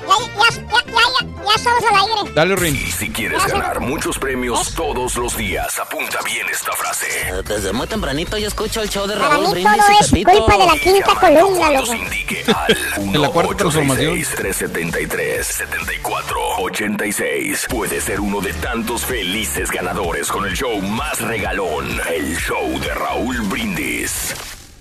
ya estamos al aire. Dale, Rin. Y si quieres ganar muchos premios todos los días, apunta bien esta frase. Desde muy tempranito yo escucho el show de Para Raúl mí Brindis todo es culpa de la quinta columna, loco. indique al En la cuarta transformación. 1-866-373-7486. Puede ser uno de tantos felices ganadores con el show más regalón, el show de Raúl Brindis.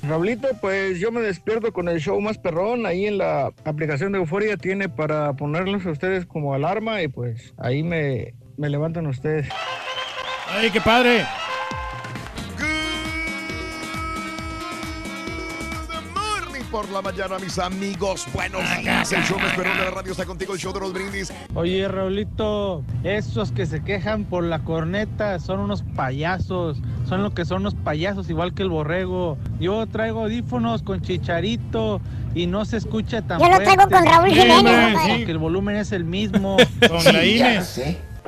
Raulito, pues yo me despierto con el show más perrón. Ahí en la aplicación de Euforia tiene para ponerlos a ustedes como alarma y pues ahí me, me levantan ustedes. Ay, qué padre. Por la mañana, mis amigos. Buenos días. El show más perrón de la radio está contigo. El show de los brindis. Oye, Raulito, esos que se quejan por la corneta son unos payasos. son lo que son los payasos, igual que el borrego. Yo traigo audífonos con chicharito y no se escucha tan Yo lo traigo fuerte. con Raúl Jiménez. Porque el volumen es el mismo. Con la Inés.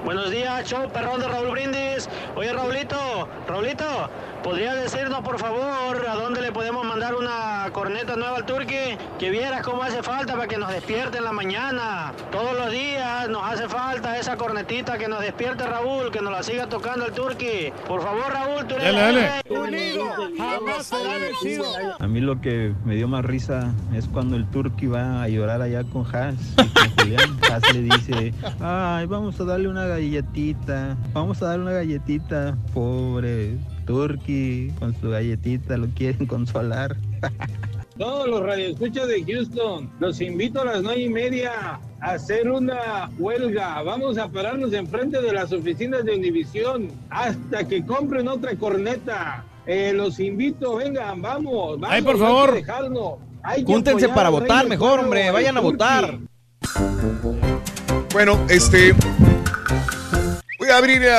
Buenos días, show perrón de Raúl Brindis. Oye, Raulito, Raulito, ¿podría decirnos por favor a dónde le podemos mandar una corneta nueva al Turqui? Que vieras cómo hace falta para que nos despierte en la mañana. Todos los días nos hace falta esa cornetita que nos despierte Raúl, que nos la siga tocando el Turqui. Por favor, Raúl, tú eres Dale, la dale. jamás será vencido. A mí lo que me dio más risa es cuando el Turqui va a llorar allá con Haas y con Julián. Haas le dice, ay, vamos a darle una galletita, vamos a darle una galletita, pobre Turqui, con su galletita lo quieren consolar. Todos los radioescuchas de Houston, los invito a las nueve y media a hacer una huelga. Vamos a pararnos enfrente de las oficinas de Univisión hasta que compren otra corneta. Eh, los invito, vengan, vamos. vamos Ay, por favor. Hay que Júntense para votar mejor, hombre. Vayan a votar. Bueno, este. Voy a abrir. eh,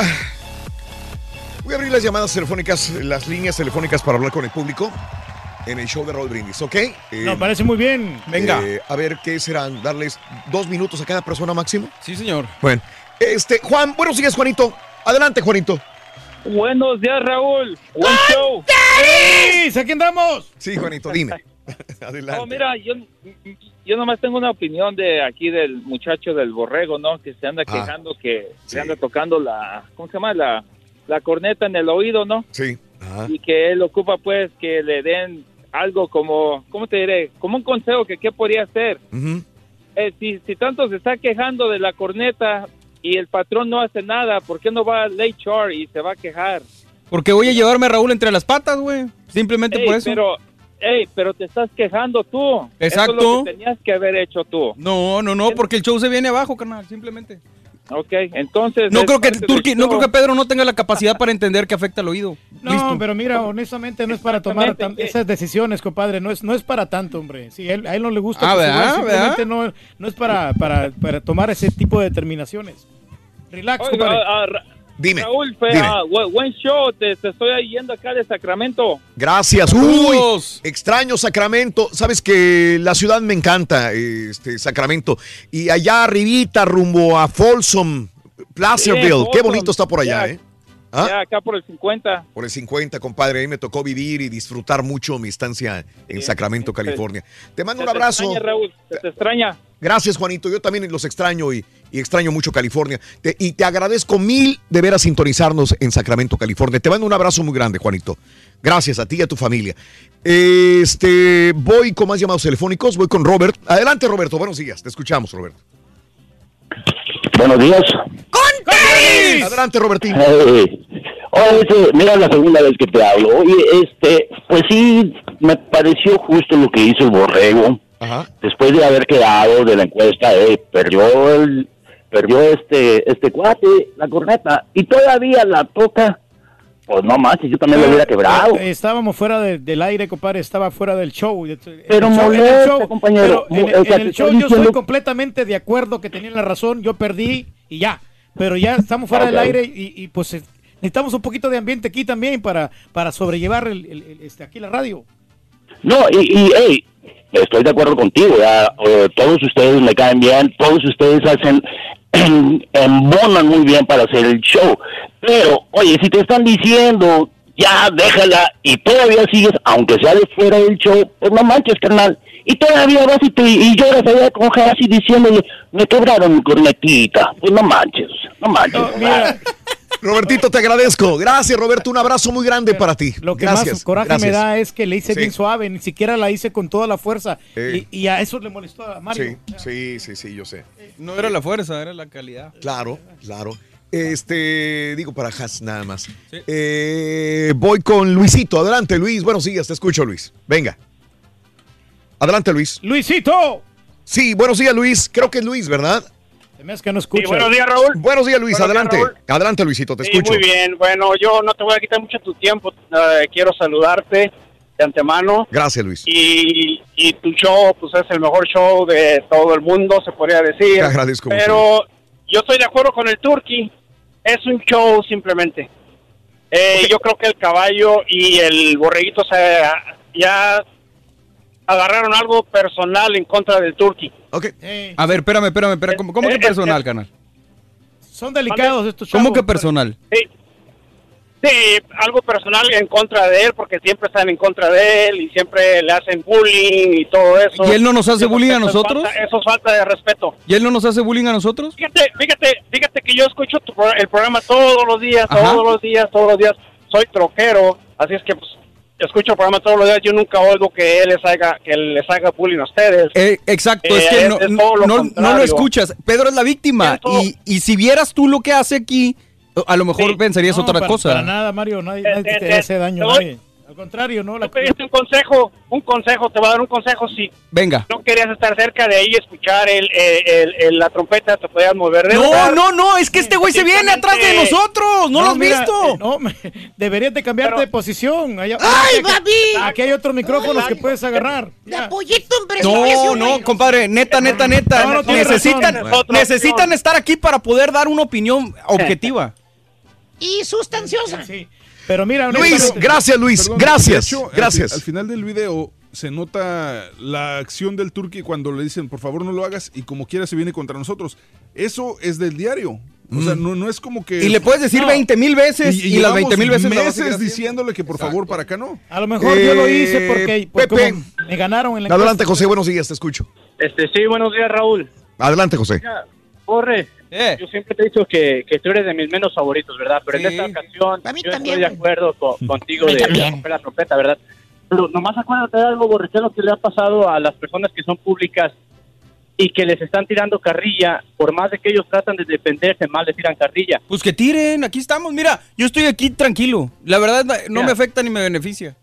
voy a abrir las llamadas telefónicas, las líneas telefónicas para hablar con el público en el show de Raúl Brindis, ¿ok? Eh, No, parece muy bien. Venga. eh, a ver qué serán, darles dos minutos a cada persona máximo. Sí, señor. Bueno, este, Juan, buenos días, Juanito. Adelante, Juanito. Buenos días, Raúl. Buen show. ¡Sí! ¡Aquí andamos! Sí, Juanito, dime. Adelante. No, mira, yo, yo nomás tengo una opinión de aquí del muchacho del borrego, ¿no? Que se anda Ah, quejando que sí. se anda tocando la, ¿cómo se llama? La, la corneta en el oído, ¿no? Sí. Ajá. Y que él ocupa, pues, que le den algo como, ¿cómo te diré? Como un consejo que qué podría hacer. Eh, si, si tanto se está quejando de la corneta y el patrón no hace nada, ¿por qué no va al HR y se va a quejar? Porque voy a llevarme a Raúl entre las patas, güey. Simplemente Ey, por eso. Pero, ey, pero te estás quejando tú. Eso es Exacto. lo que tenías que haber hecho tú. No, no, no, porque el show se viene abajo, carnal, simplemente. Ok, entonces... No creo que Turki, no creo que Pedro no tenga la capacidad para entender que afecta al oído. No, Listo. pero mira, honestamente no es para tomar tan- esas decisiones, compadre. No es, no es para tanto, hombre. Si él- a él no le gusta, Ah, ¿verdad? simplemente no, no es para, para, para tomar ese tipo de determinaciones. Relax, Oiga, compadre. Dime. Raúl, dime. ah, bu- buen show, te, te estoy yendo acá de Sacramento. Gracias. Uy, extraño Sacramento. Sabes que la ciudad me encanta, este Sacramento. Y allá arribita, rumbo a Folsom, Placerville. Qué bonito está por allá, Ya, ¿eh? ¿Ah? Ya, acá por el 50. Por el 50, compadre. Ahí me tocó vivir y disfrutar mucho mi estancia en Sacramento, California. Te mando Se un te abrazo. extraña, Raúl, se te extraña. Gracias, Juanito. Yo también los extraño y, y extraño mucho California. Te- y te agradezco mil de ver a sintonizarnos en Sacramento, California. Te mando un abrazo muy grande, Juanito. Gracias a ti y a tu familia. Este, voy con más llamados telefónicos. Voy con Robert. Adelante, Roberto. Buenos días. Te escuchamos, Roberto. Buenos días. Adelante, Robertín. Eh, oye, este, mira la segunda vez que te hablo. Oye, este, pues sí, me pareció justo lo que hizo el borrego. Después de haber quedado de la encuesta, eh, perdió el, perdió este, este cuate, la corneta, y todavía la toca. Pues no manches, yo también lo hubiera quebrado. Eh, Estábamos fuera de- del aire, compadre. Estaba fuera del show. Pero el show- el compañero. pero en, Mo- o sea, en el show yo estoy completamente de acuerdo que tenían la razón. Yo perdí y ya. Pero ya estamos fuera Ok. del aire y, y, pues eh, necesitamos un poquito de ambiente aquí también para, para sobrellevar el, el- el- este, aquí la radio. No, y, y hey, estoy de acuerdo contigo, ya, eh, todos ustedes me caen bien, todos ustedes hacen, embonan muy bien para hacer el show, pero, oye, si te están diciendo, ya déjala, y todavía sigues, aunque sea de fuera del show, pues no manches, carnal, y todavía vas y, te, y lloras allá con Hassi diciéndole, me quebraron mi cornetita, pues no manches, no manches. Robertito, te agradezco. Gracias, Roberto. Un abrazo muy grande para ti. Lo que Gracias. más coraje Gracias. me da es que le hice Sí. bien suave, ni siquiera la hice con toda la fuerza. Y, y a eso le molestó a Mario. Sí, sí, sí, sí, yo sé. No era la fuerza, era la calidad. Claro, claro. Este, digo para Has nada más. Eh, voy con Luisito. Adelante, Luis. Buenos días, te escucho, Luis. Venga. Adelante, Luis. Luisito. Sí, buenos días, Luis. Creo que es Luis, ¿verdad? Que no escucha. buenos días, Raúl. Buenos días, Luis. Buenos días, Adelante. Raúl. Adelante, Luisito, te Sí, escucho. muy bien. Bueno, yo no te voy a quitar mucho tu tiempo. Eh, quiero saludarte de antemano. Gracias, Luis. Y, y tu show, pues es el mejor show de todo el mundo, se podría decir. Te agradezco mucho. Pero yo estoy de acuerdo con el Turkey. Es un show simplemente. Eh, Yo creo que el caballo y el borreguito se, ya agarraron algo personal en contra del turqui. Ok. A ver, espérame, espérame, espérame. ¿Cómo, cómo que personal, canal? Son delicados estos ¿Cómo chavos. que personal? Sí. Sí, algo personal en contra de él, porque siempre están en contra de él y siempre le hacen bullying y todo eso. ¿Y él no nos hace bullying a nosotros? falta- eso es falta de respeto. ¿Y él no nos hace bullying a nosotros? Fíjate, fíjate, fíjate que yo escucho tu el programa todos los días, Ajá. todos los días, todos los días. Soy troquero, así es que pues escucho el programa todos los días. Yo nunca oigo que él les haga, que les haga bullying a ustedes. Eh, exacto, es Eh, que es- no, es lo no- no contrario. lo escuchas. Pedro es la víctima. Y, y si vieras tú lo que hace aquí, a lo mejor pensarías No, otra para- cosa. Para nada, Mario, nadie, nadie te, te- hace daño. te doy- nadie. Al contrario, ¿no? La, Tú pediste un consejo, un consejo, te voy a dar un consejo. Si Venga. no querías estar cerca de ahí y escuchar el, el- el- el- la trompeta, te podías mover de No, lugar. no, no, es que este güey se viene atrás de nosotros. ¿No, lo has mira, visto? eh, no, me- deberías de cambiarte de posición. Allá- ¡Ay, papi! Aquí hay otros micrófonos que puedes agarrar. De pollito en No, no, compadre, neta, neta, neta. No, no, tienes necesitan, razón. necesitan estar aquí para poder dar una opinión objetiva. Y sustanciosa. Pero mira, Luis, gracias Luis, Perdón, gracias, hecho, al gracias. Al, final del video se nota la acción del turqui cuando le dicen, por favor no lo hagas, y como quiera se viene contra nosotros. Eso es del diario. O sea, Mm. no, no es como que... Y le puedes decir 20 mil veces y, las llevamos 20 mil veces la vas a meses diciéndole que por favor para acá no. A lo mejor yo lo Eh, hice porque, porque Pepe. me ganaron en la Adelante, encuesta. José, buenos días, te escucho. Este, sí, buenos días, Raúl. Adelante, José. Mira, Borre, yo siempre te he dicho que, que tú eres de mis menos favoritos, ¿verdad? Pero en esta ocasión yo estoy de acuerdo co- contigo de, de también. romper la trompeta, ¿verdad? Pero nomás acuérdate de algo, Borre, que es lo que le ha pasado a las personas que son públicas y que les están tirando carrilla, por más de que ellos tratan de defenderse, mal les tiran carrilla. Pues que tiren, aquí estamos. Mira, yo estoy aquí tranquilo. La verdad no Mira. me afecta ni me beneficia.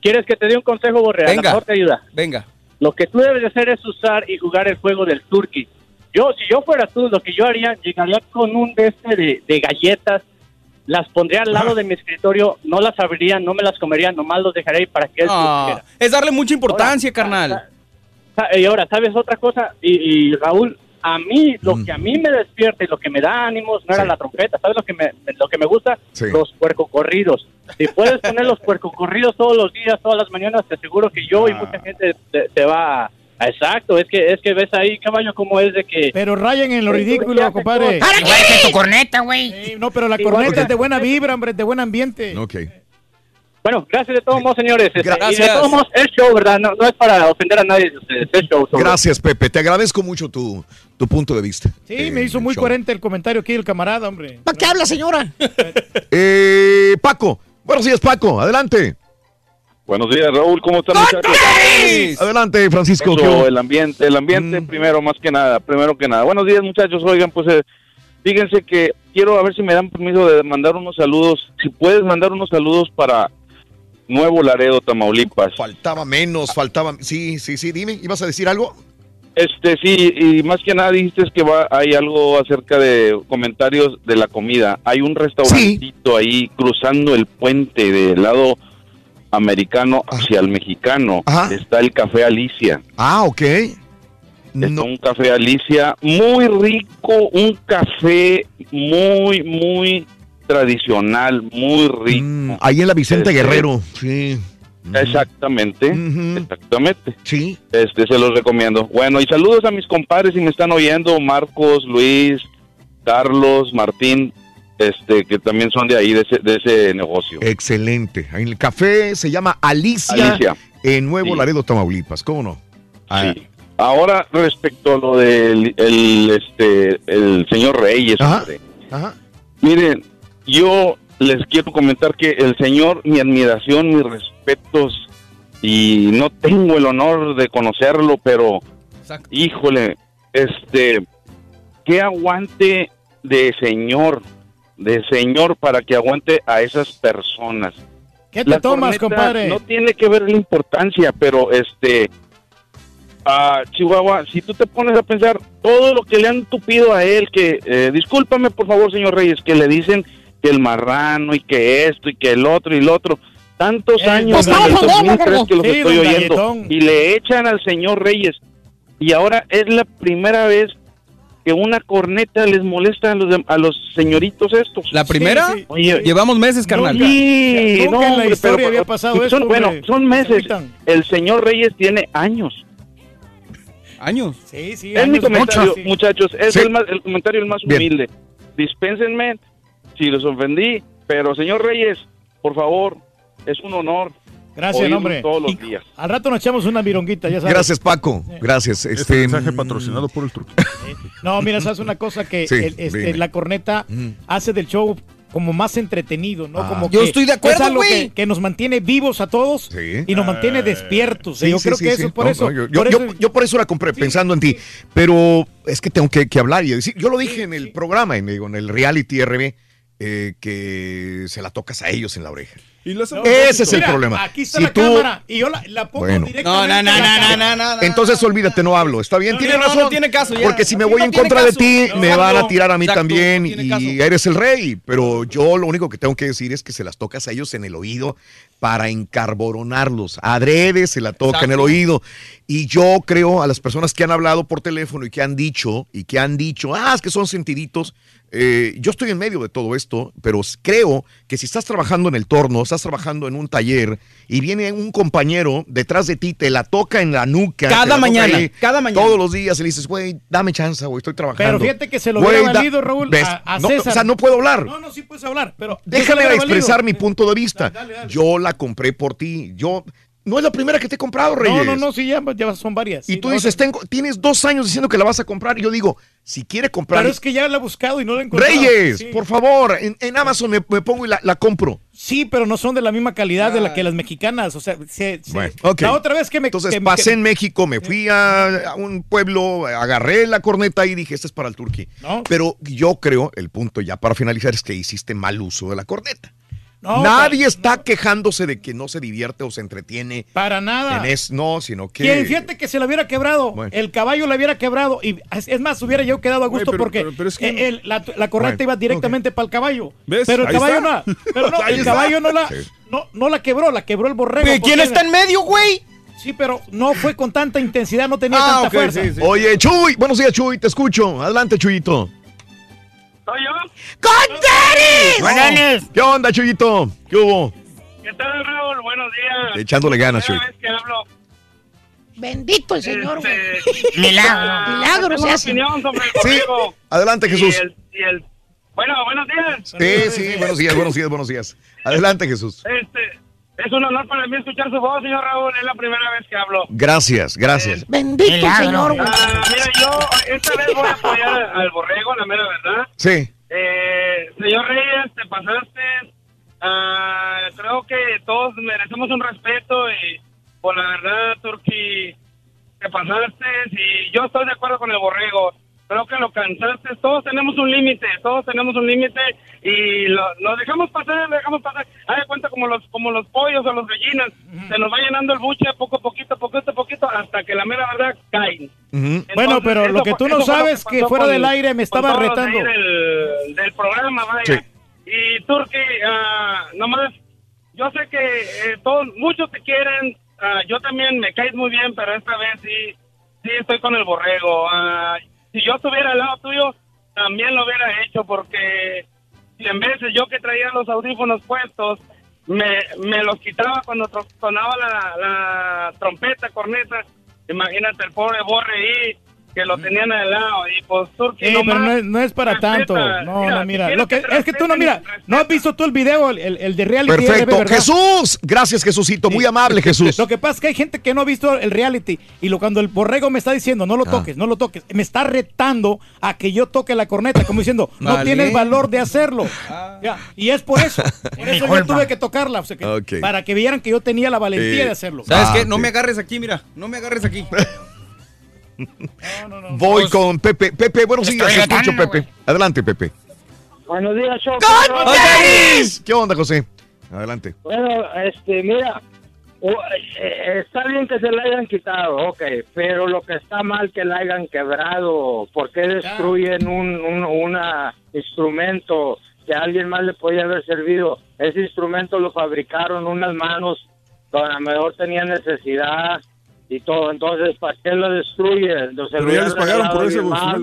¿Quieres que te dé un consejo, Borre? A lo Venga. mejor te ayuda. Venga. Lo que tú debes de hacer es usar y jugar el juego del turkey. Yo, si yo fuera tú, lo que yo haría, llegaría con un de este de, de galletas, las pondría al lado de mi escritorio, no las abriría, no me las comería, nomás los dejaría ahí para que él Ah, supiera. es darle mucha importancia, carnal. Sa- Y ahora, ¿sabes otra cosa? Y, y, Raúl, a mí, lo Mm. que a mí me despierta y lo que me da ánimos no era la trompeta, ¿sabes lo que me, lo que me gusta? Sí. Los puercocorridos. Si puedes poner los puercocorridos todos los días, todas las mañanas, te aseguro que yo y mucha gente te, te va a... Exacto, es que es que ves ahí, caballo, cómo es de que... Pero rayen en lo ridículo, compadre. ¿Para qué es tu corneta, güey? Sí, no, pero la Igual corneta que- es de buena vibra, hombre, de buen ambiente. Ok. Bueno, gracias de todos modos, señores. Este, y de Gracias. todos modos, es show, ¿verdad? No, no es para ofender a nadie, es show. sobre- Gracias, Pepe. Te agradezco mucho tu, tu punto de vista. Sí, me hizo muy show. coherente el comentario aquí del camarada, hombre. ¿Para qué habla, señora? Eh, Paco, buenos días, Paco. Adelante. Buenos días, Raúl. ¿Cómo están, muchachos? Adelante, Francisco. El ambiente, el ambiente primero, más que nada, primero que nada. Buenos días, muchachos. Oigan, pues eh, fíjense que quiero a ver si me dan permiso de mandar unos saludos. Si puedes mandar unos saludos para Nuevo Laredo, Tamaulipas. Faltaba menos, faltaba. Sí, sí, sí. Dime, ¿ibas a decir algo? Este, sí, y más que nada dijiste que va, hay algo acerca de comentarios de la comida. Hay un restaurantito ahí cruzando el puente del lado americano hacia el mexicano. Está el Café Alicia. Ah, ok. Está un café Alicia muy rico, un café muy, muy tradicional, muy rico. Mm, Ahí en la Vicente Este, Guerrero. Sí. Exactamente, exactamente. Sí. Este se los recomiendo. Bueno, y saludos a mis compadres si me están oyendo, Marcos, Luis, Carlos, Martín, este que también son de ahí de ese, de ese negocio. Excelente. En el café se llama Alicia, Alicia. en Nuevo Sí. Laredo, Tamaulipas. ¿Cómo no? Ah, Sí. Ahora respecto a lo del el, este el señor Reyes, hombre. Ajá. Miren, yo les quiero comentar que el señor, mi admiración, mis respetos, y no tengo el honor de conocerlo, pero híjole, este, qué aguante de señor, de señor para que aguante a esas personas. ¿Qué te La tomas, compadre? No tiene que ver la importancia, pero este, a Chihuahua, si tú te pones a pensar todo lo que le han tupido a él, que eh, discúlpame por favor, señor Reyes, que le dicen que el marrano y que esto y que el otro y el otro, tantos años está desde el defendiendo, 2003 que los Sí, estoy don oyendo Galletón. y le echan al señor Reyes y ahora es la primera vez que una corneta les molesta a los, de- a los señoritos estos. ¿La primera? Sí, sí. Oye, Llevamos meses, carnal. Sí, no, en la hombre, pero- había pasado son- esto, Bueno, son meses. El señor Reyes tiene años. ¿Años? Sí, sí. Es mi comentario, muchachos. Es Sí. el, más- el comentario el más Bien. humilde. Dispénsenme si los ofendí, pero señor Reyes, por favor, es un honor. Gracias, hombre. Todos los Y- días. Al rato nos echamos una vironguita, ya sabes. Gracias, Paco. Gracias. Este Este, mensaje patrocinado por el truco. No, mira, sabes una cosa que Sí, el- este, la corneta hace del show como más entretenido, ¿no? Ah. Como Yo que estoy de acuerdo, es algo que, que nos mantiene vivos a todos Sí. y nos mantiene despiertos. Sí, yo sí, creo sí, que sí. eso, por No, eso. no, yo, por yo- eso- yo por eso la compré, pensando en ti. Pero es que tengo que, que hablar y decir. Yo lo dije en el programa, en, digo, en el reality RB, eh, que se la tocas a ellos en la oreja. Y las No, Ese es el mira, problema. Aquí está Si la tú- cámara y yo la, la pongo Bueno. directamente. No, no, no, no, no, no, no. Entonces olvídate, no hablo. Está bien, No, tienes no, no, razón. no tiene caso ya. Porque si me voy no en tiene contra de ti, No, me van a tirar a mí Exacto, también no tiene y caso. eres el rey. Pero yo lo único que tengo que decir es que se las tocas a ellos en el oído para encarboronarlos. Adrede se la toca en el oído. Y yo creo a las personas que han hablado por teléfono y que han dicho, y que han dicho, ah, es que son sentiditos. Eh, yo estoy en medio de todo esto, pero creo que si estás trabajando en el torno, estás trabajando en un taller y viene un compañero detrás de ti, te la toca en la nuca. Cada la mañana, ahí, cada mañana. Todos los días y le dices, güey, dame chance, güey, estoy trabajando. Pero fíjate que se lo hubiera valido, Raúl, a, a No, César. o sea, no puedo hablar. No, no, sí puedes hablar, pero... Déjame expresar valido. mi punto de vista. Yo la compré por ti. Yo no es la primera que te he comprado, Reyes. No, no, no, sí, ya, ya son varias. Y sí, tú no, dices, tengo, tienes dos años diciendo que la vas a comprar. Y yo digo, si quiere comprar. Pero es que ya la he buscado y no la he encontrado. Reyes, Sí. por favor, en, en Amazon me, me pongo y la, la compro. Sí, pero no son de la misma calidad de la que las mexicanas. O sea, se- se- Bueno, ok. la otra vez que me. Entonces que- pasé que- en México, me fui a, a un pueblo, agarré la corneta y dije, esta es para el turqui. No. Pero yo creo, el punto ya para finalizar es que hiciste mal uso de la corneta. No, Nadie está quejándose de que no se divierte o se entretiene. Para nada. En es, no, sino que. Quien fíjate que se la hubiera quebrado, Bueno. el caballo la hubiera quebrado y es más, hubiera yo quedado a gusto pero- porque pero- pero es que- eh, el- la, la correcta Bueno, iba directamente para el caballo. ¿Ves? Pero el Ahí caballo está. no, pero no, Ahí el está. caballo no la, Sí. no, no la quebró, la quebró el borrego. ¿Pero ¿Quién porque- está en medio, güey? Sí, pero no fue con tanta intensidad, no tenía Ah, tanta fuerza. sí, sí. Oye, Chuy, buenos días, Chuy, te escucho. Adelante, Chuyito. ¿Soy yo? ¿Qué onda, Chuyito? ¿Qué hubo? ¿Qué tal, Raúl? Buenos días. Echándole ganas, Chuy. vez que hablo. Bendito el Señor, güey. Este, Milagro. ah, Milagro tengo se una hace. opinión sobre el Sí, adelante, Jesús. Y el, y el- bueno, buenos días. Sí, sí, buenos días, buenos días, buenos días. Adelante, Jesús. Este, es un honor para mí escuchar su voz, señor Raúl. Es la primera vez que hablo. Gracias, gracias. Bendito el Señor. Ah, mira, yo esta vez voy a apoyar al borrego, la mera verdad. Sí. Eh, señor Reyes, te pasaste. Ah, creo que todos merecemos un respeto y por la verdad, Turki, te pasaste y yo estoy de acuerdo con el borrego. Creo que lo cansaste. Todos tenemos un límite, todos tenemos un límite y lo, lo dejamos pasar, lo dejamos pasar. Haz de cuenta como los como los pollos o los gallinas. Se nos va llenando el buche poco a poquito, poquito a poquito, hasta que la mera verdad caen. Bueno, Entonces, pero lo que tú no sabes que pasó fuera con- del aire me estaba retando. Del, del programa, vaya. Sí. Y Turki, ah, nomás, yo sé que eh, todos, muchos te quieren, ah, yo también me caes muy bien, pero esta vez sí, sí estoy con el borrego. Ah, si yo estuviera al lado tuyo, también lo hubiera hecho, porque si en veces yo que traía los audífonos puestos, me, me los quitaba cuando sonaba la, la trompeta, corneta, imagínate el pobre borre ahí, que lo tenían al lado, y pues Turki Sí, pero no es, no es para respeta. tanto. No, Mira, no, mira. Lo que, es que tú no, mira, no has visto tú el video, el, el- de reality. Perfecto. Jesús, gracias, Jesucito. Muy amable, Jesús. Lo que pasa es que hay gente que no ha visto el reality y lo cuando el borrego me está diciendo no lo Ah. toques, no lo toques, me está retando a que yo toque la corneta, como diciendo no Vale. tienes valor de hacerlo. Ya, y es por eso, por eso yo tuve que tocarla, o sea, que- para que vieran que yo tenía la valentía Eh, de hacerlo. ¿Sabes Ah, qué? No me agarres aquí, mira. No me agarres aquí. Voy con Pepe. Pepe, buenos días, te escucho, Pepe. Adelante, Pepe. Buenos días, Choco. ¿Qué onda, José? Adelante. Bueno, este, mira, o- eh, está bien que se la hayan quitado, ok, pero lo que está mal que la hayan quebrado, ¿por qué destruyen un, un una instrumento que a alguien más le podía haber servido? Ese instrumento lo fabricaron unas manos que a lo mejor tenían necesidad y todo. Entonces, ¿para qué lo destruye? Entonces, Pero lo ya hubieras les pagaron por ese mal,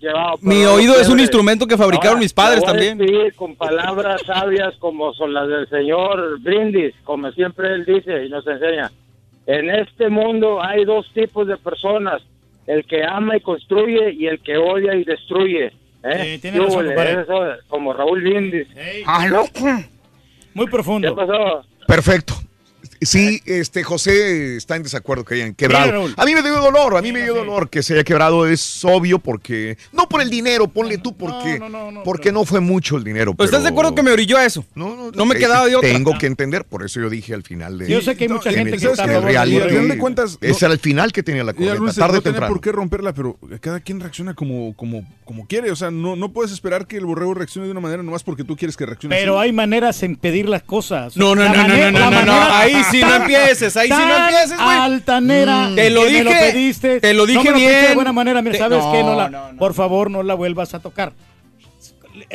llevado, Mi oído es un instrumento que fabricaron mis padres voy también. despedir con palabras sabias como son las del señor Brindis, como siempre él dice y nos enseña. En este mundo hay dos tipos de personas, el que ama y construye y el que odia y destruye. ¿eh? tiene razón, Híjole, compadre. eso, como Raúl Brindis. Ah, Muy profundo. ¿Qué pasó? Perfecto. Sí, este José está en desacuerdo que hayan quebrado. A mí me dio dolor, a mí me dio dolor que se haya quebrado, es obvio porque no por el dinero, ponle tú porque porque no fue mucho el dinero. ¿Pero ¿Estás de acuerdo que me orilló a eso? No, No me eh, quedaba de otra. Tengo que entender, por eso yo dije al final de Yo sé que hay mucha en gente el- que está en al final de cuentas, no- ese era el final que tenía la Luis, tarde no temprano. por qué romperla, pero cada quien reacciona como, como, como quiere. O sea, no, no puedes esperar que el borrego reaccione de una manera nomás porque tú quieres que reaccione Pero así. hay maneras en pedir las cosas. No, no, no, no, no, no, no, no, ahí sí no empieces, ahí sí no empieces, güey. altanera. Mm. Te lo que me dije, pediste. te lo No dije me bien. de buena manera, mira, Te- ¿sabes no, qué? No la, no, Por favor, no la vuelvas a tocar.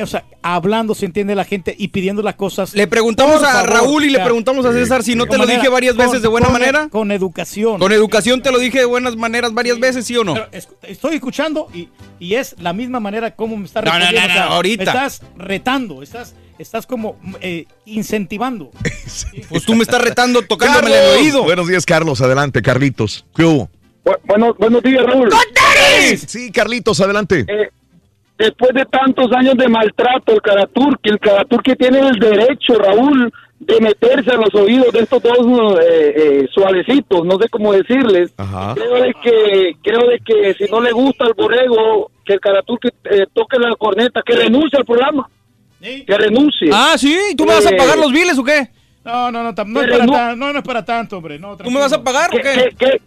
O sea, hablando se entiende la gente y pidiendo las cosas. Le preguntamos a favor, Raúl y o le preguntamos a César si no te lo manera- dije varias con- veces de buena con- manera. Con educación. Con educación te lo dije de buenas maneras varias veces, ¿sí o no? Pero es- estoy escuchando y, y es la misma manera como me no, respondiendo. no, o sea, no, ahorita. Me estás retando, estás, estás como eh, incentivando. Pues tú me estás retando tocándome el oído. Buenos días, Carlos. Adelante, Carlitos. ¿Qué hubo? Bueno, buenos días, Raúl. Sí, Carlitos, adelante. Eh, después de tantos años de maltrato, el Karaturki, el Karaturki tiene el derecho, Raúl, de meterse a los oídos de estos dos eh, eh, suavecitos, no sé cómo decirles. Ajá. Creo de que creo de que si no le gusta al borrego que el Karaturki eh, toque la corneta, que renuncie al programa. Que renuncie. Ah, sí, ¿tú me vas a Eh, pagar los biles o qué? No, no, no, no, es para no- tan- no, no es para tanto, hombre. No, ¿Tú me vas a pagar o qué? que-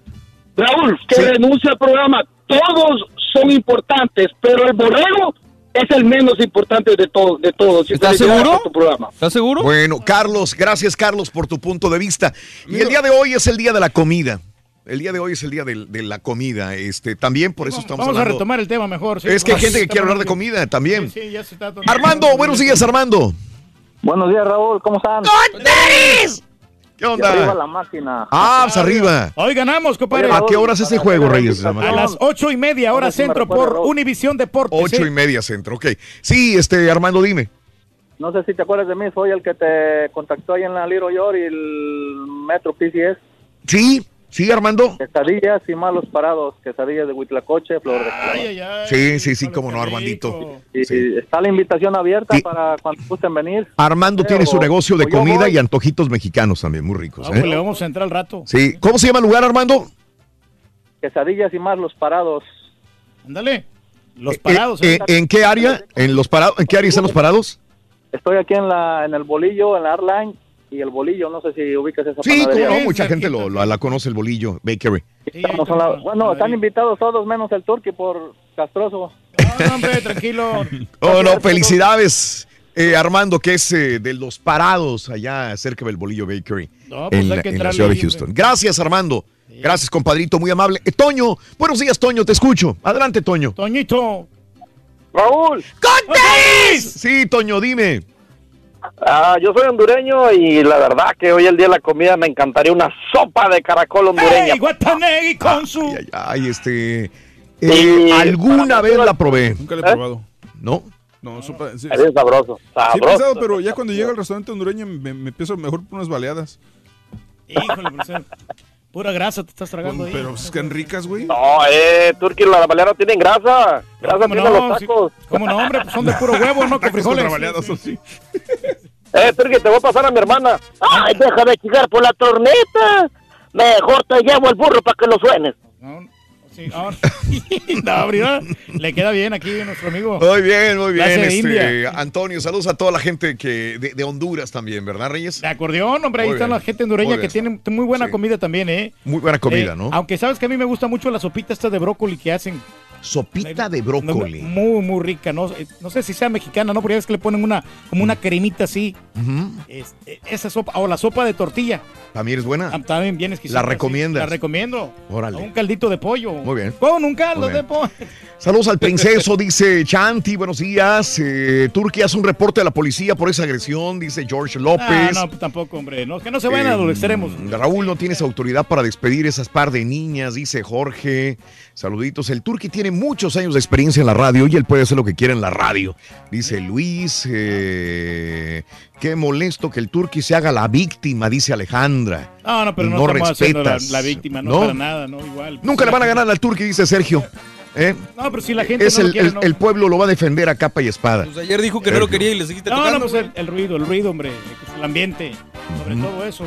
Raúl, que renuncie al programa. Todos son importantes, pero el borrego es el menos importante de todos. De todos. Y ¿Estás seguro? tu programa. ¿Estás seguro? Bueno, Carlos, gracias, Carlos, por tu punto de vista. Y el día de hoy es el día de la comida. El día de hoy es el día de, la comida. Este, también por eso estamos Vamos a hablando. retomar el tema mejor. sí. es que hay gente que quiere hablar de comida también. Sí, sí, ya se está Armando, buenos días, Armando. Buenos días, Raúl. ¿Cómo están? ¿Qué Y arriba onda? la máquina. Ah, pues arriba. Hoy ganamos, compadre. ¿A qué horas es ese juego, Reyes? A las ocho y media, hora centro, por. Univisión Deportes. Ocho y media centro, ok. Sí, este, Armando, dime. No sé si te acuerdas de mí. Soy el que te contactó ahí en la Little York y el Metro PCS. Sí, sí, Armando. Quesadillas y malos parados. Quesadillas de Huitlacoche, Flor de Ay, ay, ay. Sí, sí, sí, cómo no, Armandito. Y está la invitación abierta para cuando gusten venir. Armando tiene su negocio de pues comida y antojitos mexicanos también, muy ricos. Ah, pues ¿eh? le vamos a entrar al rato. Sí, ¿cómo se llama el lugar, Armando? Quesadillas y malos parados. Ándale. Los Eh, parados. eh, ¿eh? ¿En qué área? ¿En los parados? ¿En qué área están los parados? Estoy aquí en la en el bolillo, en la Airline. Y el bolillo, no sé si ubicas esa Sí, panadería. no, mucha gente lo, lo- la conoce el bolillo, Bakery. Estamos a la- bueno, están invitados todos menos el turqui por castroso. No, hombre, tranquilo. Oh, no, felicidades, eh, Armando, que es eh, de los parados allá cerca del bolillo Bakery No, pues en, hay la, que en la entrarle ciudad de Houston. hombre. Gracias, Armando. Gracias, compadrito, muy amable. Eh, Toño, buenos días, Toño, te escucho. Adelante, Toño. Toñito. Raúl. Sí, Toño, dime. Ah, yo soy hondureño y la verdad que hoy el día de la comida me encantaría una sopa de caracol hondureña. ¡Ey, Guatanegui con su... Ay, ay, este. eh, Y- alguna vez la probé. Nunca le he ¿Eh? probado. ¿No? No, sopa. Sí, Es bien sabroso, Sí, he sabroso. pensado, pero ya cuando llega al restaurante hondureño me, me empiezo mejor por unas baleadas. Híjole, eh, pura grasa te estás tragando ahí. Pero pues, que ricas, güey. No, eh, Turqui, la balera tienen grasa. Grasa ¿Cómo tienen no? los Sí, tacos. ¿Cómo no, hombre? Pues son de puro huevo, ¿no? Contra frijoles. baleadas, eso sí. Eh, Turqui, te voy a pasar a mi hermana. Ay, deja de chingar por la torneta. Mejor te llevo el burro para que lo suenes. Sí, ahora- no, ¿verdad? Le queda bien aquí a nuestro amigo. Muy bien, muy bien. Este, India. Antonio, saludos a toda la gente que de, de Honduras también, ¿verdad, Reyes? De acordeón, hombre, ahí Muy está bien. la gente hondureña que tiene muy buena comida también, ¿eh? Muy buena comida, Eh, ¿no? Aunque sabes que a mí me gusta mucho la sopita esta de brócoli que hacen Sopita de brócoli. Muy, muy rica. No, Eh, no sé si sea mexicana, ¿no? Porque ya ves que le ponen una, como una cremita así. Es- eh, esa sopa, o la sopa de tortilla. También es buena. Ah, También bien exquisita. ¿La sí. recomiendas? La recomiendo. Órale. Un caldito de pollo. Muy bien. Con un caldo de pollo. Saludos al princeso, dice Chanti, buenos días. Eh, Turquía hace un reporte a la policía por esa agresión, dice George López. Ah, no, tampoco, hombre. No, que no se vayan a Eh, los extremos. Raúl, no tienes autoridad para despedir esas par de niñas, dice Jorge. Saluditos. El Turqui tiene muchos años de experiencia en la radio y él puede hacer lo que quiera en la radio. Dice Luis. eh, qué molesto que el Turqui se haga la víctima, dice Alejandra. No, no, pero no, la, respetas, la víctima, no, ¿no? para nada, no, igual. Nunca le van a ganar al Turqui, dice Sergio. ¿Eh? No, pero si la gente es no lo el, quiere, el- no. el pueblo lo va a defender a capa y espada. Pues ayer dijo que no lo quería y le seguiste No, tocando. no, pues el, el ruido, el ruido, hombre. El ambiente. Sobre todo eso.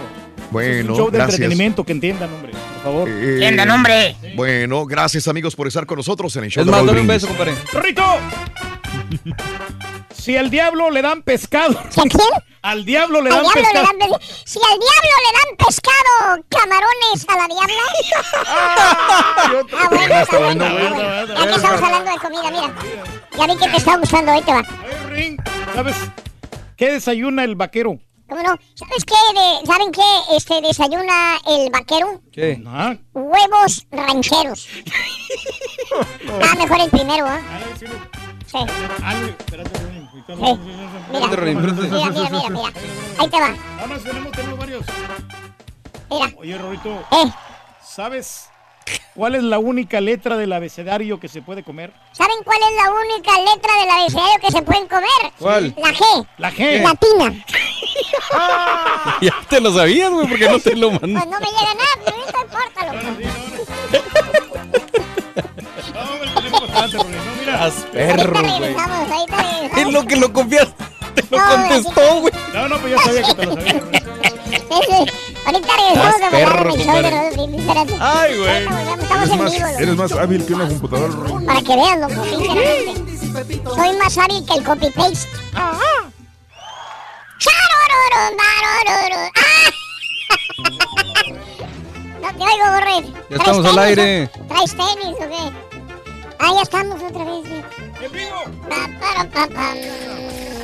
Bueno, es un show de gracias. entretenimiento, que entiendan, hombre. Por favor. Eh, Bueno, gracias amigos por estar con nosotros en el show Es de un beso, compadre. ¡Rito! Si al diablo le dan pescado. ¿A quién? Al diablo le Al dan diablo le pescado. dan pes- Si al diablo le dan pescado, camarones a la diabla. ah, bueno, está bueno. bueno, bueno. Ya que estamos hablando de comida, mira. Ya vi que te está gustando, ahí te va. ¿Sabes qué desayuna el vaquero? ¿Cómo no? ¿Sabes qué? De- ¿Saben qué? Este, desayuna el vaquero. ¿Qué? Ah, Huevos rancheros. Ah, mejor el primero, ¿ah? Sí. Mira, Espérate, Mira, mira, mira, mira. Ahí te va. Vamos, tenemos, tenemos varios. Mira. Oye, Rorito. Eh. ¿Sabes cuál es la única letra del abecedario que se puede comer? ¿Saben cuál es la única letra del abecedario que se pueden comer? ¿Cuál? La G. La G. Latina. Ya te lo sabías, güey, porque no te lo mandé. Pues no me llega nada, pero no importa, loco. Haz perro, Ahorita güey. Es lo que lo confiaste. Te lo No, contestó, güey. No, no, pues ya sabía que te lo sabía. Ahorita regresamos perro, volar en el show de espérate. Ay, güey. Estamos Eres en más, vivo, eres más hábil que una computadora. Para que vean, loco, sinceramente. Soy más hábil que el copy-paste. ¡Charororo, marororo! ¡Ah! No te oigo, Borre. Ya estamos al aire. ¿Traes tenis o qué? Ah, ya estamos otra vez. ¡En vivo!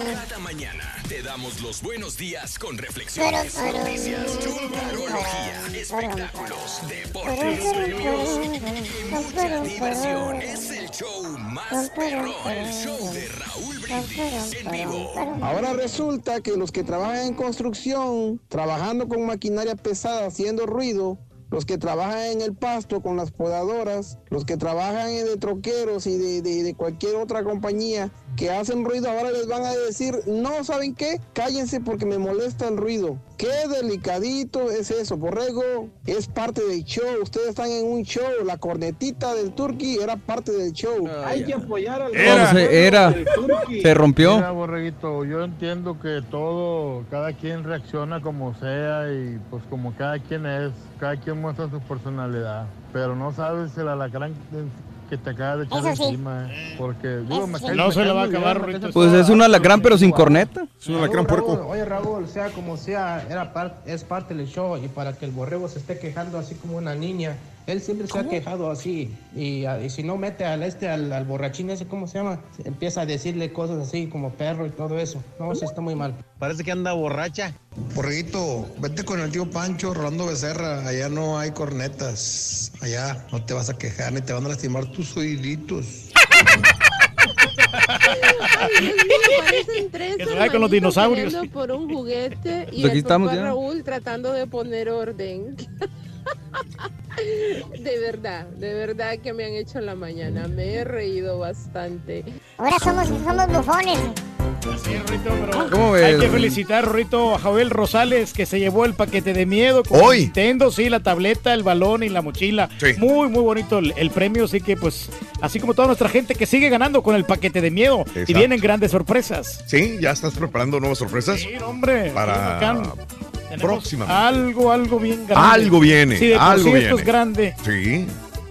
Cada mañana te damos los buenos días con reflexiones, noticias, tecnología, espectáculos, deportes, premios y mucha diversión. Es el show más perrón, el show de Raúl Brindis en vivo. Ahora resulta que los que trabajan en construcción, trabajando con maquinaria pesada, haciendo ruido, los que trabajan en el pasto con las podadoras, los que trabajan en de troqueros y de, de- de cualquier otra compañía que hacen ruido, ahora les van a decir, no, ¿saben qué? Cállense porque me molesta el ruido. Qué delicadito es eso, Borrego. Es parte del show. Ustedes están en un show. La cornetita del Turqui era parte del show. Hay que apoyar al era. Se rompió. Mira, borreguito, yo entiendo que todo, cada quien reacciona como sea y pues como cada quien es, cada quien muestra su personalidad, pero no sabes el alacrán que te acaba de echar sí. encima, eh, porque digo, me cae- No me se le cae va a acabar, bien, Pues es un alacrán, pero sin corneta. Es un alacrán puerco. Oye, Raúl, sea como sea, era par- es parte del show y para que el borrego se esté quejando así como una niña, él siempre se ha quejado así y, ah, y si no mete al este, al, al borrachín ese, ¿cómo se llama? Empieza a decirle cosas así como perro y todo eso. No, eso está muy mal. Parece que anda borracha. Borreguito, vete con el tío Pancho, Rolando Becerra. Allá no hay cornetas. Allá no te vas a quejar ni te van a lastimar tus oíditos. Parecen tres Que con los dinosaurios. por un juguete y Pues aquí el estamos. Raúl tratando de poner orden. De verdad, de verdad que me han hecho la mañana. Me he reído bastante. Ahora somos, somos bufones. Así es, Rorito, pero ¿Cómo hay ves? que felicitar, Rorito, a Joel Rosales, que se llevó el paquete de miedo con Hoy. Nintendo, sí, la tableta, el balón y la mochila. Sí. Muy, muy bonito el, el premio, así que pues, así como toda nuestra gente que sigue ganando con el paquete de miedo. Y vienen grandes sorpresas. Sí, ya estás preparando nuevas sorpresas. Sí, hombre. Para próximamente. Algo, algo bien grande. Algo viene, Sí, de algo sí esto es grande. Sí.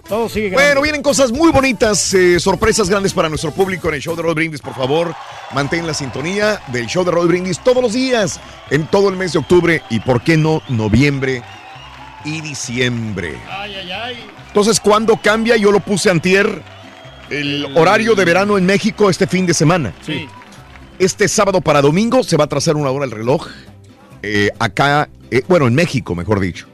Todo sigue grande. Bueno, vienen cosas muy bonitas, eh, sorpresas grandes para nuestro público en el show de Rod Brindis. Por favor, mantén la sintonía del show de Rod Brindis todos los días, en todo el mes de octubre y, ¿por qué no, noviembre y diciembre? Ay, ay, ay. Entonces, ¿cuándo cambia? Yo lo puse antier. El horario de verano en México este fin de semana. Sí. Este sábado para domingo se va a trazar una hora el reloj. Eh, acá, eh, bueno, en México, mejor dicho.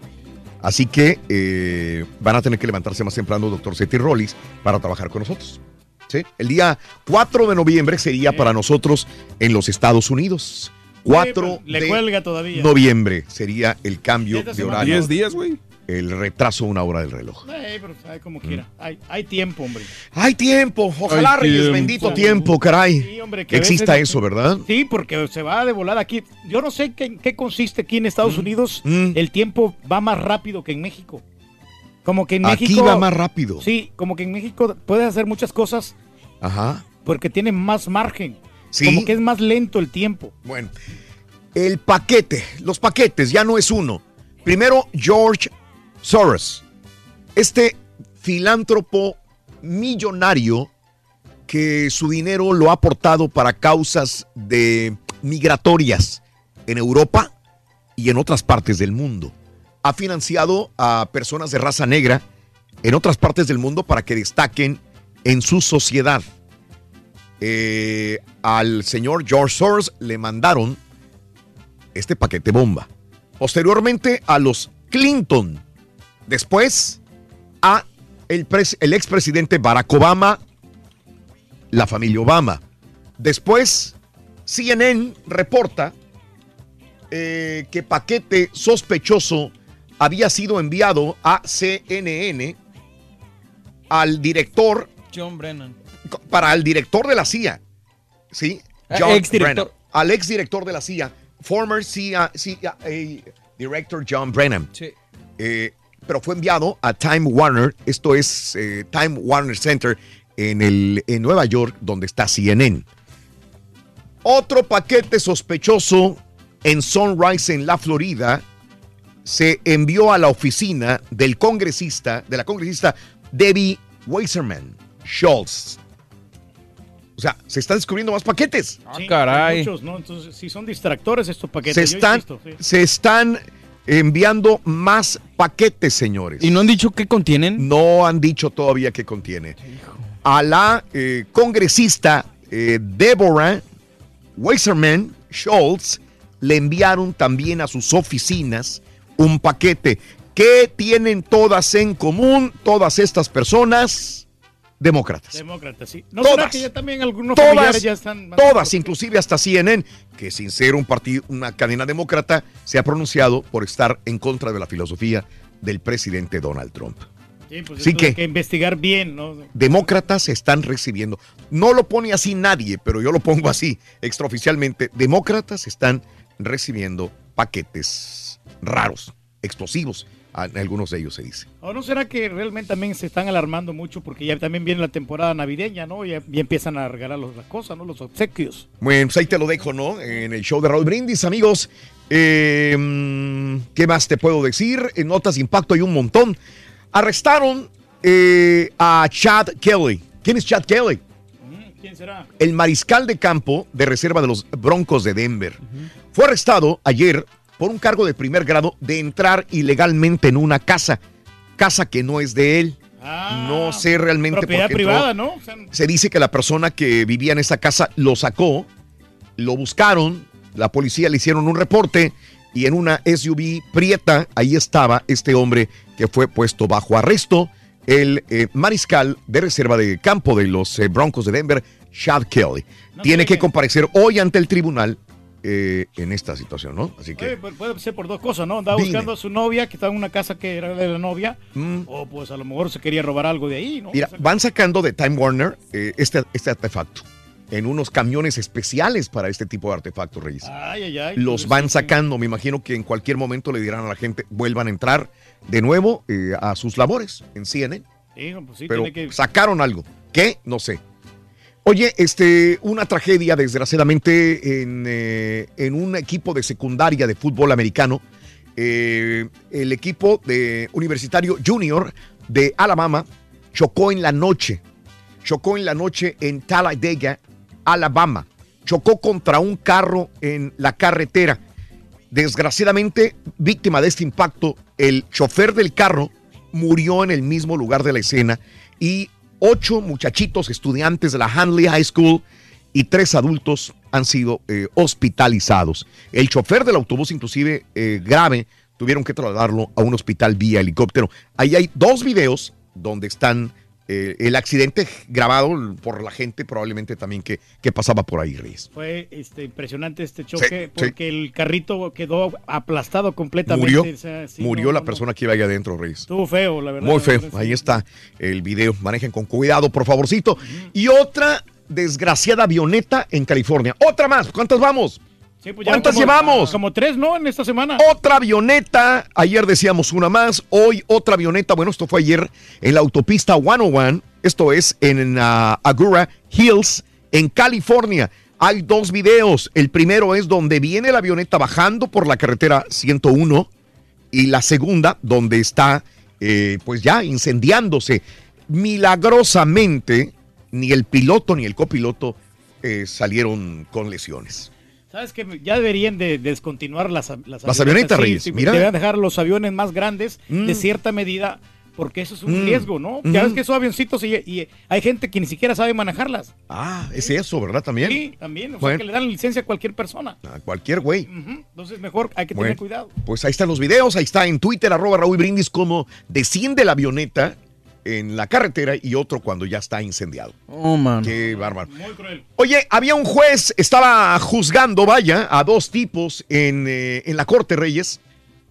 Así que eh, van a tener que levantarse más temprano, doctor Seti Rollis, para trabajar con nosotros. ¿Sí? El día 4 de noviembre sería para nosotros en los Estados Unidos. 4 Le de cuelga todavía. noviembre sería el cambio de horario. 10 días, güey. El retraso una hora del reloj. Eh, pero sabe Mm. como quiera. Hay, hay tiempo, hombre. Hay tiempo, ojalá, Hay Reyes, tiempo. bendito tiempo, caray. Sí, hombre, que exista veces- eso, ¿verdad? Sí, porque se va de volada aquí. Yo no sé qué, en qué consiste aquí en Estados Unidos. Mm. El tiempo va más rápido que en México. Como que en Aquí México. va más rápido. Sí, como que en México puedes hacer muchas cosas Ajá. porque tiene más margen. Sí. Como que es más lento el tiempo. Bueno, el paquete, los paquetes, ya no es uno. Primero, George Soros, este filántropo millonario que su dinero lo ha aportado para causas migratorias en Europa y en otras partes del mundo. Ha financiado a personas de raza negra en otras partes del mundo para que destaquen en su sociedad. Eh, al señor George Soros le mandaron este paquete bomba. Posteriormente a los Clinton. Después a el, el expresidente Barack Obama, la familia Obama. Después CNN reporta eh, que paquete sospechoso había sido enviado a CNN al director John Brennan. para el director de la CIA, ¿sí? Ah, John exdirector. Brennan. Al exdirector de la CIA, former CIA, CIA director John Brennan. Sí. Eh, pero fue enviado a Time Warner, esto es eh, Time Warner Center en, el, en Nueva York, donde está CNN. Otro paquete sospechoso en Sunrise, en la Florida, se envió a la oficina del congresista, de la congresista Debbie Weiserman Schultz. O sea, se están descubriendo más paquetes. Sí, Ah, caray. Muchos, ¿no? Entonces, si son distractores estos paquetes. Se yo están, insisto, sí. se están enviando más paquetes, señores. ¿Y no han dicho qué contienen? No han dicho todavía qué contiene. A la eh, congresista eh, Deborah Weiserman Schultz le enviaron también a sus oficinas un paquete. ¿Qué tienen todas en común todas estas personas? Demócratas. Demócratas, sí. ¿No Todas. será que ya también algunos Todas, ya están... todas, inclusive hasta CNN, que sin ser un partido, una cadena demócrata, se ha pronunciado por estar en contra de la filosofía del presidente Donald Trump. Sí, pues que- que investigar bien, ¿no? Demócratas están recibiendo, no lo pone así nadie, pero yo lo pongo así extraoficialmente, demócratas están recibiendo paquetes raros, explosivos, algunos de ellos se dice. ¿O no será que realmente también se están alarmando mucho porque ya también viene la temporada navideña, ¿no? Ya, ya empiezan a regalar los- las cosas, ¿no? Los obsequios. Bueno, pues ahí te lo dejo, ¿no? En el show de Raúl Brindis, amigos. Eh, mm, ¿Qué más te puedo decir? En notas de impacto hay un montón. Arrestaron eh, a Chad Kelly. ¿Quién es Chad Kelly? ¿Quién será? El mariscal de campo de reserva de los Broncos de Denver. Fue arrestado ayer por un cargo de primer grado de entrar ilegalmente en una casa. Casa que no es de él. no sé realmente por Ah, Propiedad qué entró. privada, ¿no? O sea, Se dice que la persona que vivía en esa casa lo sacó, lo buscaron, la policía le hicieron un reporte y en una SUV prieta, ahí estaba este hombre que fue puesto bajo arresto, el eh, mariscal de reserva de campo de los eh, Broncos de Denver, Chad Kelly. Tiene que comparecer hoy ante el tribunal eh, en esta situación, ¿no? Así que... Oye, pues puede ser por dos cosas, ¿no? Andaba Dime. buscando a su novia, que estaba en una casa que era de la novia, o pues a lo mejor se quería robar algo de ahí, ¿no? Mira, van sacando de Time Warner eh, este, este artefacto en unos camiones especiales para este tipo de artefactos, Reyes. Ay, ay, ay. Los pues, van sí. sacando, me imagino que en cualquier momento le dirán a la gente, vuelvan a entrar de nuevo eh, a sus labores en CNN. Sí, pues sí, Pero tiene que... sacaron algo. ¿Qué? No sé. Oye, este, una tragedia, desgraciadamente, en, eh, en un equipo de secundaria de fútbol americano. Eh, el equipo de Universitario Junior de Alabama chocó en la noche. Chocó en la noche en Talladega, Alabama. Chocó contra un carro en la carretera. Desgraciadamente, víctima de este impacto, el chofer del carro murió en el mismo lugar de la escena y ocho muchachitos estudiantes de la Hanley High School y tres adultos han sido eh, hospitalizados. El chofer del autobús, inclusive eh, grave, tuvieron que trasladarlo a un hospital vía helicóptero. Ahí hay dos videos donde están eh, el accidente grabado por la gente probablemente también que, que pasaba por ahí, Reyes. Fue este, impresionante este choque Sí, sí. porque el carrito quedó aplastado completamente. Murió, o sea, sí, murió no, la no, persona que iba ahí adentro, Reyes. Estuvo feo, la verdad. Muy feo. verdad, Ahí está el video. Manejen con cuidado, por favorcito. Y otra desgraciada avioneta en California. Otra más. ¿Cuántas vamos? Sí, pues ¿Cuántas como- llevamos? Como tres, ¿no? En esta semana. Otra avioneta. Ayer decíamos una más. Hoy otra avioneta. Bueno, esto fue ayer en la autopista 101. Esto es en ah, Agura Hills, en California. Hay dos videos. El primero es donde viene la avioneta bajando por la carretera 101 y la segunda donde está eh, pues ya incendiándose. Milagrosamente, ni el piloto ni el copiloto eh, salieron con lesiones. ¿Sabes que Ya deberían de descontinuar las, las, Las avionetas, Reyes, mira. Deberían dejar los aviones más grandes Mm. de cierta medida, porque eso es un Mm. riesgo, ¿no? Ya ves que esos avioncitos y, y hay gente que ni siquiera sabe manejarlas. Ah, es eso, ¿verdad? También. Sí, también. O sea, Bueno. que le dan licencia a cualquier persona. A cualquier güey. Entonces, mejor hay que Bueno, tener cuidado. Pues ahí están los videos, ahí está en Twitter, arroba Raúl Brindis, cómo desciende la avioneta en la carretera y otro cuando ya está incendiado. Oh, man. Qué bárbaro. Oye, había un juez, estaba juzgando, vaya, a dos tipos en, eh, en la Corte Reyes.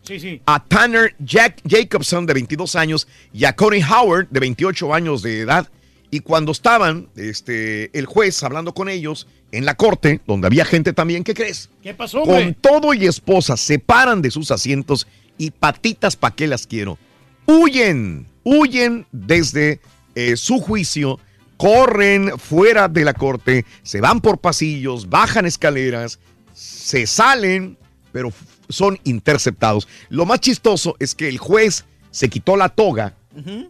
Sí, sí. A Tanner Jack Jacobson, de 22 años, y a Connie Howard, de 28 años de edad. Y cuando estaban, este, el juez hablando con ellos en la corte, donde había gente también, ¿qué crees? ¿Qué pasó, Con todo y esposa se paran de sus asientos y patitas pa' qué las quiero. Huyen, huyen desde eh, su juicio, corren fuera de la corte, se van por pasillos, bajan escaleras, se salen, pero son interceptados. Lo más chistoso es que el juez se quitó la toga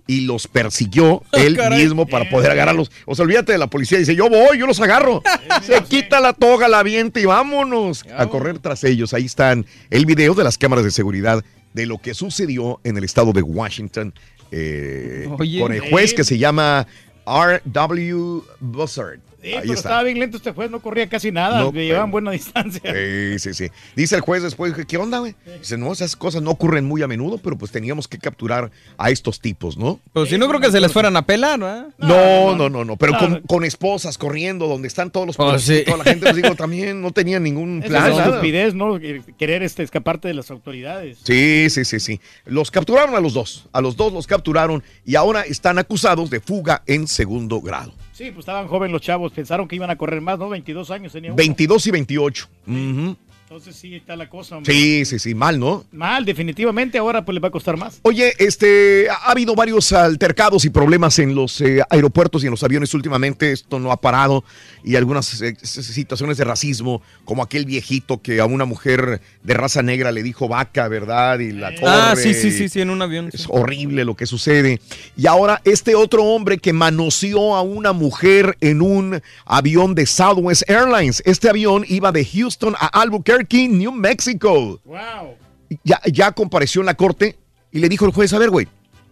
y los persiguió él caray. mismo para poder agarrarlos. O sea, olvídate de la policía. Dice, yo voy, yo los agarro. Se quita la toga, la avienta y vámonos a correr tras ellos. Ahí están el video de las cámaras de seguridad de lo que sucedió en el estado de Washington eh, con el juez que se llama R.W. Buzzard. Sí, Ahí pero está. estaba bien lento este juez, no corría casi nada, No, le llevaban buena distancia. Sí, sí, sí. Dice el juez después, ¿qué onda, güey? Dice, no, esas cosas no ocurren muy a menudo, pero pues teníamos que capturar a estos tipos, ¿no? Pero si no creo que se les fueran a pelar, ¿verdad? No, no, no, no, pero No, con, no. con esposas corriendo donde están todos los Pues y sí. toda la gente, les digo, también no tenían ningún plan. es estupidez, ¿no? Querer este, escaparte de las autoridades. Sí, sí, sí, sí. Los capturaron a los dos. A los dos los capturaron y ahora están acusados de fuga en segundo grado. Sí, pues estaban jóvenes los chavos, pensaron que iban a correr más, ¿no? 22 años tenía uno. 22 y 28. Ujú. Entonces sí está la cosa. hombre. Sí, sí, sí, mal, ¿no? Mal, definitivamente, ahora pues les va a costar más. Oye, este, ha habido varios altercados y problemas en los eh, aeropuertos y en los aviones últimamente. Esto no ha parado y algunas eh, situaciones de racismo, como aquel viejito que a una mujer de raza negra le dijo vaca, ¿verdad? Y la Ah, corre sí, sí, sí, sí, en un avión. Es horrible lo que sucede. Y ahora este otro hombre que manoseó a una mujer en un avión de Southwest Airlines. Este avión iba de Houston a Albuquerque, New Mexico. Wow. Ya, ya compareció en la corte y le dijo el juez, a ver, güey,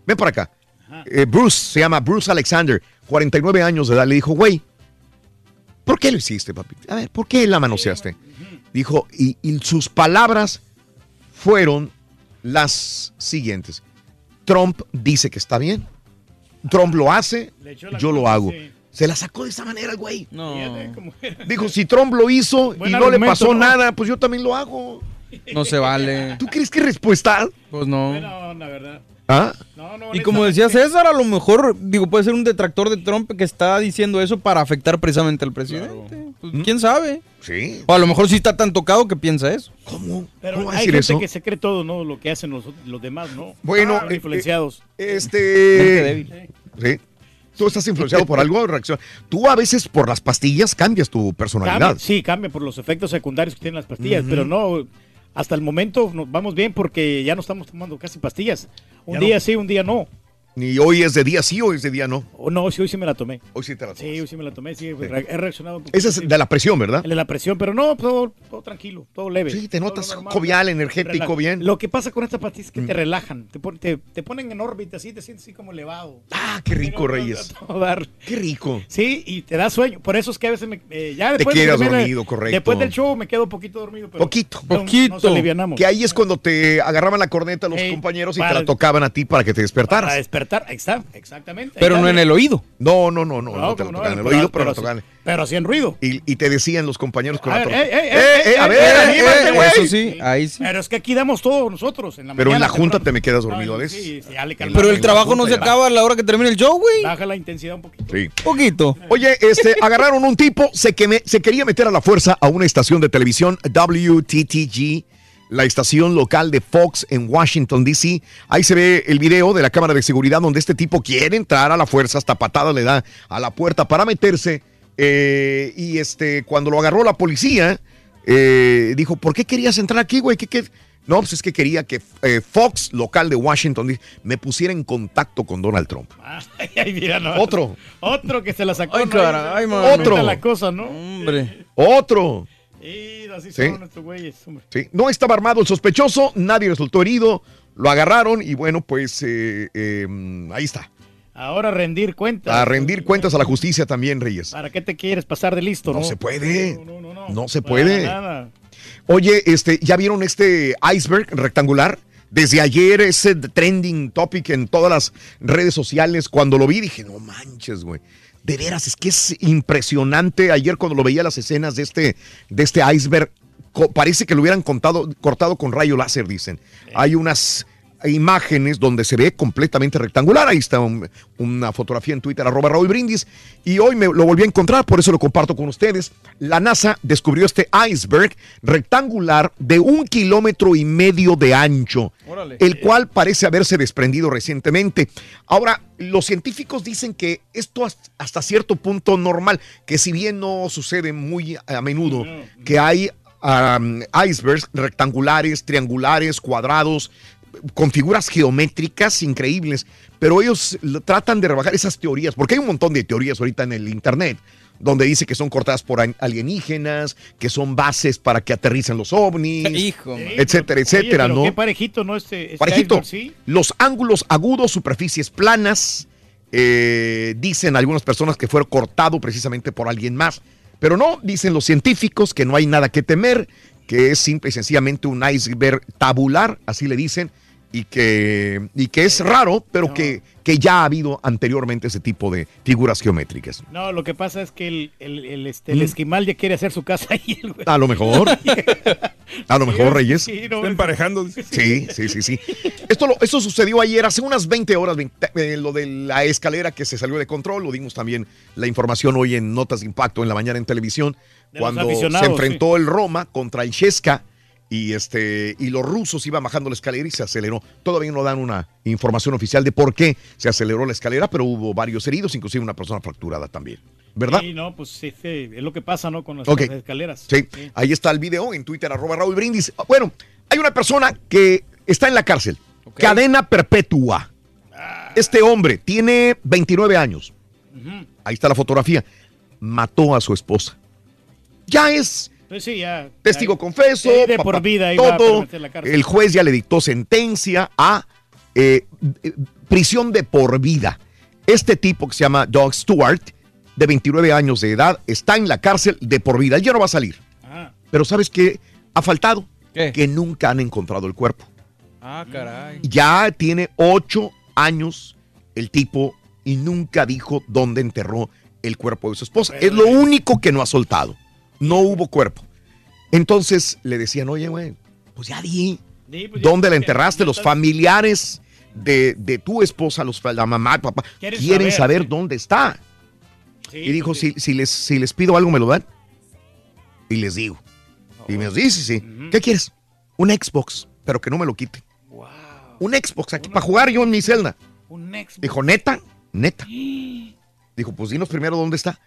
ven para acá. Eh, Bruce, se llama Bruce Alexander, 49 años de edad. Le dijo, güey, ¿por qué lo hiciste, papi? A ver, ¿por qué la manoseaste? Dijo, y, y sus palabras fueron las siguientes. Trump dice que está bien. Trump lo hace, yo lo hago. Se la sacó de esa manera el güey. No. Dijo, si Trump lo hizo y no le pasó ¿no? nada, pues yo también lo hago. No se vale. ¿Tú crees que respuesta? Pues no. No, la verdad. ¿Ah? Y como decía César, a lo mejor, digo, puede ser un detractor de Trump que está diciendo eso para afectar precisamente al presidente. Pues, ¿Quién sabe? Sí. O a lo mejor sí está tan tocado que piensa eso. ¿Cómo? Pero ¿Cómo va a hay decir gente eso? que se cree todo, ¿no? Lo que hacen los, los demás, ¿no? Bueno, eh, influenciados. eh, Este. Sí. Tú estás influenciado por algo, reacción. Tú a veces por las pastillas cambias tu personalidad. Cambia, sí, cambia por los efectos secundarios que tienen las pastillas, pero no, hasta el momento nos vamos bien porque ya no estamos tomando casi pastillas. Un Ya día no. sí, un día no. Ni hoy es de día sí o es de día no. Oh, no, sí, hoy sí me la tomé. Hoy sí te la Sí, hoy sí me la tomé, sí, he reaccionado un poquito. Ese es de la presión, ¿verdad? De la presión, pero no, todo, todo tranquilo, todo leve. Sí, te notas normal. jovial, energético, bien. Lo que pasa con estas pastillas es que te Mm. relajan, te, pon- te, te ponen en órbita así, te sientes así como elevado. Ah, qué rico, Reyes. Qué rico. Sí, y te da sueño. Por eso es que a veces me, eh, ya después quedas de- dormido, correcto. Después del show me quedo un poquito dormido. Pero Poquito. no- nos alivianamos. Que ahí es cuando te agarraban la corneta los Ey, compañeros y para- te la tocaban a ti para que te despertaras. Para despertar, ahí está, exactamente. Pero no en el oído. No, no, no, no, No, no te la como no, en el pero- oído, pero, pero la tocaban. sí. Pero hacían ruido. Y, y te decían los compañeros con A la ver, torta. ey, ey, Eh, eh, ey, a ver. Eso sí, ahí sí. Pero es que aquí damos todo nosotros en la Pero en mañana, la junta te me quedas dormido a veces. sí, sí. Pero el trabajo no se acaba a la hora que termine el show, güey. Baja la intensidad un poquito. Sí. Poquito. Oye, este, agarraron un tipo, se, que me- se quería meter a la fuerza a una estación de televisión, WTTG, la estación local de Fox en Washington, D.C. Ahí se ve el video de la cámara de seguridad donde este tipo quiere entrar a la fuerza, hasta patada le da a la puerta para meterse. eh, y este, cuando lo agarró la policía, eh, dijo, ¿por qué querías entrar aquí, güey? ¿Qué, qué? No, pues es que quería que eh, Fox, local de Washington, D.C., me pusiera en contacto con Donald Trump. Ay, ay, mira, no. Otro. Otro que se la sacó. Ay. Otro. la cosa, ¿no? Hombre. Otro. Y así Sí. son nuestros güeyes, hombre. Sí, no estaba armado el sospechoso, nadie resultó herido, lo agarraron y bueno, pues eh, eh, ahí está. Ahora rendir cuentas. A rendir cuentas a la justicia también, Reyes. ¿Para qué te quieres pasar de listo, no? No se puede. No se Para puede. nada. Oye, este, ¿ya vieron este iceberg rectangular? Desde ayer ese trending topic en todas las redes sociales. Cuando lo vi dije, no manches, güey. De veras, es que es impresionante. Ayer cuando lo veía las escenas de este, de este iceberg, parece que lo hubieran contado, cortado con rayo láser, dicen. Hay unas imágenes donde se ve completamente rectangular. Ahí está un- una fotografía en Twitter, arroba Raúl Brindis. Y hoy me lo volví a encontrar, por eso lo comparto con ustedes. La NASA descubrió este iceberg rectangular de un kilómetro y medio de ancho, Órale. el cual parece haberse desprendido recientemente. Ahora, los científicos dicen que esto es hasta cierto punto normal, que si bien no sucede muy a menudo, que hay um, icebergs rectangulares, triangulares, cuadrados, con figuras geométricas increíbles, pero ellos lo- tratan de rebajar esas teorías, porque hay un montón de teorías ahorita en el Internet, donde dice que son cortadas por alienígenas, que son bases para que aterricen los ovnis, Hijo, etcétera, Oye, etcétera, pero ¿no? Qué parejito, ¿no? Este, este Parejito, iceberg, ¿sí? los ángulos agudos, superficies planas, eh, dicen algunas personas que fue cortado precisamente por alguien más, pero no, dicen los científicos que no hay nada que temer, que es simple y sencillamente un iceberg tabular, así le dicen, y que, y que es raro, pero que, que ya ha habido anteriormente ese tipo de figuras geométricas. No, lo que pasa es que el, el, el, este, el Mm. esquimal ya quiere hacer su casa ahí. el güey. A lo mejor. A lo mejor, Reyes. Sí, no, Está emparejando. Sí, sí, sí, sí. Esto, lo, esto sucedió ayer, hace unas 20 horas, 20, eh, lo de la escalera que se salió de control, lo dimos también la información hoy en Notas de Impacto en la mañana en televisión, De cuando se enfrentó el Roma contra el Chesca y, este, y los rusos iban bajando la escalera y se aceleró. Todavía no dan una información oficial de por qué se aceleró la escalera, pero hubo varios heridos, inclusive una persona fracturada también. ¿Verdad? Sí, no, pues sí, sí, es lo que pasa, ¿no? Con las, escaleras. Sí, ahí está el video en Twitter, arroba Raúl Brindis. Bueno, hay una persona que está en la cárcel. Cadena perpetua. Este hombre tiene 29 años. Ahí está la fotografía. Mató a su esposa. Ya es Pues sí, ya. testigo ya- confeso. de por vida a todo. la cárcel. El juez ya le dictó sentencia a eh, prisión de por vida. Este tipo que se llama Doug Stewart, de 29 años de edad, está en la cárcel de por vida. Él ya no va a salir. Ah, Pero ¿sabes qué ha faltado? ¿Qué? Que nunca han encontrado el cuerpo. Ah, caray. Ya tiene ocho años el tipo y nunca dijo dónde enterró el cuerpo de su esposa. Es lo único que no ha soltado. No hubo cuerpo. Entonces le decían, oye, güey, pues ya di. Sí, pues ya- ¿Dónde la enterraste? Los familiares de, de tu esposa, los, la mamá, el papá, Quieren saber, saber, dónde está. Sí, y dijo, pues si, si, les, si les pido algo, ¿me lo dan? Y les digo. Y me dice, sí, sí. ¿Qué quieres? Un Xbox, pero que no me lo quite. Un Xbox aquí para jugar yo en mi celda. Un Xbox. Dijo, neta, neta. Dijo, pues dinos primero dónde está.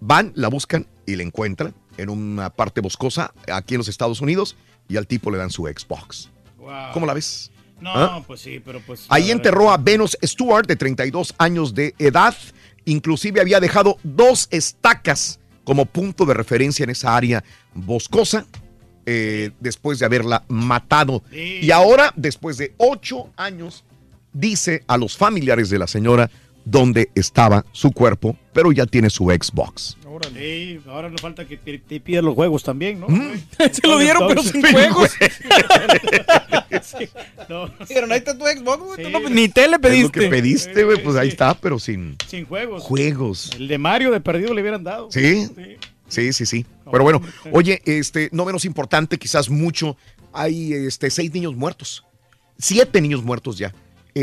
Van, la buscan y la encuentran en una parte boscosa aquí en los Estados Unidos y al tipo le dan su Xbox. Wow. ¿Cómo la ves? No, ¿Ah? pues sí, pero pues. Ahí enterró a Venus Stewart, de 32 años de edad. Inclusive había dejado dos estacas como punto de referencia en esa área boscosa eh, después de haberla matado. Y ahora, después de ocho años, dice a los familiares de la señora dónde estaba su cuerpo, pero ya tiene su Xbox. Órale. Sí, ahora no falta que te, te pidas los juegos también, ¿no? Se lo dieron, pero sin juegos. Sí, no. Dijeron, ahí está tu Xbox, güey, no- ni tele Es lo pediste. que pediste, güey, pues ahí está, pero sin Sin juegos. juegos. El de Mario de perdido le hubieran dado. ¿Sí? Sí, sí, sí. Pero bueno, oye, este, no menos importante, quizás mucho, hay este, seis niños muertos. Siete niños muertos ya.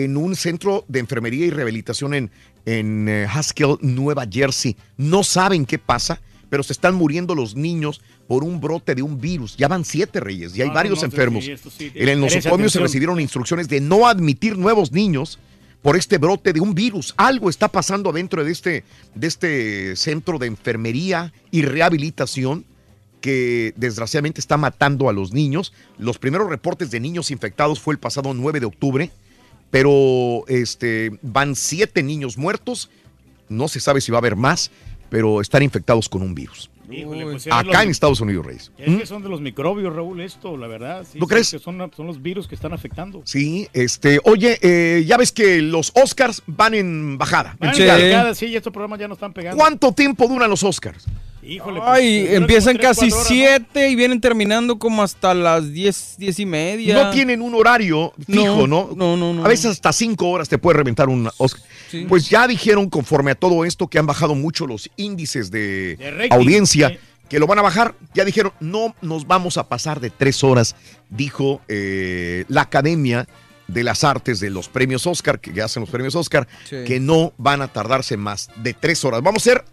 En un centro de enfermería y rehabilitación en, en eh, Haskell, Nueva Jersey. No saben qué pasa, pero se están muriendo los niños por un brote de un virus. Ya van siete reyes y hay No, varios no, enfermos. sí, esto sí, en el merece nosocomio se recibieron instrucciones de no admitir nuevos niños por este brote de un virus. Algo está pasando dentro de este, de este centro de enfermería y rehabilitación que desgraciadamente está matando a los niños. Los primeros reportes de niños infectados fue el pasado 9 de octubre, pero este, van siete niños muertos. No se sabe si va a haber más, pero están infectados con un virus. Híjole, pues, Acá los- en Estados Unidos, Reyes. Es ¿Mm? que son de los microbios, Raúl, esto, la verdad. sí, ¿Tú sí, crees? que son, son los virus que están afectando. Sí, este, oye, eh, ya ves que los Oscars van en bajada. en Van picada. cargadas, sí, y estos programas ya no están pegando. ¿Cuánto tiempo duran los Oscars? Híjole, pues, Ay, empiezan casi cuatro horas, ¿no? siete y vienen terminando como hasta las diez, diez y media. No tienen un horario fijo, ¿no? No, no, no. A veces hasta cinco horas te puede reventar un Oscar. Sí. Pues ya dijeron, conforme a todo esto, que han bajado mucho los índices de, audiencia, sí. que lo van a bajar. Ya dijeron, no nos vamos a pasar de tres horas, dijo eh, la Academia de las Artes de los premios Oscar, que hacen los premios Oscar, Sí. que no van a tardarse más de tres horas. Vamos a ser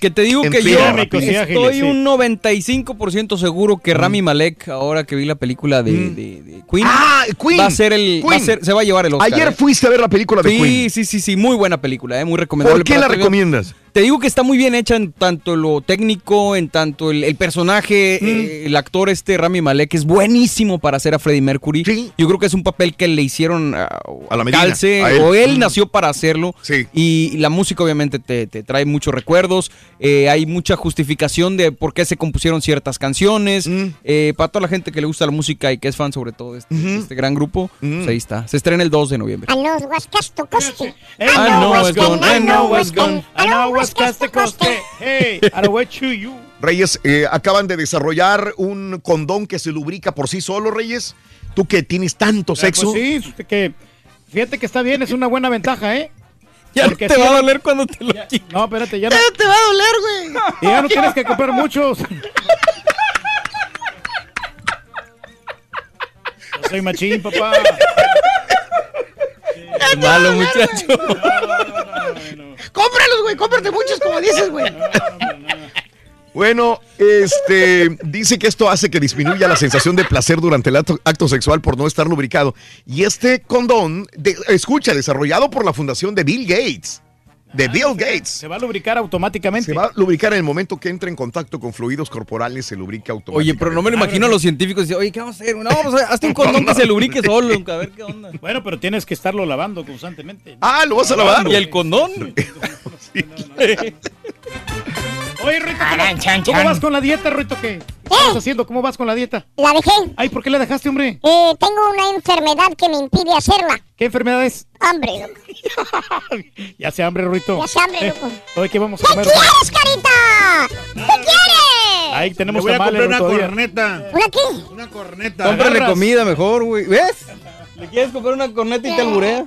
Que te digo que yo estoy un 95% seguro que Rami Malek, ahora que vi la película de, de- de Queen, Ah, Queen. va a ser el, va a ser- se va a llevar el Oscar. Ayer ¿eh? fuiste a ver la película de sí, Queen. Sí, sí, sí, muy buena película, eh, muy recomendable. ¿Por qué la viendo. Te digo que está muy bien hecha en tanto lo técnico, en tanto el, el personaje, Mm. eh, el actor este Rami Malek es buenísimo para hacer a Freddie Mercury. Yo creo que es un papel que le hicieron a, A la medida, calce, a él. o él Mm. nació para hacerlo. Y la música obviamente te, te trae muchos recuerdos, eh, hay mucha justificación de por qué se compusieron ciertas canciones. Mm. Eh, para toda la gente que le gusta la música y que es fan sobre todo de este, este gran grupo, Mm. pues ahí está. Se estrena el 2 de noviembre. I know what's to coste. Hey, you, you. Reyes, eh, acaban de desarrollar un condón que se lubrica por sí solo, Reyes. Tú que tienes tanto Ah, sexo. Pues sí, que fíjate que está bien, es una buena ventaja, ¿eh? Ya Porque te sí, va a doler cuando te lo quites. No, espérate, ya no. te va a doler, güey. Y ya no tienes que comprar muchos. Yo soy machín, papá. Qué malo, muchacho. Cómpralos, güey, cómprate muchos, como dices, güey. Bueno, este dice que esto hace que disminuya la sensación de placer durante el acto, acto sexual por no estar lubricado. Y este condón, de- escucha, desarrollado por la fundación de Bill Gates. De Bill Gates. Se va a lubricar automáticamente. Se va a lubricar en el momento que entre en contacto con fluidos corporales, se lubrica automáticamente. Oye, pero no me lo imagino a los científicos. diciendo, Oye, ¿qué vamos a hacer? No, vamos a hazte un condón que se lubrique solo. A ver qué onda. Bueno, pero tienes que estarlo lavando constantemente. Ah, ¿lo vas a lavar? ¿Y el condón? Oye, Rito, ¿cómo, cómo vas con la dieta, Rito? ¿Qué estás haciendo? ¿Cómo vas con la dieta? La dejé. Ay, ¿por qué la dejaste, hombre? Eh, tengo una enfermedad que me impide hacerla. ¿Qué enfermedad es? Hambre, loco. Ya se hambre, Rito. Ya se hambre, Eh, loco. Oye, ¿qué vamos a ¿Qué comer? quieres, carita? ¿Qué quieres? Ahí tenemos voy a tamales, comprar una corneta. ¿Una qué? Una corneta. Cómprale comida mejor, güey. ¿Ves? ¿Le quieres comprar una corneta y te alburea?